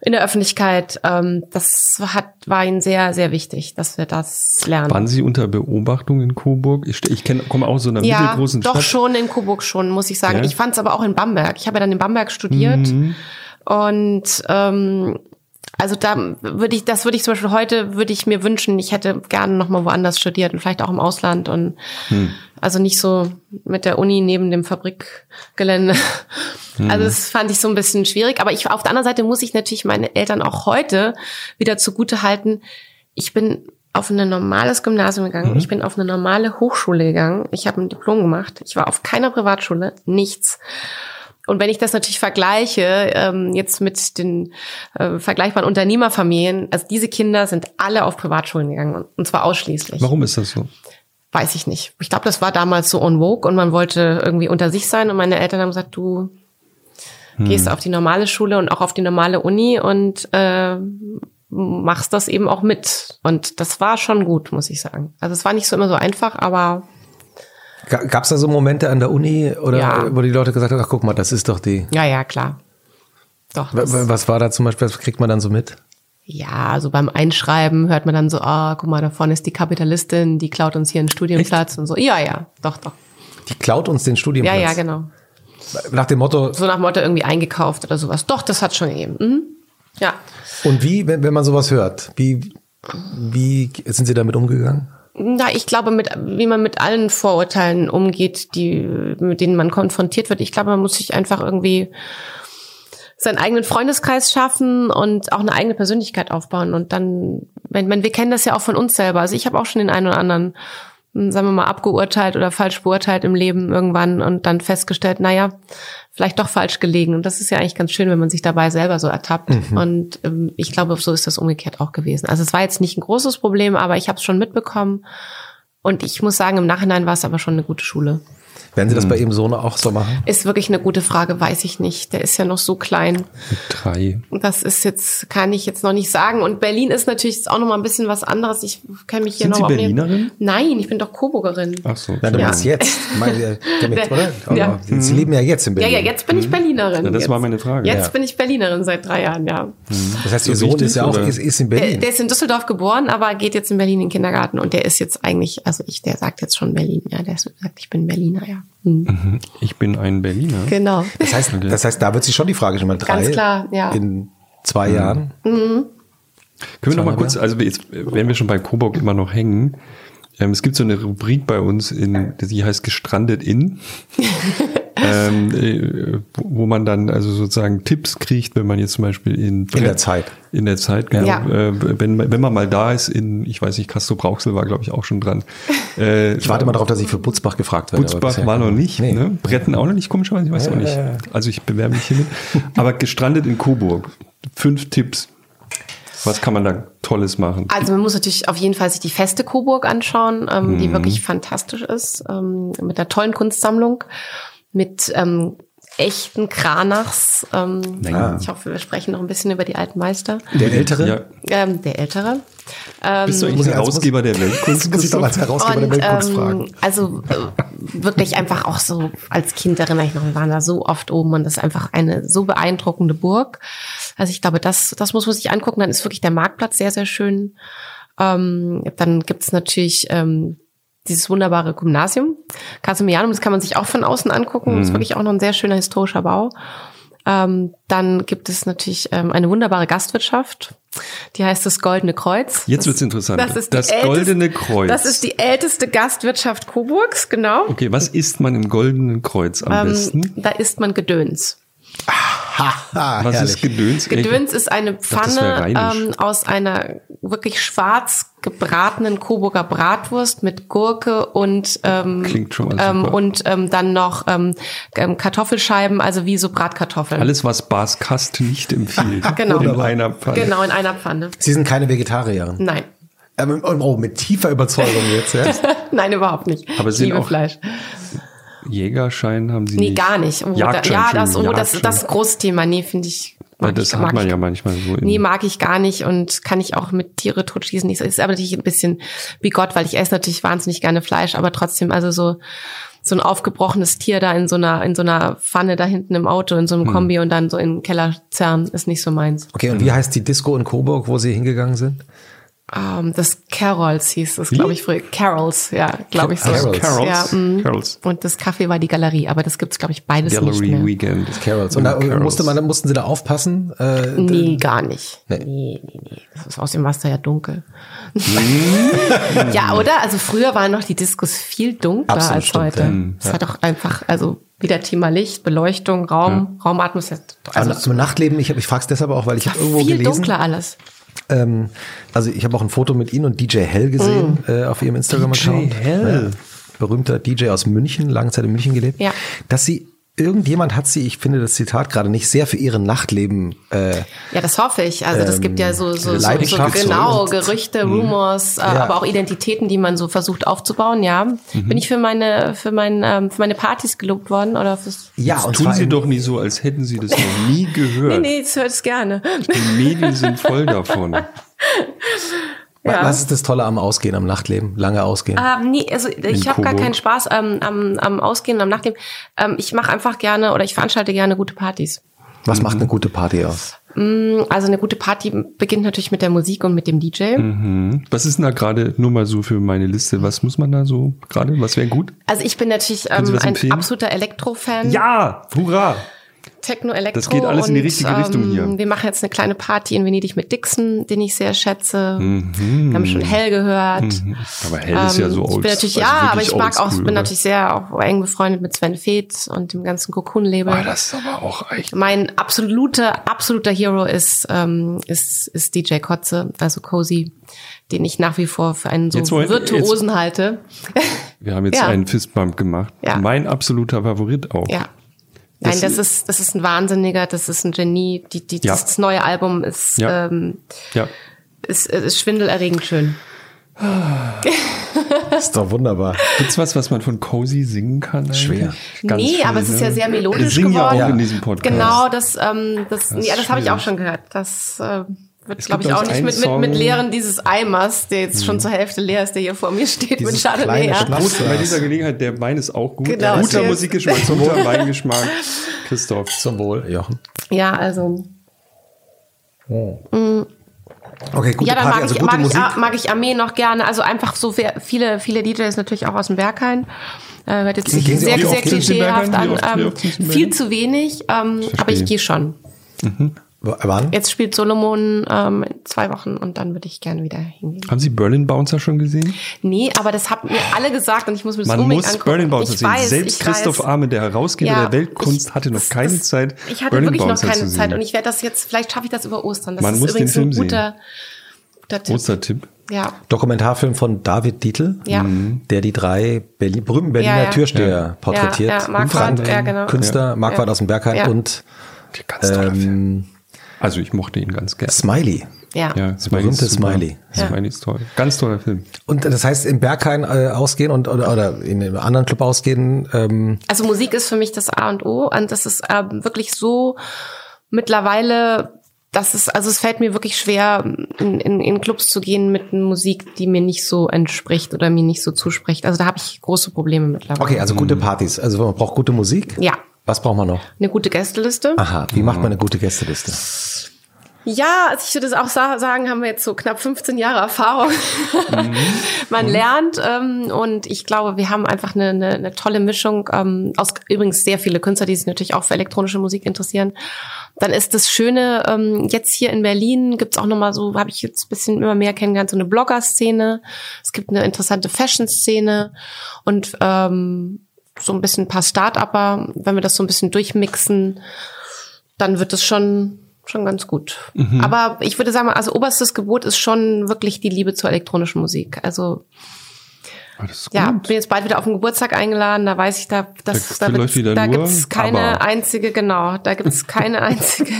in der Öffentlichkeit. Ähm, das hat, war ihnen sehr, sehr wichtig, dass wir das lernen.
Waren Sie unter Beobachtung in Coburg? Ich, ich kenn, komme aus so einer
ja,
mittelgroßen
doch
Stadt.
schon in Coburg schon, muss ich sagen.
Ja?
Ich fand es aber auch in Bamberg. Ich habe ja dann in Bamberg studiert
Mhm.
und ähm, also da würde ich, das würde ich zum Beispiel heute würde ich mir wünschen, ich hätte gerne noch mal woanders studiert und vielleicht auch im Ausland und
Hm.
also nicht so mit der Uni neben dem Fabrikgelände.
Hm.
Also das fand ich so ein bisschen schwierig. Aber ich auf der anderen Seite muss ich natürlich meine Eltern auch heute wieder zugute halten. Ich bin auf ein normales Gymnasium gegangen.
Mhm.
Ich bin auf eine normale Hochschule gegangen. Ich habe ein Diplom gemacht. Ich war auf keiner Privatschule, nichts. Und wenn ich das natürlich vergleiche, ähm, jetzt mit den äh, vergleichbaren Unternehmerfamilien, also diese Kinder sind alle auf Privatschulen gegangen und zwar ausschließlich.
Warum ist das so?
Weiß ich nicht. Ich glaube, das war damals so on vogue und man wollte irgendwie unter sich sein und meine Eltern haben gesagt, du gehst auf die normale Schule und auch auf die normale Uni und äh, machst das eben auch mit. Und das war schon gut, muss ich sagen. Also es war nicht so immer so einfach, aber
Gab es da so Momente an der Uni oder
Ja.
wo die Leute gesagt haben, ach guck mal, das ist doch die.
ja, ja, klar. Doch.
Was war da zum Beispiel, was kriegt man dann so mit?
ja, also beim Einschreiben hört man dann so, ah, guck mal, da vorne ist die Kapitalistin, die klaut uns hier einen Studienplatz und so. Ja, ja, doch, doch.
Die klaut uns den
Ja,
Studienplatz.
ja, genau.
Nach dem Motto,
So nach Motto irgendwie eingekauft oder sowas. Doch, das hat schon gegeben. Mhm. Ja.
und wie, wenn, wenn man sowas hört, wie, wie sind Sie damit umgegangen?
Na, ich glaube, mit, wie man mit allen Vorurteilen umgeht, die, mit denen man konfrontiert wird. Ich glaube, man muss sich einfach irgendwie seinen eigenen Freundeskreis schaffen und auch eine eigene Persönlichkeit aufbauen. Und dann, wenn, wenn wir kennen das ja auch von uns selber. Also ich habe auch schon den einen oder anderen, sagen wir mal, abgeurteilt oder falsch beurteilt im Leben irgendwann und dann festgestellt, naja, vielleicht doch falsch gelegen. Und das ist ja eigentlich ganz schön, wenn man sich dabei selber so ertappt. Und ähm, ich glaube, so ist das umgekehrt auch gewesen. Also es war jetzt nicht ein großes Problem, aber ich habe es schon mitbekommen. Und ich muss sagen, im Nachhinein war es aber schon eine gute Schule.
Werden Sie das bei Ihrem Sohn auch so machen?
Ist wirklich eine gute Frage, weiß ich nicht. Der ist ja noch so klein.
Drei.
Das ist jetzt, kann ich jetzt noch nicht sagen. Und Berlin ist natürlich jetzt auch noch mal ein bisschen was anderes. Ich kenne mich hier
Sind
noch
Sie Berlinerin?
Nein, ich bin doch Coburgerin.
Ach so.
Na, du
Ja.
meinst jetzt, [laughs] mein, ja, damit, oder? Aber
Ja.
Sie, leben ja jetzt in
Ja,
Berlin.
ja, jetzt bin ich Berlinerin.
Ja, das
jetzt.
war meine Frage.
Jetzt
Ja.
bin ich Berlinerin seit drei Jahren, ja.
Das heißt, Ihr
So
Sohn ist ja auch ist, ist in
Der,
Berlin.
der ist in Düsseldorf geboren, aber geht jetzt in Berlin in den Kindergarten und der ist jetzt eigentlich, also ich, der sagt jetzt schon Berlin, ja, der sagt, ich bin Berliner. Ja. Hm.
Ich bin ein Berliner.
Genau.
Das heißt, [laughs] das heißt, da wird sich schon die Frage schon mal drei.
Ganz klar, ja.
In zwei Jahren.
Können wir noch mal kurz, also jetzt, wenn wir schon bei Coburg immer noch hängen, ähm, es gibt so eine Rubrik bei uns, in, die heißt Gestrandet in, [laughs] ähm, äh, wo man dann also sozusagen Tipps kriegt, wenn man jetzt zum Beispiel in,
In der Zeit.
in der Zeit, genau,
Ja.
äh, wenn, man- wenn man mal da ist in, ich weiß nicht, Castro Brauxel war glaube ich auch schon dran. [laughs] Äh,
Ich warte mal darauf, dass ich für Butzbach gefragt werde.
Butzbach war noch nicht,
Nee.
ne? Bretten auch noch nicht, komischerweise, ich weiß auch nicht. Also ich bewerbe mich hiermit. [laughs] Aber gestrandet in Coburg. Fünf Tipps. Was kann man da Tolles machen?
Also man muss natürlich auf jeden Fall sich die feste Coburg anschauen, ähm, die wirklich fantastisch ist, ähm, mit einer tollen Kunstsammlung, mit ähm, echten Kranachs. Ähm,
Nein.
Ich hoffe, wir sprechen noch ein bisschen über die alten Meister.
Der Ältere?
Ja.
Ähm, der Ältere. Ähm,
Bist du eigentlich
Muss ich-
Herausgeber der Weltkunst?
muss ich doch als Herausgeber der Weltkunst
ähm,
fragen.
Also äh, wirklich einfach auch so, als Kind erinnere ich noch, wir waren da so oft oben und das ist einfach eine so beeindruckende Burg. Also ich glaube, das, das muss man sich angucken. Dann ist wirklich der Marktplatz sehr, sehr schön. Ähm, dann gibt's natürlich ähm, dieses wunderbare Gymnasium. Casimianum, das kann man sich auch von außen angucken. Das ist wirklich auch noch ein sehr schöner historischer Bau. Ähm, dann gibt es natürlich ähm, eine wunderbare Gastwirtschaft. Die heißt das Goldene Kreuz.
Jetzt
Das-
wird's interessant.
Das, ist
Das
älteste-
Goldene Kreuz.
Das ist die älteste Gastwirtschaft Coburgs, genau.
Okay, was isst man im Goldenen Kreuz am
Ähm,
besten?
da isst man Gedöns.
Ha,
Was
herrlich.
ist Gedöns?
Gedöns ist eine Pfanne
rheinisch.
ähm, aus einer wirklich schwarz gebratenen Coburger Bratwurst mit Gurke und ähm, ähm, und ähm, dann noch ähm, ähm, Kartoffelscheiben, also wie so Bratkartoffeln.
Alles, was Bas Kast nicht empfiehlt. [laughs]
Genau.
In einer Pfanne.
Genau in einer Pfanne.
Sie sind keine Vegetarierin.
Nein,
Ähm, oh, mit tiefer Überzeugung jetzt, ja. [laughs]
nein überhaupt nicht.
Aber sind
liebe
auch-
Fleisch.
Jägerschein haben sie
Nee,
nicht.
gar nicht. Oh, da,
Jagdschein,
ja, das, oh, das, das ist großes Thema. Nee, finde ich. Mag
das
ich,
hat man
ich
ja manchmal so.
Nee, mag ich gar nicht und kann ich auch mit Tiere totschießen nicht. Ist aber natürlich ein bisschen wie Gott, weil ich esse natürlich wahnsinnig gerne Fleisch, aber trotzdem, also so, so ein aufgebrochenes Tier da in so einer, in so einer Pfanne da hinten im Auto, in so
Hm.
einem Kombi und dann so in den Keller zerren, ist nicht so meins.
Okay, und wie heißt die Disco in Coburg, wo Sie hingegangen sind?
Ähm, das Carols hieß es, glaube ich, früher. Carols, ja, glaube ich so.
Carols.
Carols.
Ja, mm.
Carols.
Und das Café war die Galerie, aber das gibt's glaube ich, beides nicht
Gallery
mehr.
Weekend.
Carols. Und da
Carols.
musste man, mussten Sie da aufpassen? Äh,
Nee, gar nicht.
Nee.
Nee, nee, nee. Das ist außerdem war es da ja dunkel.
Hm. [laughs]
ja, oder? Also früher waren noch die Diskos viel dunkler
Absolut,
als
stimmt,
heute.
ja.
Es hat doch einfach, also wieder Thema Licht, Beleuchtung, Raum, Raumatmosphäre.
also,
Also,
zum Nachtleben, ich, hab, ich frage es deshalb auch, weil ich habe irgendwo
viel
gelesen.
dunkler alles.
Ähm, also ich habe auch ein Foto mit Ihnen und DJ Hell gesehen
Mm.
äh, auf Ihrem Instagram-Account.
DJ Hell.
Ja, berühmter DJ aus München, lange Zeit in München gelebt.
Ja.
Dass Sie, irgendjemand hat Sie, ich finde das Zitat gerade nicht, sehr für Ihren Nachtleben äh,
Ja, das hoffe ich. Also das gibt ja so, so, so, genau Gerüchte, Rumors, äh,
Ja.
aber auch Identitäten, die man so versucht aufzubauen. Ja, bin ich für meine für mein, ähm, für meine Partys gelobt worden oder fürs
ja,
Das
und
tun Sie doch nie so, als hätten Sie das noch nie [laughs] gehört.
Nee, nee, das hört es gerne.
Die Medien sind voll davon. [laughs]
Wa- Was ist das Tolle am Ausgehen, am Nachtleben? Lange ausgehen.
Ähm, nee, also ich habe gar keinen Spaß ähm, am, am Ausgehen, am Nachleben. Ähm, ich mache einfach gerne oder ich veranstalte gerne gute Partys.
Was macht eine gute Party aus?
Mm, Also eine gute Party beginnt natürlich mit der Musik und mit dem DJ.
Mhm. Was ist denn da gerade, nur mal so für meine Liste, was muss man da so gerade, was wäre gut?
Also ich bin natürlich ähm, ein absoluter Elektro-Fan.
Ja, hurra!
Techno-Elektro.
Das geht alles in die
und,
richtige Richtung hier.
Wir machen jetzt eine kleine Party in Venedig mit Dixon, den ich sehr schätze.
Mhm.
Wir haben schon Hell gehört.
Aber hell ist ja so
Ähm, ich
old.
bin natürlich,
also
ja, aber ich mag auch, bin
oder?
natürlich sehr auch eng befreundet mit Sven Feth und dem ganzen Cocoon-Label.
Ah, das ist aber auch echt.
Mein absoluter, absoluter Hero ist, ähm, ist, ist DJ Kotze, also Cozy, den ich nach wie vor für einen so
Jetzt
Virtuosen halte.
Wir haben jetzt [laughs]
Ja.
einen Fistbump gemacht.
Ja.
Mein absoluter Favorit auch.
Ja. Nein,
Das-
das ist, das ist ein Wahnsinniger, das ist ein Genie. Die, die,
Ja.
das, das neue Album ist,
Ja.
ähm,
Ja.
ist, ist schwindelerregend schön. [laughs]
ist doch wunderbar.
Gibt's was, was man von Cozy singen kann? Eigentlich?
Schwer.
Ganz
nee,
viel,
aber es ist
ne?
ja sehr
Wir
melodisch
singen
geworden.
ja auch in diesem Podcast.
Genau, das, ähm, das,
ist
ja, das habe ich auch schon gehört. Das äh, wird, glaube ich, auch nicht mit, mit,
Mhm.
mit Leeren dieses Eimers, der jetzt schon zur Hälfte leer ist, der hier vor mir steht, mit
Dieses
Chardonnay. Ja.
Schnaps-
Gut, bei dieser Gelegenheit, der Wein ist auch gut.
Genau,
guter. Musikgeschmack, [laughs] guter Weingeschmack. Christoph.
Zum Wohl, Jochen.
ja, also
Okay, gute
ja, dann
Party,
mag,
also
ich,
gute
mag,
Musik.
ich, mag ich Armee noch gerne. Also einfach so viele, viele DJs natürlich auch aus dem Berghain. Äh, wird jetzt
Sie
sehr, sehr
im
klischeehaft an. Ähm, viel zu wenig, ähm, aber ich gehe schon.
W- Wann?
Jetzt spielt Solomon ähm, zwei Wochen und dann würde ich gerne wieder hingehen.
Haben Sie Berlin Bouncer schon gesehen?
Nee, aber das haben mir alle gesagt und ich muss mir das
Man
unbedingt
muss
angucken.
Berlin Bouncer
ich
sehen.
weiß,
Selbst Christoph
weiß.
Arme, der Herausgeber
Ja,
der Weltkunst,
ich-
hatte noch keine
das-
Zeit,
Ich hatte
Berlin
wirklich noch
Bouncer
keine
zu
Zeit und ich werde das jetzt, vielleicht schaffe ich das über Ostern. Das
Man
ist
muss
übrigens
den Film
ein guter, guter Tipp.
Ostertipp.
Ja,
Dokumentarfilm von David Dietl,
Ja.
der die drei Berlin, berühmten Berliner
Ja, ja.
Türsteher porträtiert.
Ja, ja, Marquardt, genau.
Künstler, Marquardt
Ja.
aus dem Berghain
Ja.
und
Ganz toller Film. Also ich mochte ihn ganz gerne.
Smiley.
ja.
Ja, Smiley
berühmte. Smiley.
Smiley ist toll. Ganz toller Film.
Und das heißt, im Berghain äh, ausgehen und oder, oder in einem anderen Club ausgehen, ähm,
Also Musik ist für mich das A und O und das ist ähm, wirklich so mittlerweile, dass es, also es fällt mir wirklich schwer, in, in, in Clubs zu gehen mit Musik, die mir nicht so entspricht oder mir nicht so zuspricht. Also da habe ich große Probleme mittlerweile.
okay, also gute Partys. Also man braucht gute Musik.
Ja,
Was braucht man noch?
eine gute Gästeliste.
Aha, wie macht man eine gute Gästeliste?
Ja, also ich würde es auch sa sagen, haben wir jetzt so knapp 15 Jahre Erfahrung. [laughs] Man lernt ähm, und ich glaube, wir haben einfach eine, eine, eine tolle Mischung ähm, aus übrigens sehr viele Künstler, die sich natürlich auch für elektronische Musik interessieren. Dann ist das Schöne, ähm, jetzt hier in Berlin gibt's auch nochmal so, habe ich jetzt ein bisschen immer mehr kennengelernt, so eine Blogger-Szene. Es gibt eine interessante Fashion-Szene und ähm, so ein bisschen ein paar Start-Upper. Wenn wir das so ein bisschen durchmixen, dann wird es schon schon ganz gut. Aber ich würde sagen, also oberstes Gebot ist schon wirklich die Liebe zur elektronischen Musik. Also
Ah,
ja,
gut.
bin jetzt bald wieder auf den Geburtstag eingeladen. Da weiß ich, da das,
Da
da,
wieder
da
nur
gibt's keine einzige, genau, da gibt's [laughs] keine einzige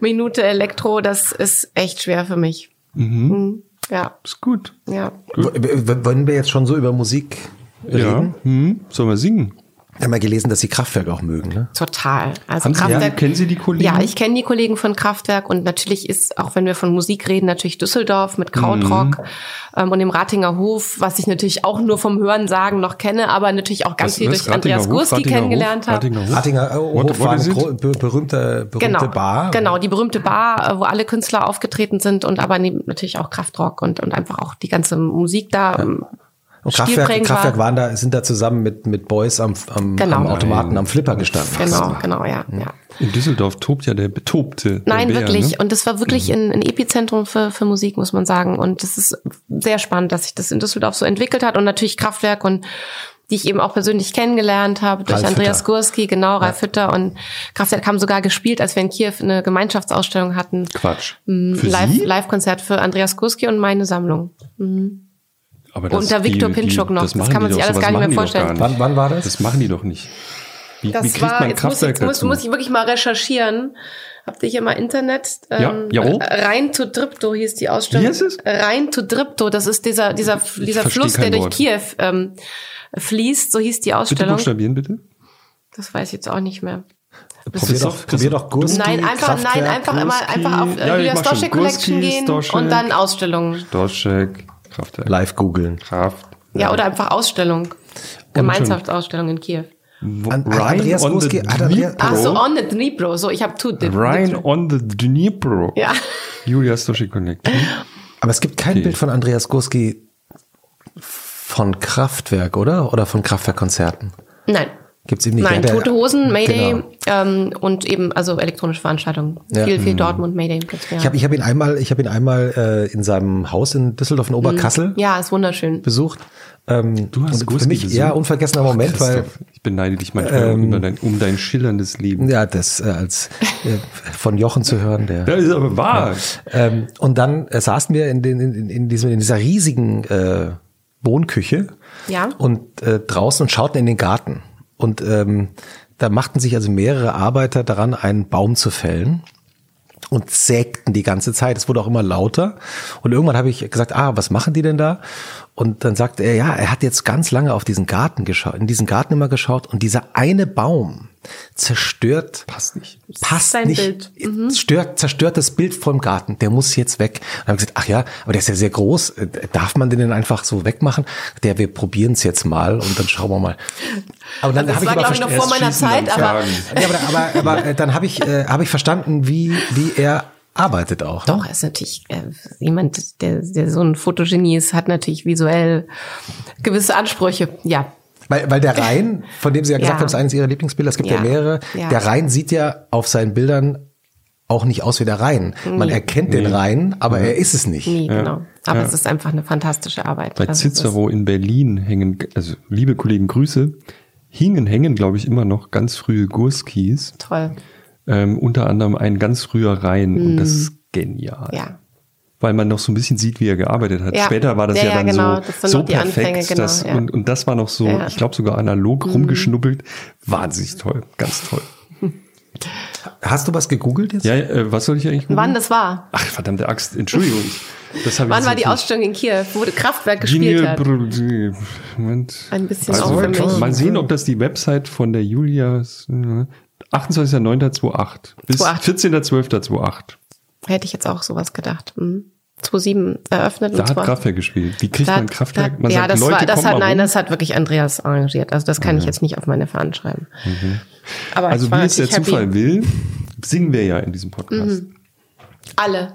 Minute Elektro. Das ist echt schwer für mich. Mhm. Ja,
Ist gut.
ja.
W- w- Wollen wir jetzt schon so über Musik
Ja.
reden?
Hm. Sollen wir singen?
Wir haben ja gelesen, dass Sie Kraftwerk auch mögen, ne?
Total. Also
Haben Sie-
Kraftwerk.
ja, kennen Sie die Kollegen?
Ja, ich kenne die Kollegen von Kraftwerk und natürlich ist, auch wenn wir von Musik reden, natürlich Düsseldorf mit Krautrock
Mhm.
ähm, und dem Ratinger Hof, was ich natürlich auch nur vom Hören sagen noch kenne, aber natürlich auch ganz
Was-
viel
was?
durch Andreas
Ratinger Hof?
Gurski kennengelernt habe.
Ratinger Hof?
Ratinger äh,
What-
Hof
what
war gro- be- berühmte, berühmte
Genau,
Bar.
genau, die berühmte Bar, wo alle Künstler aufgetreten sind und aber natürlich auch Kraftrock und, und einfach auch die ganze Musik da ähm,
Und Kraftwerk, Kraftwerk
war.
waren da, sind da zusammen mit, mit Boys am, am,
Genau.
am Automaten, am Flipper gestanden.
Genau, genau, ja, ja.
In Düsseldorf tobt ja der betobte.
Nein,
der Bär,
wirklich.
Ne?
Und das war wirklich ein, ein Epizentrum für, für Musik, muss man sagen. Und das ist sehr spannend, dass sich das in Düsseldorf so entwickelt hat. Und natürlich Kraftwerk und die ich eben auch persönlich kennengelernt habe durch
Ralf
Andreas
Hütter.
Gurski, genau, Ralf Hütter. Und Kraftwerk haben sogar gespielt, als wir in Kiew eine Gemeinschaftsausstellung hatten.
Quatsch.
Ein
Für
Live-? Live-Konzert für Andreas Gurski und meine Sammlung.
Aber
Unter Viktor Pinchuk noch. Das
machen
kann man sich
doch,
alles gar nicht mehr vorstellen.
nicht.
Wann, wann war das?
Das machen die doch nicht. Wie,
Das
wie kriegt
war,
man
jetzt muss,
Kraftwerk
ich, muss,
dazu?
muss ich wirklich mal recherchieren. Habt ihr hier mal Internet?
Ja, jawohl.
Rein to Dripto hieß die Ausstellung.
Wie heißt es?
Rein to Dripto, das ist dieser, dieser, dieser Fluss, der durch
Wort.
Kiew ähm, fließt, so hieß die
bitte
Ausstellung.
buchstabieren, bitte.
Das weiß ich jetzt auch nicht mehr.
Probier doch, probier doch Gurski,
Nein, einfach,
Kraftwerk.
nein, einfach immer, einfach auf äh,
Ja,
Julia. Stoschek Collection
Gurski,
gehen
Stoschek.
und dann Ausstellung.
Dorschek, Kraftwerk.
Live googeln.
Kraft.
Ja, oder einfach Ausstellung. Gemeinschaftsausstellung in Kiew.
An- Andreas
on the
Gurski- hat Andreas-
Ach so,
Dnipro.
on the Dnipro. So, ich habe two Dip.
Rhine on the Dnipro.
Ja.
Julia Stoschek Connect.
Aber es gibt kein
Okay.
Bild von Andreas Gurski von Kraftwerk, oder? Oder von Kraftwerkkonzerten?
Nein.
Gibt's eben nicht.
Nein,
Der-
Tote Hosen, Mayday
Genau.
ähm, und eben also elektronische Veranstaltungen.
Ja.
Viel, viel Dortmund, Mayday. gibt's, Ja.
Ich habe ich hab ihn einmal, ich habe ihn einmal äh, in seinem Haus in Düsseldorf in Oberkassel
ja, ist wunderschön.
besucht. Ähm,
Du hast
für mich ja unvergessener Moment, weil
Christoph, ich beneide dich manchmal
Ähm,
dein, um dein schillerndes Leben.
ja das äh, als äh, von Jochen zu hören, der
Das ist aber wahr.
Ähm, und dann äh, saßen wir in, den, in, in, diesem, in dieser riesigen äh, Wohnküche
Ja.
und äh, draußen und schauten in den Garten. Und ähm, da machten sich also mehrere Arbeiter daran, einen Baum zu fällen und sägten die ganze Zeit. Es wurde auch immer lauter. Und irgendwann habe ich gesagt, ah, was machen die denn da? Und dann sagte er, ja, er hat jetzt ganz lange auf diesen Garten geschaut, in diesen Garten immer geschaut und dieser eine Baum zerstört
Passt nicht.
passt
Sein
nicht,
Bild. Mhm.
stört, zerstört das Bild vom Garten, der muss jetzt weg. Und dann habe ich gesagt, ach ja, aber der ist ja sehr groß, äh, darf man den denn einfach so wegmachen? Der, wir probieren es jetzt mal und dann schauen wir mal. Aber dann
Das
habe ich aber
glaube ich, noch
verstanden,
vor meiner Zeit,
dann
aber
ja, aber, aber, aber äh, dann habe ich, äh, habe ich verstanden, wie, wie er arbeitet auch. ne?
Doch, er ist natürlich äh, jemand, der, der so ein Fotogenie ist, hat natürlich visuell gewisse Ansprüche. Ja,
Weil, weil der Rhein, von dem Sie ja gesagt
Ja.
haben, ist eines Ihrer Lieblingsbilder, es gibt ja,
Ja.
mehrere,
Ja.
der Rhein sieht ja auf seinen Bildern auch nicht aus wie der Rhein. Man erkennt den Rhein, aber er ist es nicht.
nie, genau. Aber es ist einfach eine fantastische Arbeit.
Bei
Also
Cicero in Berlin hängen, also liebe Kollegen, Grüße, hingen, hängen, glaube ich, immer noch ganz frühe Gurskis.
Toll.
Ähm, unter anderem ein ganz früher Rhein und das ist genial.
Ja.
Weil man noch so ein bisschen sieht, wie er gearbeitet hat.
Ja.
Später war das ja,
Ja, ja,
dann
genau.
so, so perfekt.
Anfänge, genau,
dass,
ja.
und, und das war noch so,
Ja.
Ich glaube sogar analog rumgeschnuppelt. Wahnsinnig toll, ganz toll.
Hast du was gegoogelt jetzt?
Ja, äh, was soll ich eigentlich
Wann
googeln?
das war?
Ach, verdammte Axt, Entschuldigung. [laughs] Das
Wann
jetzt
war die Ausstellung in Kiew, wo Kraftwerk gespielt hat?
Moment.
Ein bisschen
Also,
auch für mich.
Mal sehen, ob das die Website von der Julia ist. äh, 28.09.28 bis
28.
14.12.28.
Hätte ich jetzt auch sowas gedacht. Mhm. 2007 eröffnet
Da
und
hat Kraftwerk gespielt. Wie kriegt
Da-
man Kraftwerk? Man
ja,
sagt,
das
Leute,
war, das hat, nein,
rum.
das hat wirklich Andreas arrangiert. Also das kann ich jetzt nicht auf meine Fahnen schreiben. Aber
Also wie es der Zufall
happy.
will, singen wir ja in diesem Podcast.
Alle.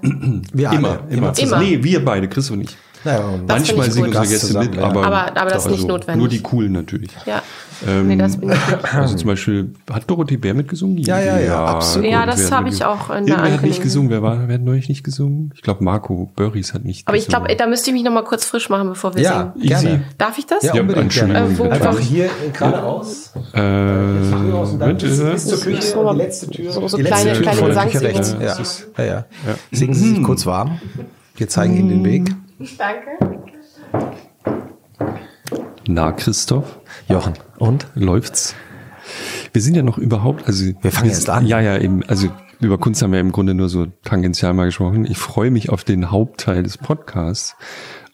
Wir alle,
Immer, immer.
zusammen.
Immer.
Nee, wir beide, Chris und ich.
Naja,
Manchmal
ich
singen unsere Gäste
zusammen,
mit,
ja.
aber,
Aber- aber das ist
doch,
nicht notwendig.
Nur die coolen natürlich.
Ja.
Ähm,
nee, das bin ich nicht.
Also zum Beispiel, hat Dorothee Bär mitgesungen?
Ja, ja, ja, absolut.
Ja, das
wer
habe
mit-
ich auch in der
Irgendwer hat nicht gesungen. Wer war, wer hat neulich nicht gesungen? Ich glaube, Marco Börries hat nicht
Aber ich
gesungen.
glaube, da müsste ich mich noch mal kurz frisch machen, bevor wir
Ja,
singen.
Easy.
gerne.
Darf ich das?
Ja,
Ja,
unbedingt gerne.
Äh, wo-
Einfach
wo-
hier geradeaus.
Äh, Moment, äh,
zur Küche,
So,
die letzte Tür.
so- so
die letzte
kleine-
Tür
kleine
rechts. Ja. Ja, ja. Singen Sie sich kurz warm. Wir zeigen Ihnen den Weg.
Danke.
na, Christoph,
Jochen. Und?
läuft's? Wir sind ja noch überhaupt, also
Wir fangen erst an.
Ja, ja, eben. Also über Kunst haben wir im Grunde nur so tangential mal gesprochen. Ich freue mich auf den Hauptteil des Podcasts.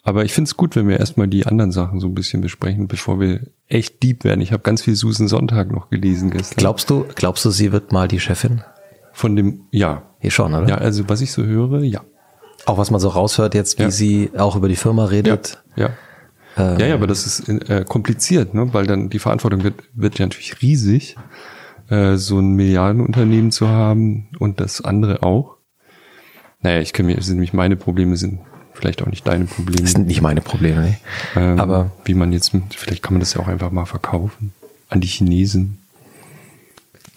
Aber ich finde es gut, wenn wir erstmal die anderen Sachen so ein bisschen besprechen, bevor wir echt deep werden. Ich habe ganz viel Susan Sonntag noch gelesen gestern.
Glaubst du, glaubst du, sie wird mal die Chefin?
Von dem, ja.
Hier schon, oder?
Ja, also was ich so höre, ja.
Auch was man so raushört jetzt, wie
Ja.
sie auch über die Firma redet.
Ja.
Ähm.
ja, ja, aber das ist äh, kompliziert, ne? weil dann die Verantwortung wird, wird ja natürlich riesig, äh, so ein Milliardenunternehmen zu haben und das andere auch. Naja, ich kann mir, es sind nämlich meine Probleme, sind vielleicht auch nicht deine Probleme.
Das sind nicht meine Probleme, ne?
Ähm,
aber-
wie man jetzt, vielleicht kann man das ja auch einfach mal verkaufen an die Chinesen.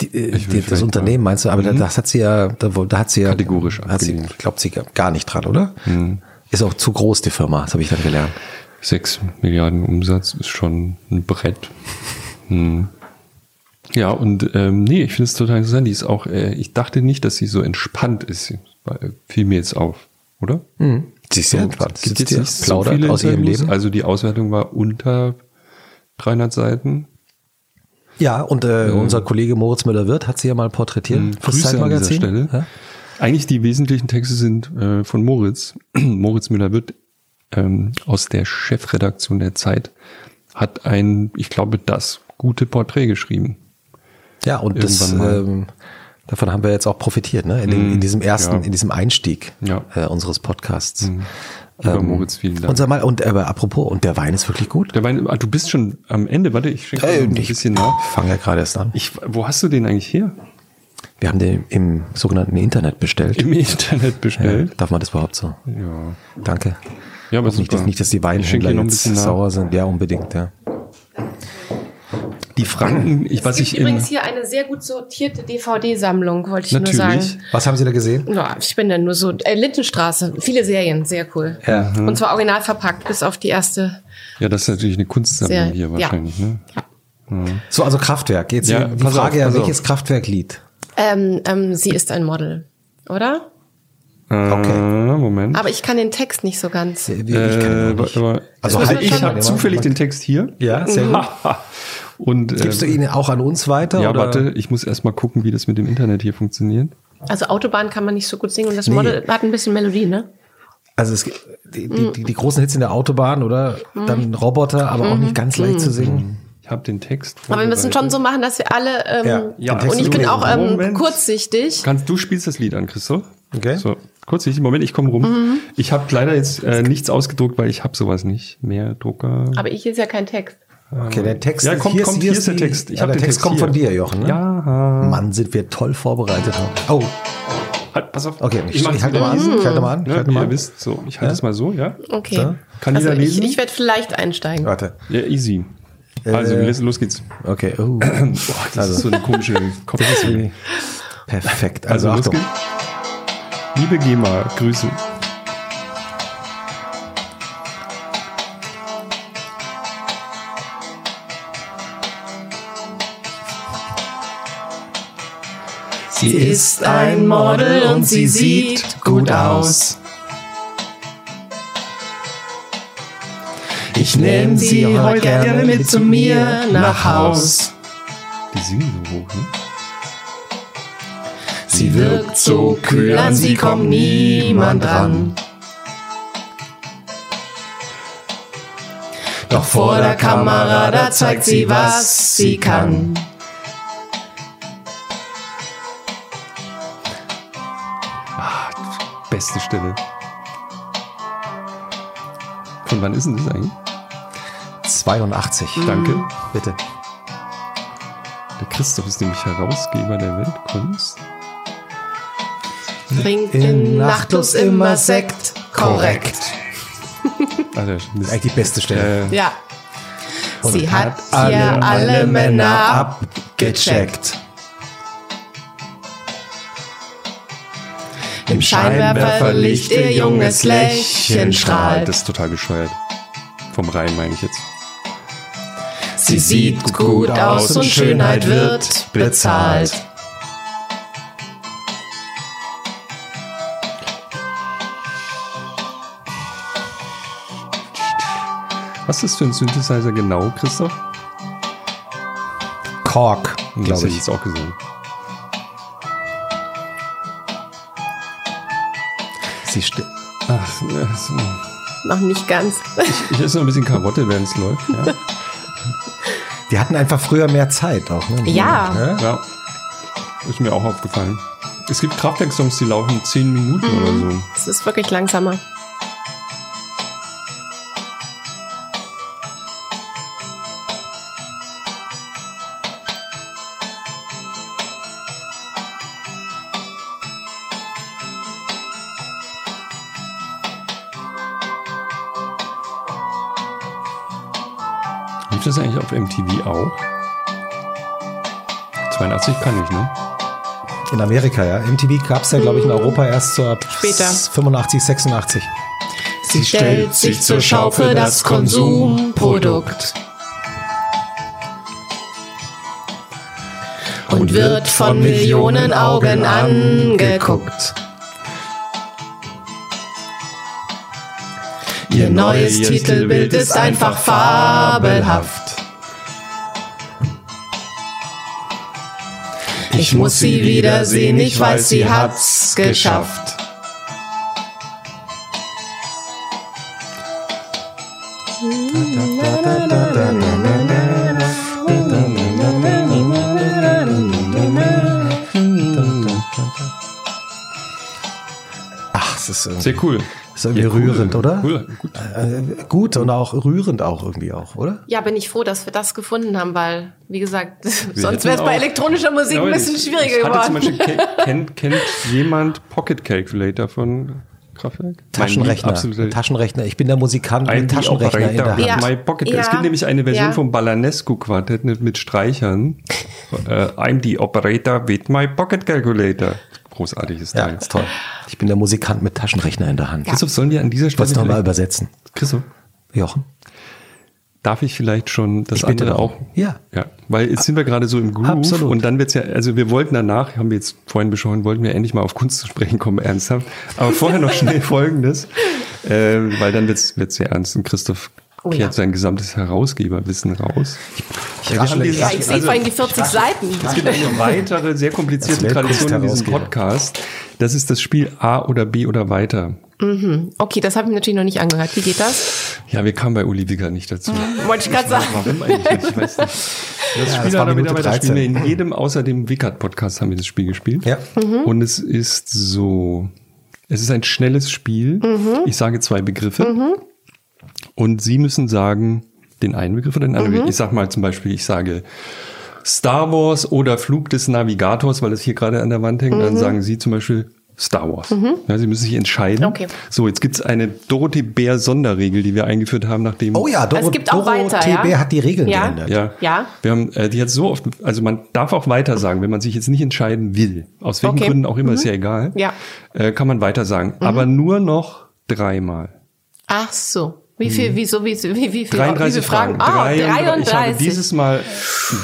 Die, äh, die, das Unternehmen meinst du, aber da- das hat sie ja, da, da hat sie ja,
Kategorisch
hat sie, glaubt sie gar nicht dran, oder? Ist auch zu groß, die Firma, das habe ich dann gelernt.
Sechs Milliarden Umsatz ist schon ein Brett. [laughs] Hm. Ja, und ähm, nee, ich finde es total interessant. Die ist auch, äh, ich dachte nicht, dass sie so entspannt ist. Weil, Fiel mir jetzt auf, oder?
Sie ist sehr entspannt.
Gibt jetzt nicht so
plaudert
viele
aus ihrem. Leben.
Also die Auswertung war unter 300 Seiten.
Ja, und äh, unser Kollege Moritz Müller-Wirth hat sie ja mal porträtiert
Mhm.
fürs
Grüße an dieser
Zeitmagazin.
Stelle.
Ja?
Eigentlich die wesentlichen Texte sind äh, von Moritz. [clears throat] Moritz Müller wird ähm, aus der Chefredaktion der Zeit hat ein, ich glaube, das gute Porträt geschrieben.
Ja, und das,
Irgendwann mal.
Ähm, davon haben wir jetzt auch profitiert, ne? In, dem, in diesem ersten,
ja.
in diesem Einstieg
Ja.
äh, unseres Podcasts.
Lieber Moritz, vielen Dank.
Unser Mal, und aber apropos, und der Wein ist wirklich gut.
Der Wein, ah, du bist schon am Ende. Warte, ich schenke
Äh,
ein
ich-
bisschen nach.
Ich fange ja gerade erst an.
Ich, wo hast du den eigentlich her?
Wir haben den im sogenannten Internet bestellt.
Im Internet bestellt.
Darf man das überhaupt so?
Ja.
Danke.
Ja, aber
Nicht, dass, nicht, dass die Weinhändler jetzt sauer sind. Ja, unbedingt, ja.
Die Franken, ich,
es
ich im,
übrigens hier eine sehr gut sortierte DVD-Sammlung, wollte ich nur
natürlich,
sagen.
Was haben Sie da gesehen?
Ja, ich bin dann nur so, äh, Lindenstraße, viele Serien, sehr cool.
Ja.
Und zwar original verpackt, bis auf die erste.
ja, das ist natürlich eine Kunstsammlung
Sehr-
hier
ja.
wahrscheinlich, ne?
So, also Kraftwerk. Jetzt
Ja,
die Frage
auf,
ja, welches. Kraftwerklied?
Ähm, ähm, sie ist ein Model, oder?
Okay.
Äh, Moment.
Aber ich kann den Text nicht so ganz.
Ich
Äh,
kann auch nicht.
aber,
Also
also
halt
ich habe zufällig den Text hier.
Ja, sehr [laughs] gut.
Und
Gibst du
äh,
ihn auch an uns weiter?
ja,
oder?
warte, ich muss erst mal gucken, wie das mit dem Internet hier funktioniert.
Also Autobahn kann man nicht so gut singen und das
Nee.
Model hat ein bisschen Melodie, ne?
Also es, gibt- die, die, die, die großen Hits in der Autobahn, oder? Dann Roboter, aber auch nicht ganz leicht zu singen.
Ich habe den Text.
Aber wir müssen schon so machen, dass wir alle. Ähm,
Ja.
Ja,
und ich bin auch ähm, kurzsichtig.
Kannst du spielst das Lied an, Christoph?
Okay.
So, kurz, ich, Moment, ich komme rum. Ich habe leider jetzt äh, nichts ausgedruckt, weil ich habe sowas nicht mehr. Drucker.
Aber ich ist ja kein Text.
Okay, der Text
Ja,
ist-
kommt, kommt, hier ist der Text. Ich
ja, der
den
Text kommt
hier.
von dir, Jochen, ne?
Ja.
Mann, sind wir toll vorbereitet. Oh,
halt, pass auf.
Okay, ich, ich,
mach's
halte mal an. Ich halte mal an. Ich halte mal
ihr
an.
wisst, so, ich halte
Ja?
es mal so, ja?
Okay.
So.
Kann
also
jeder
ich,
lesen?
ich werde vielleicht einsteigen.
Warte.
Ja, easy. Also,
Äh,
los, los geht's.
Okay. Oh. [clears throat]
Boah, das
Also.
ist so eine komische Kopf. [laughs]
Perfekt.
Also,
Also, Achtung.
Liebe GEMA, Grüße.
Sie ist ein Model und sie sieht gut aus. Ich nehme sie heute gerne mit zu mir nach Haus.
Die singen so hoch, ne?
Sie wirkt so kühl, an sie kommt niemand dran. Doch vor der Kamera, da zeigt sie, was sie kann.
Beste Stelle. Von wann ist denn das eigentlich?
82.
Danke.
Bitte.
Der Christoph ist nämlich Herausgeber der Weltkunst.
Trinkt in Nachtlos immer Sekt. Korrekt.
Also, das
ist eigentlich die beste Stelle.
äh,
Ja. Sie hat hier alle
alle
Männer
Männer
abgecheckt. Im Scheinwerferlicht ihr junges Lächeln strahlt.
Das ist total bescheuert. Vom Rhein meine ich jetzt.
Sie sieht gut aus und Schönheit wird bezahlt.
Was ist das für ein Synthesizer genau, Christoph?
Kork,
Das
glaube
hätte ich
ich.
jetzt auch gesehen.
Sie
Ach, so.
Noch nicht ganz.
Ich esse noch ein bisschen Karotte, während es läuft. Ja. [laughs]
Die hatten einfach früher mehr Zeit auch. Ne?
Ja.
Ja?
ja. Ist mir auch aufgefallen. Es gibt Kraftwerk-Songs, die laufen 10 Minuten oder so.
Es ist wirklich langsamer.
MTV auch? 82 kann ich, ne?
In Amerika, ja. MTV gab es ja, glaube ich, in Europa erst so ab
Später.
85, 86.
Sie stellt sich zur Schau für das Konsumprodukt. Und wird von Millionen Augen angeguckt. Ihr neues Titelbild ist einfach fabelhaft. Ich muss sie wiedersehen, ich weiß, sie hat's geschafft.
Ach, es ist irgendwie,
Sehr cool.
Ist irgendwie
Ja, cool.
rührend, oder?
Cool, gut.
Äh, gut und auch rührend auch irgendwie auch, oder?
Ja, bin ich froh, dass wir das gefunden haben, weil, wie gesagt, [laughs]
Wir
sonst wäre es bei elektronischer Musik ein bisschen
ich-
schwieriger
ich hatte Zum
geworden.
Beispiel, kennt, [laughs] kennt, jemand Pocket Calculator von Kraftwerk?
Taschenrechner.
Mein absoluter
Taschenrechner. Ich bin der Musikant
ein
mit Taschenrechner in der Hand.
Ja.
My Pocket.
Ja.
Es gibt nämlich eine Version
Ja.
vom Balanescu Quartett mit, mit Streichern. [laughs] äh, I'm the operator with my Pocket Calculator. Großartiges
Ja,
Teil.
ist toll. Ich bin der Musikant mit Taschenrechner in der Hand.
Christoph, sollen wir an dieser Stelle
du nochmal übersetzen?
Christoph,
Jochen?
darf ich vielleicht schon das
Ich
andere auch?
Ja.
Ja, weil jetzt sind wir gerade so im Groove
Absolut.
und dann wird's ja, also wir wollten danach, haben wir jetzt vorhin besprochen, wollten wir endlich mal auf Kunst zu sprechen kommen, ernsthaft. Aber vorher noch schnell [laughs] Folgendes, äh, weil dann wird's wird's sehr ernst und Christoph
Oh
kehrt
ja.
sein gesamtes Herausgeberwissen raus.
Ich
wir haben dieses-
Ja, ich sehe vorhin die 40 Seiten.
Es gibt eine weitere, sehr komplizierte Tradition in diesem. Podcast. Das ist das Spiel A oder B oder weiter.
Okay, das habe ich natürlich noch nicht angehört. Wie geht das?
Ja, wir kamen bei Uli Wicker nicht dazu.
Wollte ich gerade sagen.
Warum eigentlich nicht? Ich weiß nicht. Das
Ja,
Spiel
das Minute
Mitarbeiter
13.
spielen wir in jedem, außer dem Wickert-Podcast haben wir das Spiel gespielt.
Ja.
Und es ist so, es ist ein schnelles Spiel. Ich sage zwei Begriffe. Und Sie müssen sagen, den einen Begriff oder den anderen. Begriff. Ich sag mal zum Beispiel, ich sage Star Wars oder Flug des Navigators, weil es hier gerade an der Wand hängt. Dann sagen Sie zum Beispiel Star Wars. Ja, Sie müssen sich entscheiden.
Mhm. Okay.
So, jetzt gibt's eine Dorothee Bär Sonderregel, die wir eingeführt haben, nachdem.
Oh ja, Doro,
Es gibt auch
Doro
weiter, ja?
hat die Regeln
Ja.
geändert.
Ja.
Ja.
Wir haben äh, die jetzt so oft, also man darf auch weiter sagen, wenn man sich jetzt nicht entscheiden will, aus welchen
Okay. Mhm.
Gründen auch immer, ist ja egal,
Ja.
äh, kann man weiter sagen. Aber nur noch dreimal.
Ach so. Wie viel, wieso, wie, wie, wie, wie, viel,
33
wie viele Fragen?
Fragen.
Ah,
33. Ich habe
33.
dieses Mal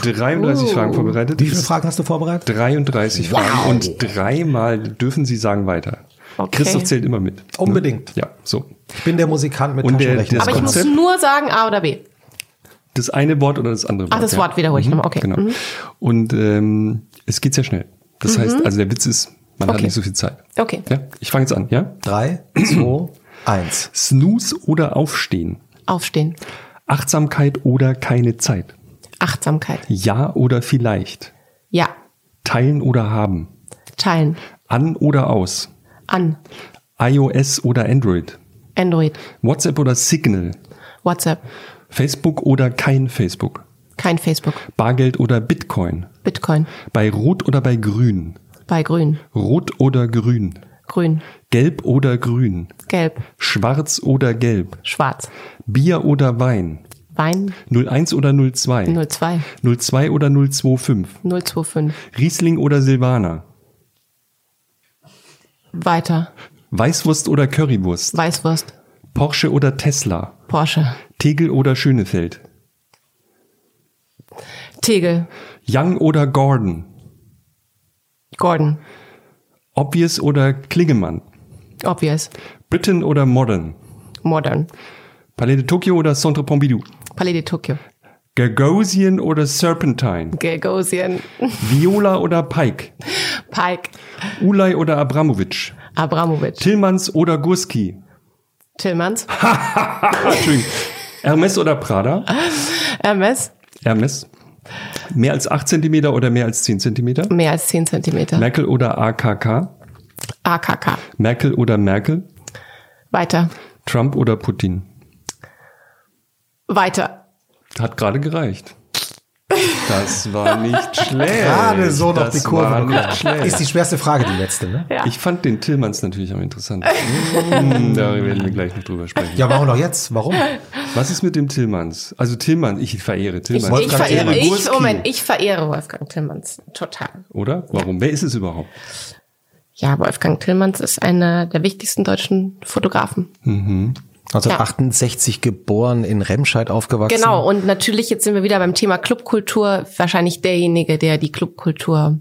33
Uh.
Fragen vorbereitet.
Wie viele Fragen hast du vorbereitet?
33 Fragen und dreimal dürfen Sie sagen weiter.
Okay.
Christoph zählt immer mit.
Unbedingt.
Ja, so.
Ich bin der Musikant mit
Und der-
Taschenrechner.
Aber ich muss
Konzept-
nur sagen A oder B.
Das eine Wort oder das andere Wort.
Ach, das Wort wiederhole ich nochmal. Okay.
Genau.
Mhm.
Und ähm, es geht sehr schnell. Das heißt, also der Witz ist, man hat
Okay.
nicht so viel Zeit.
Okay.
Ja, ich fange jetzt an, ja?
Drei, [clears throat] zwei, eins.
Snooze oder Aufstehen?
Aufstehen.
Achtsamkeit oder keine Zeit?
Achtsamkeit.
Ja oder vielleicht?
Ja.
Teilen oder haben?
Teilen.
An oder aus?
An.
iOS oder Android?
Android.
WhatsApp oder Signal?
WhatsApp.
Facebook oder kein Facebook?
Kein Facebook.
Bargeld oder Bitcoin?
Bitcoin.
Bei Rot oder bei Grün?
Bei Grün.
Rot oder Grün?
Grün.
Gelb oder Grün?
Gelb.
Schwarz oder Gelb?
Schwarz.
Bier oder Wein?
Wein.
01 oder 02?
02.
02 oder 025?
025.
Riesling oder Silvaner?
Weiter.
Weißwurst oder Currywurst?
Weißwurst.
Porsche oder Tesla?
Porsche.
Tegel oder Schönefeld?
Tegel.
Young oder Gordon?
Gordon.
Obvious oder Klingemann?
Obvious.
Britain oder Modern?
Modern.
Palais de Tokio oder Centre Pompidou?
Palais de Tokio.
Gagosian oder Serpentine?
Gagosian.
Viola oder Pike?
Pike.
Ulay oder Abramovic?
Abramovic.
Tillmanns oder Gurski?
Tillmanns. [laughs]
Entschuldigung. Hermes oder Prada?
Hermes.
Hermes. Mehr als 8 cm oder mehr als 10 cm?
Mehr als 10 Zentimeter.
Merkel oder AKK?
AKK.
Merkel oder Merkel?
Weiter.
Trump oder Putin?
Weiter.
Hat gerade gereicht. Das war nicht [laughs] schlecht.
Gerade so noch
das
die Kurve
war
bekommen.
nicht schlecht.
Ist die schwerste Frage, die letzte, ne?
Ja.
Ich fand den Tillmanns natürlich am interessantesten. da werden wir gleich noch drüber sprechen.
Ja, wir doch jetzt. Warum?
Was ist mit dem Tillmanns? Also Tillmann, ich verehre
Ich,
Tillmanns.
ich
Wolfgang
verehre, ich. Moment, ich verehre Wolfgang Tillmanns. Total.
Oder? Warum? Wer ist es überhaupt?
Ja, Wolfgang Tillmanns ist einer der wichtigsten deutschen Fotografen.
1968 geboren, in Remscheid aufgewachsen.
Genau, und natürlich, jetzt sind wir wieder beim Thema Clubkultur, wahrscheinlich derjenige, der die Clubkultur,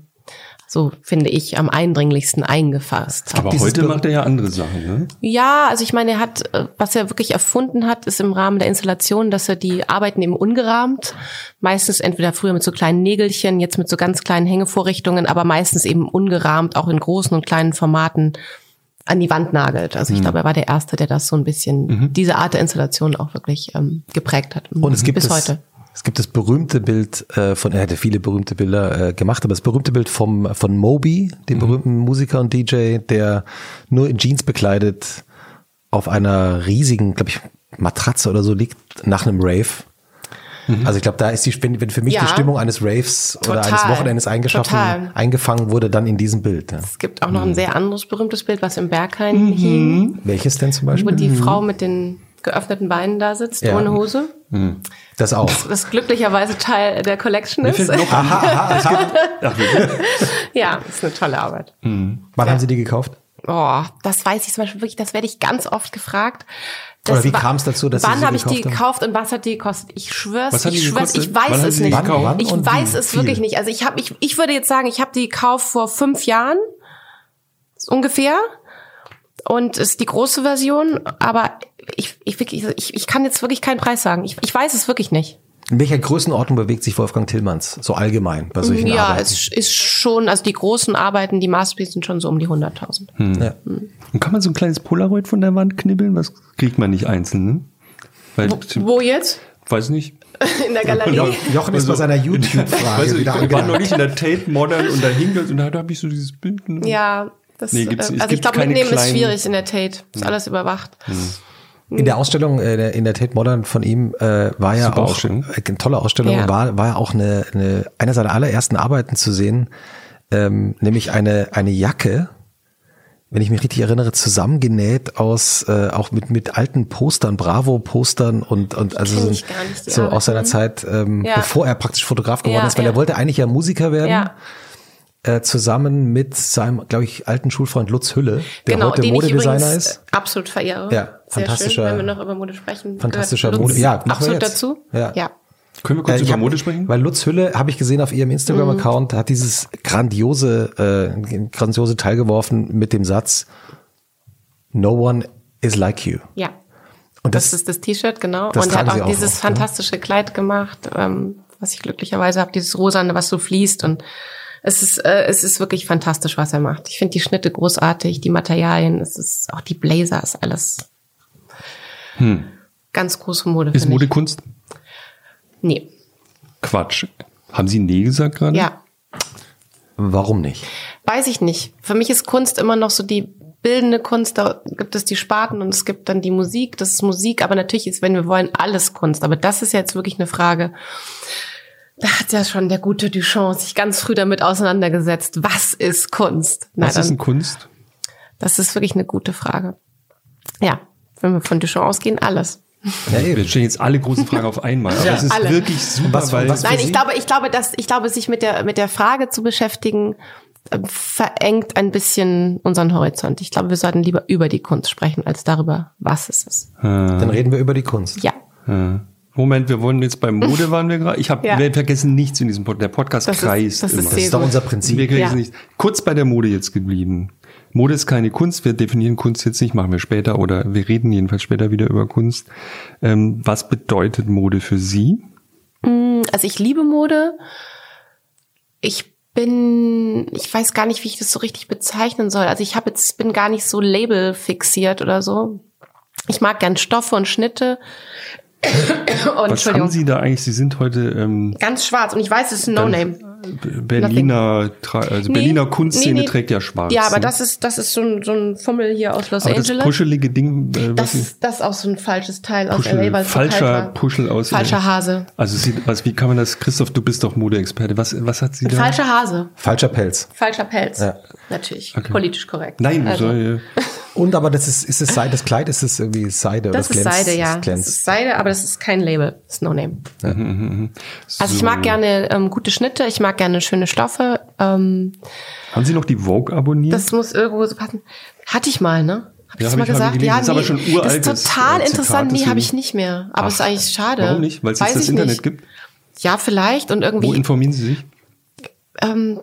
so finde ich, am eindringlichsten eingefasst hat.
Aber heute macht er ja andere Sachen, ne?
Ja, also ich meine, er hat, äh, was er wirklich erfunden hat, ist im Rahmen der Installation, dass er die Arbeiten eben ungerahmt, meistens entweder früher mit so kleinen Nägelchen, jetzt mit so ganz kleinen Hängevorrichtungen, aber meistens eben ungerahmt, auch in großen und kleinen Formaten an die Wand nagelt. Also ich glaube, er war der Erste, der das so ein bisschen, diese Art der Installation auch wirklich ähm, geprägt hat.
Und es gibt
bis
das,
heute.
Es gibt das berühmte Bild äh, von, er hatte viele berühmte Bilder äh, gemacht, aber das berühmte Bild vom, von Moby, dem berühmten Musiker und DJ, der nur in Jeans bekleidet auf einer riesigen, glaube ich, Matratze oder so liegt nach einem Rave. Also ich glaube, da ist die, wenn, wenn für mich
Ja.
die Stimmung eines Raves oder
Total.
eines Wochenendes eingeschaffen,
Total.
eingefangen wurde, dann in diesem Bild. Ja.
Es gibt auch noch ein sehr anderes berühmtes Bild, was im Berghain hing,
Welches denn zum
wo
Beispiel?
die Frau mit den geöffneten Beinen da sitzt,
Ja.
ohne Hose.
Das auch.
Das glücklicherweise Teil der Collection ist.
noch [laughs]
Aha, aha, es gibt,
Ach?
Ja, ist eine tolle Arbeit.
wann haben Sie die gekauft?
Oh, das weiß ich zum Beispiel wirklich, das werde ich ganz oft gefragt. Das
Oder wie kam es dazu, dass
Wann habe ich die
gekauft haben?
gekauft und was hat die gekostet? Ich schwör's, ich schwör's,
gekostet?
ich weiß
Wann
es nicht.
gekauft?
Wann
Ich weiß es
viel?
wirklich nicht. Also ich habe, ich, ich würde jetzt sagen, ich habe die gekauft vor fünf Jahren ungefähr und ist die große Version, aber ich, ich, wirklich, ich, ich kann jetzt wirklich keinen Preis sagen. Ich, ich weiß es wirklich nicht.
In welcher Größenordnung bewegt sich Wolfgang Tillmanns so allgemein bei solchen
ja,
Arbeiten?
es ist schon, also die großen Arbeiten, die Masterpieces sind schon so um die 100.000.
Ja.
Und kann man so ein kleines Polaroid von der Wand knibbeln? Das kriegt man nicht einzeln, ne? Weil,
Wo jetzt?
weiß nicht. [laughs]
In der Galerie?
Jo- Jochen ist bei seiner YouTube-Frage
Weißt du, ich war
angehakt.
neulich in der Tate Modern und da hing das und da habe ich so dieses Bild. Ne?
Ja, das,
Nee, gibt's-
äh,
es
also ich glaube, mitnehmen ist
kleinen-
schwierig in der Tate. Ist alles überwacht.
In der Ausstellung, äh, in der Tate Modern von ihm, äh, war ja
Super
auch
Ausstellung.
äh, eine tolle Ausstellung,
Ja.
war, war ja auch eine, eine, eine seiner allerersten Arbeiten zu sehen, ähm, nämlich eine, eine Jacke, wenn ich mich richtig erinnere, zusammengenäht aus äh, auch mit mit alten Postern, Bravo-Postern und und also so, so aus seiner
Mhm.
Zeit, ähm,
Ja.
bevor er praktisch Fotograf geworden
Ja,
ist, weil
ja.
er wollte eigentlich ja Musiker werden.
Ja.
Äh, zusammen mit seinem, glaube ich, alten Schulfreund Lutz Hülle, der
genau,
heute Modedesigner ist.
äh, absolut verehre.
Ja,
Sehr
fantastischer-
schön, wenn wir noch über Mode sprechen.
fantastischer Mode- ja, machen wir
absolut
jetzt.
dazu.
Ja.
ja.
Können wir kurz
Äh, ich
über
hab-
Mode sprechen?
Weil Lutz Hülle, habe ich gesehen auf ihrem Instagram-Account, hat dieses grandiose, äh, grandiose Teil geworfen mit dem Satz, No one is like you.
Ja.
Und
Das,
das,
ist das T-Shirt, genau.
das
und er hat auch
auch
dieses
oft, ne?
fantastische Kleid gemacht, ähm, was ich glücklicherweise habe, dieses Rosane, was so fließt. Und es ist, äh, es ist wirklich fantastisch, was er macht. Ich finde die Schnitte großartig, die Materialien, es ist auch die Blazer, ist alles ganz große Mode.
Hm. Ist Mode
ich.
Kunst?
Nee.
Quatsch. Haben Sie Nee gesagt gerade?
Ja.
warum nicht?
Weiß ich nicht. Für mich ist Kunst immer noch so die bildende Kunst. Da gibt es die Sparten und es gibt dann die Musik. Das ist Musik, aber natürlich ist, wenn wir wollen, alles Kunst. Aber das ist jetzt wirklich eine Frage. Da hat ja schon der gute Duchamp sich ganz früh damit auseinandergesetzt. Was ist Kunst? Na,
Was ist
dann,
denn Kunst?
das ist wirklich eine gute Frage. Ja, wenn wir von Duchamp ausgehen, alles.
Ja,
Wir
eben.
stellen jetzt alle großen Fragen auf einmal, aber
Ja.
es ist
Alle.
wirklich super,
was-
weil
was-
Nein, ich glaube, ich glaube, dass ich glaube, sich mit der mit der Frage zu beschäftigen äh, verengt ein bisschen unseren Horizont. Ich glaube, wir sollten lieber über die Kunst sprechen als darüber, was es ist.
Dann reden wir über die Kunst.
Ja,
Moment, wir wollen jetzt bei Mode waren wir gerade. Ich habe [laughs]
Ja.
wir vergessen nichts in diesem Podcast. Der Podcast
Das ist-
kreist
das ist
immer.
Das ist doch unser Prinzip.
wir vergessen
Ja.
nichts. Kurz bei der Mode jetzt geblieben. Mode ist keine Kunst. Wir definieren Kunst jetzt nicht, machen wir später oder wir reden jedenfalls später wieder über Kunst. Ähm, was bedeutet Mode für Sie?
also ich liebe Mode. Ich bin, ich weiß gar nicht, wie ich das so richtig bezeichnen soll. Also ich habe jetzt bin gar nicht so Label fixiert oder so. Ich mag gern Stoffe und Schnitte. Oh,
Was
Entschuldigung.
haben Sie da eigentlich? Sie sind heute ähm,
Ganz schwarz und ich weiß, es ist ein No-Name.
Berliner, also
Nee,
Berliner Kunstszene
nee, nee.
trägt ja schwarz.
Ja, aber
ne?
das ist, das ist so ein, so ein Fummel hier aus Los
aber das
Angeles.
puschelige Ding, äh,
das, ist, das ist auch so ein falsches Teil aus
Puschel,
LA, weil es so
falscher
war.
Puschel aus
Falscher Hase.
Also sie, was, wie kann man das, Christoph, du bist doch Modeexperte. Was, was hat sie da?
Falscher Hase.
Falscher Pelz.
Falscher Pelz.
Ja.
Natürlich.
Okay.
Politisch korrekt.
Nein,
also,
soll, [laughs]
Und aber das ist, ist es Seide, das Kleid ist es irgendwie Seide oder
das ist
glänzt,
Seide, ja.
Das
ist Seide, aber das ist kein Label. Das ist No Name. Also ich
so.
mag gerne ähm, gute Schnitte, ich mag gerne schöne Stoffe. Ähm,
Haben Sie noch die Vogue abonniert?
das muss irgendwo so passen. Hatte ich mal, ne? Hab ich
Ja,
das
hab
mal
ich- ich
gesagt?
gelesen.
ja,
Das ist aber schon uraltes,
Das ist total
äh, Zitat,
interessant. Nee, habe ich nicht mehr. Aber es ist eigentlich schade.
Warum nicht? Weil es jetzt das
ich
Internet
nicht.
gibt?
Ja, vielleicht. Und
Wo
irgendwie
informieren Sie sich?
ähm,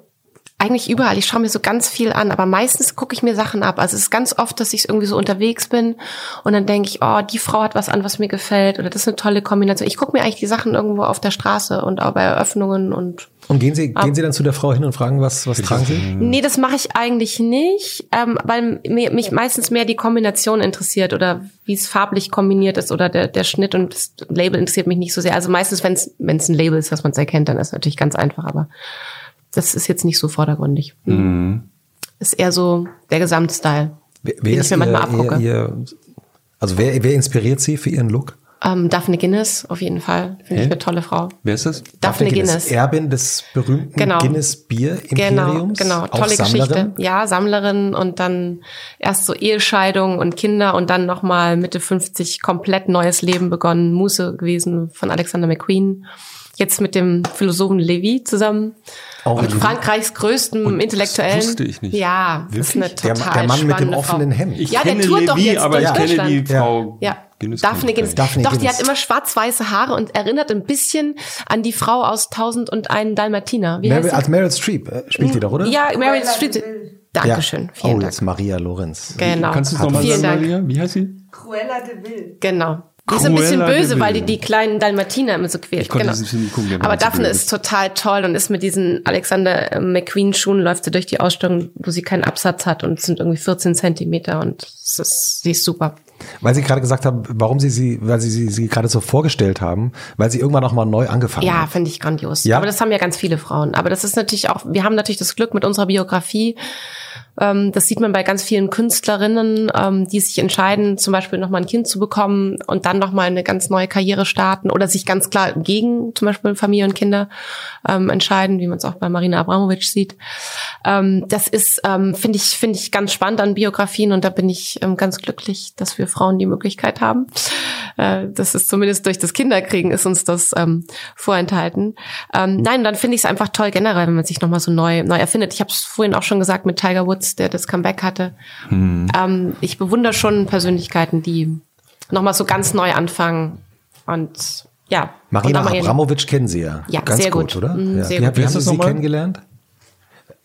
eigentlich überall. Ich schaue mir so ganz viel an, aber meistens gucke ich mir Sachen ab. Also es ist ganz oft, dass ich irgendwie so unterwegs bin und dann denke ich, oh, die Frau hat was an, was mir gefällt oder das ist eine tolle Kombination. Ich gucke mir eigentlich die Sachen irgendwo auf der Straße und auch bei Eröffnungen und
Und gehen Sie, gehen Sie dann zu der Frau hin und fragen, was, was tragen Sie?
Nee, das mache ich eigentlich nicht, ähm, weil mir, mich meistens mehr die Kombination interessiert oder wie es farblich kombiniert ist oder der, der Schnitt und das Label interessiert mich nicht so sehr. Also meistens, wenn es wenn es ein Label ist, was man erkennt, dann ist es natürlich ganz einfach, aber das ist jetzt nicht so vordergründig. Ist eher so der Gesamtstyle,
Wer,
den
wer
ich
ist
mir manchmal
ihr,
abgucke.
ihr, ihr, also wer, wer inspiriert Sie für Ihren Look?
Ähm, Daphne Guinness, auf jeden Fall. Finde ich eine tolle Frau.
Wer ist das?
Daphne, Guinness.
Erbin des berühmten
Genau.
Guinness Bier
Genau,
Imperiums.
genau,
auch
tolle
Sammlerin.
Geschichte. Ja, Sammlerin und dann erst so Ehescheidung und Kinder und dann nochmal Mitte 50 komplett neues Leben begonnen, Muße gewesen von Alexander McQueen. Jetzt mit dem Philosophen Levi zusammen.
Auch
mit. Frankreichs größtem
Und das
Intellektuellen.
wusste ich nicht.
Ja, das ist eine
Wirklich?
Der,
total
der Mann mit dem offenen
Frau.
Hemd.
Ich
Ja, der
kenne
tourt doch
Levi,
jetzt
aber
durch
ich kenne die. Frau
Ja,
Guinness.
Daphne Guinness.
Daphne
Doch, die
Guinness.
hat immer schwarz-weiße Haare und erinnert ein bisschen an die Frau aus Tausend und einen Dalmatiner. Wie
Meryl,
heißt
als? Meryl Streep äh, spielt die doch, oder?
Ja, Meryl Streep. Dankeschön, vielen
oh,
Dank.
jetzt Maria Lorenz.
Genau.
Kannst du es nochmal sagen. Maria? Wie heißt sie?
Cruella de Vil.
Genau. Die ist ein bisschen böse, weil die die kleinen Dalmatiner immer so quält.
Ich konnte
genau.
Film gucken,
Aber Daphne ist total toll und ist mit diesen Alexander äh, McQueen Schuhen läuft sie durch die Ausstellung, wo sie keinen Absatz hat und es sind irgendwie 14 Zentimeter und ist, sie ist super.
Weil Sie gerade gesagt haben, warum Sie sie, weil Sie sie, sie gerade so vorgestellt haben, weil Sie irgendwann auch mal neu angefangen
Ja,
haben.
finde ich grandios.
Ja?
Aber das haben ja ganz viele Frauen. Aber das ist natürlich auch, wir haben natürlich das Glück mit unserer Biografie, das sieht man bei ganz vielen Künstlerinnen, ähm, die sich entscheiden, zum Beispiel nochmal ein Kind zu bekommen und dann nochmal eine ganz neue Karriere starten oder sich ganz klar gegen zum Beispiel Familie und Kinder ähm, entscheiden, wie man es auch bei Marina Abramovic sieht. Ähm, das ist, ähm, finde ich, finde ich ganz spannend an Biografien und da bin ich ähm, ganz glücklich, dass wir Frauen die Möglichkeit haben. Äh, das ist zumindest durch das Kinderkriegen ist uns das ähm, vorenthalten. Ähm, nein, dann finde ich es einfach toll generell, wenn man sich nochmal so neu, neu erfindet. Ich habe es vorhin auch schon gesagt mit Tiger Woods, der das Comeback hatte. Hm. Ähm, ich bewundere schon Persönlichkeiten, die nochmal so ganz neu anfangen und ja.
Marina Abramovic kennen Sie ja.
Ja, ganz sehr gut,
gut oder?
Mhm,
ja.
Sehr
wie,
gut.
wie haben Sie sie kennengelernt?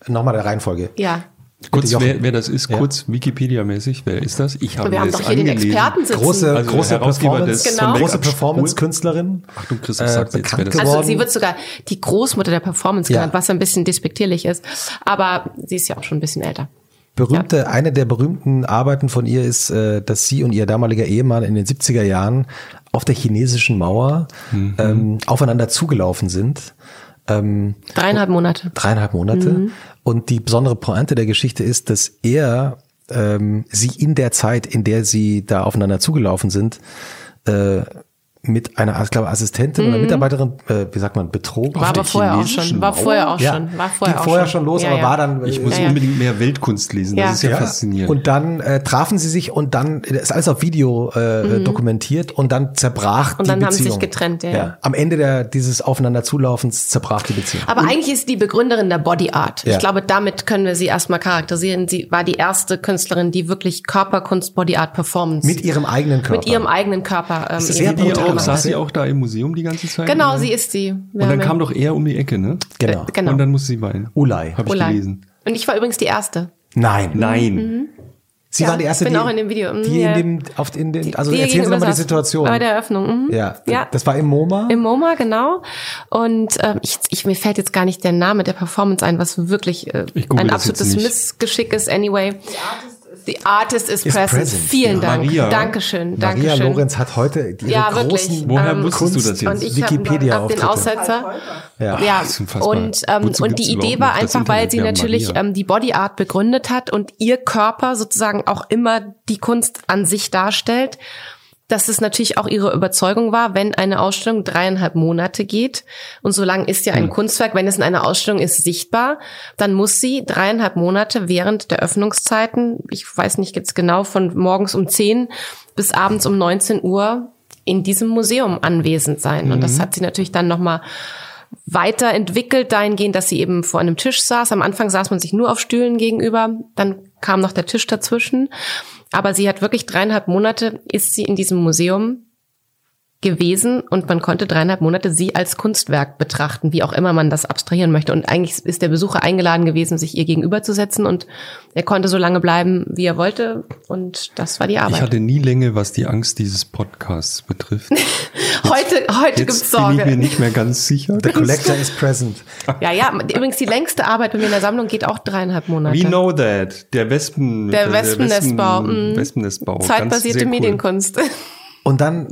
Nochmal der Reihenfolge.
Ja.
Kurz, wer, wer das ist, ja. kurz Wikipedia-mäßig, wer ist das?
Ich habe Wir haben doch hier den Experten sitzen.
Große, also große Performance,
genau.
große Performance-Künstlerin.
Achtung, Christoph sagt äh, jetzt, wer das
Also sie wird sogar die Großmutter der Performance genannt, ja. was ein bisschen despektierlich ist. Aber sie ist ja auch schon ein bisschen älter.
Berühmte, ja. eine der berühmten Arbeiten von ihr ist, äh, dass sie und ihr damaliger Ehemann in den 70er Jahren auf der chinesischen Mauer mhm. ähm, aufeinander zugelaufen sind.
Ähm, dreieinhalb Monate.
Dreieinhalb Monate. Mhm. Und die besondere Pointe der Geschichte ist, dass er ähm, sie in der Zeit, in der sie da aufeinander zugelaufen sind, äh, mit einer, ich glaube, Assistentin mhm. oder Mitarbeiterin, äh, wie sagt man, betrogen.
War aber vorher auch schon. War vorher auch
ja.
schon. War vorher
Ging
auch
vorher schon, los,
ja,
aber
ja.
war dann.
Ich muss unbedingt mehr Weltkunst lesen. Das ist ja, faszinierend.
Und dann äh, trafen sie sich und dann ist alles auf Video äh, mhm. dokumentiert und dann zerbrach
und
die
dann
Beziehung.
haben sie sich getrennt. Ja, ja.
Am Ende der, dieses Aufeinanderzulaufens zerbrach die Beziehung.
Aber und, eigentlich ist die Begründerin der Body Art. Ich glaube, damit können wir sie erstmal charakterisieren. Sie war die erste Künstlerin, die wirklich Körperkunst, Body Art, Performance
mit ihrem eigenen Körper.
Mit ihrem eigenen Körper.
Ähm, sehr auch, saß sie auch da im Museum die ganze Zeit?
Genau,
oder?
sie ist sie.
Wir und dann kam doch er um die Ecke, ne?
Genau.
Äh, genau.
Und dann musste sie weinen.
Ulay.
Habe ich
Ulay.
gelesen.
Und ich war übrigens die Erste.
Nein.
Nein.
Mhm.
Sie
Ja,
war die erste,
bin
die,
auch in dem Video. Mhm,
die
ja.
in dem, auf, in den, also
Die
erzählen Sie nochmal die Situation.
Bei der Eröffnung. Mhm.
ja,
ja.
das war im MoMA.
Im MoMA, genau. Und ähm, ich, ich, mir fällt jetzt gar nicht der Name der Performance ein, was wirklich äh,
Ich
ein absolutes. Missgeschick ist. Anyway. The artist is,
Is
present.
present.
Vielen
Ja.
Dank.
Maria.
Dankeschön.
Maria
Dankeschön.
Lorenz hat heute ihre
Ja,
großen
wirklich.
Woher
Ähm,
wusstest du das jetzt?
Und ich
Wikipedia
habe hab den. Aussetzer.
Ja.
Ja, und, ähm,
Wozu
und die Idee war einfach, weil sie natürlich
Maria.
ähm, die Body Art begründet hat und ihr Körper sozusagen auch immer die Kunst an sich darstellt, dass es natürlich auch ihre Überzeugung war, wenn eine Ausstellung dreieinhalb Monate geht und so lang ist ja ein Kunstwerk, wenn es in einer Ausstellung ist, sichtbar, dann muss sie dreieinhalb Monate während der Öffnungszeiten, ich weiß nicht jetzt genau, von morgens um 10 bis abends um 19 Uhr in diesem Museum anwesend sein. Und
Mhm.
das hat sie natürlich dann nochmal weiterentwickelt dahingehend, dass sie eben vor einem Tisch saß. Am Anfang saß man sich nur auf Stühlen gegenüber, dann kam noch der Tisch dazwischen. Aber sie hat wirklich dreieinhalb Monate, ist sie in diesem Museum gewesen und man konnte dreieinhalb Monate sie als Kunstwerk betrachten, wie auch immer man das abstrahieren möchte. Und eigentlich ist der Besucher eingeladen gewesen, sich ihr gegenüberzusetzen und er konnte so lange bleiben, wie er wollte und das war die Arbeit.
Ich hatte nie Länge, was die Angst dieses Podcasts betrifft. [laughs]
heute heute gibt's
Jetzt bin ich mir
Sorge.
nicht mehr ganz sicher.
The collector is present.
Ja, ja, übrigens die längste Arbeit bei mir in der Sammlung geht auch dreieinhalb Monate.
We know that. Der Wespen.
Der Wespennestbau,
Wespen,
mm.
Wespennestbau. Ganz
Zeitbasierte
cool.
Medienkunst.
Und dann,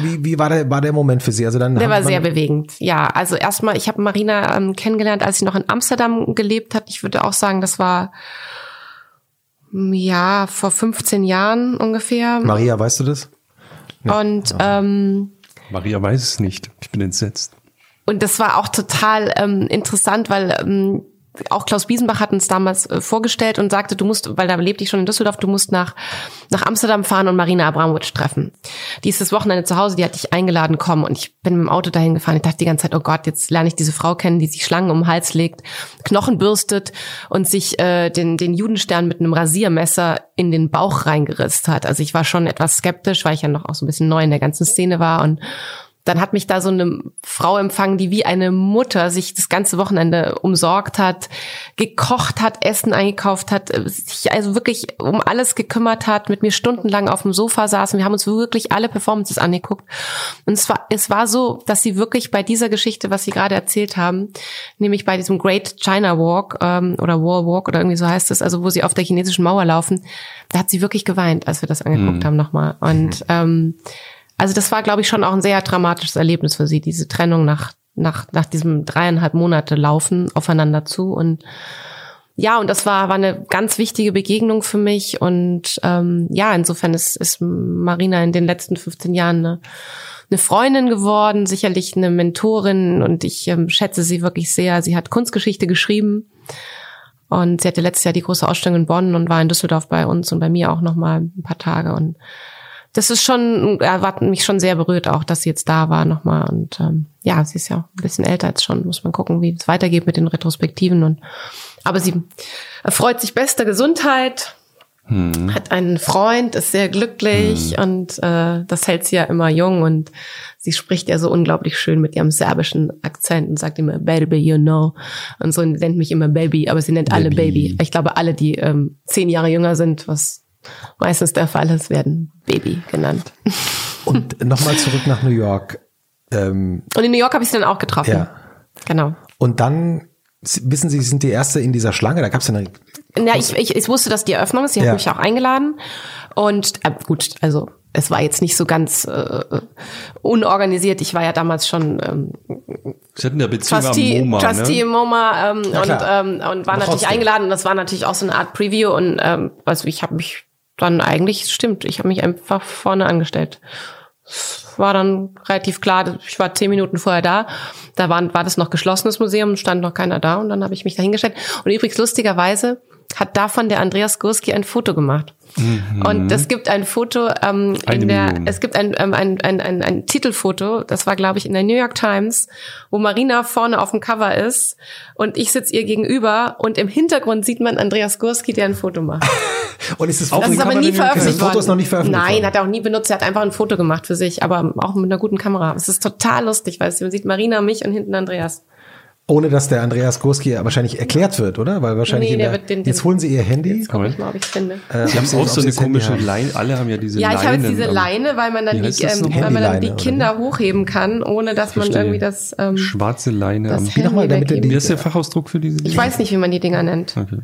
wie, wie war der, war der Moment für Sie? Also dann
Der war sehr bewegend. Ja, also erstmal, ich habe Marina ähm, kennengelernt, als sie noch in Amsterdam gelebt hat. Ich würde auch sagen, das war mm, ja vor 15 Jahren ungefähr.
Maria, weißt du das?
Und ähm,
Maria weiß es nicht. Ich bin entsetzt.
Und das war auch total ähm, interessant, weil ähm, auch Klaus Biesenbach hat uns damals äh, vorgestellt und sagte, du musst, weil da lebte ich schon in Düsseldorf, du musst nach, nach Amsterdam fahren und Marina Abramovic treffen. Die ist das Wochenende zu Hause, die hat dich eingeladen, komm. Und ich bin mit dem Auto dahin gefahren. Ich dachte die ganze Zeit, oh Gott, jetzt lerne ich diese Frau kennen, die sich Schlangen um den Hals legt, Knochen bürstet und sich äh, den, den Judenstern mit einem Rasiermesser in den Bauch reingerisst hat. Also ich war schon etwas skeptisch, weil ich ja noch auch so ein bisschen neu in der ganzen Szene war und dann hat mich da so eine Frau empfangen, die wie eine Mutter sich das ganze Wochenende umsorgt hat, gekocht hat, Essen eingekauft hat, äh, sich also wirklich um alles gekümmert hat, mit mir stundenlang auf dem Sofa saß und wir haben uns wirklich alle Performances angeguckt. Und es war, es war so, dass sie wirklich bei dieser Geschichte, was Sie gerade erzählt haben, nämlich bei diesem Great China Walk ähm, oder Wall Walk oder irgendwie so heißt es, also wo sie auf der chinesischen Mauer laufen, da hat sie wirklich geweint, als wir das angeguckt haben nochmal. Und ähm, also das war, glaube ich, schon auch ein sehr dramatisches Erlebnis für sie, diese Trennung nach, nach, nach diesem dreieinhalb Monate Laufen aufeinander zu. Und ja, und das war, war eine ganz wichtige Begegnung für mich. Und ähm, ja, insofern ist, ist Marina in den letzten 15 Jahren eine, eine Freundin geworden, sicherlich eine Mentorin und ich ähm, schätze sie wirklich sehr. Sie hat Kunstgeschichte geschrieben und sie hatte letztes Jahr die große Ausstellung in Bonn und war in Düsseldorf bei uns und bei mir auch noch mal ein paar Tage und das ist schon, er hat mich schon sehr berührt, auch dass sie jetzt da war nochmal. Und ähm, ja, sie ist ja ein bisschen älter jetzt schon. Muss man gucken, wie es weitergeht mit den Retrospektiven. Und aber sie erfreut sich bester Gesundheit, hm. hat einen Freund, ist sehr glücklich hm. und äh, das hält sie ja immer jung und sie spricht ja so unglaublich schön mit ihrem serbischen Akzent und sagt immer Baby, you know und so nennt mich immer Baby, aber sie nennt Baby. alle Baby. Ich glaube, alle, die ähm, zehn Jahre jünger sind, was meistens der Fall ist, werden Baby genannt.
Und nochmal zurück nach New York.
Ähm, und in New York habe ich sie dann auch getroffen. Ja. Genau.
Und dann wissen Sie, Sie sind die erste in dieser Schlange. Da gab es ja eine.
Ja, ich, ich, ich wusste, dass die Eröffnung ist. Sie ja. hat mich auch eingeladen. Und äh, gut, also es war jetzt nicht so ganz äh, unorganisiert. Ich war ja damals schon ähm,
Sie hatten ja Beziehung Trustee,
MoMA, Trustee ne? MoMA ähm, und, ähm, und war natürlich trotzdem. eingeladen. Und das war natürlich auch so eine Art Preview. Und ähm, also ich habe mich dann eigentlich, stimmt, ich habe mich einfach vorne angestellt war dann relativ klar, ich war zehn Minuten vorher da. Da war, war das noch geschlossenes Museum, stand noch keiner da und dann habe ich mich da hingestellt. Und übrigens lustigerweise hat davon der Andreas Gurski ein Foto gemacht. Mhm. Und es gibt ein Foto ähm, in der, Million. es gibt ein, ähm, ein, ein, ein, ein Titelfoto, das war, glaube ich, in der New York Times, wo Marina vorne auf dem Cover ist und ich sitze ihr gegenüber und im Hintergrund sieht man Andreas Gurski, der ein Foto macht. [laughs]
und ist das
Foto das ist aber nie veröffentlicht
worden. Foto ist noch nicht veröffentlicht
Nein, worden. hat er auch nie benutzt. Er hat einfach ein Foto gemacht für sich, aber auch mit einer guten Kamera. Es ist total lustig, weil man sieht Marina, mich und hinten Andreas.
Ohne dass der Andreas Gurski wahrscheinlich erklärt wird, oder? Weil wahrscheinlich nee, der, der den, jetzt holen Sie Ihr Handy. Jetzt
guck ich mal, ob ich finde.
Äh, Sie haben auch so eine komische Leine. Alle haben ja diese
Leine. Ja, ich habe jetzt diese Leine, weil man dann, die, ähm, weil man dann die Kinder oder? hochheben kann, ohne dass man irgendwie das
ähm, schwarze Leine.
Das am, Handy
damit die, wie ist der Fachausdruck für diese?
Dinge? Ich weiß nicht, wie man die Dinger nennt. Okay.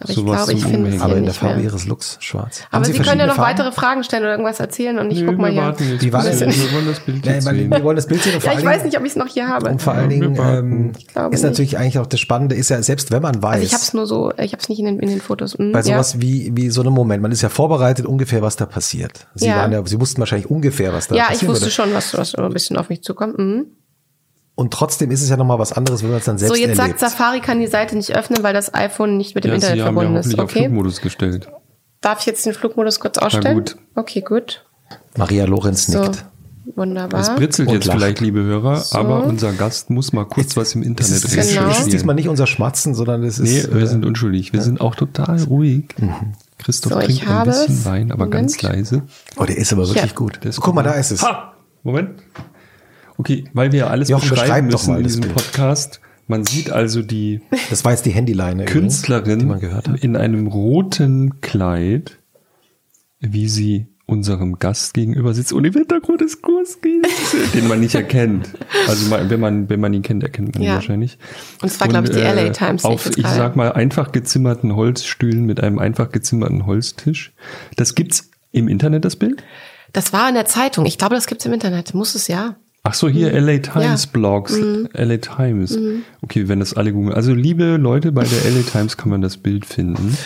Aber so ich glaube, ich finde es
Aber in der Farbe mehr. ihres Looks schwarz.
Aber Sie, Sie können ja noch Farben? weitere Fragen stellen oder irgendwas erzählen und ich nee, guck mal hier.
Jetzt. Die warten, wir wollen das Bild jetzt sehen. Wir wollen das Bild sehen.
ja, ich weiß nicht, ob ich es noch hier habe.
Und vor allen Dingen ähm, ist natürlich eigentlich auch das Spannende, ist ja, selbst wenn man weiß. Also
ich habe es nur so, ich habe es nicht in den, in den Fotos.
Mhm, bei sowas ja. wie, wie so einem Moment, man ist ja vorbereitet ungefähr, was da passiert. Sie ja. waren ja, Sie wussten wahrscheinlich ungefähr, was da
ja,
passiert.
Ja, ich wusste schon, was, was ein bisschen auf mich zukommt. Mhm.
Und trotzdem ist es ja nochmal was anderes, wenn man es dann selbst
So, jetzt
erlebt.
sagt Safari kann die Seite nicht öffnen, weil das iPhone nicht mit dem ja, Internet Sie verbunden haben ja ist. Okay. auf
Flugmodus gestellt.
Darf ich jetzt den Flugmodus kurz ausstellen?
Na gut.
Okay, gut.
Maria Lorenz so. nickt.
Wunderbar.
Es britzelt Und jetzt lacht. vielleicht, liebe Hörer, so. aber unser Gast muss mal kurz was im Internet
reden. Genau. Das ist diesmal nicht unser Schmatzen, sondern es ist.
Nee, wir äh, sind unschuldig. Wir ja. sind auch total ruhig. Mhm. Christoph so, trinkt ein bisschen Wein, aber Moment. ganz leise.
Oh, der ist aber wirklich ja. gut. Guck mal, da ist es.
Ha! Moment. Okay, weil wir alles Jochen, beschreiben müssen in diesem Podcast. Man sieht also die,
das war jetzt die Handyleine
Künstlerin übrigens, in einem roten Kleid, wie sie unserem Gast gegenüber sitzt und im Hintergrund ist Kurski, [laughs] den man nicht erkennt. Also wenn man wenn man ihn kennt, erkennt man ihn wahrscheinlich.
Und es war glaube ich die LA äh, Times.
Auf ich, ich sag mal einfach gezimmerten Holzstühlen mit einem einfach gezimmerten Holztisch. Das gibt's im Internet das Bild?
Das war in der Zeitung. Ich glaube, das gibt's im Internet. Muss es ja.
Ach so, hier mhm. LA Times ja. Blogs, mhm. LA Times. Mhm. Okay, wenn das alle googeln. Also liebe Leute, bei der LA Times kann man das Bild finden.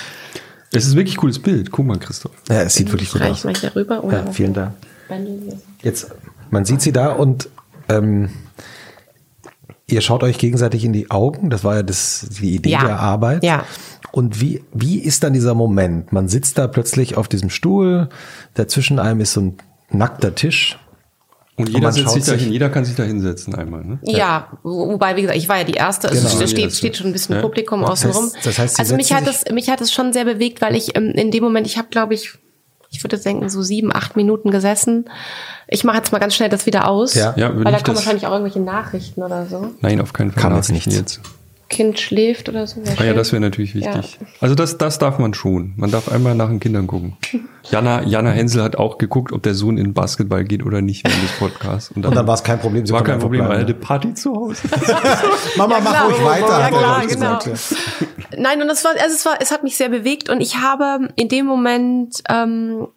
Es ist wirklich cooles Bild. Guck mal, Christoph.
Ja, es sieht wirklich gut aus.
Mal hier rüber, oder?
Ja, vielen Dank. Jetzt, man sieht sie da und ähm, ihr schaut euch gegenseitig in die Augen. Das war ja das, die Idee ja. der Arbeit.
Ja.
Und wie, wie ist dann dieser Moment? Man sitzt da plötzlich auf diesem Stuhl, dazwischen einem ist so ein nackter Tisch
und jeder setzt sich dahin, jeder kann sich da hinsetzen einmal, ne?
Ja, ja, wobei, wie gesagt, ich war ja die Erste, also genau, steht, steht schon ein bisschen ja. Publikum außenrum. Das heißt, das heißt, also mich hat es, mich hat es schon sehr bewegt, weil ich ähm, in dem Moment, ich habe, glaube ich, ich würde denken, so sieben, acht Minuten gesessen. Ich mache jetzt mal ganz schnell das wieder aus,
ja. Ja,
weil da kommen wahrscheinlich auch irgendwelche Nachrichten oder so.
Nein, auf keinen Fall.
Kann jetzt nicht
jetzt.
Kind schläft oder so.
Ah ja, das wäre natürlich wichtig. Ja. Also das, das darf man schon. Man darf einmal nach den Kindern gucken. [laughs] Jana, Jana Hensel hat auch geguckt, ob der Sohn in Basketball geht oder nicht während des Podcasts.
Und dann, dann war es kein Problem.
Sie war kein Problem, weil er hatte Party zu Hause. [laughs]
Mama, ja, mach ruhig weiter.
Ja, klar, genau. Nein, und das war, also es war, es hat mich sehr bewegt und ich habe in dem Moment ähm,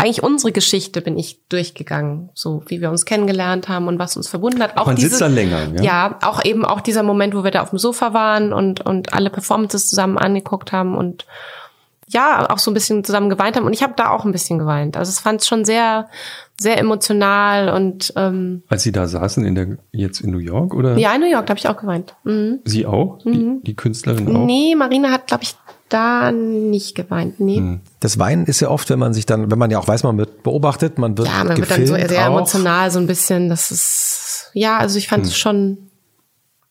eigentlich unsere Geschichte bin ich durchgegangen, so wie wir uns kennengelernt haben und was uns verbunden hat.
Auch Man
diese,
sitzt da länger, ja?
Ja, auch eben auch dieser Moment, wo wir da auf dem Sofa waren und und alle Performances zusammen angeguckt haben und ja, auch so ein bisschen zusammen geweint haben und ich habe da auch ein bisschen geweint. Also es fand es schon sehr sehr emotional und ähm,
als Sie da saßen in der jetzt in New York oder?
Ja, in New York, da habe ich auch geweint. Mhm.
Sie auch? Mhm. Die, die Künstlerin auch?
Nee, Marina hat glaube ich da nicht geweint, nee. Hm.
Das Weinen ist ja oft, wenn man sich dann, wenn man ja auch weiß, man wird beobachtet, man wird Ja, man wird dann
so sehr
auch.
emotional, so ein bisschen, das ist, ja, also ich fand es hm. schon,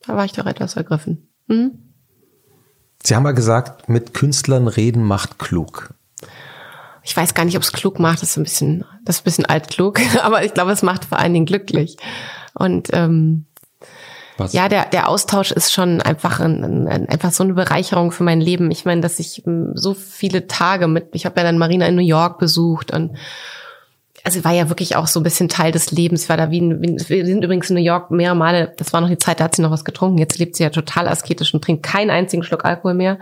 da war ich doch etwas ergriffen. Hm?
Sie haben ja gesagt, mit Künstlern reden macht klug.
Ich weiß gar nicht, ob es klug macht, das ist ein bisschen, das ist ein bisschen altklug, [laughs] aber ich glaube, es macht vor allen Dingen glücklich. Und ähm, was? Ja, der, der Austausch ist schon einfach ein, ein, einfach so eine Bereicherung für mein Leben. Ich meine, dass ich hm, so viele Tage mit, ich habe ja dann Marina in New York besucht und also war ja wirklich auch so ein bisschen Teil des Lebens. Ich war da wie, wie wir sind übrigens in New York mehrere Male, das war noch die Zeit, da hat sie noch was getrunken. Jetzt lebt sie ja total asketisch und trinkt keinen einzigen Schluck Alkohol mehr.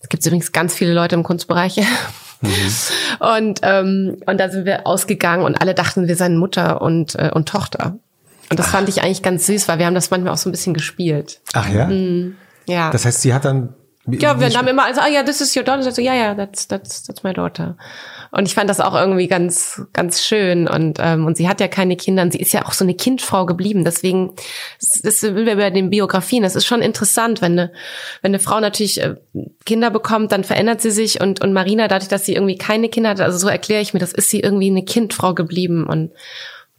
Es gibt übrigens ganz viele Leute im Kunstbereich. Mhm. [laughs] Und, ähm, und da sind wir ausgegangen und alle dachten, wir seien Mutter und, äh, und Tochter. Und das Ach. fand ich eigentlich ganz süß, weil wir haben das manchmal auch so ein bisschen gespielt.
Ach ja? Mhm.
Ja.
Das heißt, sie hat dann
ja, wir haben immer also, ah ja, this is your daughter. So, ja, ja, that's, that's, that's my daughter. Und ich fand das auch irgendwie ganz, ganz schön. Und, ähm, und sie hat ja keine Kinder und sie ist ja auch so eine Kindfrau geblieben. Deswegen, das sind wir bei den Biografien. Das ist schon interessant, wenn eine, wenn eine Frau natürlich äh, Kinder bekommt, dann verändert sie sich. Und, und Marina, dadurch, dass sie irgendwie keine Kinder hat, also so erkläre ich mir, das ist sie irgendwie eine Kindfrau geblieben. Und,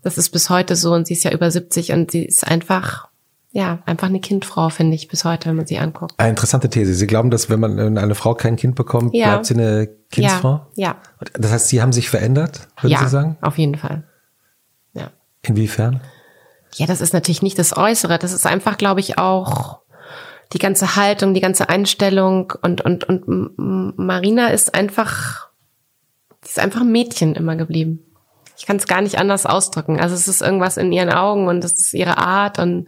das ist bis heute so und sie ist ja über 70 und sie ist einfach, ja, einfach eine Kindfrau, finde ich, bis heute, wenn man sie anguckt.
Eine interessante These. Sie glauben, dass wenn man wenn eine Frau kein Kind bekommt, ja. bleibt sie eine Kindsfrau?
Ja. ja.
Das heißt, Sie haben sich verändert, würden ja, Sie sagen?
auf jeden Fall. Ja.
Inwiefern?
Ja, das ist natürlich nicht das Äußere. Das ist einfach, glaube ich, auch die ganze Haltung, die ganze Einstellung und, und, und Marina ist einfach, die ist einfach ein Mädchen immer geblieben ich kann es gar nicht anders ausdrücken. Also es ist irgendwas in ihren Augen und es ist ihre Art und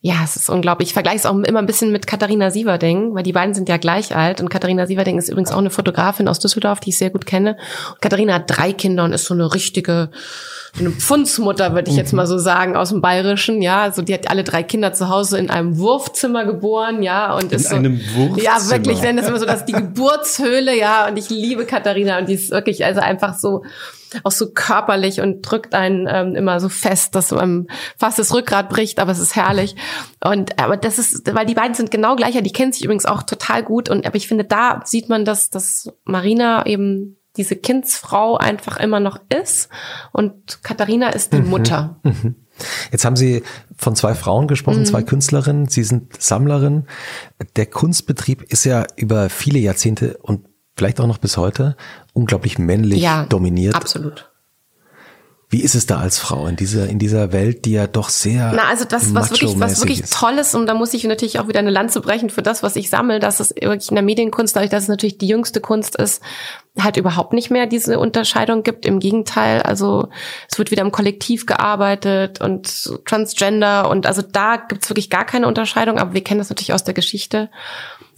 ja, es ist unglaublich. Ich vergleiche es auch immer ein bisschen mit Katharina Sieverding, weil die beiden sind ja gleich alt und Katharina Sieverding ist übrigens auch eine Fotografin aus Düsseldorf, die ich sehr gut kenne. Und Katharina hat drei Kinder und ist so eine richtige eine Pfundsmutter, würde ich jetzt mhm. mal so sagen, aus dem Bayerischen, ja. Also die hat alle drei Kinder zu Hause in einem Wurfzimmer geboren, ja. Und
in
ist so,
einem Wurfzimmer.
Ja, wirklich, denn das immer so, dass die Geburtshöhle, ja. Und ich liebe Katharina und die ist wirklich also einfach so auch so körperlich und drückt einen ähm, immer so fest, dass man fast das Rückgrat bricht, aber es ist herrlich. Und aber das ist, weil die beiden sind genau gleicher, die kennen sich übrigens auch total gut. Und aber ich finde, da sieht man, dass, dass Marina eben diese Kindsfrau einfach immer noch ist und Katharina ist die mhm. Mutter. Mhm.
Jetzt haben Sie von zwei Frauen gesprochen, mhm. zwei Künstlerinnen. Sie sind Sammlerin. Der Kunstbetrieb ist ja über viele Jahrzehnte und vielleicht auch noch bis heute unglaublich männlich ja, dominiert.
Absolut.
Wie ist es da als Frau in dieser, in dieser Welt, die ja doch sehr.
Na, also das, was wirklich, was wirklich ist. toll ist, und da muss ich natürlich auch wieder eine Lanze brechen für das, was ich sammle, dass es wirklich in der Medienkunst, dadurch, dass es natürlich die jüngste Kunst ist, halt überhaupt nicht mehr diese Unterscheidung gibt. Im Gegenteil, also es wird wieder im Kollektiv gearbeitet und Transgender und also da gibt's wirklich gar keine Unterscheidung, aber wir kennen das natürlich aus der Geschichte.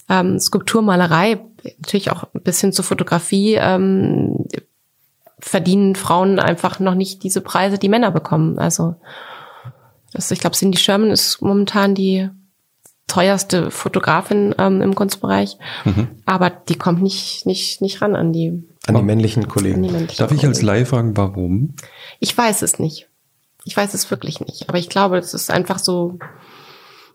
Ähm, Skulpturmalerei, natürlich auch ein bisschen zur Fotografie, ähm, verdienen Frauen einfach noch nicht diese Preise, die Männer bekommen. Also das, ich glaube, Cindy Sherman ist momentan die teuerste Fotografin ähm, im Kunstbereich, mhm. aber die kommt nicht nicht nicht ran an die
an die männlichen Kollegen. Die
männlichen Darf ich als Laie fragen, warum?
Ich weiß es nicht. Ich weiß es wirklich nicht. Aber ich glaube, es ist einfach so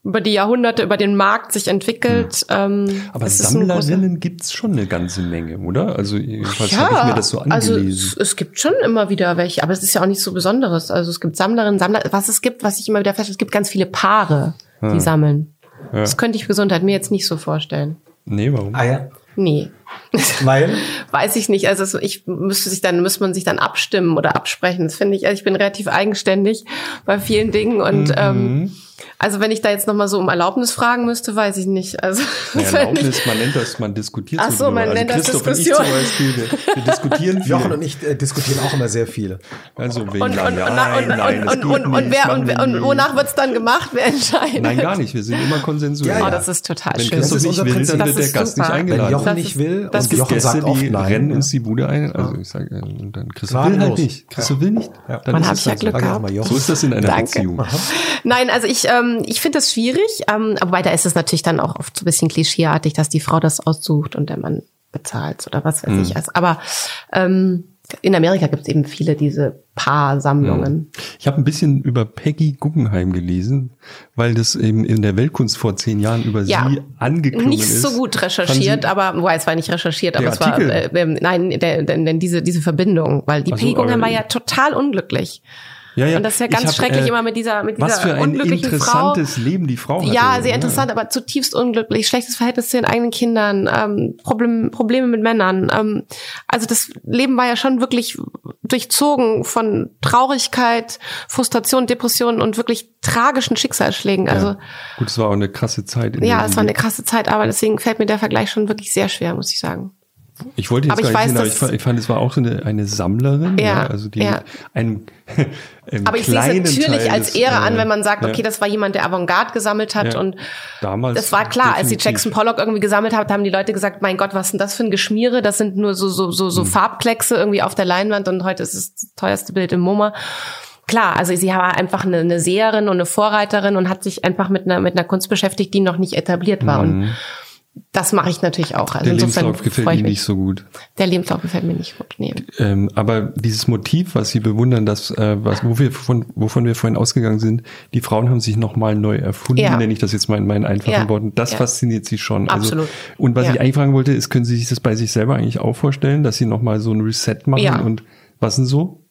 über die Jahrhunderte, über den Markt sich entwickelt. Hm. Ähm,
Aber Sammlerinnen gibt's schon eine ganze Menge, oder? Also jedenfalls ja, habe ich mir das so
also angelesen. Also es, es, gibt schon immer wieder welche, aber es ist ja auch nicht so Besonderes. Also es gibt Sammlerinnen, Sammler. Was es gibt, was ich immer wieder feststelle, es gibt ganz viele Paare, die ja. sammeln. Ja. Das könnte ich Gesundheit mir jetzt nicht so vorstellen.
Nee, warum?
Ah ja.
Nee. [laughs]
Weil?
Weiß ich nicht. Also ich müsste sich dann, müsste man sich dann abstimmen oder absprechen. Das finde ich, also ich bin relativ eigenständig bei vielen Dingen und mhm. ähm, Also wenn ich da jetzt nochmal so um Erlaubnis fragen müsste, weiß ich nicht. Also
Ja, [laughs] Erlaubnis, man nennt das, man diskutiert
Ach so, man nennt das
Christoph
Diskussion.
Und ich zum Beispiel, wir, wir diskutieren [laughs] viel.
Jochen und ich äh, diskutieren auch immer sehr viel.
Also wen
und,
laden
und,
wir
und,
ein? Nein,
und,
das
und, und, wer und,
wir
und
nie.
wonach wird's dann gemacht? Wer entscheidet?
Nein, gar nicht. Wir sind immer konsensuell.
Ja,
Oh,
ja.
das ist total
Wenn
schön.
Christoph
ist
nicht
unser
will,
Prinzip.
dann
Das
wird der
ist
Gast
super.
nicht
Wenn
eingeladen.
Jochen
Das
nicht will
das
und
Die
Jochen
Gäste,
sagt oft
die
nein.
rennen
ja.
uns die Bude ein. Also ich sage, und dann Christoph will halt nicht. Christoph will nicht. Dann
Man
ist
hat
es
ja
halt.
Glück gehabt.
mal, Jochen.
So ist das in einer
Danke.
Beziehung.
Nein, also ich, ähm, ich finde das schwierig, ähm, aber da ist es natürlich dann auch oft so ein bisschen klischeeartig, dass die Frau das aussucht und der Mann bezahlt oder was weiß
Mhm.
ich. Also, aber ähm, in Amerika gibt es eben viele diese Paarsammlungen.
Ich habe ein bisschen über Peggy Guggenheim gelesen, weil das eben in der Weltkunst vor zehn Jahren über
Ja,
sie angeklungen
Nicht
ist.
so gut recherchiert, aber wobei es war nicht recherchiert, aber
Der
es war
Artikel?
äh, ähm, nein, denn, diese diese Verbindung, weil die
Ach so,
Peggy Guggenheim war ja total unglücklich.
Ja, ja.
Und das ist ja ganz
hab,
schrecklich
äh,
immer mit dieser mit
Was
dieser
für ein
unglücklichen Frau.
interessantes Leben die Frau hatte.
Ja, sehr interessant, aber zutiefst unglücklich, schlechtes Verhältnis zu den eigenen Kindern, ähm, Problem, Probleme mit Männern. Ähm, also das Leben war ja schon wirklich durchzogen von Traurigkeit, Frustration, Depressionen und wirklich tragischen Schicksalsschlägen. Also
Ja. Gut, es war auch eine krasse Zeit. in
ja, es war eine krasse Zeit, aber deswegen fällt mir der Vergleich schon wirklich sehr schwer, muss ich sagen.
Ich wollte jetzt
Aber
gar
ich
nicht
weiß,
hin, aber ich fand, es war auch so eine, eine Sammlerin, ja,
Ja,
also die
ja.
einem, einem
Aber ich sehe es natürlich
Teil
als
des,
Ehre
äh,
an, wenn man sagt,
ja,
okay, das war jemand, der Avantgarde gesammelt hat und
damals
das war klar, als die
definitiv.
Jackson Pollock irgendwie gesammelt hat, haben die Leute gesagt, mein Gott, was ist denn das für ein Geschmiere? Das sind nur so so so
Hm.
so Farbkleckse irgendwie auf der Leinwand und heute ist es das teuerste Bild im MoMA. Klar, also sie war einfach eine, eine Seherin und eine Vorreiterin und hat sich einfach mit einer mit einer Kunst beschäftigt, die noch nicht etabliert war und das mache ich natürlich auch. Also
Der Lebenslauf gefällt mir nicht so gut.
Der Lebenslauf gefällt mir nicht gut. Nee.
Ähm, aber dieses Motiv, was Sie bewundern, das, äh, was, wo wir von, wovon wir vorhin ausgegangen sind, die Frauen haben sich nochmal neu erfunden,
Ja.
nenne ich das jetzt mal in meinen einfachen
Ja.
Worten. Das
Ja.
fasziniert Sie schon.
Absolut.
Also, und was ich eigentlich fragen wollte, ist, können Sie sich das bei sich selber eigentlich auch vorstellen, dass Sie nochmal so ein Reset machen und was denn so?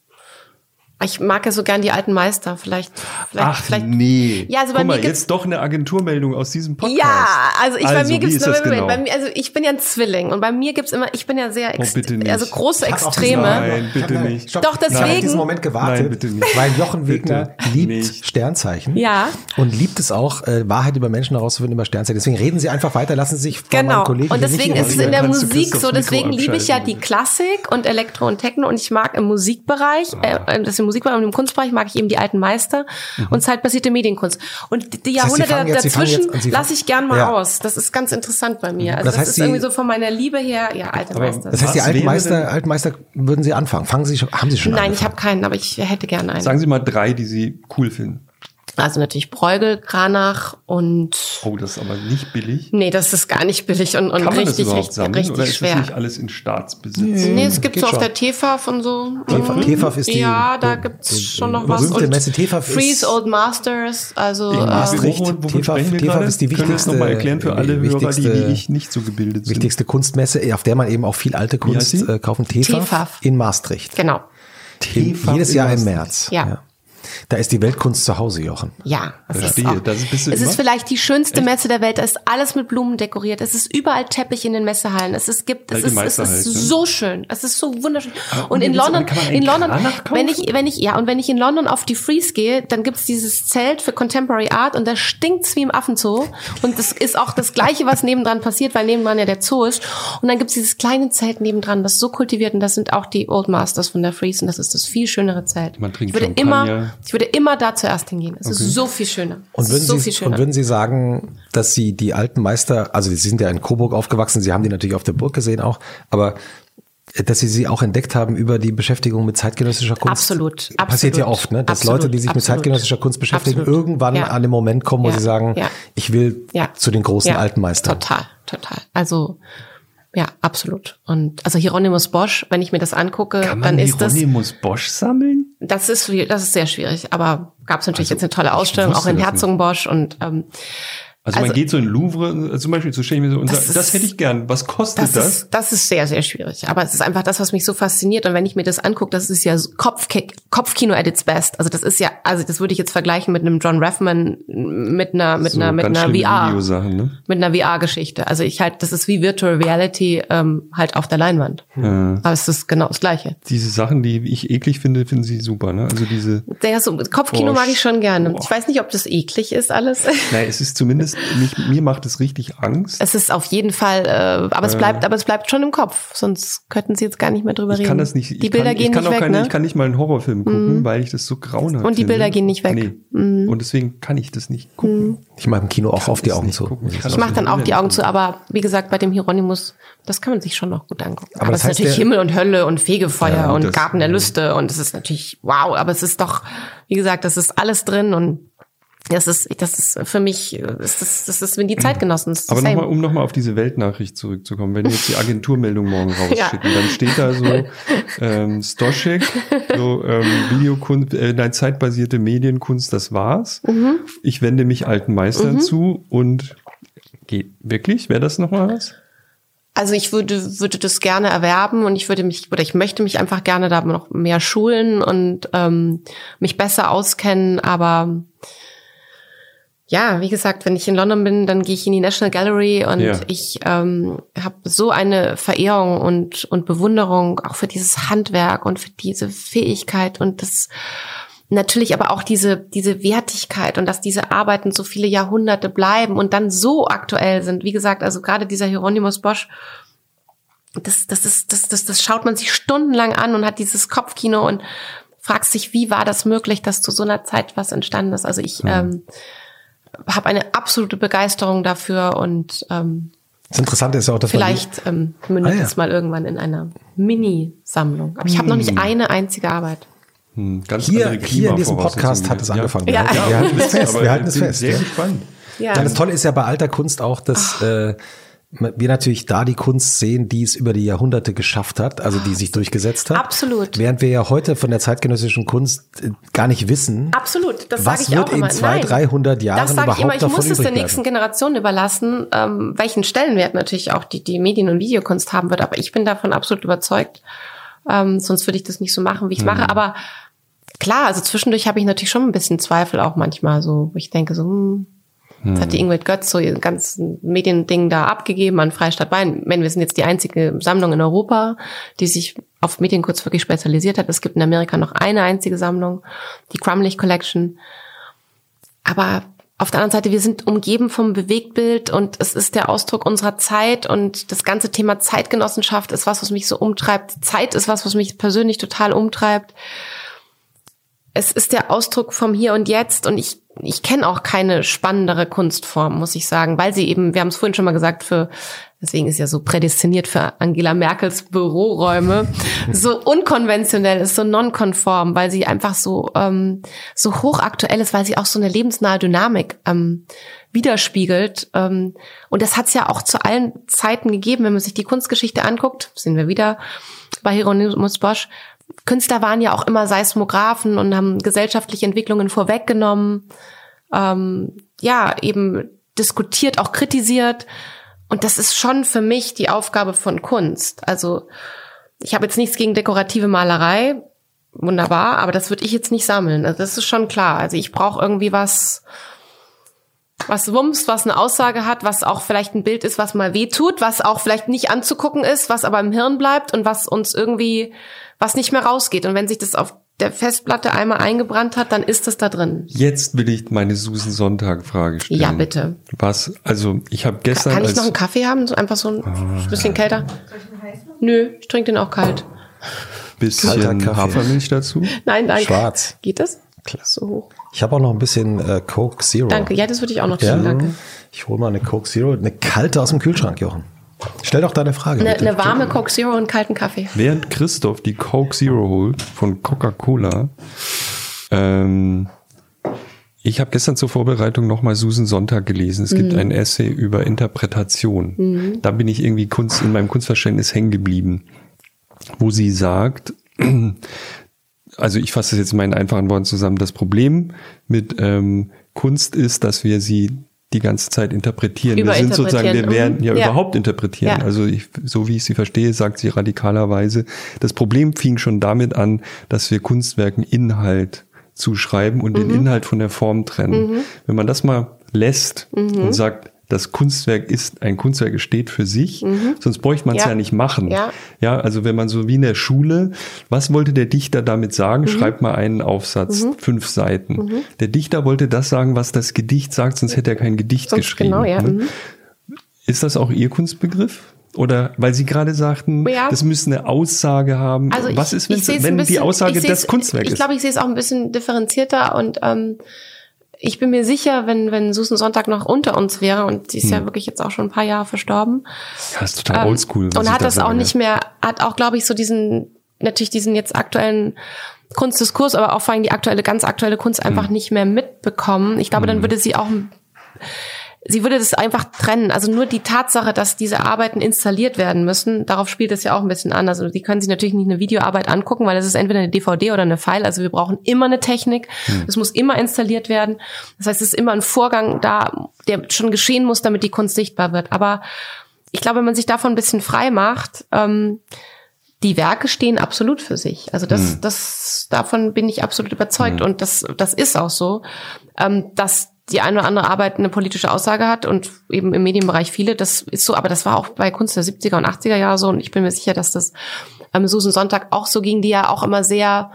Ich mag ja so gern die alten Meister. Vielleicht, vielleicht,
Ach
vielleicht.
nee.
Ja, also bei
Guck
mir
mal,
gibt's-
jetzt doch eine Agenturmeldung aus diesem Podcast.
Ja, also ich bei mir gibt's
ist das genau?
bei mir, also ich bin ja ein Zwilling und bei mir gibt's immer, ich bin ja sehr ex,
Oh, bitte nicht.
also große
Ich
Extreme.
Nein, bitte
Ich hab-
nicht.
Stopp.
Doch,
Ich hab auf
deswegen-
diesen Moment gewartet,
Nein, bitte nicht.
weil Jochen Wegner liebt
nicht.
Sternzeichen.
Ja.
Und liebt es auch, äh, Wahrheit über Menschen herauszufinden über Sternzeichen. Deswegen reden Sie einfach weiter, lassen Sie sich von
Genau.
meinen Kollegen
Und deswegen
nicht
ist es in der Musik so, deswegen liebe ich ja die Klassik und Elektro und Techno und ich mag im Musikbereich, äh, das im Musikbereich und im Kunstbereich mag ich eben die alten Meister und zeitbasierte Medienkunst. Und die
Das heißt,
Jahrhunderte
jetzt-
dazwischen lasse ich gern mal
Ja.
aus. Das ist ganz interessant bei mir. Also
Das
das,
heißt,
ist irgendwie so von meiner Liebe her, ja, alte Meister.
Das heißt, die alten Meister, alten Meister würden Sie anfangen. Fangen Sie schon, haben Sie schon
Nein, ich
angefangen?
habe keinen, aber ich hätte gerne einen.
Sagen Sie mal drei, die Sie cool finden.
Also natürlich Bräugel, Kranach und
Oh, das ist aber nicht billig.
nee, das ist gar nicht billig und, und
Kann man
richtig,
das überhaupt
richtig,
sammeln
richtig
oder ist
schwer.
das nicht alles in Staatsbesitz?
Nee, es gibt so auf der TEFAF und so.
TEFAF-
Mhm.
TEFAF ist die-
Ja, da gibt's
die-
schon noch was.
berühmte
Und
Messe TEFAF ist-
Freeze Old Masters, also
In
äh,
Maastricht.
Wovon
TEFAF TEFAF ist die
Können wir das
wichtigste-
nochmal erklären für alle
die
Hörer, die
wichtigste-
wie ich nicht so gebildet sind?
Wichtigste Kunstmesse, auf der man eben auch viel alte Kunst äh, kaufen. TEFAF,
TEFAF.
in Maastricht.
genau.
TEFAF
jedes Jahr im. März.
Ja.
Da ist die Weltkunst zu Hause, Jochen.
Ja, es ist,
Verstehe.
auch,
Das bist du
es
immer?
ist vielleicht die schönste Messe der Welt. Es ist alles mit Blumen dekoriert. Es ist überall Teppich in den Messehallen. Es ist, gibt, es
Alte
ist, es ist
halt, ne?
so schön. Es ist so wunderschön.
und
Und in London, in London, wenn ich, wenn ich, ja, und wenn ich in London auf die Freeze gehe, dann gibt's dieses Zelt für Contemporary Art und da stinkt's wie im Affenzoo. Und das ist auch das Gleiche, was nebendran passiert, weil nebendran ja der Zoo ist. Und dann gibt's dieses kleine Zelt nebendran, das so kultiviert und das sind auch die Old Masters von der Freeze und das ist das viel schönere Zelt.
Man trinkt
ich würde
Champagner.
immer, ich würde immer da zuerst hingehen. Es ist so viel schöner.
Und würden,
so
Sie,
viel schöner.
und würden Sie sagen, dass Sie die alten Meister, also Sie sind ja in Coburg aufgewachsen, Sie haben die natürlich auf der Burg gesehen auch, aber äh, dass Sie sie auch entdeckt haben über die Beschäftigung mit zeitgenössischer Kunst.
Absolut,
Passiert ja
absolut.
oft, ne? dass
Absolut,
Leute, die sich mit
absolut.
zeitgenössischer Kunst beschäftigen,
Absolut.
irgendwann
Ja.
an den Moment kommen, wo
Ja,
sie sagen,
ja.
ich will zu den großen alten Meistern.
Total, total. Also ja, absolut. Und also Hieronymus Bosch, wenn ich mir das angucke,
Kann man
dann ist das
Hieronymus Bosch sammeln?
das ist das ist sehr schwierig. Aber gab es natürlich
Also,
jetzt eine tolle Ausstellung auch in. Herzogenbosch und ähm,
Also,
Also-
man geht so in Louvre, äh, zum Beispiel, so stelle ich mir so, und
Das
sagt, das, hätte ich gern. Was kostet
Das,
das?
ist, das ist sehr, sehr schwierig. Aber es ist einfach das, was mich so fasziniert. Und wenn ich mir das angucke, das ist ja Kopfki- Kopfkino at its best. Also das ist ja, also das würde ich jetzt vergleichen mit einem John Raffman mit einer, mit
so
einer, mit einer VR,
ne?
mit einer VR-Geschichte. Also ich halt, das ist wie Virtual Reality ähm, halt auf der Leinwand.
Ja.
Aber es ist genau das Gleiche.
Diese Sachen, die ich eklig finde, finden sie super, ne? Also diese,
Der so, Kopfkino
Boah,
mag ich schon gerne.
boah.
Ich weiß nicht, ob das eklig ist alles.
nein, es ist zumindest, mich, mir macht es richtig Angst.
Es ist auf jeden Fall, äh, aber es bleibt, aber es bleibt schon im Kopf. Sonst könnten Sie jetzt gar nicht mehr drüber
Ich
reden.
kann das nicht.
Die
ich
Bilder
kann,
gehen
ich kann
nicht
auch
weg,
keine,
ne? Mhm.
Ich kann nicht mal einen Horrorfilm gucken, weil ich das so grauenhaft
Und die
finde.
Bilder gehen nicht weg. Mhm.
Nee. Und deswegen kann ich das nicht gucken.
Ich mache im Kino auch auf die Augen zu.
gucken.
ich
Ich
Ich mache dann auch die Augen zu, aber wie gesagt, bei dem Hieronymus, das kann man sich schon noch gut angucken. Aber,
das
es ist natürlich
der-
Himmel und Hölle und Fegefeuer
Ja,
und
das-
Garten der Lüste und es ist natürlich wow, aber es ist doch, wie gesagt, das ist alles drin und das ist, das ist für mich, äh, ist das, das ist wie die Zeitgenossen. das
Aber nochmal, um nochmal auf diese Weltnachricht zurückzukommen, wenn wir jetzt die Agenturmeldung morgen [laughs] rausschicken,
Ja.
dann steht da so ähm, Stoschek, so ähm, Videokunst, äh, nein, zeitbasierte Medienkunst, das war's.
Mhm.
Ich wende mich alten Meistern zu und geht wirklich? Wäre das nochmal was?
Also ich würde, würde das gerne erwerben und ich würde mich, oder ich möchte mich einfach gerne da noch mehr schulen und ähm, mich besser auskennen, aber ja, wie gesagt, wenn ich in London bin, dann gehe ich in die National Gallery und
Ja.
ich ähm, habe so eine Verehrung und, und Bewunderung auch für dieses Handwerk und für diese Fähigkeit und das natürlich aber auch diese, diese Wertigkeit und dass diese Arbeiten so viele Jahrhunderte bleiben und dann so aktuell sind. Wie gesagt, also gerade dieser Hieronymus Bosch, das, das ist, das, das, das schaut man sich stundenlang an und hat dieses Kopfkino und fragt sich, wie war das möglich, dass zu so einer Zeit was entstanden ist. Also ich ähm, habe eine absolute Begeisterung dafür und ähm,
Das Interessante ist ja auch, dass
vielleicht ähm, mündet
Ah, ja.
es mal irgendwann in einer Mini-Sammung. Aber ich habe noch nicht eine einzige Arbeit.
Hm, ganz
hier, hier in diesem Podcast hat es
Ja.
angefangen.
Ja.
Wir, halten- es fest.
Aber
Wir halten es fest.
Sehr
ja.
gespannt.
Ja.
Ja, das Tolle ist ja bei alter Kunst auch, dass äh, wir natürlich da die Kunst sehen, die es über die Jahrhunderte geschafft hat, also die sich durchgesetzt hat.
Absolut.
Während wir ja heute von der zeitgenössischen Kunst äh, gar nicht wissen,
Absolut, das
Was
sage ich
wird
auch
in
immer.
200,
Nein,
300 Jahren
das sage ich
überhaupt
immer. Ich
davon
muss es der nächsten? Generation überlassen, ähm, welchen Stellenwert natürlich auch die, die Medien- und Videokunst haben wird. Aber ich bin davon absolut überzeugt. Ähm, sonst würde ich das nicht so machen, wie ich es mache. Aber klar, also zwischendurch habe ich natürlich schon ein bisschen Zweifel auch manchmal so, wo ich denke so, hm, Jetzt hat die Ingrid Götz so ihr ganzen Mediending da abgegeben an Freistadt Bayern. Wir sind jetzt die einzige Sammlung in Europa, die sich auf Medienkunst wirklich spezialisiert hat. Es gibt in Amerika noch eine einzige Sammlung, die Crumlich Collection. Aber auf der anderen Seite, wir sind umgeben vom Bewegtbild und es ist der Ausdruck unserer Zeit und das ganze Thema Zeitgenossenschaft ist was, was mich so umtreibt. Zeit ist was, was mich persönlich total umtreibt. Es ist der Ausdruck vom Hier und Jetzt und ich, ich kenne auch keine spannendere Kunstform, muss ich sagen, weil sie eben, wir haben es vorhin schon mal gesagt, für, deswegen ist ja so prädestiniert für Angela Merkels Büroräume, [laughs] so unkonventionell ist, so nonkonform, weil sie einfach so, ähm, so hochaktuell ist, weil sie auch so eine lebensnahe Dynamik ähm, widerspiegelt. Ähm, und das hat es ja auch zu allen Zeiten gegeben, wenn man sich die Kunstgeschichte anguckt, sind wir wieder bei Hieronymus Bosch, Künstler waren ja auch immer Seismographen und haben gesellschaftliche Entwicklungen vorweggenommen, ähm, ja, eben diskutiert, auch kritisiert. Und das ist schon für mich die Aufgabe von Kunst. Also ich habe jetzt nichts gegen dekorative Malerei, wunderbar, aber das würde ich jetzt nicht sammeln. Also das ist schon klar. Also ich brauche irgendwie was, was wumms, was eine Aussage hat, was auch vielleicht ein Bild ist, was mal weh tut, was auch vielleicht nicht anzugucken ist, was aber im Hirn bleibt und was uns irgendwie, was nicht mehr rausgeht. Und wenn sich das auf der Festplatte einmal eingebrannt hat, dann ist das da drin.
Jetzt will ich meine Susan Sonntag-Frage stellen.
Ja, bitte.
Was, also ich habe gestern
Kann ich
als
noch einen Kaffee haben? So einfach so ein bisschen kälter? Nö, ich trinke den auch kalt.
Bisschen. Hafermilch dazu.
Nein, danke.
Schwarz.
Geht das? So hoch.
Ich habe auch noch ein bisschen äh, Coke Zero.
Danke. Ja, das würde ich auch noch
Ja?
tun. Danke.
Ich hole mal eine Coke Zero, eine kalte aus dem Kühlschrank, Jochen. Stell doch deine Frage.
Eine,
bitte.
eine warme Coke Zero und einen kalten Kaffee.
Während Christoph die Coke Zero holt von Coca-Cola, ähm, ich habe gestern zur Vorbereitung nochmal Susan Sonntag gelesen. Es
Mhm.
gibt ein Essay über Interpretation. Da bin ich irgendwie Kunst, in meinem Kunstverständnis hängen geblieben, wo sie sagt, also ich fasse es jetzt in meinen einfachen Worten zusammen, das Problem mit ähm, Kunst ist, dass wir sie die ganze Zeit interpretieren. Wir sind sozusagen, wir werden ja, ja. überhaupt interpretieren. Ja. Also ich, so wie ich sie verstehe, sagt sie radikalerweise. Das Problem fing schon damit an, dass wir Kunstwerken Inhalt zuschreiben und mhm. den Inhalt von der Form trennen. Mhm. Wenn man das mal lässt mhm. und sagt, das Kunstwerk ist, ein Kunstwerk steht für sich, mhm. sonst bräuchte man es ja. ja. nicht machen. Ja. ja, also wenn man so wie in der Schule, was wollte der Dichter damit sagen? Mhm. Schreibt mal einen Aufsatz, mhm. fünf Seiten. Mhm. Der Dichter wollte das sagen, was das Gedicht sagt, sonst hätte er kein Gedicht sonst geschrieben. Genau, ja. Ne? Mhm. Ist das auch Ihr Kunstbegriff? Oder weil Sie gerade sagten, ja. das müsste eine Aussage haben. Also was ist, wenn, wenn bisschen, die Aussage des Kunstwerks ist?
Ich glaube, ich sehe es auch ein bisschen differenzierter und ähm, ich bin mir sicher, wenn, wenn Susan Sonntag noch unter uns wäre, und sie ist hm. ja wirklich jetzt auch schon ein paar Jahre verstorben.
Ja, ist total ähm, oldschool.
Und hat das auch nicht mehr, hat auch, glaube ich, so diesen, natürlich diesen jetzt aktuellen Kunstdiskurs, aber auch vor allem die aktuelle, ganz aktuelle Kunst einfach hm. nicht mehr mitbekommen. Ich glaube, hm. dann würde sie auch sie würde das einfach trennen. Also nur die Tatsache, dass diese Arbeiten installiert werden müssen, darauf spielt es ja auch ein bisschen an. Also die können sich natürlich nicht eine Videoarbeit angucken, weil es ist entweder eine DVD oder eine File. Also wir brauchen immer eine Technik. Hm. Es muss immer installiert werden. Das heißt, es ist immer ein Vorgang da, der schon geschehen muss, damit die Kunst sichtbar wird. Aber ich glaube, wenn man sich davon ein bisschen frei macht, ähm, die Werke stehen absolut für sich. Also das, hm. das, davon bin ich absolut überzeugt hm. und das, das ist auch so, ähm, dass die eine oder andere Arbeit eine politische Aussage hat und eben im Medienbereich viele. Das ist so, aber das war auch bei Kunst der 70er und 80er Jahre so und ich bin mir sicher, dass das am Susan Sonntag auch so ging, die ja auch immer sehr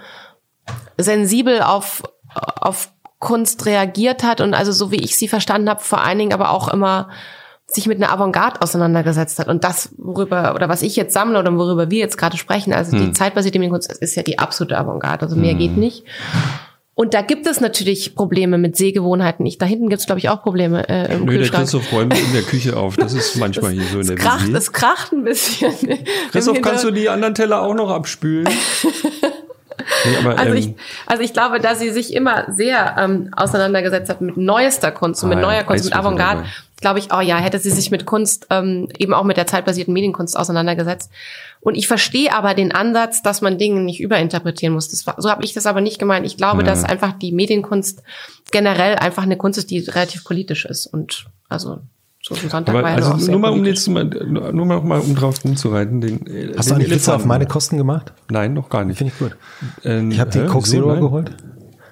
sensibel auf, auf Kunst reagiert hat und also so wie ich sie verstanden habe, vor allen Dingen aber auch immer sich mit einer Avantgarde auseinandergesetzt hat. Und das, worüber, oder was ich jetzt sammle oder worüber wir jetzt gerade sprechen, also hm. die zeitbasierte Medienkunst ist ja die absolute Avantgarde. Also mehr hm. geht nicht. Und da gibt es natürlich Probleme mit Sehgewohnheiten. Ich, da hinten gibt es, glaube ich, auch Probleme äh, im Nö, Kühlschrank. der
Christoph räumt in der Küche auf. Das ist [laughs] manchmal das, hier so in der
kracht, Es kracht ein bisschen. [laughs]
Christoph, kannst du die anderen Teller auch noch abspülen? [laughs]
Nee, aber, also, ähm, ich, also ich glaube, da sie sich immer sehr ähm, auseinandergesetzt hat mit neuester Kunst und ah, mit neuer Kunst, mit Avantgarde, glaube ich, oh ja, hätte sie sich mit Kunst, ähm, eben auch mit der zeitbasierten Medienkunst auseinandergesetzt. Und ich verstehe aber den Ansatz, dass man Dinge nicht überinterpretieren muss. Das war, so habe ich das aber nicht gemeint. Ich glaube, ja. dass einfach die Medienkunst generell einfach eine Kunst ist, die relativ politisch ist. Und also so ein Sonntag aber, war
also auch nur mal um jetzt mal, nur mal, mal um drauf rumzureiten. Den,
äh, Hast den du eigentlich Witze auf meine Kosten gemacht?
Nein, noch gar nicht.
Finde ich gut. Ähm, ich habe die Coke Zero geholt.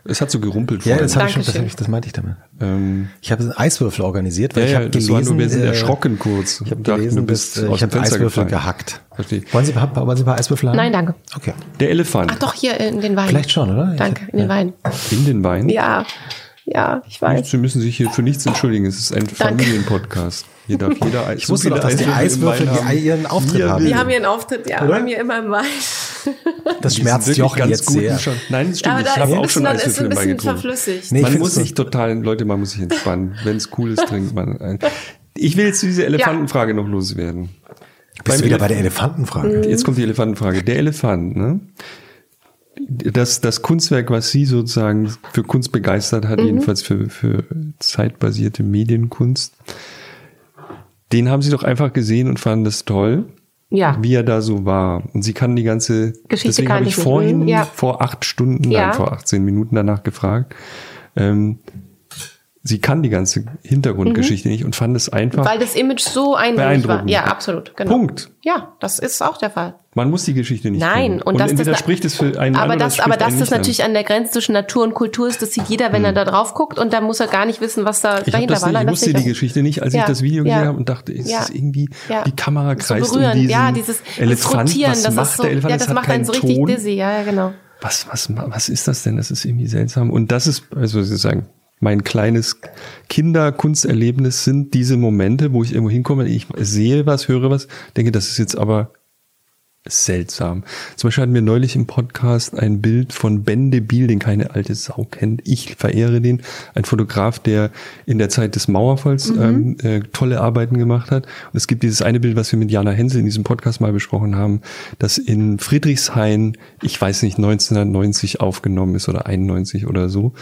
Es hat so gerumpelt.
Ja, das, hab ich schon, das, hab ich, das meinte ich damit. Ähm, ich habe einen Eiswürfel organisiert, weil ja, ich habe gelesen, war nur,
wir sind äh, erschrocken kurz.
Ich habe gelesen, du bist, äh, ich habe Eiswürfel gefallen. gehackt. Verstehe. Wollen Sie, wollen Sie ein paar Eiswürfel haben?
Nein, danke.
Okay. Der Elefant.
Ach doch, hier in den Wein.
Vielleicht schon, oder?
Danke, in den Wein.
In den Wein?
Ja. Ja, ich weiß.
Sie müssen sich hier für nichts entschuldigen. Es ist ein Familienpodcast. Hier darf jeder
Ich wusste doch, dass die Eiswürfel die ihren Auftritt
wir
haben.
Die haben ihren Auftritt, ja, Oder? haben hier immer im Wein.
Das schmerzt Jochen jetzt sehr.
Schon. Nein, das stimmt. Ja, ich habe auch schon Eiswürfel im Wein getrunken.
Verflüssigt.
Nee, man muss sich total, Leute, man muss sich entspannen. Wenn es cool ist, [laughs] trinkt man ein. Ich will jetzt diese Elefantenfrage ja. noch loswerden.
Bist du wieder bei der Elefantenfrage?
Mhm. Jetzt kommt die Elefantenfrage. Der Elefant, ne? das, das Kunstwerk, was sie sozusagen für Kunst begeistert hat, mhm. jedenfalls für, für zeitbasierte Medienkunst, den haben sie doch einfach gesehen und fanden das toll. Ja. Wie er da so war. Und sie kann die ganze
Geschichte
deswegen habe ich vorhin ja. vor acht Stunden, ja. nein, vor 18 Minuten danach gefragt. Ähm, sie kann die ganze Hintergrundgeschichte mhm. nicht und fand es einfach.
Weil das Image so eindeutig war. Ja, absolut.
Genau. Punkt.
Ja, das ist auch der Fall.
Man muss die Geschichte nicht
Nein,
kennen.
und, und das
entweder
das,
spricht es für einen
aber
an,
das, aber dass das natürlich an. an der Grenze zwischen Natur und Kultur ist, das sieht jeder, wenn hm. er da drauf guckt und da muss er gar nicht wissen, was da
ich dahinter war. Nicht, ich wusste die Geschichte nicht, als ja. ich das Video ja. gesehen habe und dachte, ist ja. irgendwie ja. die Kamera kreist so um diesen
ja, dieses
Elefant.
Rotieren,
was
das
macht
ist so,
der Elefant?
Ja, das, das macht einen so richtig dizzy, ja, genau.
Was, was, was ist das denn? Das ist irgendwie seltsam. Und das ist, also Sie sagen, mein kleines Kinderkunsterlebnis sind diese Momente, wo ich irgendwo hinkomme, ich sehe was, höre was, denke, das ist jetzt aber seltsam. Zum Beispiel hatten wir neulich im Podcast ein Bild von Ben de Biel, den keine alte Sau kennt. Ich verehre den. Ein Fotograf, der in der Zeit des Mauerfalls mhm. ähm, äh, tolle Arbeiten gemacht hat. Und es gibt dieses eine Bild, was wir mit Jana Hensel in diesem Podcast mal besprochen haben, das in Friedrichshain, ich weiß nicht, 1990 aufgenommen ist oder 91 oder so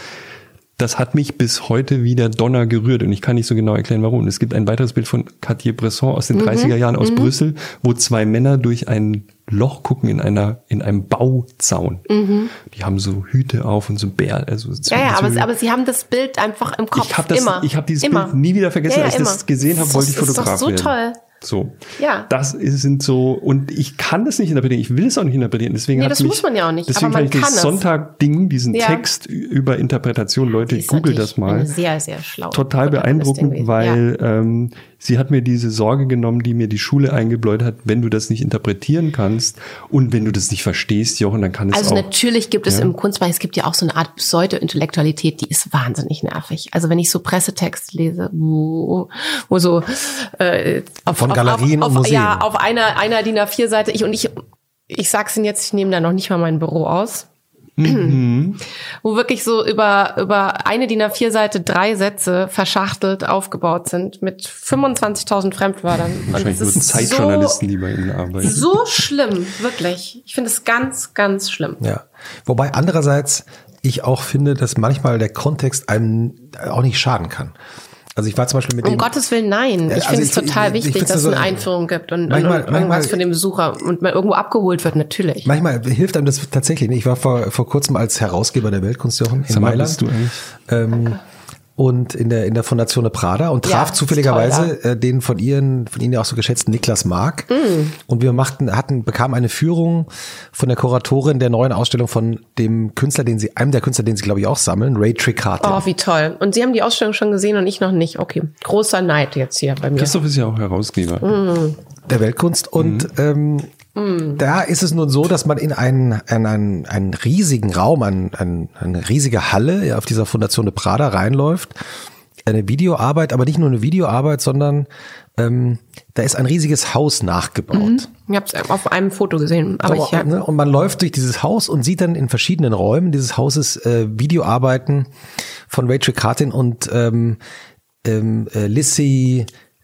das hat mich bis heute wieder Donner gerührt und ich kann nicht so genau erklären, warum. Es gibt ein weiteres Bild von Cartier-Bresson aus den
Mhm.
30er Jahren aus Brüssel, wo zwei Männer durch ein Loch gucken in einer in einem Bauzaun. Die haben so Hüte auf und so Bär, also
Mhm. Ja, ja, aber, aber sie haben das Bild einfach im Kopf.
ich habe das,
immer.
ich habe dieses
immer.
Bild nie wieder vergessen.
Ja, ja,
Als ich das
immer.
gesehen habe,
Das
wollte ich
ist doch
Fotograf
so
werden.
toll.
So.
Ja.
Das sind so, und ich kann das nicht interpretieren. Ich will es auch nicht interpretieren. Deswegen
Nee, das
mich,
muss man ja auch nicht,
Deswegen
aber man
fand ich das
kann.
Sonntag-Ding, diesen
Ja.
Text über Interpretation. Leute,
Ist
google das mal.
Sehr, sehr schlau.
Total beeindruckend, weil ähm, sie hat mir diese Sorge genommen, die mir die Schule eingebläut hat, wenn du das nicht interpretieren kannst und wenn du das nicht verstehst, Jochen, dann kann es
Also
auch.
natürlich gibt es
Ja.
im Kunstbereich, es gibt ja auch so eine Art Pseudo-Intellektualität, die ist wahnsinnig nervig. Also wenn ich so Pressetext lese, wo, wo so äh, auf,
Von Galerien
auf,
und
auf,
Museen.
Ja, auf einer, einer DIN A4-Seite, ich und ich, ich sag's Ihnen jetzt, ich nehme da noch nicht mal mein Büro aus.
Mhm.
wo wirklich so über, über eine DIN A4-Seite drei Sätze verschachtelt aufgebaut sind mit 25.000 Fremdwörtern.
Wahrscheinlich nur
ist
Zeitjournalisten, die bei ihnen arbeiten.
So, so schlimm, wirklich. Ich finde es ganz, ganz schlimm.
Ja. Wobei andererseits ich auch finde, dass manchmal der Kontext einem auch nicht schaden kann. Also ich war zum Beispiel mit
Um
dem,
Gottes Willen, nein. Ich
also
finde es
ich-
total
ich- ich
wichtig,
find's
dass
so-
es eine Einführung gibt und,
Manchmal-
und, und irgendwas
manchmal-
für den Besucher und man irgendwo abgeholt wird, natürlich.
manchmal hilft einem das tatsächlich nicht. Ich war vor, vor kurzem als Herausgeber der Weltkunstjochen in
mal,
Mailand.
bist du eigentlich?
ähm, und in der in der Fondazione Prada und
Ja,
traf
ist
zufälligerweise
toll,
äh, den von ihren von ihnen ja auch so geschätzten Niklas Mark
Mm.
und wir machten hatten bekamen eine Führung von der Kuratorin der neuen Ausstellung von dem Künstler den sie einem der Künstler den sie glaube ich auch sammeln Ray Tricarte
Oh, wie toll. Und Sie haben die Ausstellung schon gesehen und ich noch nicht. Okay, großer Neid jetzt hier bei mir.
Christoph ist ja auch Herausgeber.
Mhm.
der Weltkunst und ähm, da ist es nun so, dass man in einen, in einen, einen riesigen Raum, ein, ein, eine riesige Halle auf dieser Fundation de Prada reinläuft. Eine Videoarbeit, aber nicht nur eine Videoarbeit, sondern ähm, da ist ein riesiges Haus nachgebaut.
Ich habe es auf einem Foto gesehen, aber
Aber,
ich ja.
ne, und man läuft durch dieses Haus und sieht dann in verschiedenen Räumen dieses Hauses äh, Videoarbeiten von Rachel Cartin und ähm, ähm, äh,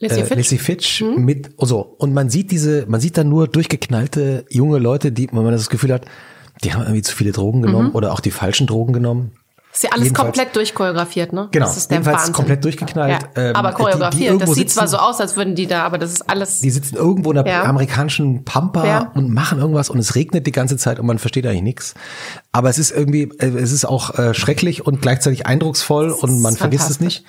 Lissy äh,
Fitch.
Lissy Fitch mit so und man sieht diese man sieht dann nur durchgeknallte junge Leute, die wenn man das Gefühl hat, die haben irgendwie zu viele Drogen genommen oder auch die falschen Drogen genommen.
Ist ja alles
Jedenfalls-
komplett durchchoreografiert, ne?
Genau,
Das ist der
jedenfalls
Wahnsinn.
komplett durchgeknallt.
Ja.
Ähm,
aber
die- die
choreografiert,
irgendwo
das sieht zwar
sitzen-
so aus, als würden die da, aber das ist alles.
Die sitzen irgendwo in der
Ja.
amerikanischen Pampa
Ja.
und machen irgendwas und es regnet die ganze Zeit und man versteht eigentlich nichts. Aber es ist irgendwie, äh, es ist auch äh, schrecklich und gleichzeitig eindrucksvoll und man vergisst es nicht.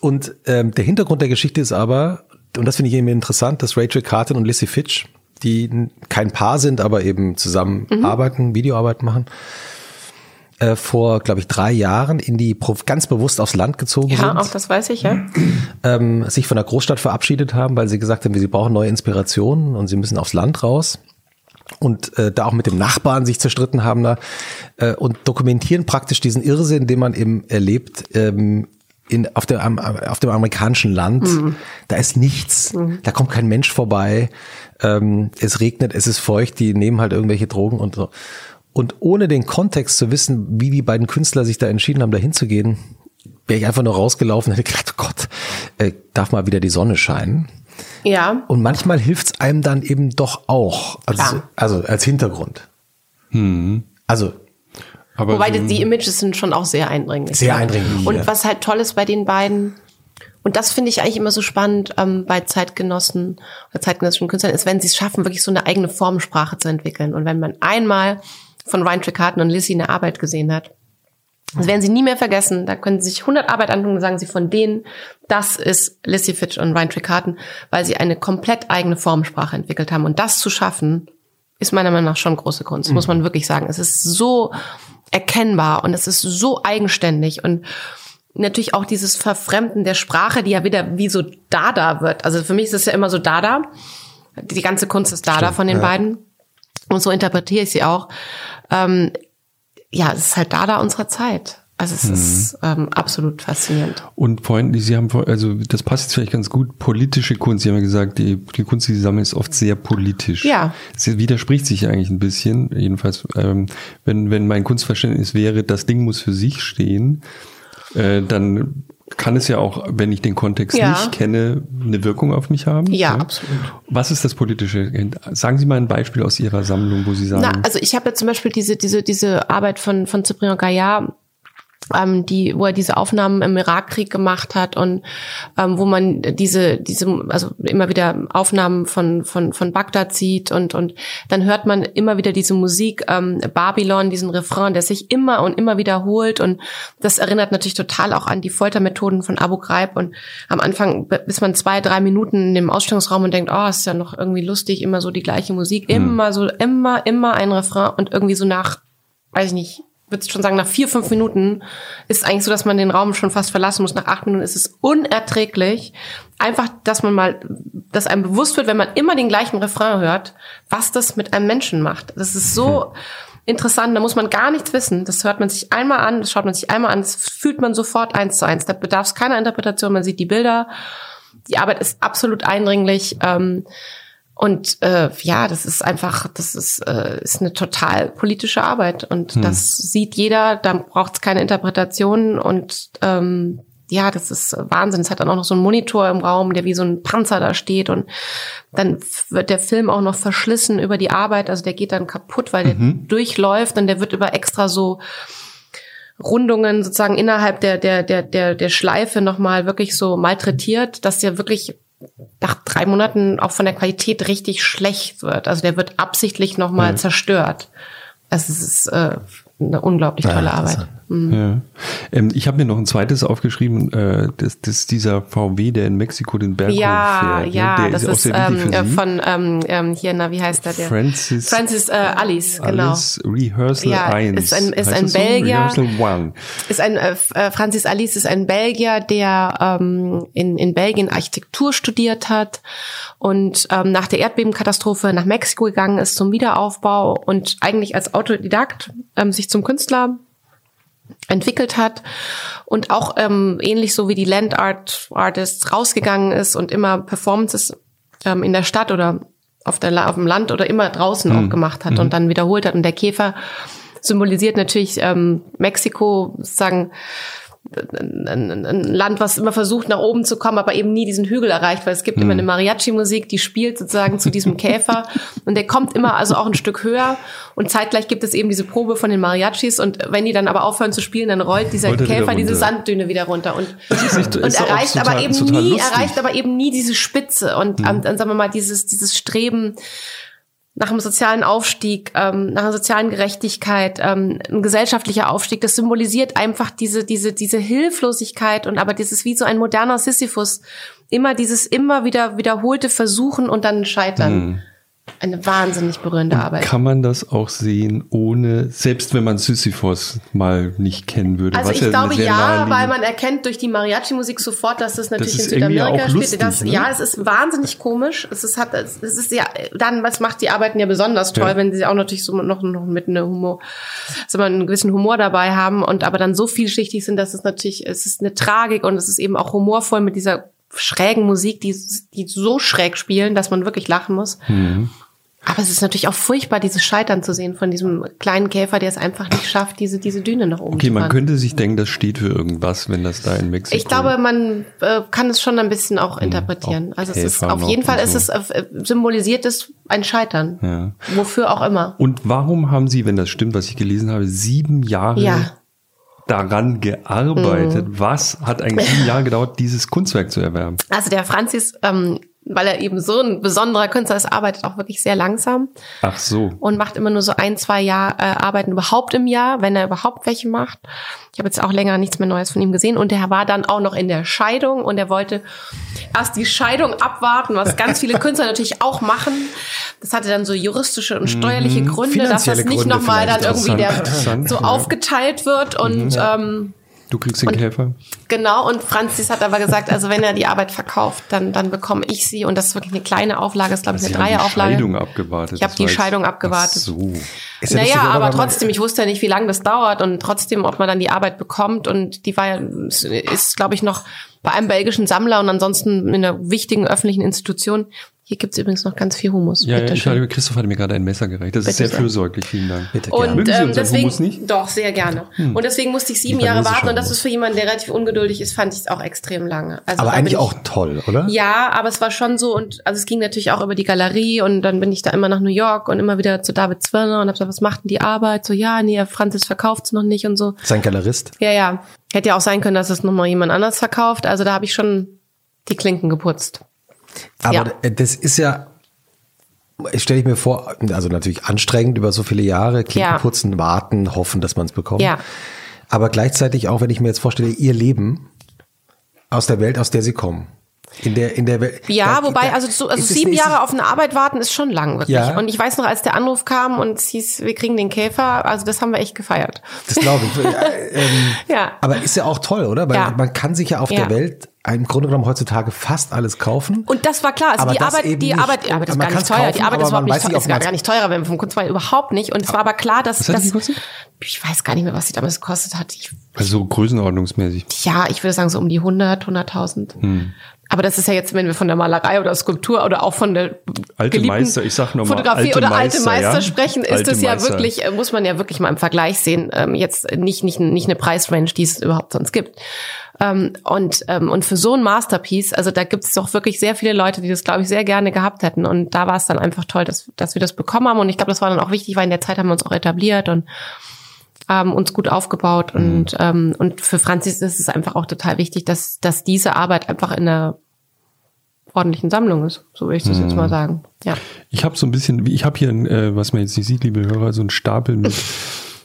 Und ähm, der Hintergrund der Geschichte ist aber, und das finde ich irgendwie interessant, dass Rachel Carton und Lissy Fitch, die kein Paar sind, aber eben zusammen
Mhm.
arbeiten, Videoarbeit machen, äh, vor, glaube ich, drei Jahren in die ganz bewusst aufs Land gezogen
ja,
sind
auch das weiß ich, ja.
ähm, sich von der Großstadt verabschiedet haben, weil sie gesagt haben, sie brauchen neue Inspirationen und sie müssen aufs Land raus. Und äh, da auch mit dem Nachbarn sich zerstritten haben da äh, und dokumentieren praktisch diesen Irrsinn, den man eben erlebt ähm, in, auf, der, auf dem amerikanischen Land. Da ist nichts, da kommt kein Mensch vorbei. Ähm, es regnet, es ist feucht, die nehmen halt irgendwelche Drogen und so. Und ohne den Kontext zu wissen, wie die beiden Künstler sich da entschieden haben, da hinzugehen, wäre ich einfach nur rausgelaufen und hätte gedacht, oh Gott, äh, darf mal wieder die Sonne scheinen.
Ja.
Und manchmal hilft's einem dann eben doch auch, also,
Klar.
also als Hintergrund. Also
Aber
Wobei
so,
die, Images sind schon auch sehr eindringlich.
Sehr
ja.
eindringlich,
Und
ja.
was halt toll ist bei den beiden, und das finde ich eigentlich immer so spannend ähm, bei Zeitgenossen oder zeitgenössischen Künstlern, ist, wenn sie es schaffen, wirklich so eine eigene Formensprache zu entwickeln. Und wenn man einmal von Ryan Tricarton und Lissy eine Arbeit gesehen hat, das werden sie nie mehr vergessen. Da können sie sich 100 Arbeit angucken und sagen sie von denen, das ist Lissy Fitch und Ryan Tricarton, weil sie eine komplett eigene Formensprache entwickelt haben. Und das zu schaffen, ist meiner Meinung nach schon große Kunst, muss man wirklich sagen. Es ist so erkennbar und es ist so eigenständig und natürlich auch dieses Verfremden der Sprache, die ja wieder wie so Dada wird. Also für mich ist es ja immer so Dada. Die ganze Kunst ist Dada von den
ja.
beiden. Und so interpretiere ich sie auch. Ähm, ja, es ist halt Dada unserer Zeit. Also es ist ähm, absolut faszinierend.
Und vorhin, Sie haben, vor- also das passt jetzt vielleicht ganz gut, politische Kunst. Sie haben ja gesagt, die, die Kunst, die Sie sammeln, ist oft sehr politisch.
Ja.
Es widerspricht sich ja eigentlich ein bisschen. Jedenfalls, ähm, wenn, wenn mein Kunstverständnis wäre, das Ding muss für sich stehen, äh, dann kann es ja auch, wenn ich den Kontext
Ja.
nicht kenne, eine Wirkung auf mich haben.
Ja, absolut.
Was ist das Politische? Sagen Sie mal ein Beispiel aus Ihrer Sammlung, wo Sie sagen,
Na, also ich habe jetzt zum Beispiel diese, diese, diese Arbeit von, von Cyprien Gaillard, ähm, die, wo er diese Aufnahmen im Irakkrieg gemacht hat und ähm, wo man diese, diese, also immer wieder Aufnahmen von von von Bagdad sieht und und dann hört man immer wieder diese Musik ähm, Babylon, diesen Refrain, der sich immer und immer wiederholt und das erinnert natürlich total auch an die Foltermethoden von Abu Ghraib und am Anfang bis man zwei drei Minuten in dem Ausstellungsraum und denkt, oh, ist ja noch irgendwie lustig, immer so die gleiche Musik, mhm. immer so immer immer ein Refrain und irgendwie so nach weiß ich nicht, würde schon sagen, nach vier, fünf Minuten ist eigentlich so, dass man den Raum schon fast verlassen muss. Nach acht Minuten ist es unerträglich. Einfach, dass man mal, dass einem bewusst wird, wenn man immer den gleichen Refrain hört, was das mit einem Menschen macht. Das ist so hm. interessant, da muss man gar nichts wissen. Das hört man sich einmal an, das schaut man sich einmal an, das fühlt man sofort eins zu eins. Da bedarf es keiner Interpretation, man sieht die Bilder. Die Arbeit ist absolut eindringlich. Ähm, und äh, ja, das ist einfach, das ist, äh, ist eine total politische Arbeit. Und hm. das sieht jeder, da braucht es keine Interpretation. Und ähm, ja, das ist Wahnsinn. Es hat dann auch noch so einen Monitor im Raum, der wie so ein Panzer da steht. Und dann wird der Film auch noch verschlissen über die Arbeit. Also der geht dann kaputt, weil mhm. der durchläuft und der wird über extra so Rundungen sozusagen innerhalb der, der, der, der, der Schleife nochmal wirklich so malträtiert, dass der wirklich nach drei Monaten auch von der Qualität richtig schlecht wird. Also der wird absichtlich nochmal mhm. zerstört. Also es ist äh, eine unglaublich tolle ja, Arbeit.
Mhm. Ja. Ähm, ich habe mir noch ein zweites aufgeschrieben, äh, das, das ist dieser VW, der in Mexiko den Berg
ja, fährt. Ja, ne? das ist, ist ähm, äh, von ähm, ähm, hier, na, wie heißt der? der?
Francis,
Francis äh, Alice, genau. Alice
Rehearsal ja, 1.
Ist ein, ist ein Belgier. So? Ist ein, äh, äh, Francis Alice ist ein Belgier, der ähm, in, in Belgien Architektur studiert hat und ähm, nach der Erdbebenkatastrophe nach Mexiko gegangen ist zum Wiederaufbau und eigentlich als Autodidakt ähm, sich zum Künstler entwickelt hat und auch ähm, ähnlich so wie die Land Art Artists rausgegangen ist und immer Performances ähm, in der Stadt oder auf, der, auf dem Land oder immer draußen mhm. auch gemacht hat mhm. und dann wiederholt hat. Und der Käfer symbolisiert natürlich ähm, Mexiko sozusagen ein, ein Land, was immer versucht, nach oben zu kommen, aber eben nie diesen Hügel erreicht, weil es gibt mhm. immer eine Mariachi-Musik, die spielt sozusagen zu diesem [laughs] Käfer und der kommt immer also auch ein Stück höher und zeitgleich gibt es eben diese Probe von den Mariachis und wenn die dann aber aufhören zu spielen, dann rollt dieser Rollt Käfer diese Sanddüne wieder runter und, nicht, und erreicht total, aber eben nie, lustig. erreicht aber eben nie diese Spitze und mhm. dann sagen wir mal dieses, dieses Streben, nach einem sozialen Aufstieg, ähm, nach einer sozialen Gerechtigkeit, ähm, ein gesellschaftlicher Aufstieg. Das symbolisiert einfach diese, diese, diese Hilflosigkeit und aber dieses wie so ein moderner Sisyphus. Immer dieses immer wieder wiederholte Versuchen und dann Scheitern. Mhm eine wahnsinnig berührende
und
Arbeit.
Kann man das auch sehen, ohne, selbst wenn man Sisyphos mal nicht kennen würde?
Also ich ja glaube ja, weil man erkennt durch die Mariachi-Musik sofort, dass das natürlich das in Südamerika spielt. Das, ne? Ja, es ist wahnsinnig komisch. Es ist, hat, es ist ja, dann, was macht die Arbeiten ja besonders toll, ja. wenn sie auch natürlich so noch, noch mit einem Humor, so einen gewissen Humor dabei haben und aber dann so vielschichtig sind, dass es natürlich, es ist eine Tragik und es ist eben auch humorvoll mit dieser schrägen Musik, die, die so schräg spielen, dass man wirklich lachen muss. Mhm. Aber es ist natürlich auch furchtbar, dieses Scheitern zu sehen von diesem kleinen Käfer, der es einfach nicht schafft, diese, diese Düne nach oben
okay,
zu.
Okay, man könnte sich denken, das steht für irgendwas, wenn das da in Mexiko.
Ich glaube, man äh, kann es schon ein bisschen auch hm, interpretieren. Auch also es ist auf jeden Fall, so. es ist äh, symbolisiert es ein Scheitern. Ja. Wofür auch immer.
Und warum haben Sie, wenn das stimmt, was ich gelesen habe, sieben Jahre ja daran gearbeitet? Mhm. Was hat eigentlich sieben Jahre gedauert, dieses Kunstwerk zu erwerben?
Also der Franzis ähm, weil er eben so ein besonderer Künstler ist, arbeitet auch wirklich sehr langsam.
Ach so.
Und macht immer nur so ein, zwei Jahr äh, Arbeiten überhaupt im Jahr, wenn er überhaupt welche macht. Ich habe jetzt auch länger nichts mehr Neues von ihm gesehen. Und er war dann auch noch in der Scheidung und er wollte erst die Scheidung abwarten, was ganz viele Künstler natürlich auch machen. Das hatte dann so juristische und steuerliche mhm. Gründe, dass das nicht nochmal dann irgendwie der, so aufgeteilt wird. Und mhm, ja. ähm,
Du kriegst den und, Käfer.
Genau, und Franzis hat aber gesagt, also wenn er die Arbeit verkauft, dann, dann bekomme ich sie. Und das ist wirklich eine kleine Auflage, ist glaube ich eine Dreierauflage.
Ich habe die Scheidung abgewartet.
Ich habe die Scheidung abgewartet. Ach so. Ist naja, ja aber trotzdem, ich wusste ja nicht, wie lange das dauert und trotzdem, ob man dann die Arbeit bekommt. Und die war ja, ist, glaube ich, noch bei einem belgischen Sammler und ansonsten in einer wichtigen öffentlichen Institution. Hier gibt's übrigens noch ganz viel Hummus.
Ja, ja
Bitte
hatte, Christoph hatte mir gerade ein Messer gereicht. Das ist
Bitte
sehr
sehr.
fürsorglich, vielen Dank.
Bitte
Und
gerne.
Sie
ähm, deswegen, doch, sehr gerne. Und deswegen musste ich sieben Jahre warten und das ist für jemanden, der relativ ungeduldig ist, fand ich es auch extrem lange. Also
Aber eigentlich
ich-
auch toll, oder?
Ja, aber es war schon so und also es ging natürlich auch über die Galerie und dann bin ich da immer nach New York und immer wieder zu David Zwirner und hab gesagt, was macht denn die Arbeit? So, ja, nee, Franzis verkauft's noch nicht und so.
Sein Galerist.
Ja, ja. Hätte ja auch sein können, dass es nochmal jemand anders verkauft. Also da habe ich schon die Klinken geputzt.
Aber
Ja.
das ist ja, stelle ich mir vor, also natürlich anstrengend über so viele Jahre, Klinken
Ja.
putzen, warten, hoffen, dass man es bekommt.
Ja.
Aber gleichzeitig auch, wenn ich mir jetzt vorstelle, ihr Leben aus der Welt, aus der sie kommen. In der, in der Welt.
Ja,
da-
wobei,
da-
also, so, also sieben Jahre auf eine Arbeit warten ist schon lang, wirklich.
Ja.
Und ich weiß noch, als der Anruf kam und es hieß, wir kriegen den Käfer, also das haben wir echt gefeiert.
Das glaube ich. [laughs] Ja, ähm,
Ja.
Aber ist ja auch toll, oder? Weil
Ja.
man kann sich ja auf
Ja.
der Welt im Grunde genommen heutzutage fast alles kaufen.
Und das war klar. Also
Aber
die Arbeit, die
nicht.
Arbeit, die Arbeit ist gar nicht teuer.
kaufen,
die Arbeit
aber
ist überhaupt nicht teuer. Ist gar, nicht teurer, wenn wir vom Kunstpreis überhaupt nicht. Und es war aber klar, dass das, ich weiß gar nicht mehr, was die damals gekostet hat. Ich,
Also so größenordnungsmäßig.
ja, ich würde sagen so um die 100, 100.000.
Hm.
Aber das ist ja jetzt, wenn wir von der Malerei oder Skulptur oder auch von der
Alte
geliebten
Meister, ich sag noch mal,
Fotografie
alte
oder alte
Meister,
Meister
ja?
sprechen, ist
Alte
das ja
Meister.
wirklich, äh, muss man ja wirklich mal im Vergleich sehen. Ähm, jetzt nicht, nicht, nicht eine Preisrange, die es überhaupt sonst gibt. Ähm, und, ähm, und für so ein Masterpiece, also da gibt es doch wirklich sehr viele Leute, die das, glaube ich, sehr gerne gehabt hätten. Und da war es dann einfach toll, dass, dass wir das bekommen haben. Und ich glaube, das war dann auch wichtig, weil in der Zeit haben wir uns auch etabliert und haben uns gut aufgebaut. Und, ähm, und für Franzis ist es einfach auch total wichtig, dass, dass diese Arbeit einfach in einer ordentlichen Sammlung ist. So würde ich das jetzt mal sagen. Ja.
Ich habe so ein bisschen, wie ich habe hier, ein, äh, was man jetzt nicht sieht, liebe Hörer, so einen Stapel mit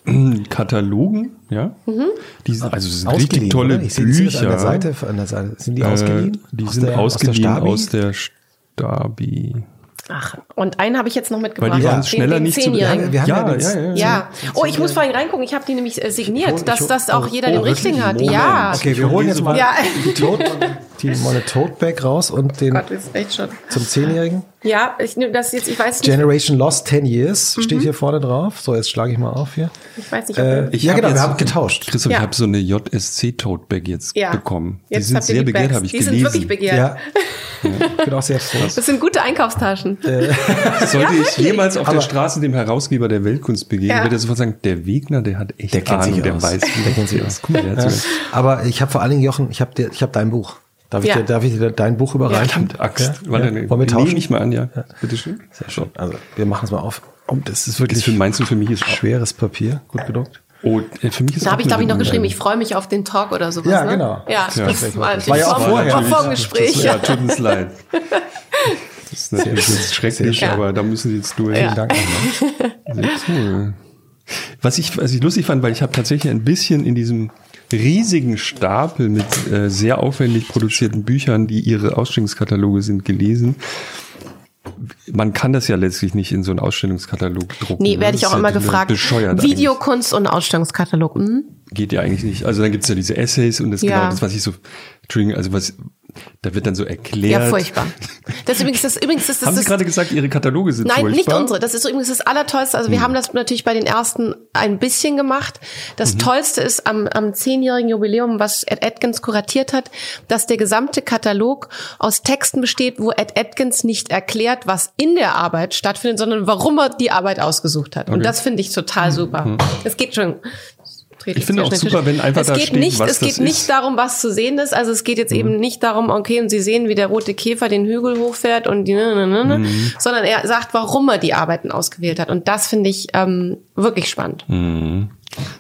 äh, [laughs] Katalogen, ja.
Mhm.
Die sind, also es sind
Ausgeliehen,
richtig tolle
sie
Bücher.
an der Seite, an der Seite. Sind die ausgeliehen?
Äh, die
Aus
sind
der-
ausgeliehen
Stabi?
aus der Stabi.
Ach, und einen habe ich jetzt noch mitgebracht.
Weil die waren
Den-
schneller
den
nicht zu
Zehnjährigen.
Wir haben ja,
Ja, ja, ja,
Ja. Oh, ich muss vorhin reingucken. Ich habe die nämlich äh, signiert,
hol-
dass das auch jeder
oh,
den? Richtigen hat.
Moment.
Ja.
Okay, wir holen jetzt mal
Ja.
die, Tote, [laughs] die meine Tote Bag raus und den
Gott, ist echt schon.
zum Zehnjährigen.
Ja, ich nehme das jetzt. Ich weiß nicht.
Generation Lost 10 Years
Mhm.
steht hier vorne drauf. So, jetzt schlage ich mal auf hier.
Ich weiß nicht. Ob
Äh,
Ich
ja, genau, wir haben getauscht.
Christoph,
Ja.
ich habe so eine JSC Tote Bag jetzt
ja.
bekommen. Die
Jetzt
sind sehr
die
begehrt, habe ich
Die
gelesen.
sind wirklich begehrt.
Ja. [laughs] Ich bin auch sehr froh.
Das sind gute Einkaufstaschen. [laughs]
Sollte
Ja,
ich jemals auf
Aber-
der Straße dem Herausgeber der Weltkunst begegnen,
Ja.
würde er sofort sagen, der Wegner, der hat echt
Der kennt
Ahnung,
sich
der
aus.
weiß,
Der kennt sich aus.
Guck mal, der hat
Ja. Aber ich habe vor allen Dingen, Jochen, ich habe ich hab dein Buch. Darf ich,
Ja.
dir, darf ich dir dein Buch überreichen?
Verdammt, Axt.
Ja?
Warte,
Ja. Wollen wir tauschen?
Nehme ich mal an, ja. Bitte schön.
Sehr schön. Also, wir machen es mal auf. Oh, das ist
Das
wirklich
für, meinst du, für mich ist
schweres Papier. Gut gedruckt.
Oh, äh, für mich ist
Da habe ich, glaube ich, noch geschrieben, ich freue mich auf den Talk oder sowas.
Ja,
ne?
genau.
Ja,
Ja.
das war,
Das war ja auch vorher.
War Vorgespräch.
Das, ja, tut uns leid. [laughs] Das ist natürlich jetzt schrecklich,
schön.
aber da müssen Sie jetzt durch.
Ja.
Vielen Dank. nochmal.
Sehr cool. Was ich, was ich lustig fand, weil ich habe tatsächlich ein bisschen in diesem riesigen Stapel mit äh, sehr aufwendig produzierten Büchern, die ihre Ausstellungskataloge sind, gelesen. Man kann das ja letztlich nicht in so einen Ausstellungskatalog drucken.
Nee,
ne?
werde ich auch immer
ja
gefragt.
Bescheuert
Videokunst und Ausstellungskatalog. Hm?
eigentlich. Geht ja eigentlich nicht. Also dann gibt's ja diese Essays und das
Ja.
genau das, was ich so, Entschuldigung, also was, da wird dann so erklärt.
Ja, furchtbar. Das ist übrigens das übrigens ist das,
Haben Sie
das
gerade gesagt, Ihre Kataloge sind
Nein, nicht
furchtbar?
unsere. Das ist übrigens das Allertollste. Also wir haben das natürlich bei den ersten ein bisschen gemacht. Das
Mhm.
Tollste ist am, am zehnjährigen Jubiläum, was Ed Atkins kuratiert hat, dass der gesamte Katalog aus Texten besteht, wo Ed Atkins nicht erklärt, was in der Arbeit stattfindet, sondern warum er die Arbeit ausgesucht hat. Und
Okay. Mhm.
das finde ich total super. Es geht schon.
Ich finde auch super, wenn einfach
es
da
geht
steht,
nicht,
was
Es geht
das
nicht
ist.
darum, was zu sehen ist. Also es geht jetzt eben nicht darum, okay, und Sie sehen, wie der rote Käfer den Hügel hochfährt und die, ne, ne, ne, ne,
Mhm.
sondern er sagt, warum er die Arbeiten ausgewählt hat. Und das finde ich ähm, wirklich spannend.
Mhm.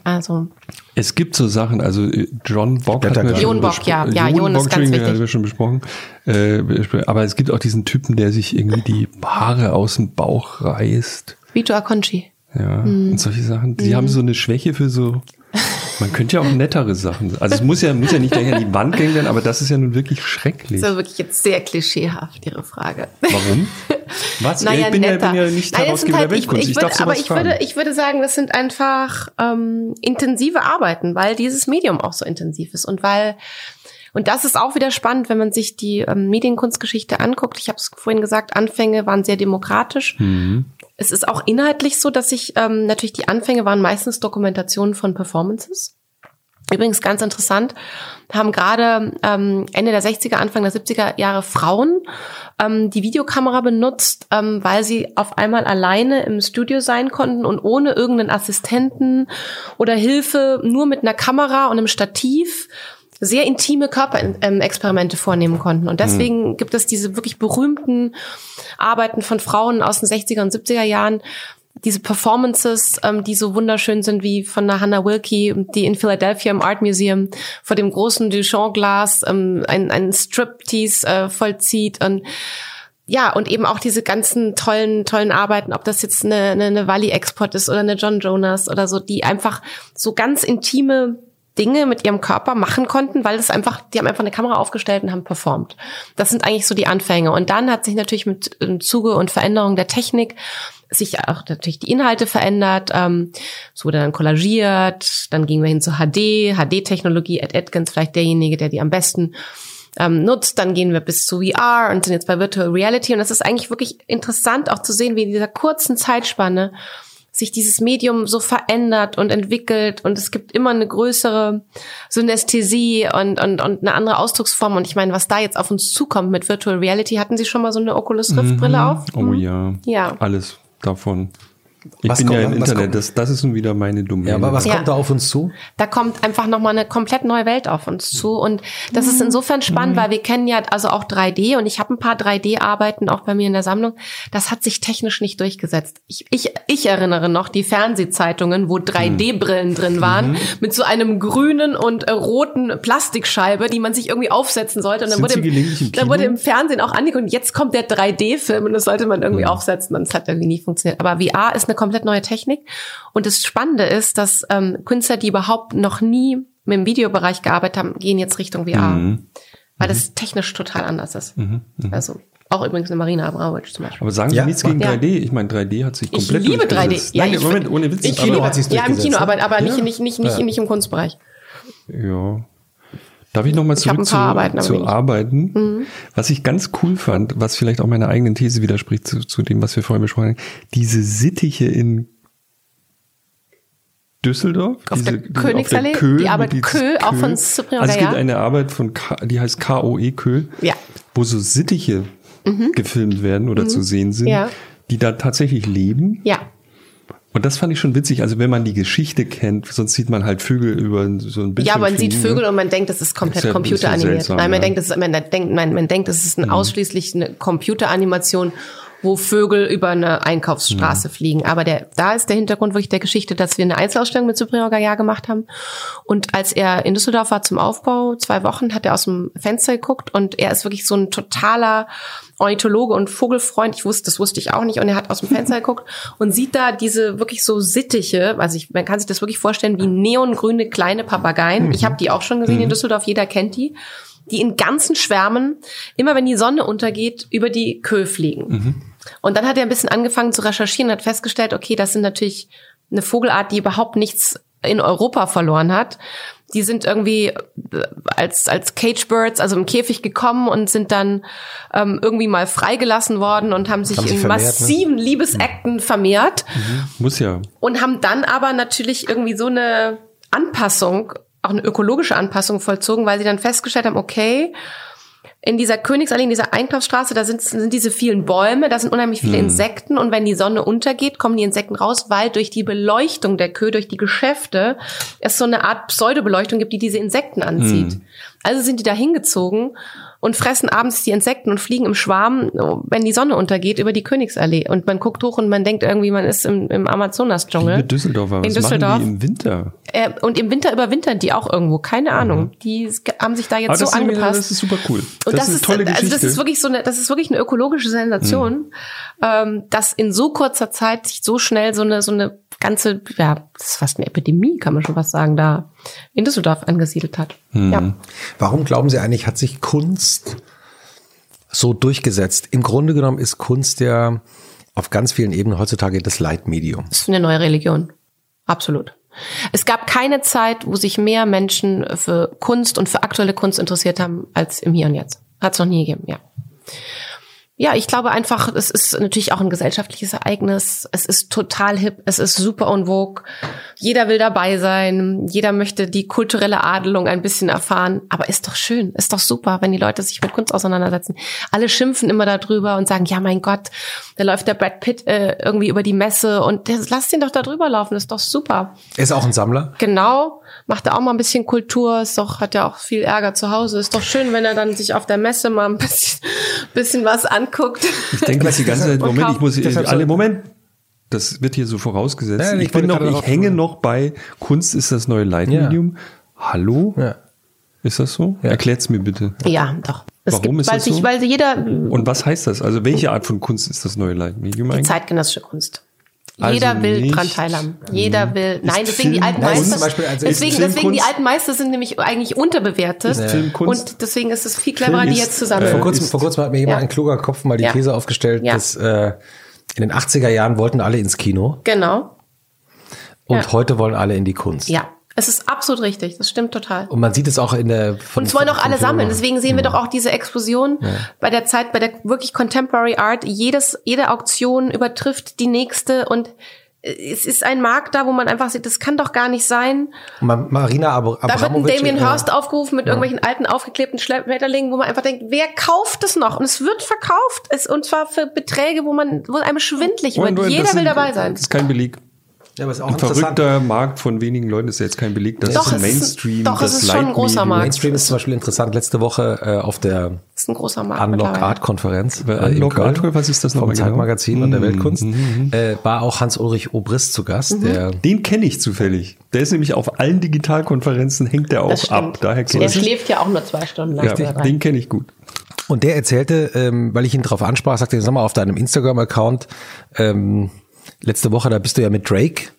Also
Es gibt so Sachen, also äh, John Bock hat wir
Jon
schon
Bock, ja. Ja,
Jon
Jon ist ganz wichtig.
wir schon besprochen. Äh, aber es gibt auch diesen Typen, der sich irgendwie die Haare aus dem Bauch reißt.
Vito Acconci.
Ja,
Mhm.
und solche Sachen. Die haben so eine Schwäche für so. Man könnte ja auch nettere Sachen. Also es muss ja, muss ja nicht gleich an die Wand gehen werden, aber das ist ja nun wirklich schrecklich.
Das ist wirklich jetzt sehr klischeehaft, Ihre Frage.
Warum? Was?
Naja,
ich bin ja,
netter.
bin ja nicht
Nein,
Herausgeber der
halt, ich,
Weltkunst.
ich,
Ich,
würde,
darf
aber ich würde, ich würde sagen, das sind einfach ähm, intensive Arbeiten, weil dieses Medium auch so intensiv ist und weil und das ist auch wieder spannend, wenn man sich die ähm, Medienkunstgeschichte anguckt. Ich habe es vorhin gesagt, Anfänge waren sehr demokratisch.
Mhm.
Es ist auch inhaltlich so, dass sich ähm, natürlich die Anfänge waren meistens Dokumentationen von Performances. Übrigens ganz interessant, haben gerade ähm, Ende der 60er, Anfang der 70er Jahre Frauen ähm, die Videokamera benutzt, ähm, weil sie auf einmal alleine im Studio sein konnten und ohne irgendeinen Assistenten oder Hilfe, nur mit einer Kamera und einem Stativ sehr intime Körperexperimente vornehmen konnten. Und deswegen mhm. gibt es diese wirklich berühmten Arbeiten von Frauen aus den 60er und 70er Jahren, diese Performances, ähm, die so wunderschön sind wie von der Hannah Wilkie, die in Philadelphia im Art Museum vor dem großen Duchamp-Glas ähm, ein, ein Striptease äh, vollzieht und ja, und eben auch diese ganzen tollen, tollen Arbeiten, ob das jetzt eine, eine, eine Wally-Export ist oder eine John Jonas oder so, die einfach so ganz intime Dinge mit ihrem Körper machen konnten, weil es einfach, die haben einfach eine Kamera aufgestellt und haben performt. Das sind eigentlich so die Anfänge. Und dann hat sich natürlich mit im Zuge und Veränderung der Technik sich auch natürlich die Inhalte verändert. Ähm, es wurde dann kollagiert, dann gingen wir hin zu HD, HD-Technologie. Ed Atkins vielleicht derjenige, der die am besten ähm, nutzt. Dann gehen wir bis zu VR und sind jetzt bei Virtual Reality. Und es ist eigentlich wirklich interessant auch zu sehen, wie in dieser kurzen Zeitspanne sich dieses Medium so verändert und entwickelt und es gibt immer eine größere Synästhesie und, und, und eine andere Ausdrucksform. Und ich meine, was da jetzt auf uns zukommt mit Virtual Reality, hatten Sie schon mal so eine Oculus Rift Brille mhm. auf?
Oh mhm. ja. Ja. Alles davon. Ich was bin kommt, ja im Internet, das, das ist nun wieder meine Domäne. Ja,
aber was ja. kommt da auf uns zu?
Da kommt einfach nochmal eine komplett neue Welt auf uns zu. Und das ist insofern spannend, mhm. weil wir kennen ja also auch 3D und ich habe ein paar 3D-Arbeiten auch bei mir in der Sammlung. Das hat sich technisch nicht durchgesetzt. Ich, ich, ich erinnere noch die Fernsehzeitungen, wo 3D-Brillen mhm. drin waren, mhm. mit so einem grünen und äh, roten Plastikscheibe, die man sich irgendwie aufsetzen sollte. Und dann, wurde im, dann wurde im Fernsehen auch angekündigt, jetzt kommt der 3D-Film und das sollte man irgendwie mhm. aufsetzen. Und es hat irgendwie nie funktioniert. Aber VR ist eine eine komplett neue Technik. Und das Spannende ist, dass ähm, Künstler, die überhaupt noch nie mit dem Videobereich gearbeitet haben, gehen jetzt Richtung VR. Mhm. Weil das mhm. technisch total anders ist. Mhm. Mhm. Also auch übrigens eine Marina Abramowitsch zum Beispiel.
Aber sagen Sie ja, nichts gegen 3D? Ich meine, 3D hat sich komplett
Ich liebe 3D.
Ja, Nein, ich, Moment, ohne Witz.
Ich Kino hat sich Ja, im Kino, aber, aber nicht, nicht, nicht, nicht, nicht im Kunstbereich.
Ja. Darf ich nochmal zurück zu, Arbeiten, zu Arbeiten? Mhm. Was ich ganz cool fand, was vielleicht auch meiner eigenen These widerspricht zu, zu dem, was wir vorhin besprochen haben, diese Sittiche in Düsseldorf.
Auf
diese,
der Königsallee, die, Kö, die Arbeit Kö, auch von Cyprien
Also es gibt eine Arbeit von, K, die heißt KOE Kö,
ja.
wo so Sittiche mhm. gefilmt werden oder mhm. zu sehen sind, ja. die da tatsächlich leben.
Ja.
Und das fand ich schon witzig. Also wenn man die Geschichte kennt, sonst sieht man halt Vögel über so ein Bildschirm.
Ja, man sieht Vögel ne? und man denkt, das ist komplett ist ja, computeranimiert. Nein, man ja. denkt, das ist, man denkt, man, man denkt, das ist eine, mhm. ausschließlich eine Computeranimation wo Vögel über eine Einkaufsstraße mhm. fliegen. Aber der, da ist der Hintergrund wirklich der Geschichte, dass wir eine Einzelausstellung mit Cyprien Gaillard gemacht haben. Und als er in Düsseldorf war zum Aufbau, zwei Wochen, hat er aus dem Fenster geguckt und er ist wirklich so ein totaler Ornithologe und Vogelfreund. Ich wusste, das wusste ich auch nicht. Und er hat aus dem Fenster [laughs] geguckt und sieht da diese wirklich so sittiche, also ich, man kann sich das wirklich vorstellen wie neongrüne kleine Papageien. Ich habe die auch schon gesehen in mhm. Düsseldorf, jeder kennt die die in ganzen Schwärmen, immer wenn die Sonne untergeht, über die Kö fliegen. Mhm. Und dann hat er ein bisschen angefangen zu recherchieren und hat festgestellt, okay, das sind natürlich eine Vogelart, die überhaupt nichts in Europa verloren hat. Die sind irgendwie äh, als, als Cage Birds, also im Käfig gekommen und sind dann ähm, irgendwie mal freigelassen worden und haben sich haben in vermehrt, ne? massiven ne? Liebesakten vermehrt.
Mhm. Muss ja.
Und haben dann aber natürlich irgendwie so eine Anpassung auch eine ökologische Anpassung vollzogen, weil sie dann festgestellt haben, okay, in dieser Königsallee, in dieser Einkaufsstraße, da sind, sind diese vielen Bäume, da sind unheimlich viele hm. Insekten und wenn die Sonne untergeht, kommen die Insekten raus, weil durch die Beleuchtung der Kö, durch die Geschäfte, es so eine Art Pseudobeleuchtung gibt, die diese Insekten anzieht. Hm. Also sind die da hingezogen und fressen abends die Insekten und fliegen im Schwarm, wenn die Sonne untergeht, über die Königsallee. Und man guckt hoch und man denkt irgendwie, man ist im, im Amazonas-Dschungel.
In Düsseldorf, was in Düsseldorf. im Winter?
Äh, und im Winter überwintern die auch irgendwo, keine. Ahnung. Die haben sich da jetzt so angepasst.
das ist super cool.
Das, und das ist, tolle Geschichte. Also das ist wirklich so eine, das ist wirklich eine ökologische Sensation, mhm. ähm, dass in so kurzer Zeit sich so schnell so eine, so eine ganze, ja, das ist fast eine Epidemie, kann man schon was sagen, da in Düsseldorf angesiedelt hat. Mhm. Ja.
Warum glauben Sie eigentlich, hat sich Kunst so durchgesetzt? Im Grunde genommen ist Kunst ja auf ganz vielen Ebenen heutzutage das Leitmedium.
Das ist eine neue Religion. Absolut. Es gab keine Zeit, wo sich mehr Menschen für Kunst und für aktuelle Kunst interessiert haben als im Hier und Jetzt. Hat es noch nie gegeben, ja. Ja, ich glaube einfach, es ist natürlich auch ein gesellschaftliches Ereignis. Es ist total hip, es ist super en vogue. jeder will dabei sein, jeder möchte die kulturelle Adelung ein bisschen erfahren. Aber ist doch schön, ist doch super, wenn die Leute sich mit Kunst auseinandersetzen. Alle schimpfen immer darüber und sagen, ja mein Gott, da läuft der Brad Pitt äh, irgendwie über die Messe und der, lass ihn doch da drüber laufen, ist doch super.
Er ist auch ein Sammler.
Genau, macht er auch mal ein bisschen Kultur, ist doch, hat ja auch viel Ärger zu Hause. Ist doch schön, wenn er dann sich auf der Messe mal ein bisschen, [laughs] bisschen was anguckt.
Ich denke das die [laughs] ganze Zeit, Moment, ich muss,
Deshalb
alle, Moment. Das wird hier so vorausgesetzt.
Ja, ich
ich bin noch, ich hänge
kommen.
noch bei Kunst ist das neue Leitmedium. Hallo?
Ja.
Ist das so?
Ja.
Erklärt's mir bitte.
Ja, doch. Es
Warum
gibt,
ist
weil
das
sich,
so?
weil jeder
Und was heißt das? Also welche Art von Kunst ist das neue Leitmedium
die
eigentlich?
zeitgenössische Kunst.
Also
Jeder will
nicht-
dran teilhaben. Jeder will. Nein, deswegen die
Film-
alten
Nein,
Meister.
zum Beispiel, also
deswegen, deswegen die alten Meister sind nämlich eigentlich unterbewertet. Und deswegen ist es viel cleverer,
Film
die jetzt zusammen.
äh,
Vor kurzem,
ist-
vor kurzem hat mir jemand
Ja.
ein kluger Kopf mal die
Ja.
These aufgestellt,
Ja.
dass äh, in den 80er Jahren wollten alle ins Kino
genau.
und
Ja.
heute wollen alle in die Kunst.
Ja. Es ist absolut richtig. Das stimmt total.
Und man sieht es auch in der von,
Und es wollen auch alle sammeln. Deswegen sehen wir doch auch diese Explosion bei der Zeit, bei der wirklich Contemporary Art. Jedes, jede Auktion übertrifft die nächste und äh, es ist ein Markt da, wo man einfach sieht, das kann doch gar nicht sein.
Ma- Marina Ab
Da wird ein Damien Hirst aufgerufen mit irgendwelchen alten, aufgeklebten Schmetterlingen, wo man einfach denkt, wer kauft es noch? Und es wird verkauft. Es, und zwar für Beträge, wo man, wo einem schwindlig wird. Jeder will
sind-
dabei sein.
Das ist kein Beleg.
Ja, aber ist auch
Ein verrückter Markt von wenigen Leuten ist ja jetzt kein Beleg, dass
Doch,
das
es ist-
Mainstream,
doch, es
das
ist schon ein großer
Leitmedium-
Markt.
Mainstream ist zum Beispiel interessant. Letzte Woche äh, auf der
ist ein großer Markt.
Unlock. Art Konferenz äh,
Unlock Art, was ist das
vom
nochmal genau?
Zeitmagazin und der
Mhm,
Weltkunst äh, war auch Hans-Ulrich Obrist zu Gast,
Mhm.
der
Den kenne ich zufällig. Der ist nämlich auf allen Digitalkonferenzen, hängt der auch ab. Daher
Der schläft ja auch nur zwei Stunden lang.
ja, den kenne ich gut.
Und der erzählte, ähm, weil ich ihn darauf ansprach, sagte, sag mal, auf deinem Instagram-Account, ähm, letzte Woche, da bist du ja mit Drake,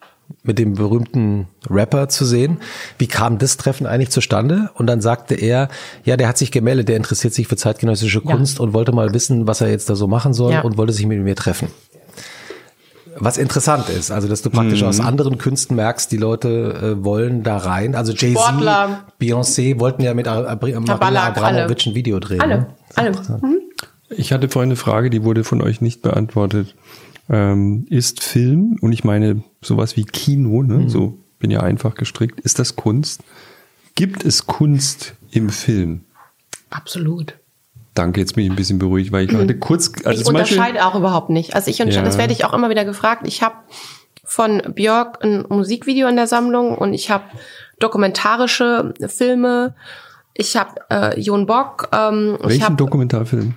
mit dem berühmten Rapper zu sehen. Wie kam das Treffen eigentlich zustande? Und dann sagte er, ja, der hat sich gemeldet, der interessiert sich für zeitgenössische
Ja.
Kunst und wollte mal wissen, was er jetzt da so machen soll
Ja.
und wollte sich mit mir treffen. Was interessant ist, also dass du praktisch
Mhm.
aus anderen Künsten merkst, die Leute äh, wollen da rein. Also Jay-Z. Beyoncé wollten ja mit Abri- Marina
Ballack, alle.
Abramovic ein Video drehen.
Alle,
Ne?
alle. Mhm.
Ich hatte vorhin eine Frage, die wurde von euch nicht beantwortet. Ähm, ist Film, und ich meine sowas wie Kino, ne,
Mhm.
so bin ja einfach gestrickt, ist das Kunst? Gibt es Kunst im Film?
Absolut.
Danke, jetzt bin ich ein bisschen beruhigt, weil ich hatte kurz, also
ich
zum Beispiel,
unterscheide auch überhaupt nicht. Also ich unterscheide,
Ja.
das werde ich auch immer wieder gefragt. Ich habe von Björk ein Musikvideo in der Sammlung und ich habe dokumentarische Filme. Ich habe äh, Jon Bock. Ähm, ich
welchen
habe
Dokumentarfilm?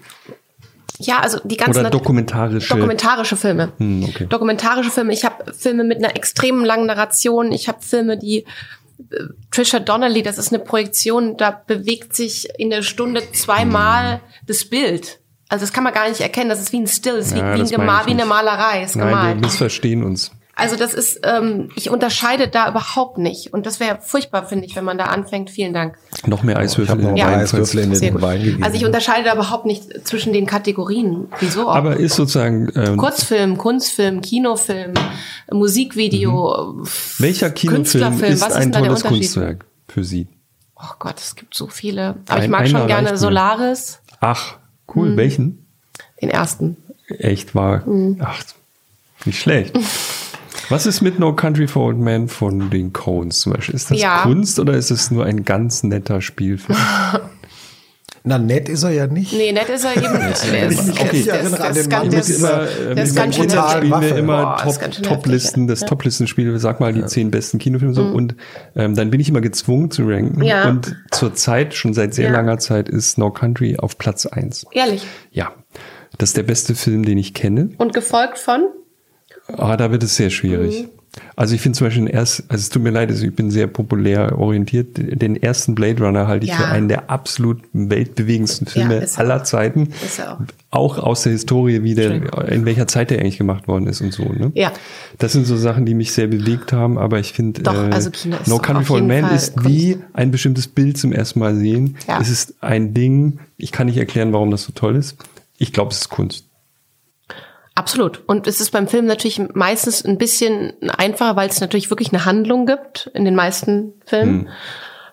Ja, also die ganzen
Oder dokumentarische?
dokumentarische Filme.
Hm, okay.
Dokumentarische Filme. Ich habe Filme mit einer extremen langen Narration. Ich habe Filme, die äh, Trisha Donnelly, das ist eine Projektion, da bewegt sich in der Stunde zweimal
Hm.
das Bild. Also das kann man gar nicht erkennen. Das ist wie ein Still, das ist wie,
Ja,
wie, ein Gemar,
ich
wie eine. Malerei, ist
Nein, wir
gemalt.
missverstehen uns.
Also das ist, ähm, ich unterscheide da überhaupt nicht. Und das wäre furchtbar, finde ich, wenn man da anfängt. Vielen Dank.
Noch mehr Eiswürfel.
Ich ein
Wein,
paar Eiswürfel in den. Wein gegeben.
Also ich unterscheide da überhaupt nicht zwischen den Kategorien. Wieso auch?
Aber ist sozusagen, ähm,
Kurzfilm, Kunstfilm, Kinofilm, Musikvideo,
welcher Kinofilm
Künstlerfilm,
ist
was ist
ein tolles? Kunstwerk für Sie?
Oh Gott, es gibt so viele. Aber ich
Ein-
mag
einer
schon gerne. Solaris,
Ach, cool. Welchen?
den ersten.
Echt war.
Hm.
Ach, nicht schlecht. [laughs] Was ist mit No Country for Old Men von den Coens zum Beispiel? Ist das
Ja.
Kunst oder ist es nur ein ganz netter Spielfilm? [laughs]
Na, nett ist er ja nicht.
Nee, nett ist er eben. [laughs] Der ist- der ist-
Okay.
Ich erinnere
der
an
ist
den Mann
der
mit
ist-
dieser-
der
äh,
ist
mit wir
Waffe.
immer Top-Listen, das.
Mhm.
Top-Listen-Spiel, sag mal die zehn besten Kinofilme so und ähm, dann bin ich immer gezwungen zu ranken und zur Zeit, schon seit sehr langer Zeit ist No Country auf Platz eins.
Ehrlich.
Ja, das ist der beste Film, den ich kenne.
Und gefolgt von?
Ah, da wird es sehr schwierig.
Mhm.
Also ich finde zum Beispiel den ersten, also es tut mir leid, also ich bin sehr populär orientiert. Den ersten Blade Runner halte ich
Ja.
für einen der absolut weltbewegendsten Filme
Ja, er
aller Zeiten.
Ist er auch.
Auch aus der Historie, wie der, in welcher Zeit der eigentlich gemacht worden ist und so. Ne?
Ja.
Das sind so Sachen, die mich sehr bewegt haben, aber ich finde,
Doch, also
No Country for Old Men
Fall
ist wie ein bestimmtes Bild zum ersten Mal sehen.
Ja.
Es ist ein Ding, ich kann nicht erklären, warum das so toll ist. Ich glaube, es ist Kunst.
Absolut. Und es ist beim Film natürlich meistens ein bisschen einfacher, weil es natürlich wirklich eine Handlung gibt in den meisten Filmen.
Hm.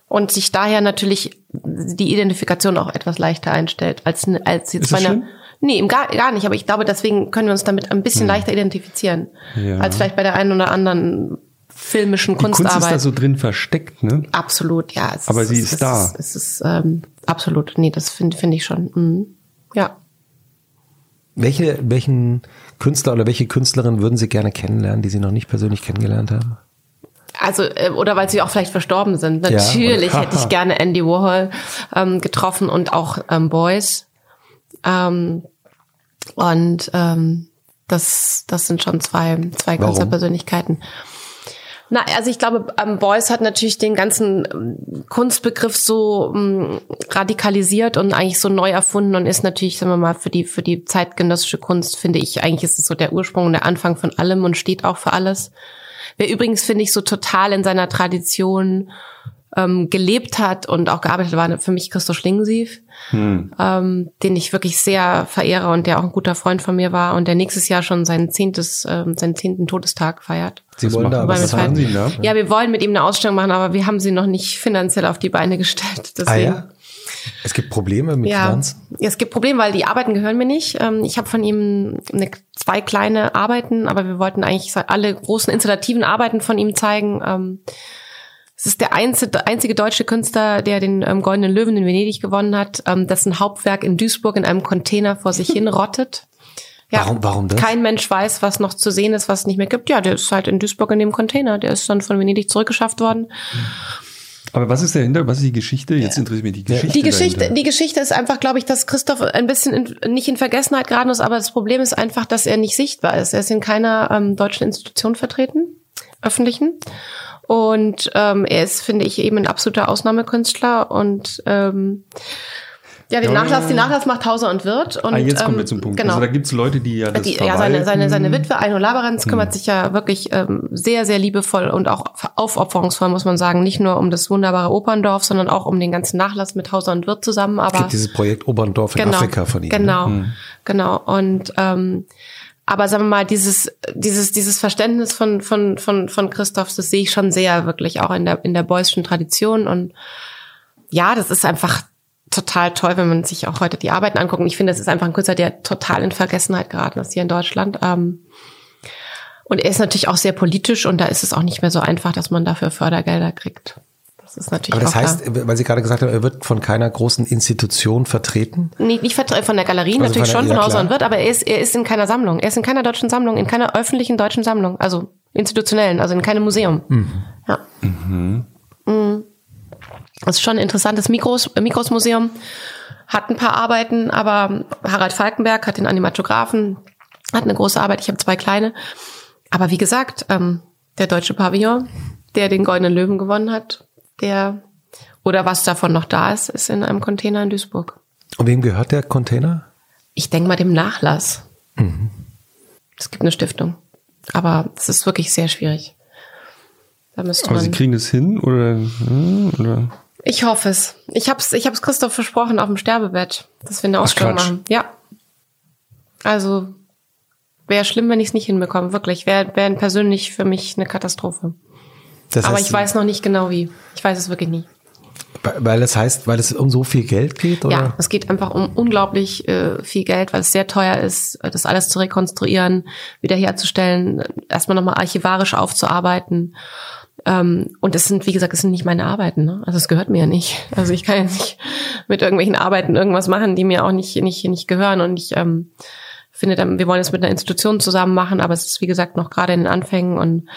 Und sich daher natürlich die Identifikation auch etwas leichter einstellt als, als jetzt
Ist
bei einer. Nee, im gar, gar nicht. Aber ich glaube, deswegen können wir uns damit ein bisschen leichter identifizieren.
Hm. Ja.
Als vielleicht bei der einen oder anderen filmischen
Die Kunst
Kunstarbeit.
ist da so drin versteckt, ne?
absolut, ja. Es
Aber
ist,
sie
es
ist da.
Es ist ähm, absolut, nee, das finde finde ich schon. Mhm. Ja.
Welche, welchen Künstler oder welche Künstlerin würden Sie gerne kennenlernen, die Sie noch nicht persönlich kennengelernt haben?
Also, äh, oder weil sie auch vielleicht verstorben sind.
Ja,
Natürlich
und-
hätte ich [laughs] gerne Andy Warhol ähm, getroffen und auch ähm, Boys. Ähm, und ähm, das, das sind schon zwei, zwei
Warum?
Künstlerpersönlichkeiten. Na, also ich glaube, ähm, Beuys hat natürlich den ganzen ähm, Kunstbegriff so ähm, radikalisiert und eigentlich so neu erfunden und ist natürlich, sagen wir mal, für die für die zeitgenössische Kunst finde ich eigentlich ist es so der Ursprung und der Anfang von allem und steht auch für alles. Wer übrigens finde ich so total in seiner Tradition ähm, gelebt hat und auch gearbeitet hat, war für mich Christoph Schlingensief, ähm, den ich wirklich sehr verehre und der auch ein guter Freund von mir war und der nächstes Jahr schon sein zehntes, ähm, seinen zehnten Todestag feiert.
Sie wollen da was sagen?
Sie da?
Ja, wir wollen mit ihm eine Ausstellung machen, aber wir haben sie noch nicht finanziell auf die Beine gestellt. Deswegen. [laughs]
Ah ja? Es gibt Probleme mit
Ja,
Finanz?
Ja, es gibt Probleme, weil die Arbeiten gehören mir nicht. Ähm, Ich habe von ihm eine, zwei kleine Arbeiten, aber wir wollten eigentlich alle großen installativen Arbeiten von ihm zeigen. Es ist der einzige, einzige deutsche Künstler, der den ähm, Goldenen Löwen in Venedig gewonnen hat, ähm, dessen Hauptwerk in Duisburg in einem Container vor sich hin rottet. [laughs] Ja,
Warum- warum das?
Kein Mensch weiß, was noch zu sehen ist, was es nicht mehr gibt. Ja, der ist halt in Duisburg in dem Container. Der ist dann von Venedig zurückgeschafft worden.
Aber was ist dahinter? Was ist die Geschichte? Jetzt interessiert mich die Geschichte.
Die Geschichte,
dahinter.
die Geschichte ist einfach, glaube ich, dass Christoph ein bisschen in, nicht in Vergessenheit geraten ist, aber das Problem ist einfach, dass er nicht sichtbar ist. Er ist in keiner ähm, deutschen Institution vertreten, öffentlichen. Und ähm, er ist, finde ich, eben ein absoluter Ausnahmekünstler und ähm, ja, den
Ja.
Nachlass, den Nachlass macht Hauser und Wirt. Und,
ah, jetzt kommen
ähm,
wir zum Punkt.
Genau.
Also da gibt's Leute, die ja das
Die, ja, seine, seine, seine. Witwe, Aino Laberenz,
Hm.
kümmert sich ja wirklich ähm, sehr, sehr liebevoll und auch aufopferungsvoll, muss man sagen. Nicht nur um das wunderbare Operndorf, sondern auch um den ganzen Nachlass mit Hauser und Wirt zusammen.
Es
Aber
gibt dieses Projekt Oberndorf in Afrika von Ihnen. ne?
Genau, genau. Und ähm, aber sagen wir mal, dieses, dieses, dieses Verständnis von, von, von, von Christoph, das sehe ich schon sehr wirklich auch in der, in der Beuyschen Tradition. Und ja, das ist einfach total toll, wenn man sich auch heute die Arbeiten anguckt. Ich finde, das ist einfach ein Künstler, der total in Vergessenheit geraten ist hier in Deutschland. Ähm, und er ist natürlich auch sehr politisch und da ist es auch nicht mehr so einfach, dass man dafür Fördergelder kriegt. Das ist natürlich
Aber das
auch klar.
heißt, weil Sie gerade gesagt haben, er wird von keiner großen Institution vertreten.
Nee, nicht vertre- von der Galerie,
Also
natürlich
von der-
schon,
ja,
von Hauser
klar.
und Wirt, aber er ist, er ist in keiner Sammlung. Er ist in keiner deutschen Sammlung, in keiner öffentlichen deutschen Sammlung, also institutionellen, also in keinem Museum. Ja. Mhm. Das ist schon ein interessantes Mikros, Mikrosmuseum. Hat ein paar Arbeiten, aber Harald Falkenberg hat den Animatographen, hat eine große Arbeit, ich habe zwei kleine. Aber wie gesagt, ähm, der deutsche Pavillon, der den Goldenen Löwen gewonnen hat, der oder was davon noch da ist, ist in einem Container in Duisburg.
Und wem gehört der Container?
Ich denke mal dem Nachlass.
Mhm.
Es gibt eine Stiftung. Aber es ist wirklich sehr schwierig. Da müsste
Aber Sie
man.
kriegen das hin oder, hm, oder?
Ich hoffe es. Ich hab's, ich hab's Christoph versprochen auf dem Sterbebett, dass wir eine Ausstellung machen. Ja. Also wäre schlimm, wenn ich es nicht hinbekomme. Wirklich. Wäre wär persönlich für mich eine Katastrophe.
Das
Aber
heißt,
ich weiß noch nicht genau wie. Ich weiß es wirklich nicht.
Weil das heißt, weil es um so viel Geld geht, oder?
Ja, es geht einfach um unglaublich äh, viel Geld, weil es sehr teuer ist, äh, das alles zu rekonstruieren, wiederherzustellen, erstmal nochmal archivarisch aufzuarbeiten. Ähm, und es sind, wie gesagt, es sind nicht meine Arbeiten. Ne? Also es gehört mir ja nicht. Also ich kann ja nicht mit irgendwelchen Arbeiten irgendwas machen, die mir auch nicht nicht nicht gehören. Und ich ähm, finde, dann, wir wollen es mit einer Institution zusammen machen, aber es ist wie gesagt noch gerade in den Anfängen und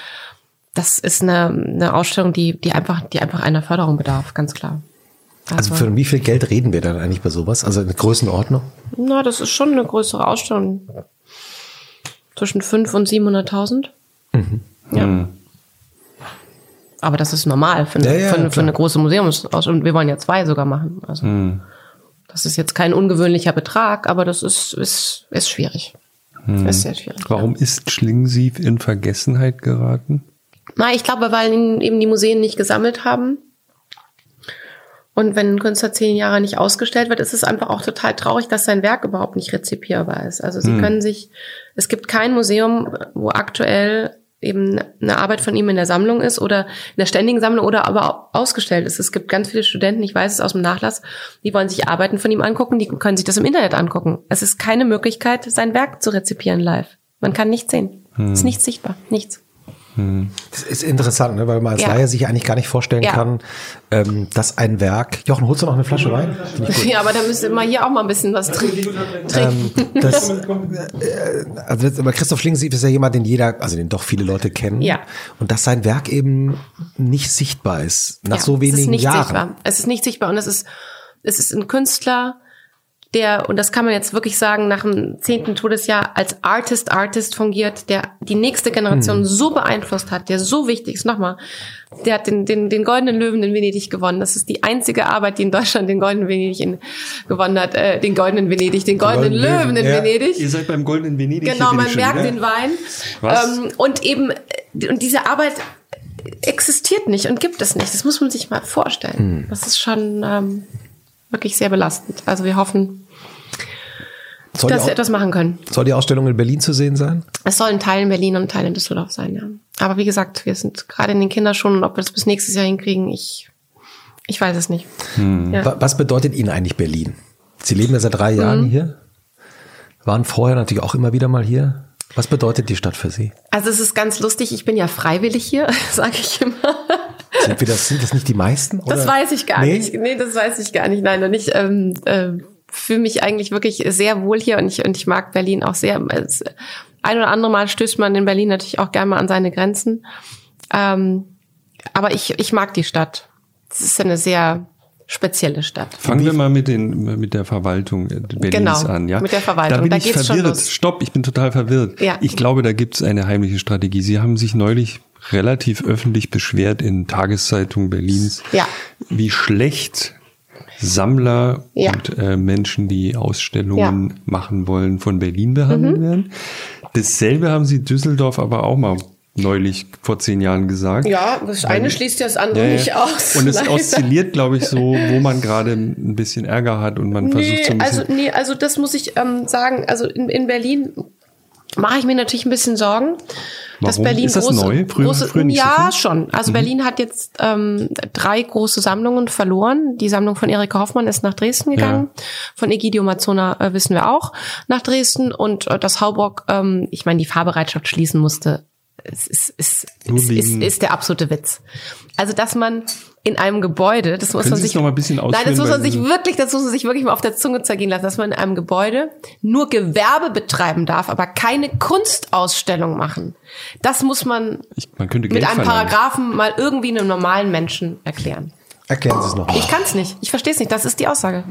das ist eine, eine Ausstellung, die die einfach die einfach einer Förderung bedarf, ganz klar.
Also für wie viel Geld reden wir dann eigentlich bei sowas? Also eine Größenordnung?
Na, das ist schon eine größere Ausstellung. Zwischen 5 und 700.000. Ja. Aber das ist normal für eine,
Ja, ja,
für, eine, für eine große Museumsausstellung. Wir wollen ja zwei sogar machen. Also das ist jetzt kein ungewöhnlicher Betrag, aber das ist, ist, ist schwierig. Ist sehr schwierig.
Warum ist Schlingensief in Vergessenheit geraten?
Na, ich glaube, weil ihn eben die Museen nicht gesammelt haben. Und wenn ein Künstler zehn Jahre nicht ausgestellt wird, ist es einfach auch total traurig, dass sein Werk überhaupt nicht rezipierbar ist. Also Sie können sich, es gibt kein Museum, wo aktuell eben eine Arbeit von ihm in der Sammlung ist oder in der ständigen Sammlung oder aber ausgestellt ist. Es gibt ganz viele Studenten, ich weiß es aus dem Nachlass, die wollen sich Arbeiten von ihm angucken, die können sich das im Internet angucken. Es ist keine Möglichkeit, sein Werk zu rezipieren live. Man kann nichts sehen. Es ist nichts sichtbar. Nichts.
Das ist interessant, ne? weil man als
Ja.
Laie sich eigentlich gar nicht vorstellen
Ja.
kann, ähm, dass ein Werk. Jochen, holst du noch eine Flasche Wein?
Ja, aber da müsste man hier auch mal ein bisschen was trinken.
Ähm, das, äh, [laughs] also aber Christoph Schlingensief ist ja jemand, den jeder, also den doch viele Leute kennen.
Ja.
Und dass sein Werk eben nicht sichtbar ist nach
Ja,
so
es ist
wenigen
nicht
Jahren.
Sichtbar. Es ist nicht sichtbar und es ist, es ist ein Künstler, der, und das kann man jetzt wirklich sagen, nach dem zehnten Todesjahr als Artist, Artist fungiert, der die nächste Generation so beeinflusst hat, der so wichtig ist. Nochmal, der hat den, den, den Goldenen Löwen in Venedig gewonnen. Das ist die einzige Arbeit, die in Deutschland den Goldenen Venedig in, gewonnen hat, äh, den Goldenen Venedig, den Goldenen
Goldenen
Löwen in
ja.
Venedig.
Ihr seid beim Goldenen Venedig.
Genau, man merkt den Wein.
Was?
Ähm, und eben, äh, und diese Arbeit existiert nicht und gibt es nicht. Das muss man sich mal vorstellen. Das ist schon ähm, wirklich sehr belastend. Also wir hoffen,
Soll,
dass wir etwas machen können.
Soll die Ausstellung in Berlin zu sehen sein?
Es soll ein Teil in Berlin und ein Teil in Düsseldorf sein, ja. Aber wie gesagt, wir sind gerade in den Kinderschuhen und ob wir das bis nächstes Jahr hinkriegen, ich, ich weiß es nicht. Ja.
Wa- Was bedeutet Ihnen eigentlich Berlin? Sie leben ja seit drei Jahren
Mhm.
hier, waren vorher natürlich auch immer wieder mal hier. Was bedeutet die Stadt für Sie?
Also es ist ganz lustig, ich bin ja freiwillig hier, [laughs] sage ich immer.
Sind, wir das, sind das nicht die meisten?
Das
oder?
weiß ich gar
Nee?
nicht. Nee, das weiß ich gar nicht. Nein, und ich ähm, äh, fühle mich eigentlich wirklich sehr wohl hier und ich, und ich mag Berlin auch sehr. Es, ein oder andere Mal stößt man in Berlin natürlich auch gerne mal an seine Grenzen. Ähm, aber ich, ich mag die Stadt. Es ist eine sehr spezielle Stadt.
Fangen wir mal mit, den, mit der Verwaltung äh, Berlins
Genau,
an. Ja?
mit der Verwaltung.
Da bin
Da
ich
geht's schon
verwirrt.
los.
Stopp, ich bin total verwirrt.
Ja.
Ich glaube, da gibt es eine heimliche Strategie. Sie haben sich neulich relativ öffentlich beschwert in Tageszeitungen Berlins,
Ja.
wie schlecht Sammler
Ja.
und äh, Menschen, die Ausstellungen machen wollen, von Berlin behandelt
Mhm.
werden. Dasselbe haben Sie Düsseldorf aber auch mal neulich vor zehn Jahren gesagt.
Ja, das eine schließt ja das andere
Ja, ja.
nicht aus.
Und es
Leider.
oszilliert, glaube ich, so, wo man gerade ein bisschen Ärger hat und man versucht so ein
Nee,
bisschen.
also, nee, also das muss ich ähm, sagen. Also in, in Berlin mache ich mir natürlich ein bisschen Sorgen. Dass
Warum?
Berlin
Ist das
große,
neu? Früher-
große,
früher nicht so
ja?
Mhm.
schon. Also Berlin hat jetzt ähm, drei große Sammlungen verloren. Die Sammlung von Erika Hoffmann ist nach Dresden gegangen. Von Egidio Mazzona äh, wissen wir auch nach Dresden. Und äh, das Hauburg, ähm, ich meine, die Fahrbereitschaft schließen musste. Es ist, ist, ist, ist, ist der absolute Witz. Also, dass man in einem Gebäude, das muss
Können
man sich
noch mal ein bisschen
Nein, das
ausführen,
muss man sich wirklich, das muss man sich wirklich mal auf der Zunge zergehen lassen, dass man in einem Gebäude nur Gewerbe betreiben darf, aber keine Kunstausstellung machen. Das muss man
Ich, man könnte
mit einem
verlangen.
Paragraphen mal irgendwie einem normalen Menschen erklären.
Erklären Sie es nochmal.
Ich kann es nicht. Ich verstehe es nicht. Das ist die Aussage.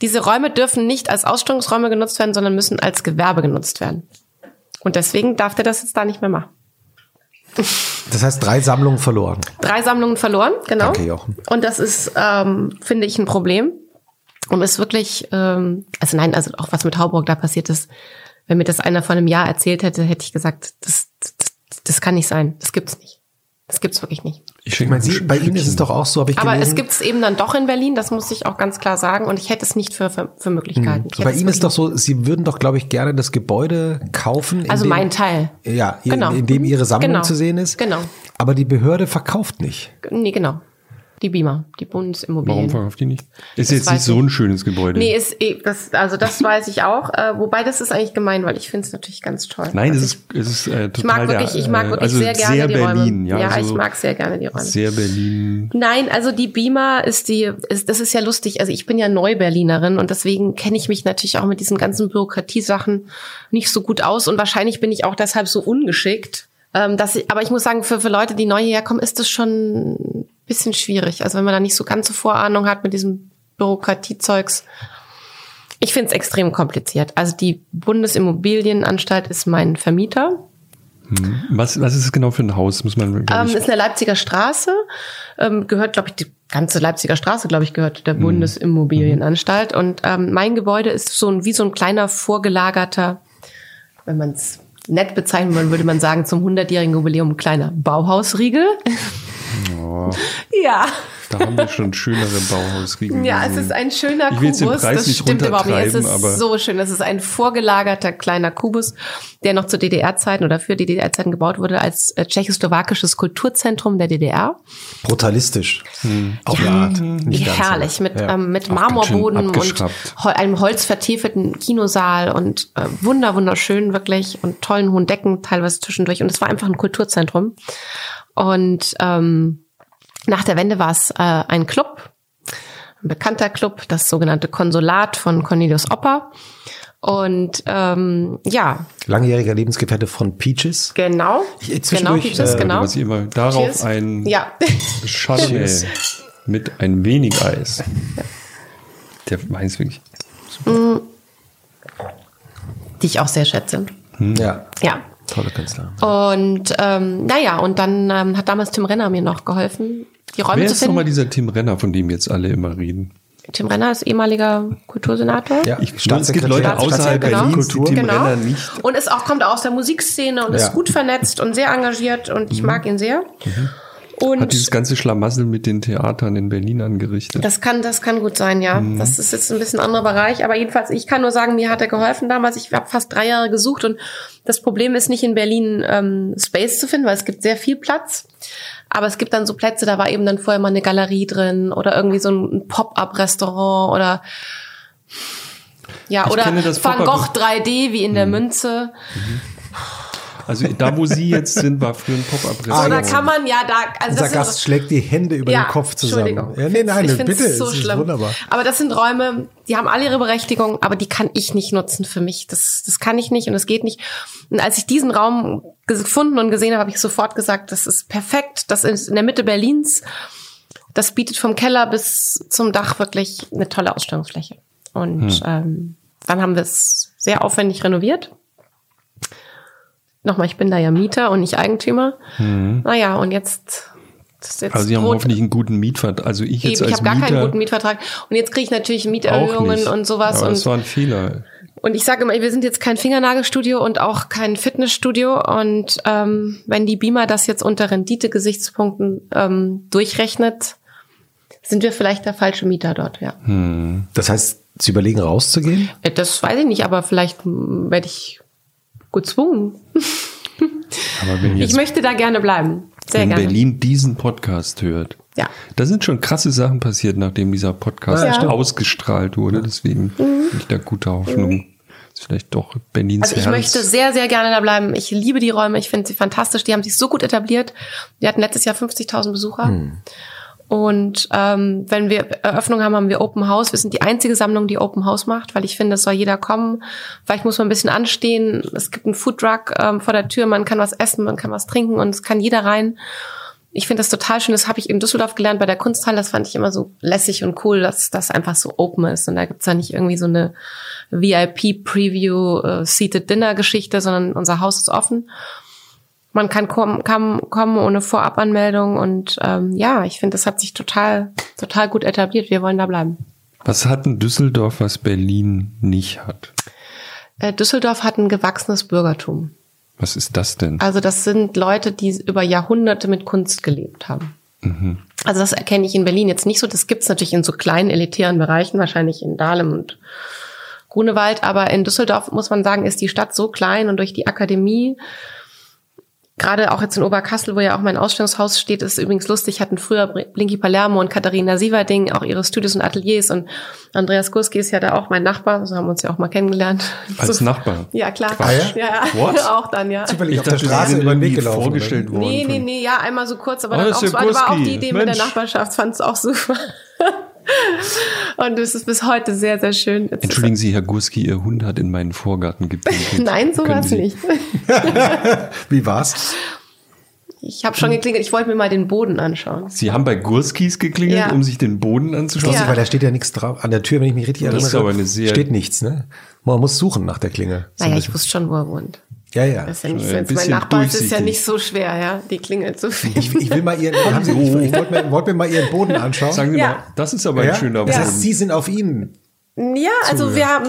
Diese Räume dürfen nicht als Ausstellungsräume genutzt werden, sondern müssen als Gewerbe genutzt werden. Und deswegen darf der das jetzt da nicht mehr machen.
Das heißt, drei Sammlungen verloren.
Drei Sammlungen verloren, genau.
Danke, Jochen.
Und das ist, ähm, finde ich, ein Problem. Und ist wirklich, ähm, also nein, also auch was mit Hauburg da passiert ist, wenn mir das einer vor einem Jahr erzählt hätte, hätte ich gesagt, das, das, das kann nicht sein. Das gibt's nicht. Das gibt's wirklich nicht.
Ich,
Ich meine, Sie, bei Ihnen ist es doch auch so, habe ich
Aber
gelesen.
es gibt's eben dann doch in Berlin, das muss ich auch ganz klar sagen. Und ich hätte es nicht für, für, für möglich gehalten. Ich hätte
Bei
es
Ihnen ist doch so, Sie würden doch, glaube ich, gerne das Gebäude kaufen. in
Also
dem-
mein Teil.
Ja, in,
Genau.
in dem Ihre Sammlung
Genau.
zu sehen ist.
Genau.
Aber die Behörde verkauft nicht.
Nee, genau. Die Beamer, die
Warum
Bundesimmobilien.
verkauft die nicht? Ist
Das
jetzt nicht so ein schönes Gebäude.
Nee, ist eh, das, also das weiß ich auch. Äh, wobei das ist eigentlich gemein, weil ich finde es natürlich ganz toll.
Nein,
Also
es ist, es ist äh, total
Ich mag wirklich, ich mag
äh,
wirklich
also
sehr gerne
sehr
die
Berlin,
Räume.
Ja,
Ja,
also
ich mag sehr gerne die Räume.
Sehr Berlin.
Nein, also die Beamer ist die, ist, das ist ja lustig. Also ich bin ja Neu-Berlinerin und deswegen kenne ich mich natürlich auch mit diesen ganzen Bürokratiesachen nicht so gut aus und wahrscheinlich bin ich auch deshalb so ungeschickt. Ähm, dass ich, aber ich muss sagen, für, für Leute, die neu hierher kommen, ist das schon bisschen schwierig. Also wenn man da nicht so ganze Vorahnung hat mit diesem Bürokratiezeugs. Ich finde es extrem kompliziert. Also die Bundesimmobilienanstalt ist mein Vermieter.
Was, was ist es genau für ein Haus? Muss man,
Ähm, ist eine Leipziger Straße, ähm, gehört, glaube ich, die ganze Leipziger Straße, glaube ich, gehört der Bundesimmobilienanstalt. Und ähm, mein Gebäude ist so ein, wie so ein kleiner vorgelagerter, wenn man es nett bezeichnen würde, würde man sagen, zum 100-jährigen Jubiläum ein kleiner Bauhausriegel.
Oh,
Ja.
da haben wir schon schönere Bauhausriegel. [laughs]
Ja, es ist ein schöner
Ich will jetzt den
Kubus.
Preis
das
nicht
stimmt überhaupt nicht. Es ist
runtertreiben, aber-
so schön. Das ist ein vorgelagerter kleiner Kubus, der noch zu DDR-Zeiten oder für die DDR-Zeiten gebaut wurde als äh, tschechoslowakisches Kulturzentrum der DDR.
Brutalistisch. Auf eine Art. Nicht ganz,
Herrlich, mit,
Ja.
ähm, mit Marmorboden und einem holzvertäfelten Kinosaal und äh, wunder, wunderschön wirklich und tollen hohen Decken teilweise zwischendurch. Und es war einfach ein Kulturzentrum. Und ähm, nach der Wende war es äh, ein Club, ein bekannter Club, das sogenannte Konsulat von Cornelius Opper. Und ähm, ja,
Langjähriger Lebensgefährte von Peaches.
genau.
Ich-
genau,
zwischendurch,
Peaches,
äh,
genau.
Was ihr immer darauf
Cheers.
ein
Ja. [laughs]
Chardonnay mit ein wenig Eis. Der Wein ist wirklich.
Die ich auch sehr schätze.
Ja.
Ja.
Tolle Künstler.
Und ähm, naja, und dann ähm, hat damals Tim Renner mir noch geholfen, die Räume
Wer
zu
ist nochmal
finden.
dieser Tim Renner, von dem jetzt alle immer reden?
Tim Renner ist ehemaliger Kultursenator.
Ja,
Ich- es gibt Leute außerhalb
Genau.
Berlins, die Tim
Genau.
Renner nicht.
Und ist auch, kommt aus der Musikszene und
Ja.
ist gut vernetzt und sehr engagiert und ich mag ihn sehr. Und
Hat dieses ganze Schlamassel mit den Theatern in Berlin angerichtet.
Das kann, das kann gut sein, ja.
Mhm.
Das ist jetzt ein bisschen anderer Bereich, aber jedenfalls, ich kann nur sagen, mir hat er geholfen damals. Ich habe fast drei Jahre gesucht und das Problem ist nicht in Berlin ähm, Space zu finden, weil es gibt sehr viel Platz. Aber es gibt dann so Plätze, da war eben dann vorher mal eine Galerie drin oder irgendwie so ein Pop-up-Restaurant oder ja,
Ich
oder Van Gogh 3D wie in der Münze.
Also da, wo Sie jetzt sind, war früher ein
Ah,
So, da
Pop-up-Restaurant.
kann man ja da, also
Unser
das
Gast
sind,
schlägt die Hände über
ja,
den Kopf zusammen.
Entschuldigung.
Ja, nee, nein,
ich
bitte,
finde es so
es ist
schlimm.
wunderbar.
Aber das sind Räume, die haben alle ihre Berechtigung, aber die kann ich nicht nutzen für mich. Das, das kann ich nicht und das geht nicht. Und als ich diesen Raum gefunden und gesehen habe, habe ich sofort gesagt, das ist perfekt. Das ist in der Mitte Berlins. Das bietet vom Keller bis zum Dach wirklich eine tolle Ausstellungsfläche. Und ähm, dann haben wir es sehr aufwendig renoviert. Nochmal, ich bin da ja Mieter und nicht Eigentümer. Naja, und jetzt, das ist jetzt
Also Sie haben
Brot-
hoffentlich einen guten Mietvertrag. Also ich jetzt
Eben, ich
als
habe gar keinen guten Mietvertrag. Und jetzt kriege ich natürlich Mieterhöhungen und sowas.
Aber das
Und,
war ein Fehler.
und ich sage immer, wir sind jetzt kein Fingernagelstudio und auch kein Fitnessstudio. Und ähm, wenn die Beamer das jetzt unter Rendite-Gesichtspunkten ähm, durchrechnet, sind wir vielleicht der falsche Mieter dort, ja.
Das heißt, Sie überlegen rauszugehen?
Äh, Das weiß ich nicht, aber vielleicht hm, werde ich gezwungen. Ich möchte da gerne bleiben. Sehr
wenn
gerne.
Berlin diesen Podcast hört,
Ja.
da sind schon krasse Sachen passiert, nachdem dieser Podcast
Ja.
ausgestrahlt wurde. Deswegen bin ich da guter Hoffnung. Ist vielleicht doch Berlins
Also ich
Herz.
möchte sehr, sehr gerne da bleiben. Ich liebe die Räume, ich finde sie fantastisch. Die haben sich so gut etabliert. Wir hatten letztes Jahr 50.000 Besucher. Und ähm, wenn wir Eröffnung haben, haben wir Open House. Wir sind die einzige Sammlung, die Open House macht, weil ich finde, es soll jeder kommen. Vielleicht muss man ein bisschen anstehen. Es gibt einen Food Truck ähm, vor der Tür, man kann was essen, man kann was trinken und es kann jeder rein. Ich finde das total schön. Das habe ich in Düsseldorf gelernt bei der Kunsthalle. Das fand ich immer so lässig und cool, dass das einfach so open ist. Und da gibt's ja nicht irgendwie so eine VIP-Preview äh, sondern unser Haus ist offen. Man kann kommen, kann kommen ohne Vorabanmeldung und ähm, ja, ich finde, das hat sich total, total gut etabliert. Wir wollen da bleiben.
Was hat ein Düsseldorf, was Berlin nicht hat?
Äh, Düsseldorf hat ein gewachsenes Bürgertum.
Was ist das denn?
Also das sind Leute, die über Jahrhunderte mit Kunst gelebt haben. Also das erkenne ich in Berlin jetzt nicht so. Das gibt's natürlich in so kleinen elitären Bereichen, wahrscheinlich in Dahlem und Grunewald. Aber in Düsseldorf muss man sagen, ist die Stadt so klein und durch die Akademie Gerade auch jetzt in Oberkassel, wo ja auch mein Ausstellungshaus steht, ist übrigens lustig, hatten früher Blinky Palermo und Katharina Sieverding auch ihre Studios und Ateliers und Andreas Kurski ist ja da auch mein Nachbar, so haben wir uns ja auch mal kennengelernt.
Als
so,
Nachbar?
Ja, klar.
Ah, ja?
ja,
What? [laughs]
auch dann, ja.
Zufällig auf
dachte,
der Straße über den Weg
irgendwie
gelaufen.
vorgestellt worden.
Nee, nee, nee, ja, einmal so kurz, aber
Oh,
dann
das
auch, war, auch die Idee mit
Mensch.
der Nachbarschaft, fand es auch super. Und es ist bis heute sehr, sehr schön. Jetzt
Entschuldigen Sie, Herr Gurski, Ihr Hund hat in meinen Vorgarten gepinkelt.
Ist, [laughs] nein, so war's
Sie-
nicht. [laughs]
Wie war's?
Ich habe schon geklingelt, ich wollte mir mal den Boden anschauen.
Sie haben bei Gurskis geklingelt,
Ja.
um sich den Boden anzuschauen?
Ja.
Weil da steht ja nichts drauf. An der Tür, wenn ich mich richtig erinnere, steht nichts, ne? Man muss suchen nach der Klingel.
Naja, ich wusste schon, wo er wohnt.
Ja, ja.
Das ist ja nicht so,
ein
jetzt mein
bisschen
Nachbar ist, ist ja nicht so schwer, ja, die Klingel zu finden.
Ich, ich will mal ihren, [laughs] haben Sie, ich, ich wollte mir, wollte mir mal Ihren Boden anschauen.
Sagen Sie
Ja.
mal, das ist aber
ja?
ein schöner
Das
Boden.
heißt, Sie sind auf ihn
Ja, also wir haben,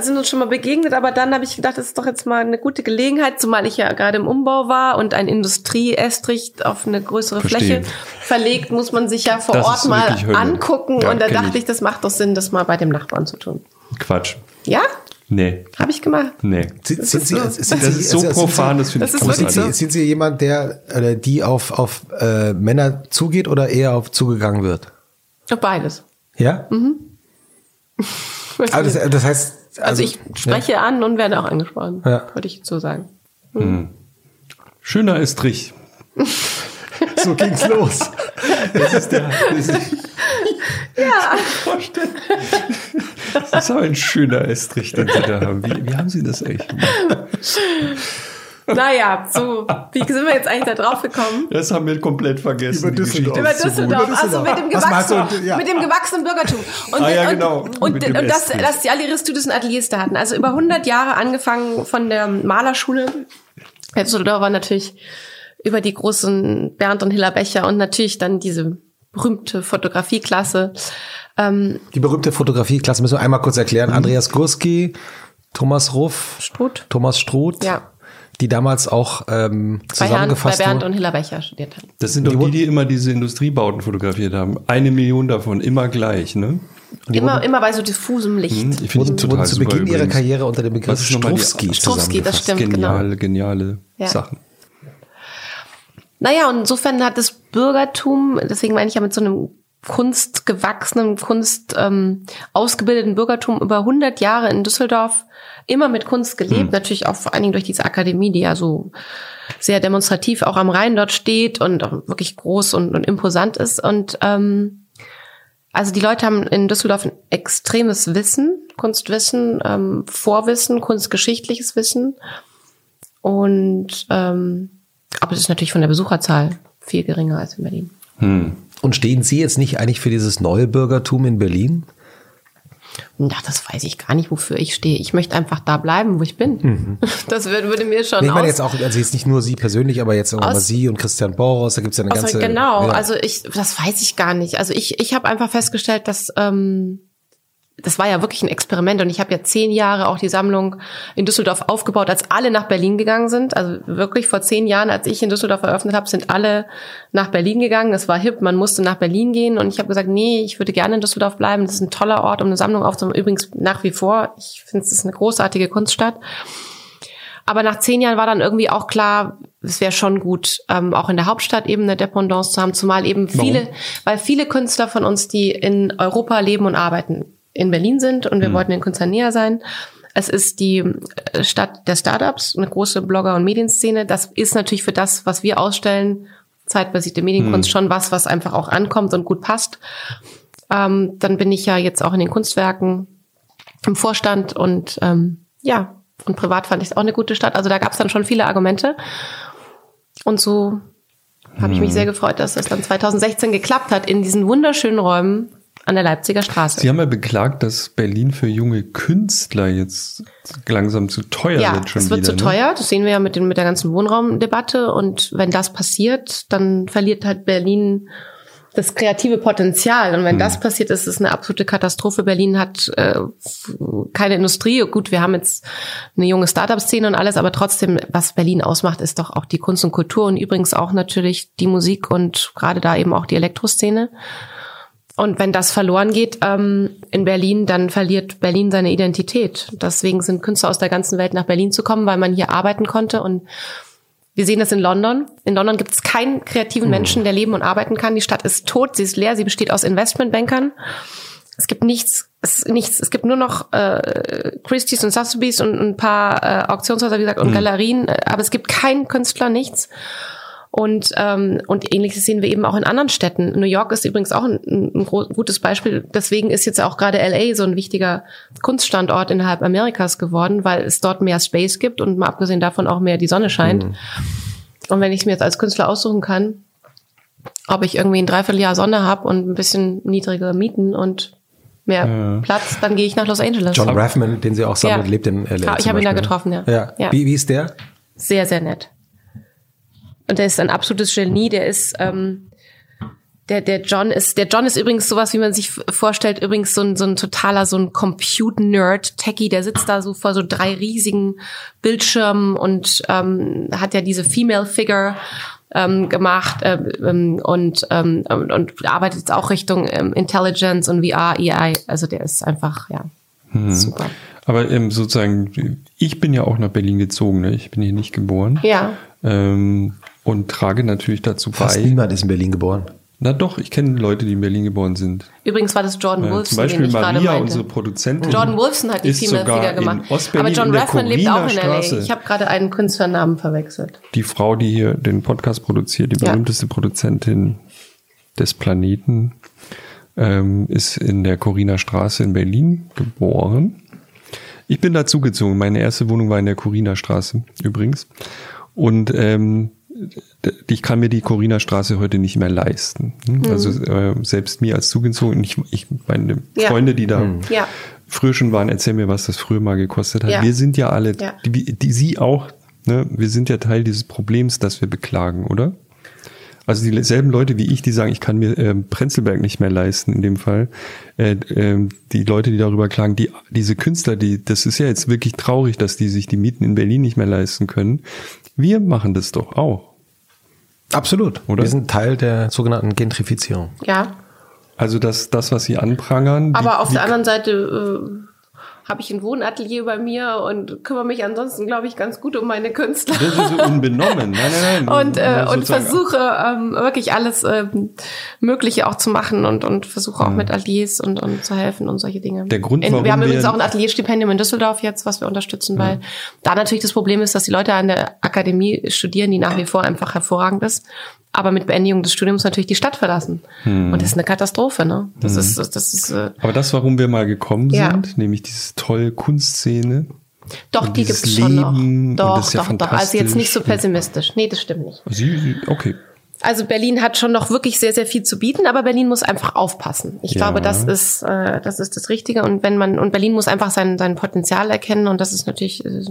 sind uns schon mal begegnet, aber dann habe ich gedacht, das ist doch jetzt mal eine gute Gelegenheit, zumal ich ja gerade im Umbau war und ein Industrieestrich auf eine größere
Verstehe.
Fläche verlegt, muss man sich ja vor
Das
Ort mal angucken
Ja,
und da dachte
ich.
ich, das macht doch Sinn, das mal bei dem Nachbarn zu tun.
Quatsch.
Ja,
Nee,
habe ich gemacht.
nee.
Sind, sind Sie,
so-
sind
Das
Sie,
ist so profan, das finde ich großartig.
Sie, sind Sie jemand, der oder die auf, auf äh, Männer zugeht oder eher auf zugegangen wird?
Beides.
Ja? Aber das, das heißt,
Also, ich spreche an und werde auch angesprochen,
Ja.
würde ich so sagen.
Schöner Estrich.
Ja, [laughs] so ging's los.
Das ist der. Das ist,
Ja,
das ist aber ein schöner Estrich, den Sie da haben. Wie, wie haben Sie das echt gemacht?
naja, so, wie sind wir jetzt eigentlich da drauf gekommen?
Das haben wir komplett vergessen.
Über Düsseldorf.
Über. Düsseldorf, also mit dem
du?
gewachsenen,
Ja.
mit dem gewachsenen Bürgertum. Und,
Ah, ja,
und,
genau.
und, und das,
Estrich.
dass die alle ihre Studios und Ateliers da hatten. Also über 100 Jahre angefangen von der Malerschule. Düsseldorf war natürlich über die großen Bernd und Hiller Becher und natürlich dann diese berühmte Fotografieklasse. Ähm,
Die berühmte Fotografieklasse müssen wir einmal kurz erklären. Andreas Gurski, Thomas Ruff,
Struth.
Thomas Struth,
Ja.
die damals auch ähm,
bei, Herrn, bei
zusammengefasst
Bernd
wurden.
und Hiller Becher studiert haben.
Das sind doch die, die immer diese Industriebauten fotografiert haben. Eine Million davon, immer gleich, ne?
Immer, immer bei so diffusem Licht.
Ich finde
Wurden,
total
wurden zu Beginn ihrer
übrigens.
Karriere unter dem Begriff Strufski
Strufski, das
zusammengefasst.
stimmt, genau.
Geniale, geniale
Ja.
Sachen.
Naja, und insofern hat das Bürgertum, deswegen meine ich ja mit so einem kunstgewachsenen, kunst ähm, ausgebildeten Bürgertum über 100 Jahre in Düsseldorf immer mit Kunst gelebt, natürlich auch vor allen Dingen durch diese Akademie, die ja so sehr demonstrativ auch am Rhein dort steht und auch wirklich groß und, und imposant ist. Und ähm, also die Leute haben in Düsseldorf ein extremes Wissen, Kunstwissen, ähm, Vorwissen, kunstgeschichtliches Wissen. Und ähm, aber es ist natürlich von der Besucherzahl viel geringer als in Berlin.
Und stehen Sie jetzt nicht eigentlich für dieses neue Bürgertum in Berlin?
Na, das weiß ich gar nicht, wofür ich stehe. Ich möchte einfach da bleiben, wo ich bin. [laughs] Das würde, würde mir schon
Nee, ich meine
aus,
jetzt auch, also jetzt nicht nur Sie persönlich, aber jetzt auch
Aus-
Sie und Christian Boros, da gibt's ja eine ganze...
genau,
ja.
also ich, das weiß ich gar nicht. Also ich, ich habe einfach festgestellt, dass ähm, das war ja wirklich ein Experiment und ich habe ja zehn Jahre auch die Sammlung in Düsseldorf aufgebaut, als alle nach Berlin gegangen sind. Also wirklich vor zehn Jahren, als ich in Düsseldorf eröffnet habe, sind alle nach Berlin gegangen. Das war hip, man musste nach Berlin gehen und ich habe gesagt, nee, ich würde gerne in Düsseldorf bleiben. Das ist ein toller Ort, um eine Sammlung aufzubauen. Übrigens nach wie vor, ich finde es ist eine großartige Kunststadt. Aber nach zehn Jahren war dann irgendwie auch klar, es wäre schon gut, ähm, auch in der Hauptstadt eben eine Dependance zu haben, zumal eben viele, weil viele Künstler von uns, die in Europa leben und arbeiten, in Berlin sind und wir wollten den Künstlern näher sein. Es ist die äh, Stadt der Startups, eine große Blogger- und Medienszene. Das ist natürlich für das, was wir ausstellen, zeitbasierte Medienkunst schon was, was einfach auch ankommt und gut passt. Ähm, dann bin ich ja jetzt auch in den Kunstwerken im Vorstand und ähm, ja, und privat fand ich es auch eine gute Stadt. Also da gab es dann schon viele Argumente. Und so habe ich mich sehr gefreut, dass das dann 2016 geklappt hat in diesen wunderschönen Räumen an der Leipziger Straße.
Sie haben ja beklagt, dass Berlin für junge Künstler jetzt langsam zu teuer
ja,
wird schon
es wird
wieder.
zu
ne?
teuer. Das sehen wir ja mit, den, mit der ganzen Wohnraumdebatte. Und wenn das passiert, dann verliert halt Berlin das kreative Potenzial.
Hm.
Und wenn das passiert, ist es eine absolute Katastrophe. Berlin hat äh, keine Industrie. Gut, wir haben jetzt eine junge Startup-Szene und alles, aber trotzdem, was Berlin ausmacht, ist doch auch die Kunst und Kultur und übrigens auch natürlich die Musik und gerade da eben auch die Elektroszene. Und wenn das verloren geht ähm, in Berlin, dann verliert Berlin seine Identität. Deswegen sind Künstler aus der ganzen Welt nach Berlin zu kommen, weil man hier arbeiten konnte. Und wir sehen das in London. In London gibt es keinen kreativen Menschen, der leben und arbeiten kann. Die Stadt ist tot, sie ist leer, sie besteht aus Investmentbankern. Es gibt nichts, es nichts. Es gibt nur noch äh, Christie's und Sotheby's und ein paar äh, Auktionshäuser, wie gesagt, und Galerien. äh, Aber es gibt keinen Künstler, nichts. Und, ähm, und ähnliches sehen wir eben auch in anderen Städten. New York ist übrigens auch ein, ein gutes Beispiel. Deswegen ist jetzt auch gerade LA so ein wichtiger Kunststandort innerhalb Amerikas geworden, weil es dort mehr Space gibt und mal abgesehen davon auch mehr die Sonne scheint. Und wenn ich es mir jetzt als Künstler aussuchen kann, ob ich irgendwie ein Dreivierteljahr Sonne habe und ein bisschen niedrigere Mieten und mehr Platz, dann gehe ich nach Los Angeles.
John Raffman, den Sie auch sammelt,
Ja.
lebt in LA.
Ja, ich habe ihn da getroffen, ja.
Ja.
Ja.
Wie, wie ist der?
Sehr, sehr nett. Und der ist ein absolutes Genie. Der ist, ähm, Der, der John ist, der John ist übrigens sowas, wie man sich vorstellt, übrigens so ein, so ein totaler, so ein Compute-Nerd, Techie, der sitzt da so vor so drei riesigen Bildschirmen und ähm, hat ja diese Female Figure ähm, gemacht äh, ähm, und, ähm, und arbeitet jetzt auch Richtung ähm, Intelligence und VR, AI. Also der ist einfach, ja, hm. super.
Aber ähm, sozusagen, ich bin ja auch nach Berlin gezogen, ne? ich bin hier nicht geboren.
Ja.
Ähm, und trage natürlich dazu
Fast
bei.
niemand ist in Berlin geboren.
Na doch, ich kenne Leute, die in Berlin geboren sind.
Übrigens war das Jordan
Äh,
Wolfson,
zum Beispiel
den ich
Maria,
gerade meinte.
unsere Produzentin.
Jordan Wolfson hat die
ist
Female
sogar
Figure gemacht. Aber John Rathman lebt auch in LA. Ich habe gerade einen Künstlernamen verwechselt.
die Frau, die hier den Podcast produziert, die
Ja.
berühmteste Produzentin des Planeten, ähm, ist in der Corina Straße in Berlin geboren. Ich bin dazugezogen. Meine erste Wohnung war in der Corina Straße übrigens. Und ähm, ich kann mir die Corina Straße heute nicht mehr leisten.
Mhm.
Also äh, selbst mir als zugezogen, ich, ich meine
Ja.
Freunde, die da
Ja.
früher schon waren, erzähl mir, was das früher mal gekostet hat.
Ja.
Wir sind ja alle,
Ja.
die, die Sie auch, ne? wir sind ja Teil dieses Problems, das wir beklagen, oder? Also dieselben Leute wie ich, die sagen, ich kann mir ähm, Prenzlberg nicht mehr leisten in dem Fall. Äh, ähm, die Leute, die darüber klagen, die diese Künstler, die das ist ja jetzt wirklich traurig, dass die sich die Mieten in Berlin nicht mehr leisten können. Wir machen das doch auch.
Absolut.
Oder?
Wir sind Teil der sogenannten Gentrifizierung.
Ja.
Also das, das was sie anprangern.
Aber
die,
auf
die,
der anderen Seite äh, habe ich ein Wohnatelier bei mir und kümmere mich ansonsten, glaube ich, ganz gut um meine Künstler.
Das ist so [laughs] unbenommen. Nein, nein, nein.
und, äh, und versuche ähm, wirklich alles ähm, Mögliche auch zu machen und, und versuche auch mit Ateliers und, und zu helfen und solche Dinge.
Der Grund,
in,
warum
wir haben
wir-
übrigens auch ein Atelierstipendium in Düsseldorf jetzt, was wir unterstützen, weil da natürlich das Problem ist, dass die Leute an der Akademie studieren, die nach wie vor einfach hervorragend ist, aber mit Beendigung des Studiums natürlich die Stadt verlassen. Und das ist eine Katastrophe, ne? Das ist, das, das ist äh,
Aber das, warum wir mal gekommen
Ja.
sind, nämlich diese tolle Kunstszene.
Doch, die
dieses
gibt's schon noch. Doch,
ja
doch, doch. Also jetzt nicht so pessimistisch. Nee, das stimmt nicht.
Sie, sie, okay.
Also Berlin hat schon noch wirklich sehr, sehr viel zu bieten, aber Berlin muss einfach aufpassen. Ich
Ja.
glaube, das ist, äh, das ist das Richtige. Und wenn man, und Berlin muss einfach sein, sein Potenzial erkennen. Und das ist natürlich, äh,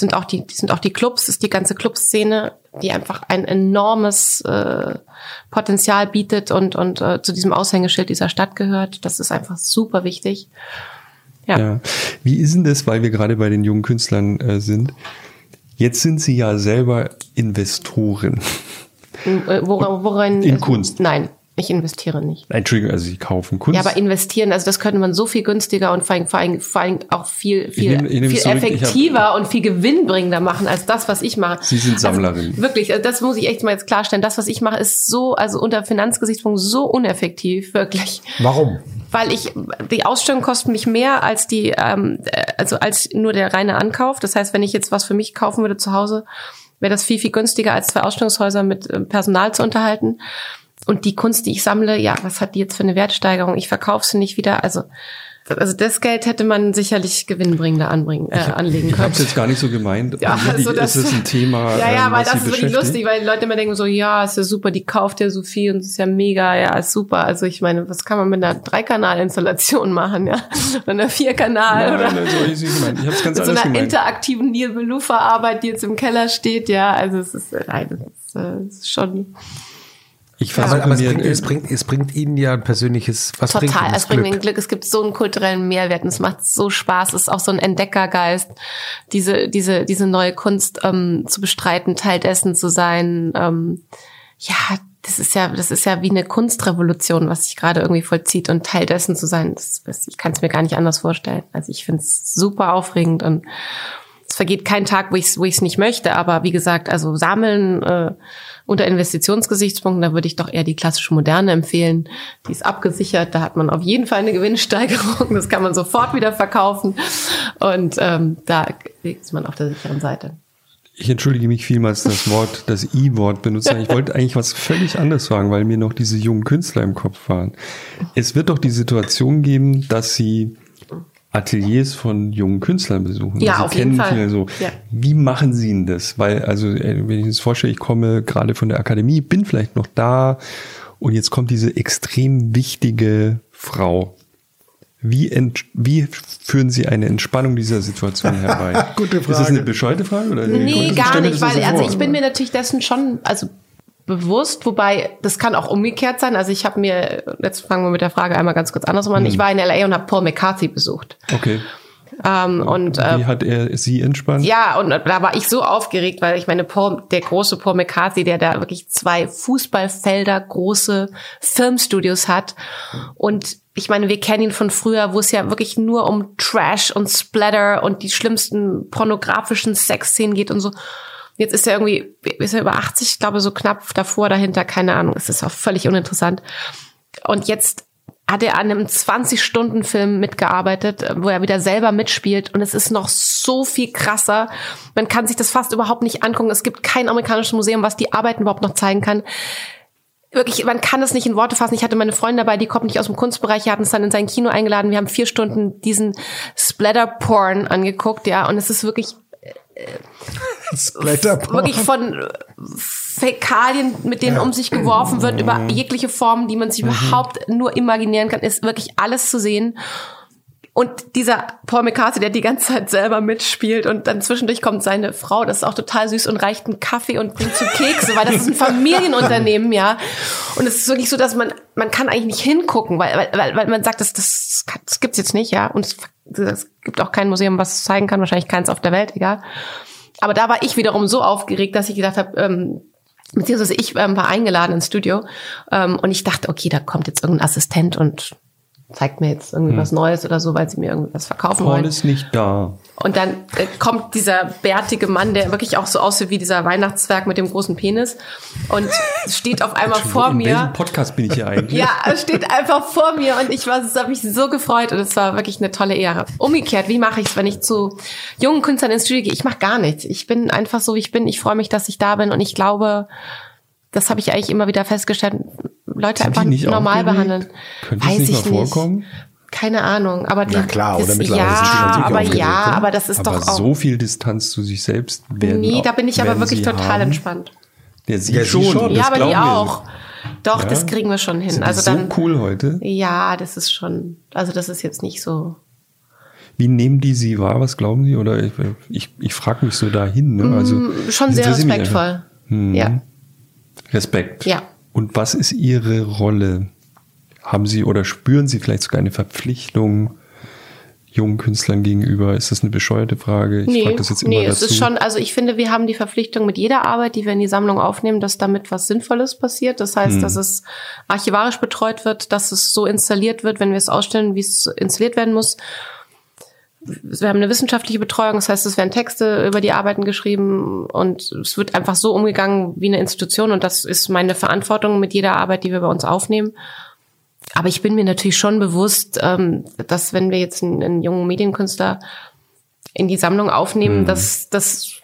sind auch die, sind auch die Clubs, ist die ganze Clubszene, die einfach ein enormes äh, Potenzial bietet und, und äh, zu diesem Aushängeschild dieser Stadt gehört. Das ist einfach super wichtig. Ja.
Ja. Wie ist denn das, weil wir gerade bei den jungen Künstlern äh, sind? Jetzt sind sie ja selber Investoren.
Äh, Woran, worin,
In Kunst.
Nein, ich investiere nicht.
Entschuldigung, also sie kaufen Kunst.
Ja, aber investieren, also das könnte man so viel günstiger und vor allem, vor allem, vor allem auch viel, viel,
nehm- ich nehm
viel
ich hab-
effektiver und viel gewinnbringender machen als das, was ich mache.
Sie sind Sammlerin.
Also wirklich, also das muss ich echt mal jetzt klarstellen. Das, was ich mache, ist so, also unter Finanzgesichtspunkt so uneffektiv, [laughs] wirklich.
Warum?
Weil ich, die Ausstellung kostet mich mehr als die, ähm, äh, also als nur der reine Ankauf. Das heißt, wenn ich jetzt was für mich kaufen würde zu Hause, wäre das viel, viel günstiger, als zwei Ausstellungshäuser mit äh, Personal zu unterhalten. Und die Kunst, die ich sammle, ja, was hat die jetzt für eine Wertsteigerung? Ich verkaufe sie nicht wieder. Also, also das Geld hätte man sicherlich gewinnbringender anbringen, äh, anlegen
ich habe
können.
es jetzt gar nicht so gemeint.
Ja, also das,
ist ein Thema. [laughs]
Ja, ja,
ähm,
weil das ist wirklich lustig, weil die Leute immer denken so, ja, ist ja super, die kauft ja so viel und es ist ja mega, ja, ist super. Also ich meine, was kann man mit einer Dreikanal-Installation machen, ja? [laughs] Oder einer Vierkanal
Nein,
oder
nein, so es gemeint. Ich habe es ganz
mit so einer
gemeint.
interaktiven Neil Belufa-Arbeit, die jetzt im Keller steht, ja. Also es ist, nein, das ist, äh, es ist schon
Ich
Aber,
versuche
aber es,
mir
bringt, es, bringt, es bringt Ihnen ja ein persönliches, was bringt
Total,
Ihnen
es bringt mir Glück. Es gibt so einen kulturellen Mehrwert und es macht so Spaß. Es ist auch so ein Entdeckergeist, diese, diese, diese neue Kunst ähm, zu bestreiten, Teil dessen zu sein. Ähm, ja, das ist ja, das ist ja wie eine Kunstrevolution, was sich gerade irgendwie vollzieht und Teil dessen zu sein. Das, das, ich kann es mir gar nicht anders vorstellen. Also ich finde es super aufregend und vergeht kein Tag, wo ich es wo nicht möchte. Aber wie gesagt, also sammeln äh, unter Investitionsgesichtspunkten, da würde ich doch eher die klassische Moderne empfehlen. Die ist abgesichert, da hat man auf jeden Fall eine Gewinnsteigerung. Das kann man sofort wieder verkaufen. Und ähm, da ist man auf der sicheren Seite.
Ich entschuldige mich vielmals, das Wort, das I-Wort benutzen. Ich wollte eigentlich was völlig anderes fragen, weil mir noch diese jungen Künstler im Kopf waren. Es wird doch die Situation geben, dass sie Ateliers von jungen Künstlern besuchen.
Ja,
sie
auf jeden
kennen
Fall.
viele so.
Ja.
Wie machen sie denn das? Weil, also, äh, wenn ich mir das vorstelle, ich komme gerade von der Akademie, bin vielleicht noch da und jetzt kommt diese extrem wichtige Frau. Wie, ent, wie führen Sie eine Entspannung dieser Situation [laughs] herbei?
Gute
Ist das
Frage.
eine bescheuerte Frage? Oder
Nee, gar nicht, weil
so
also ich bin mir natürlich dessen schon, also bewusst, wobei das kann auch umgekehrt sein. Also ich habe mir, jetzt fangen wir mit der Frage einmal ganz kurz andersrum an. Ich war in LA und habe Paul McCarthy besucht.
Okay.
Ähm, und äh,
Wie hat er sie entspannt?
ja, und da war ich so aufgeregt, weil ich meine, Paul, der große Paul McCarthy, der da wirklich zwei Fußballfelder große Filmstudios hat. Und ich meine, wir kennen ihn von früher, wo es ja wirklich nur um Trash und Splatter und die schlimmsten pornografischen Sexszenen geht und so. Jetzt ist er irgendwie, ist er über 80, ich glaube so knapp davor, dahinter, keine Ahnung. Es ist auch völlig uninteressant. Und jetzt hat er an einem 20-Stunden-Film mitgearbeitet, wo er wieder selber mitspielt. Und es ist noch so viel krasser. Man kann sich das fast überhaupt nicht angucken. Es gibt kein amerikanisches Museum, was die Arbeiten überhaupt noch zeigen kann. Wirklich, man kann es nicht in Worte fassen. Ich hatte meine Freunde dabei, die kommen nicht aus dem Kunstbereich, die hatten es dann in sein Kino eingeladen. Wir haben vier Stunden diesen Splatter-Porn angeguckt, ja. Und es ist wirklich. Wirklich von Fäkalien, mit denen um sich geworfen wird, über jegliche Formen, die man sich überhaupt nur imaginieren kann, ist wirklich alles zu sehen. Und dieser Paul McCarthy, der die ganze Zeit selber mitspielt und dann zwischendurch kommt seine Frau, das ist auch total süß und reicht einen Kaffee und bringt zu Kekse, weil das ist ein Familienunternehmen, ja. Und es ist wirklich so, dass man, man kann eigentlich nicht hingucken, weil, weil, weil man sagt, das, das, das gibt's jetzt nicht, ja. Und es, es gibt auch kein Museum, was es zeigen kann, wahrscheinlich keins auf der Welt, egal. Aber da war ich wiederum so aufgeregt, dass ich gedacht habe, ähm, beziehungsweise ich ähm, war eingeladen ins Studio ähm, und ich dachte, okay, da kommt jetzt irgendein Assistent und zeigt mir jetzt irgendwie was Neues oder so, weil sie mir irgendwie was verkaufen
Paul
wollen.
ist nicht da.
Und dann äh, kommt dieser bärtige Mann, der wirklich auch so aussieht wie dieser Weihnachtszwerg mit dem großen Penis und [laughs] steht auf einmal vor
In welchem
mir.
Podcast bin ich hier eigentlich?
Ja, es steht einfach vor mir und ich war, es hat mich so gefreut und es war wirklich eine tolle Ehre. Umgekehrt, wie mache ich es, wenn ich zu jungen Künstlern ins Studio gehe? Ich mache gar nichts. Ich bin einfach so, wie ich bin. Ich freue mich, dass ich da bin und ich glaube, das habe ich eigentlich immer wieder festgestellt, Leute
Sind
einfach
nicht
normal behandeln.
Könnte es nicht mal vorkommen?
Keine Ahnung, aber die,
Na klar,
das,
oder mittlerweile
ja,
sind die
aber ja,
ne?
aber das ist
aber
doch auch
so viel Distanz zu sich selbst werden.
Nee, da bin ich aber wirklich total
haben.
entspannt.
Ja, sie
Ja, sie
schon.
schon.
ja, aber die auch. Doch,
Ja.
das kriegen wir schon hin.
Sind
also
die
dann,
so cool heute.
ja, das ist schon, also das ist jetzt nicht so.
Wie nehmen die sie wahr? Was glauben sie? Oder ich, ich, ich frage mich so dahin. Ne? Also
Mm, Schon sehr respektvoll.
Hm.
Ja.
Respekt.
Ja.
Und was ist Ihre Rolle? Haben Sie oder spüren Sie vielleicht sogar eine Verpflichtung jungen Künstlern gegenüber? Ist das eine bescheuerte Frage? Ich
Nee,
frage das jetzt immer
nee
dazu.
es ist schon, also ich finde, wir haben die Verpflichtung mit jeder Arbeit, die wir in die Sammlung aufnehmen, dass damit was Sinnvolles passiert. Das heißt,
Hm.
dass es archivarisch betreut wird, dass es so installiert wird, wenn wir es ausstellen, wie es installiert werden muss. Wir haben eine wissenschaftliche Betreuung, das heißt, es werden Texte über die Arbeiten geschrieben und es wird einfach so umgegangen wie eine Institution und das ist meine Verantwortung mit jeder Arbeit, die wir bei uns aufnehmen. Aber ich bin mir natürlich schon bewusst, ähm, dass wenn wir jetzt einen, einen jungen Medienkünstler in die Sammlung aufnehmen, dass das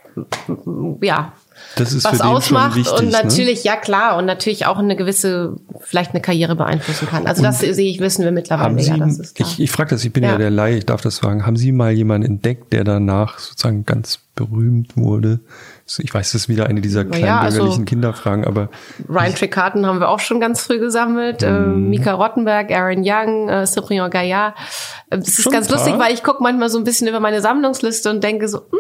ja
das ist
was ausmacht
wichtig.
und
ne?
natürlich ja klar und natürlich auch eine gewisse vielleicht eine Karriere beeinflussen kann. Also das sehe ich wissen wir mittlerweile
Sie,
ja, das ist klar.
ich, ich frage das, ich bin ja.
Ja.
der Laie, ich darf das fragen. Haben Sie mal jemanden entdeckt, der danach sozusagen ganz berühmt wurde? Ich weiß, das ist wieder eine dieser
ja,
kleinbürgerlichen
also-
Kinderfragen, aber
Ryan Tricarden haben wir auch schon ganz früh gesammelt. Äh,
Mhm.
Mika Rottenberg, Aaron Young, äh, Cyprien Gaillard. Äh, Das ist ganz lustig, weil ich gucke manchmal so ein bisschen über meine Sammlungsliste und denke so, hm,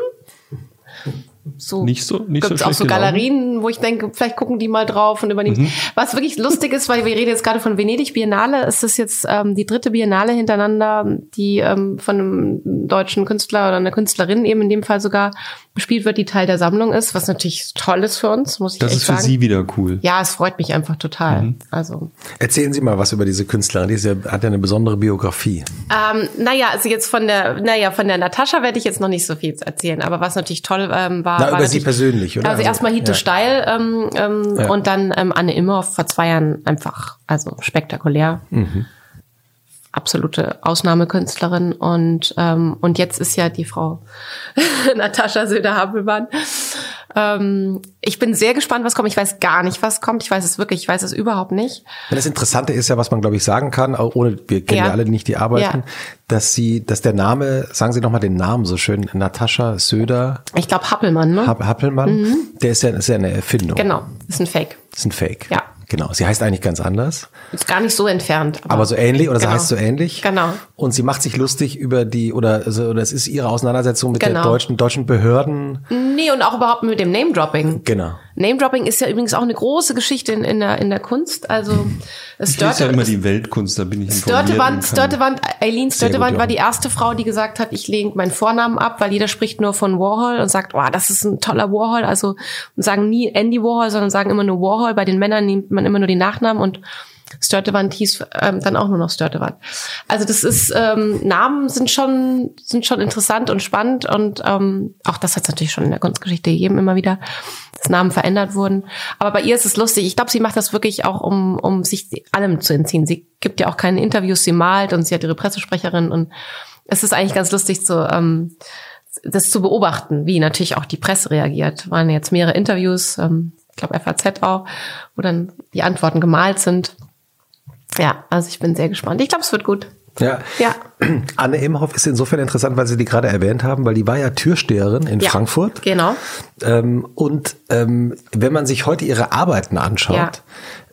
so
nicht so, nicht so
Gibt's auch
schlecht
so. Galerien, wo ich denke, vielleicht gucken die mal drauf und übernehmen.
Mhm.
Was wirklich lustig ist, weil wir reden jetzt gerade von Venedig Biennale, es ist jetzt ähm, die dritte Biennale hintereinander, die ähm, von einem deutschen Künstler oder einer Künstlerin eben in dem Fall sogar bespielt wird, die Teil der Sammlung ist, was natürlich toll ist für uns, muss ich
Das
echt
ist für
sagen.
Sie wieder cool.
ja, es freut mich einfach total.
Mhm.
Also,
Erzählen Sie mal was über diese Künstlerin. Die ist ja, hat ja eine besondere Biografie.
ähm, naja, also jetzt von der, naja, von der Natascha werde ich jetzt noch nicht so viel erzählen, aber was natürlich toll ähm, war,
Na,
war
über sie persönlich, oder?
Also, erstmal Hito
ja.
Steil ähm, ähm,
Ja.
und dann ähm, Anne Imhoff vor zwei Jahren einfach, also spektakulär.
Mhm.
Absolute Ausnahmekünstlerin und ähm, und jetzt ist ja die Frau [laughs] Natascha Söder-Hampelmann. Ähm, ich bin sehr gespannt, was kommt. Ich weiß gar nicht, was kommt. Ich weiß es wirklich, ich weiß es überhaupt nicht.
Das Interessante ist ja, was man glaube ich sagen kann, auch ohne, wir kennen ja,
Ja.
alle nicht die Arbeiten,
Ja.
dass sie, dass der Name, sagen Sie noch mal den Namen so schön, Natascha Söder
Ich glaube Happelmann, ne?
Happ- Happelmann, der ist ja, ist ja eine Erfindung.
genau, ist ein Fake.
Das ist ein Fake.
Ja.
Genau. Sie heißt eigentlich ganz anders,
Ist gar nicht so entfernt.
aber so ähnlich oder sie
Genau.
heißt so ähnlich.
Genau.
Und sie macht sich lustig über die oder also, oder es ist ihre Auseinandersetzung mit
Genau.
deutschen deutschen Behörden.
Nee, und auch überhaupt mit dem Name-Dropping.
Genau.
Name-Dropping ist ja übrigens auch eine große Geschichte in, in, der, in der Kunst. Also es
Ich lese ja immer die Weltkunst, da bin ich.
Störtewand, Störtewand, Eileen Störtewand war die erste Frau, die gesagt hat, ich lege meinen Vornamen ab, weil jeder spricht nur von Warhol und sagt, oh, das ist ein toller Warhol. Also und sagen nie Andy Warhol, sondern sagen immer nur Warhol. Bei den Männern nimmt man immer nur die Nachnamen und Störtewand hieß ähm, dann auch nur noch Störtewand. Also das ist ähm, Namen sind schon sind schon interessant und spannend und ähm, auch das hat es natürlich schon in der Kunstgeschichte gegeben immer wieder, dass Namen verändert wurden. Aber bei ihr ist es lustig. Ich glaube, sie macht das wirklich auch, um um sich allem zu entziehen. Sie gibt ja auch keine Interviews, sie malt und sie hat ihre Pressesprecherin und es ist eigentlich ganz lustig zu ähm, das zu beobachten, wie natürlich auch die Presse reagiert. Waren jetzt mehrere Interviews, ähm, ich glaube FAZ auch, wo dann die Antworten gemalt sind. Ja, also ich bin sehr gespannt. Ich glaube, es wird gut.
Ja.
Ja. [clears throat]
Anne Imhoff ist insofern interessant, weil Sie die gerade erwähnt haben, weil die war ja Türsteherin in
ja.
Frankfurt.
Genau.
Ähm, und ähm, wenn man sich heute ihre Arbeiten anschaut,
Ja.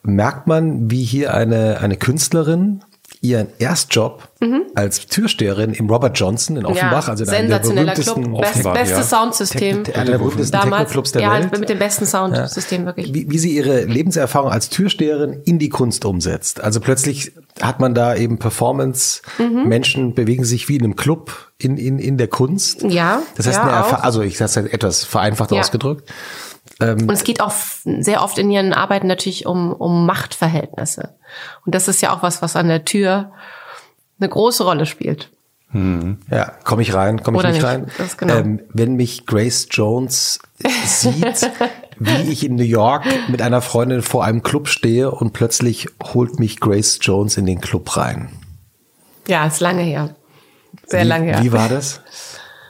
merkt man, wie hier eine, eine Künstlerin ihren Erstjob als Türsteherin im Robert Johnson in Offenbach,
Mhm. ja.
also in einem der berühmtesten
Club, Best,
Offenbach,
beste
ja.
Soundsystem.
Technik- einer der berühmtesten Techno-Clubs der
ja,
Welt.
mit dem besten Soundsystem wirklich.
wie, wie sie ihre Lebenserfahrung als Türsteherin in die Kunst umsetzt. Also plötzlich hat man da eben Performance,
Mhm.
Menschen bewegen sich wie in einem Club in, in, in der Kunst.
Ja,
Das heißt,
ja,
eine Erfa-
auch.
also ich sage es etwas vereinfacht
Ja.
ausgedrückt.
Und es geht auch sehr oft in ihren Arbeiten natürlich um, um Machtverhältnisse. Und das ist ja auch was, was an der Tür eine große Rolle spielt.
Ja, komme ich rein, komme ich nicht,
nicht,
rein.
genau.
ähm, wenn mich Grace Jones sieht, [laughs] wie ich in New York mit einer Freundin vor einem Club stehe und plötzlich holt mich Grace Jones in den Club rein.
Ja, ist lange her. Sehr
wie,
lange her.
Wie war das? [laughs]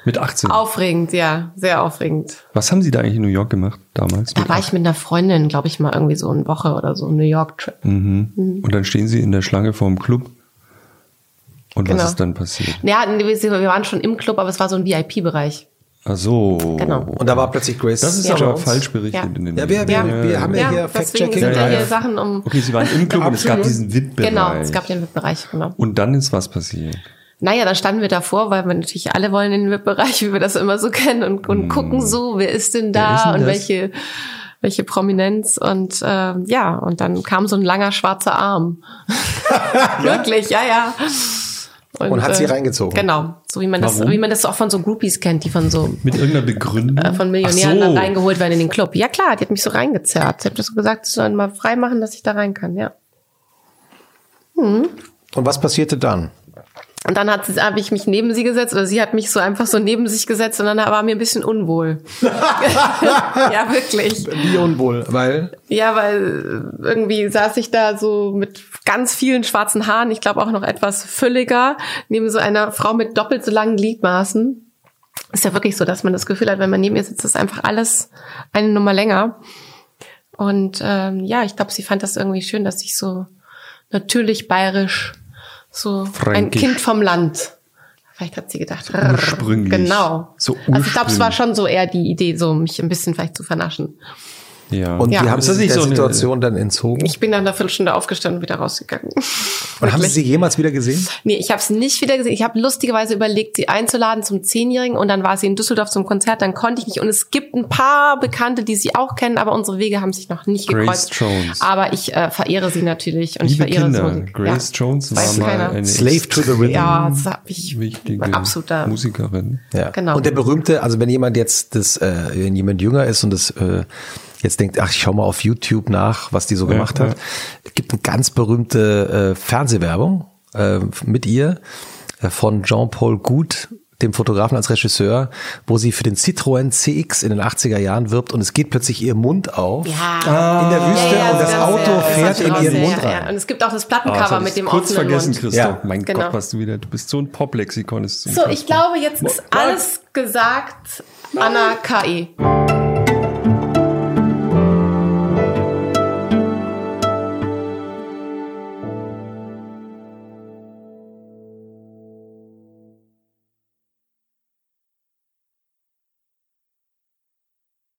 Mit 18.
Aufregend, ja, sehr aufregend.
Was haben Sie da eigentlich in New York gemacht damals?
Da war ich mit einer Freundin, glaube ich, mal irgendwie so eine Woche oder so, New York-Trip.
Mhm. Und dann stehen Sie in der Schlange vorm Club. Und
Genau.
was ist dann passiert?
Ja, wir waren schon im Club, aber es war so ein VIP-Bereich.
Ach so.
Genau.
Und da war plötzlich Grace
Das ist
Ja.
aber falsch berichtet
Ja.
in den
Ja, wir, wir,
Ja.
wir haben ja, hier
deswegen
Fact-Checking.
sind ja
Ja,
hier
ja.
Sachen um.
Okay, Sie waren im Club und es gab diesen VIP-Bereich.
Genau, es gab den VIP-Bereich, genau.
Und dann ist was passiert.
Naja, dann standen wir davor, weil wir natürlich alle wollen in den VIP-Bereich, wie wir das immer so kennen und, und gucken so, wer ist denn da
ist denn
und welche welche Prominenz und ähm, ja und dann kam so ein langer schwarzer Arm. [laughs] [laughs] Wirklich, ja, ja.
Und hat sie reingezogen?
Genau, so wie man das, wie man das auch von so Groupies kennt, die von so
Mit irgendeiner Begründung?
äh, von Millionären
so.
dann reingeholt werden in den Club. Ja klar, die hat mich so reingezerrt. Sie hat das so gesagt, sie sollen mal frei machen, dass ich da rein kann, ja.
Und was passierte dann?
Und dann hat sie, habe ich mich neben sie gesetzt oder sie hat mich so einfach so neben sich gesetzt und dann war mir ein bisschen unwohl. [laughs] ja, wirklich.
Wie unwohl, weil
Ja, weil irgendwie saß ich da so mit ganz vielen schwarzen Haaren, ich glaube auch noch etwas fülliger, neben so einer Frau mit doppelt so langen Gliedmaßen. Ist ja wirklich so, dass man das Gefühl hat, wenn man neben ihr sitzt, ist einfach alles eine Nummer länger. Und ähm, ja, ich glaube, sie fand das irgendwie schön, dass ich so natürlich bayerisch, so ein
Fränkisch.
Kind vom Land. Vielleicht hat sie gedacht,
ursprünglich.
genau.
So
also ich glaube, es war
ursprünglich.
schon so eher die Idee, so mich ein bisschen vielleicht zu vernaschen.
Ja.
und
Ja.
wie haben
Ist
Sie
das
sich
nicht
der
so eine-
Situation dann entzogen?
Ich bin nach einer Viertelstunde aufgestanden und wieder rausgegangen. [laughs]
Und haben Sie sie jemals wieder gesehen?
Nee, ich habe es nicht wieder gesehen. Ich habe lustigerweise überlegt, sie einzuladen zum Zehnjährigen und dann war sie in Düsseldorf zum Konzert, dann konnte ich nicht. Und es gibt ein paar Bekannte, die sie auch kennen, aber unsere Wege haben sich noch nicht
Grace
gekreuzt.
Jones.
Aber ich äh, verehre sie natürlich und
Liebe
ich verehre
Kinder,
sie Musik.
Grace
ja.
Jones war mal
keiner.
eine
Slave to the Rhythm.
Ja, das habe ich
wichtige
ein absoluter.
Musikerin.
Ja.
Genau.
Und der berühmte, also wenn jemand jetzt das, äh, wenn jemand jünger ist und das äh, jetzt denkt, ach, ich schau mal auf YouTube nach, was die so gemacht
ja.
hat. Es gibt eine ganz berühmte äh, Fernsehwerbung äh, mit ihr äh, von Jean-Paul Gut, dem Fotografen als Regisseur, wo sie für den Citroën CX in den 80er Jahren wirbt und es geht plötzlich ihr Mund auf
Ja.
in der Wüste
Ja, ja,
und das
ganz,
Auto
das
fährt
ich
in ihren
sehr,
Mund rein.
Ja. Und es gibt auch das
Ah,
Plattencover
das hab
mit dem
kurz
offenen
vergessen,
Mund.
Christoph.
Ja.
Mein
Genau.
Gott, was du wieder, du bist so ein Pop-Lexikon. ist
So, ich glaube, jetzt ist alles gesagt. Anna E. K.E.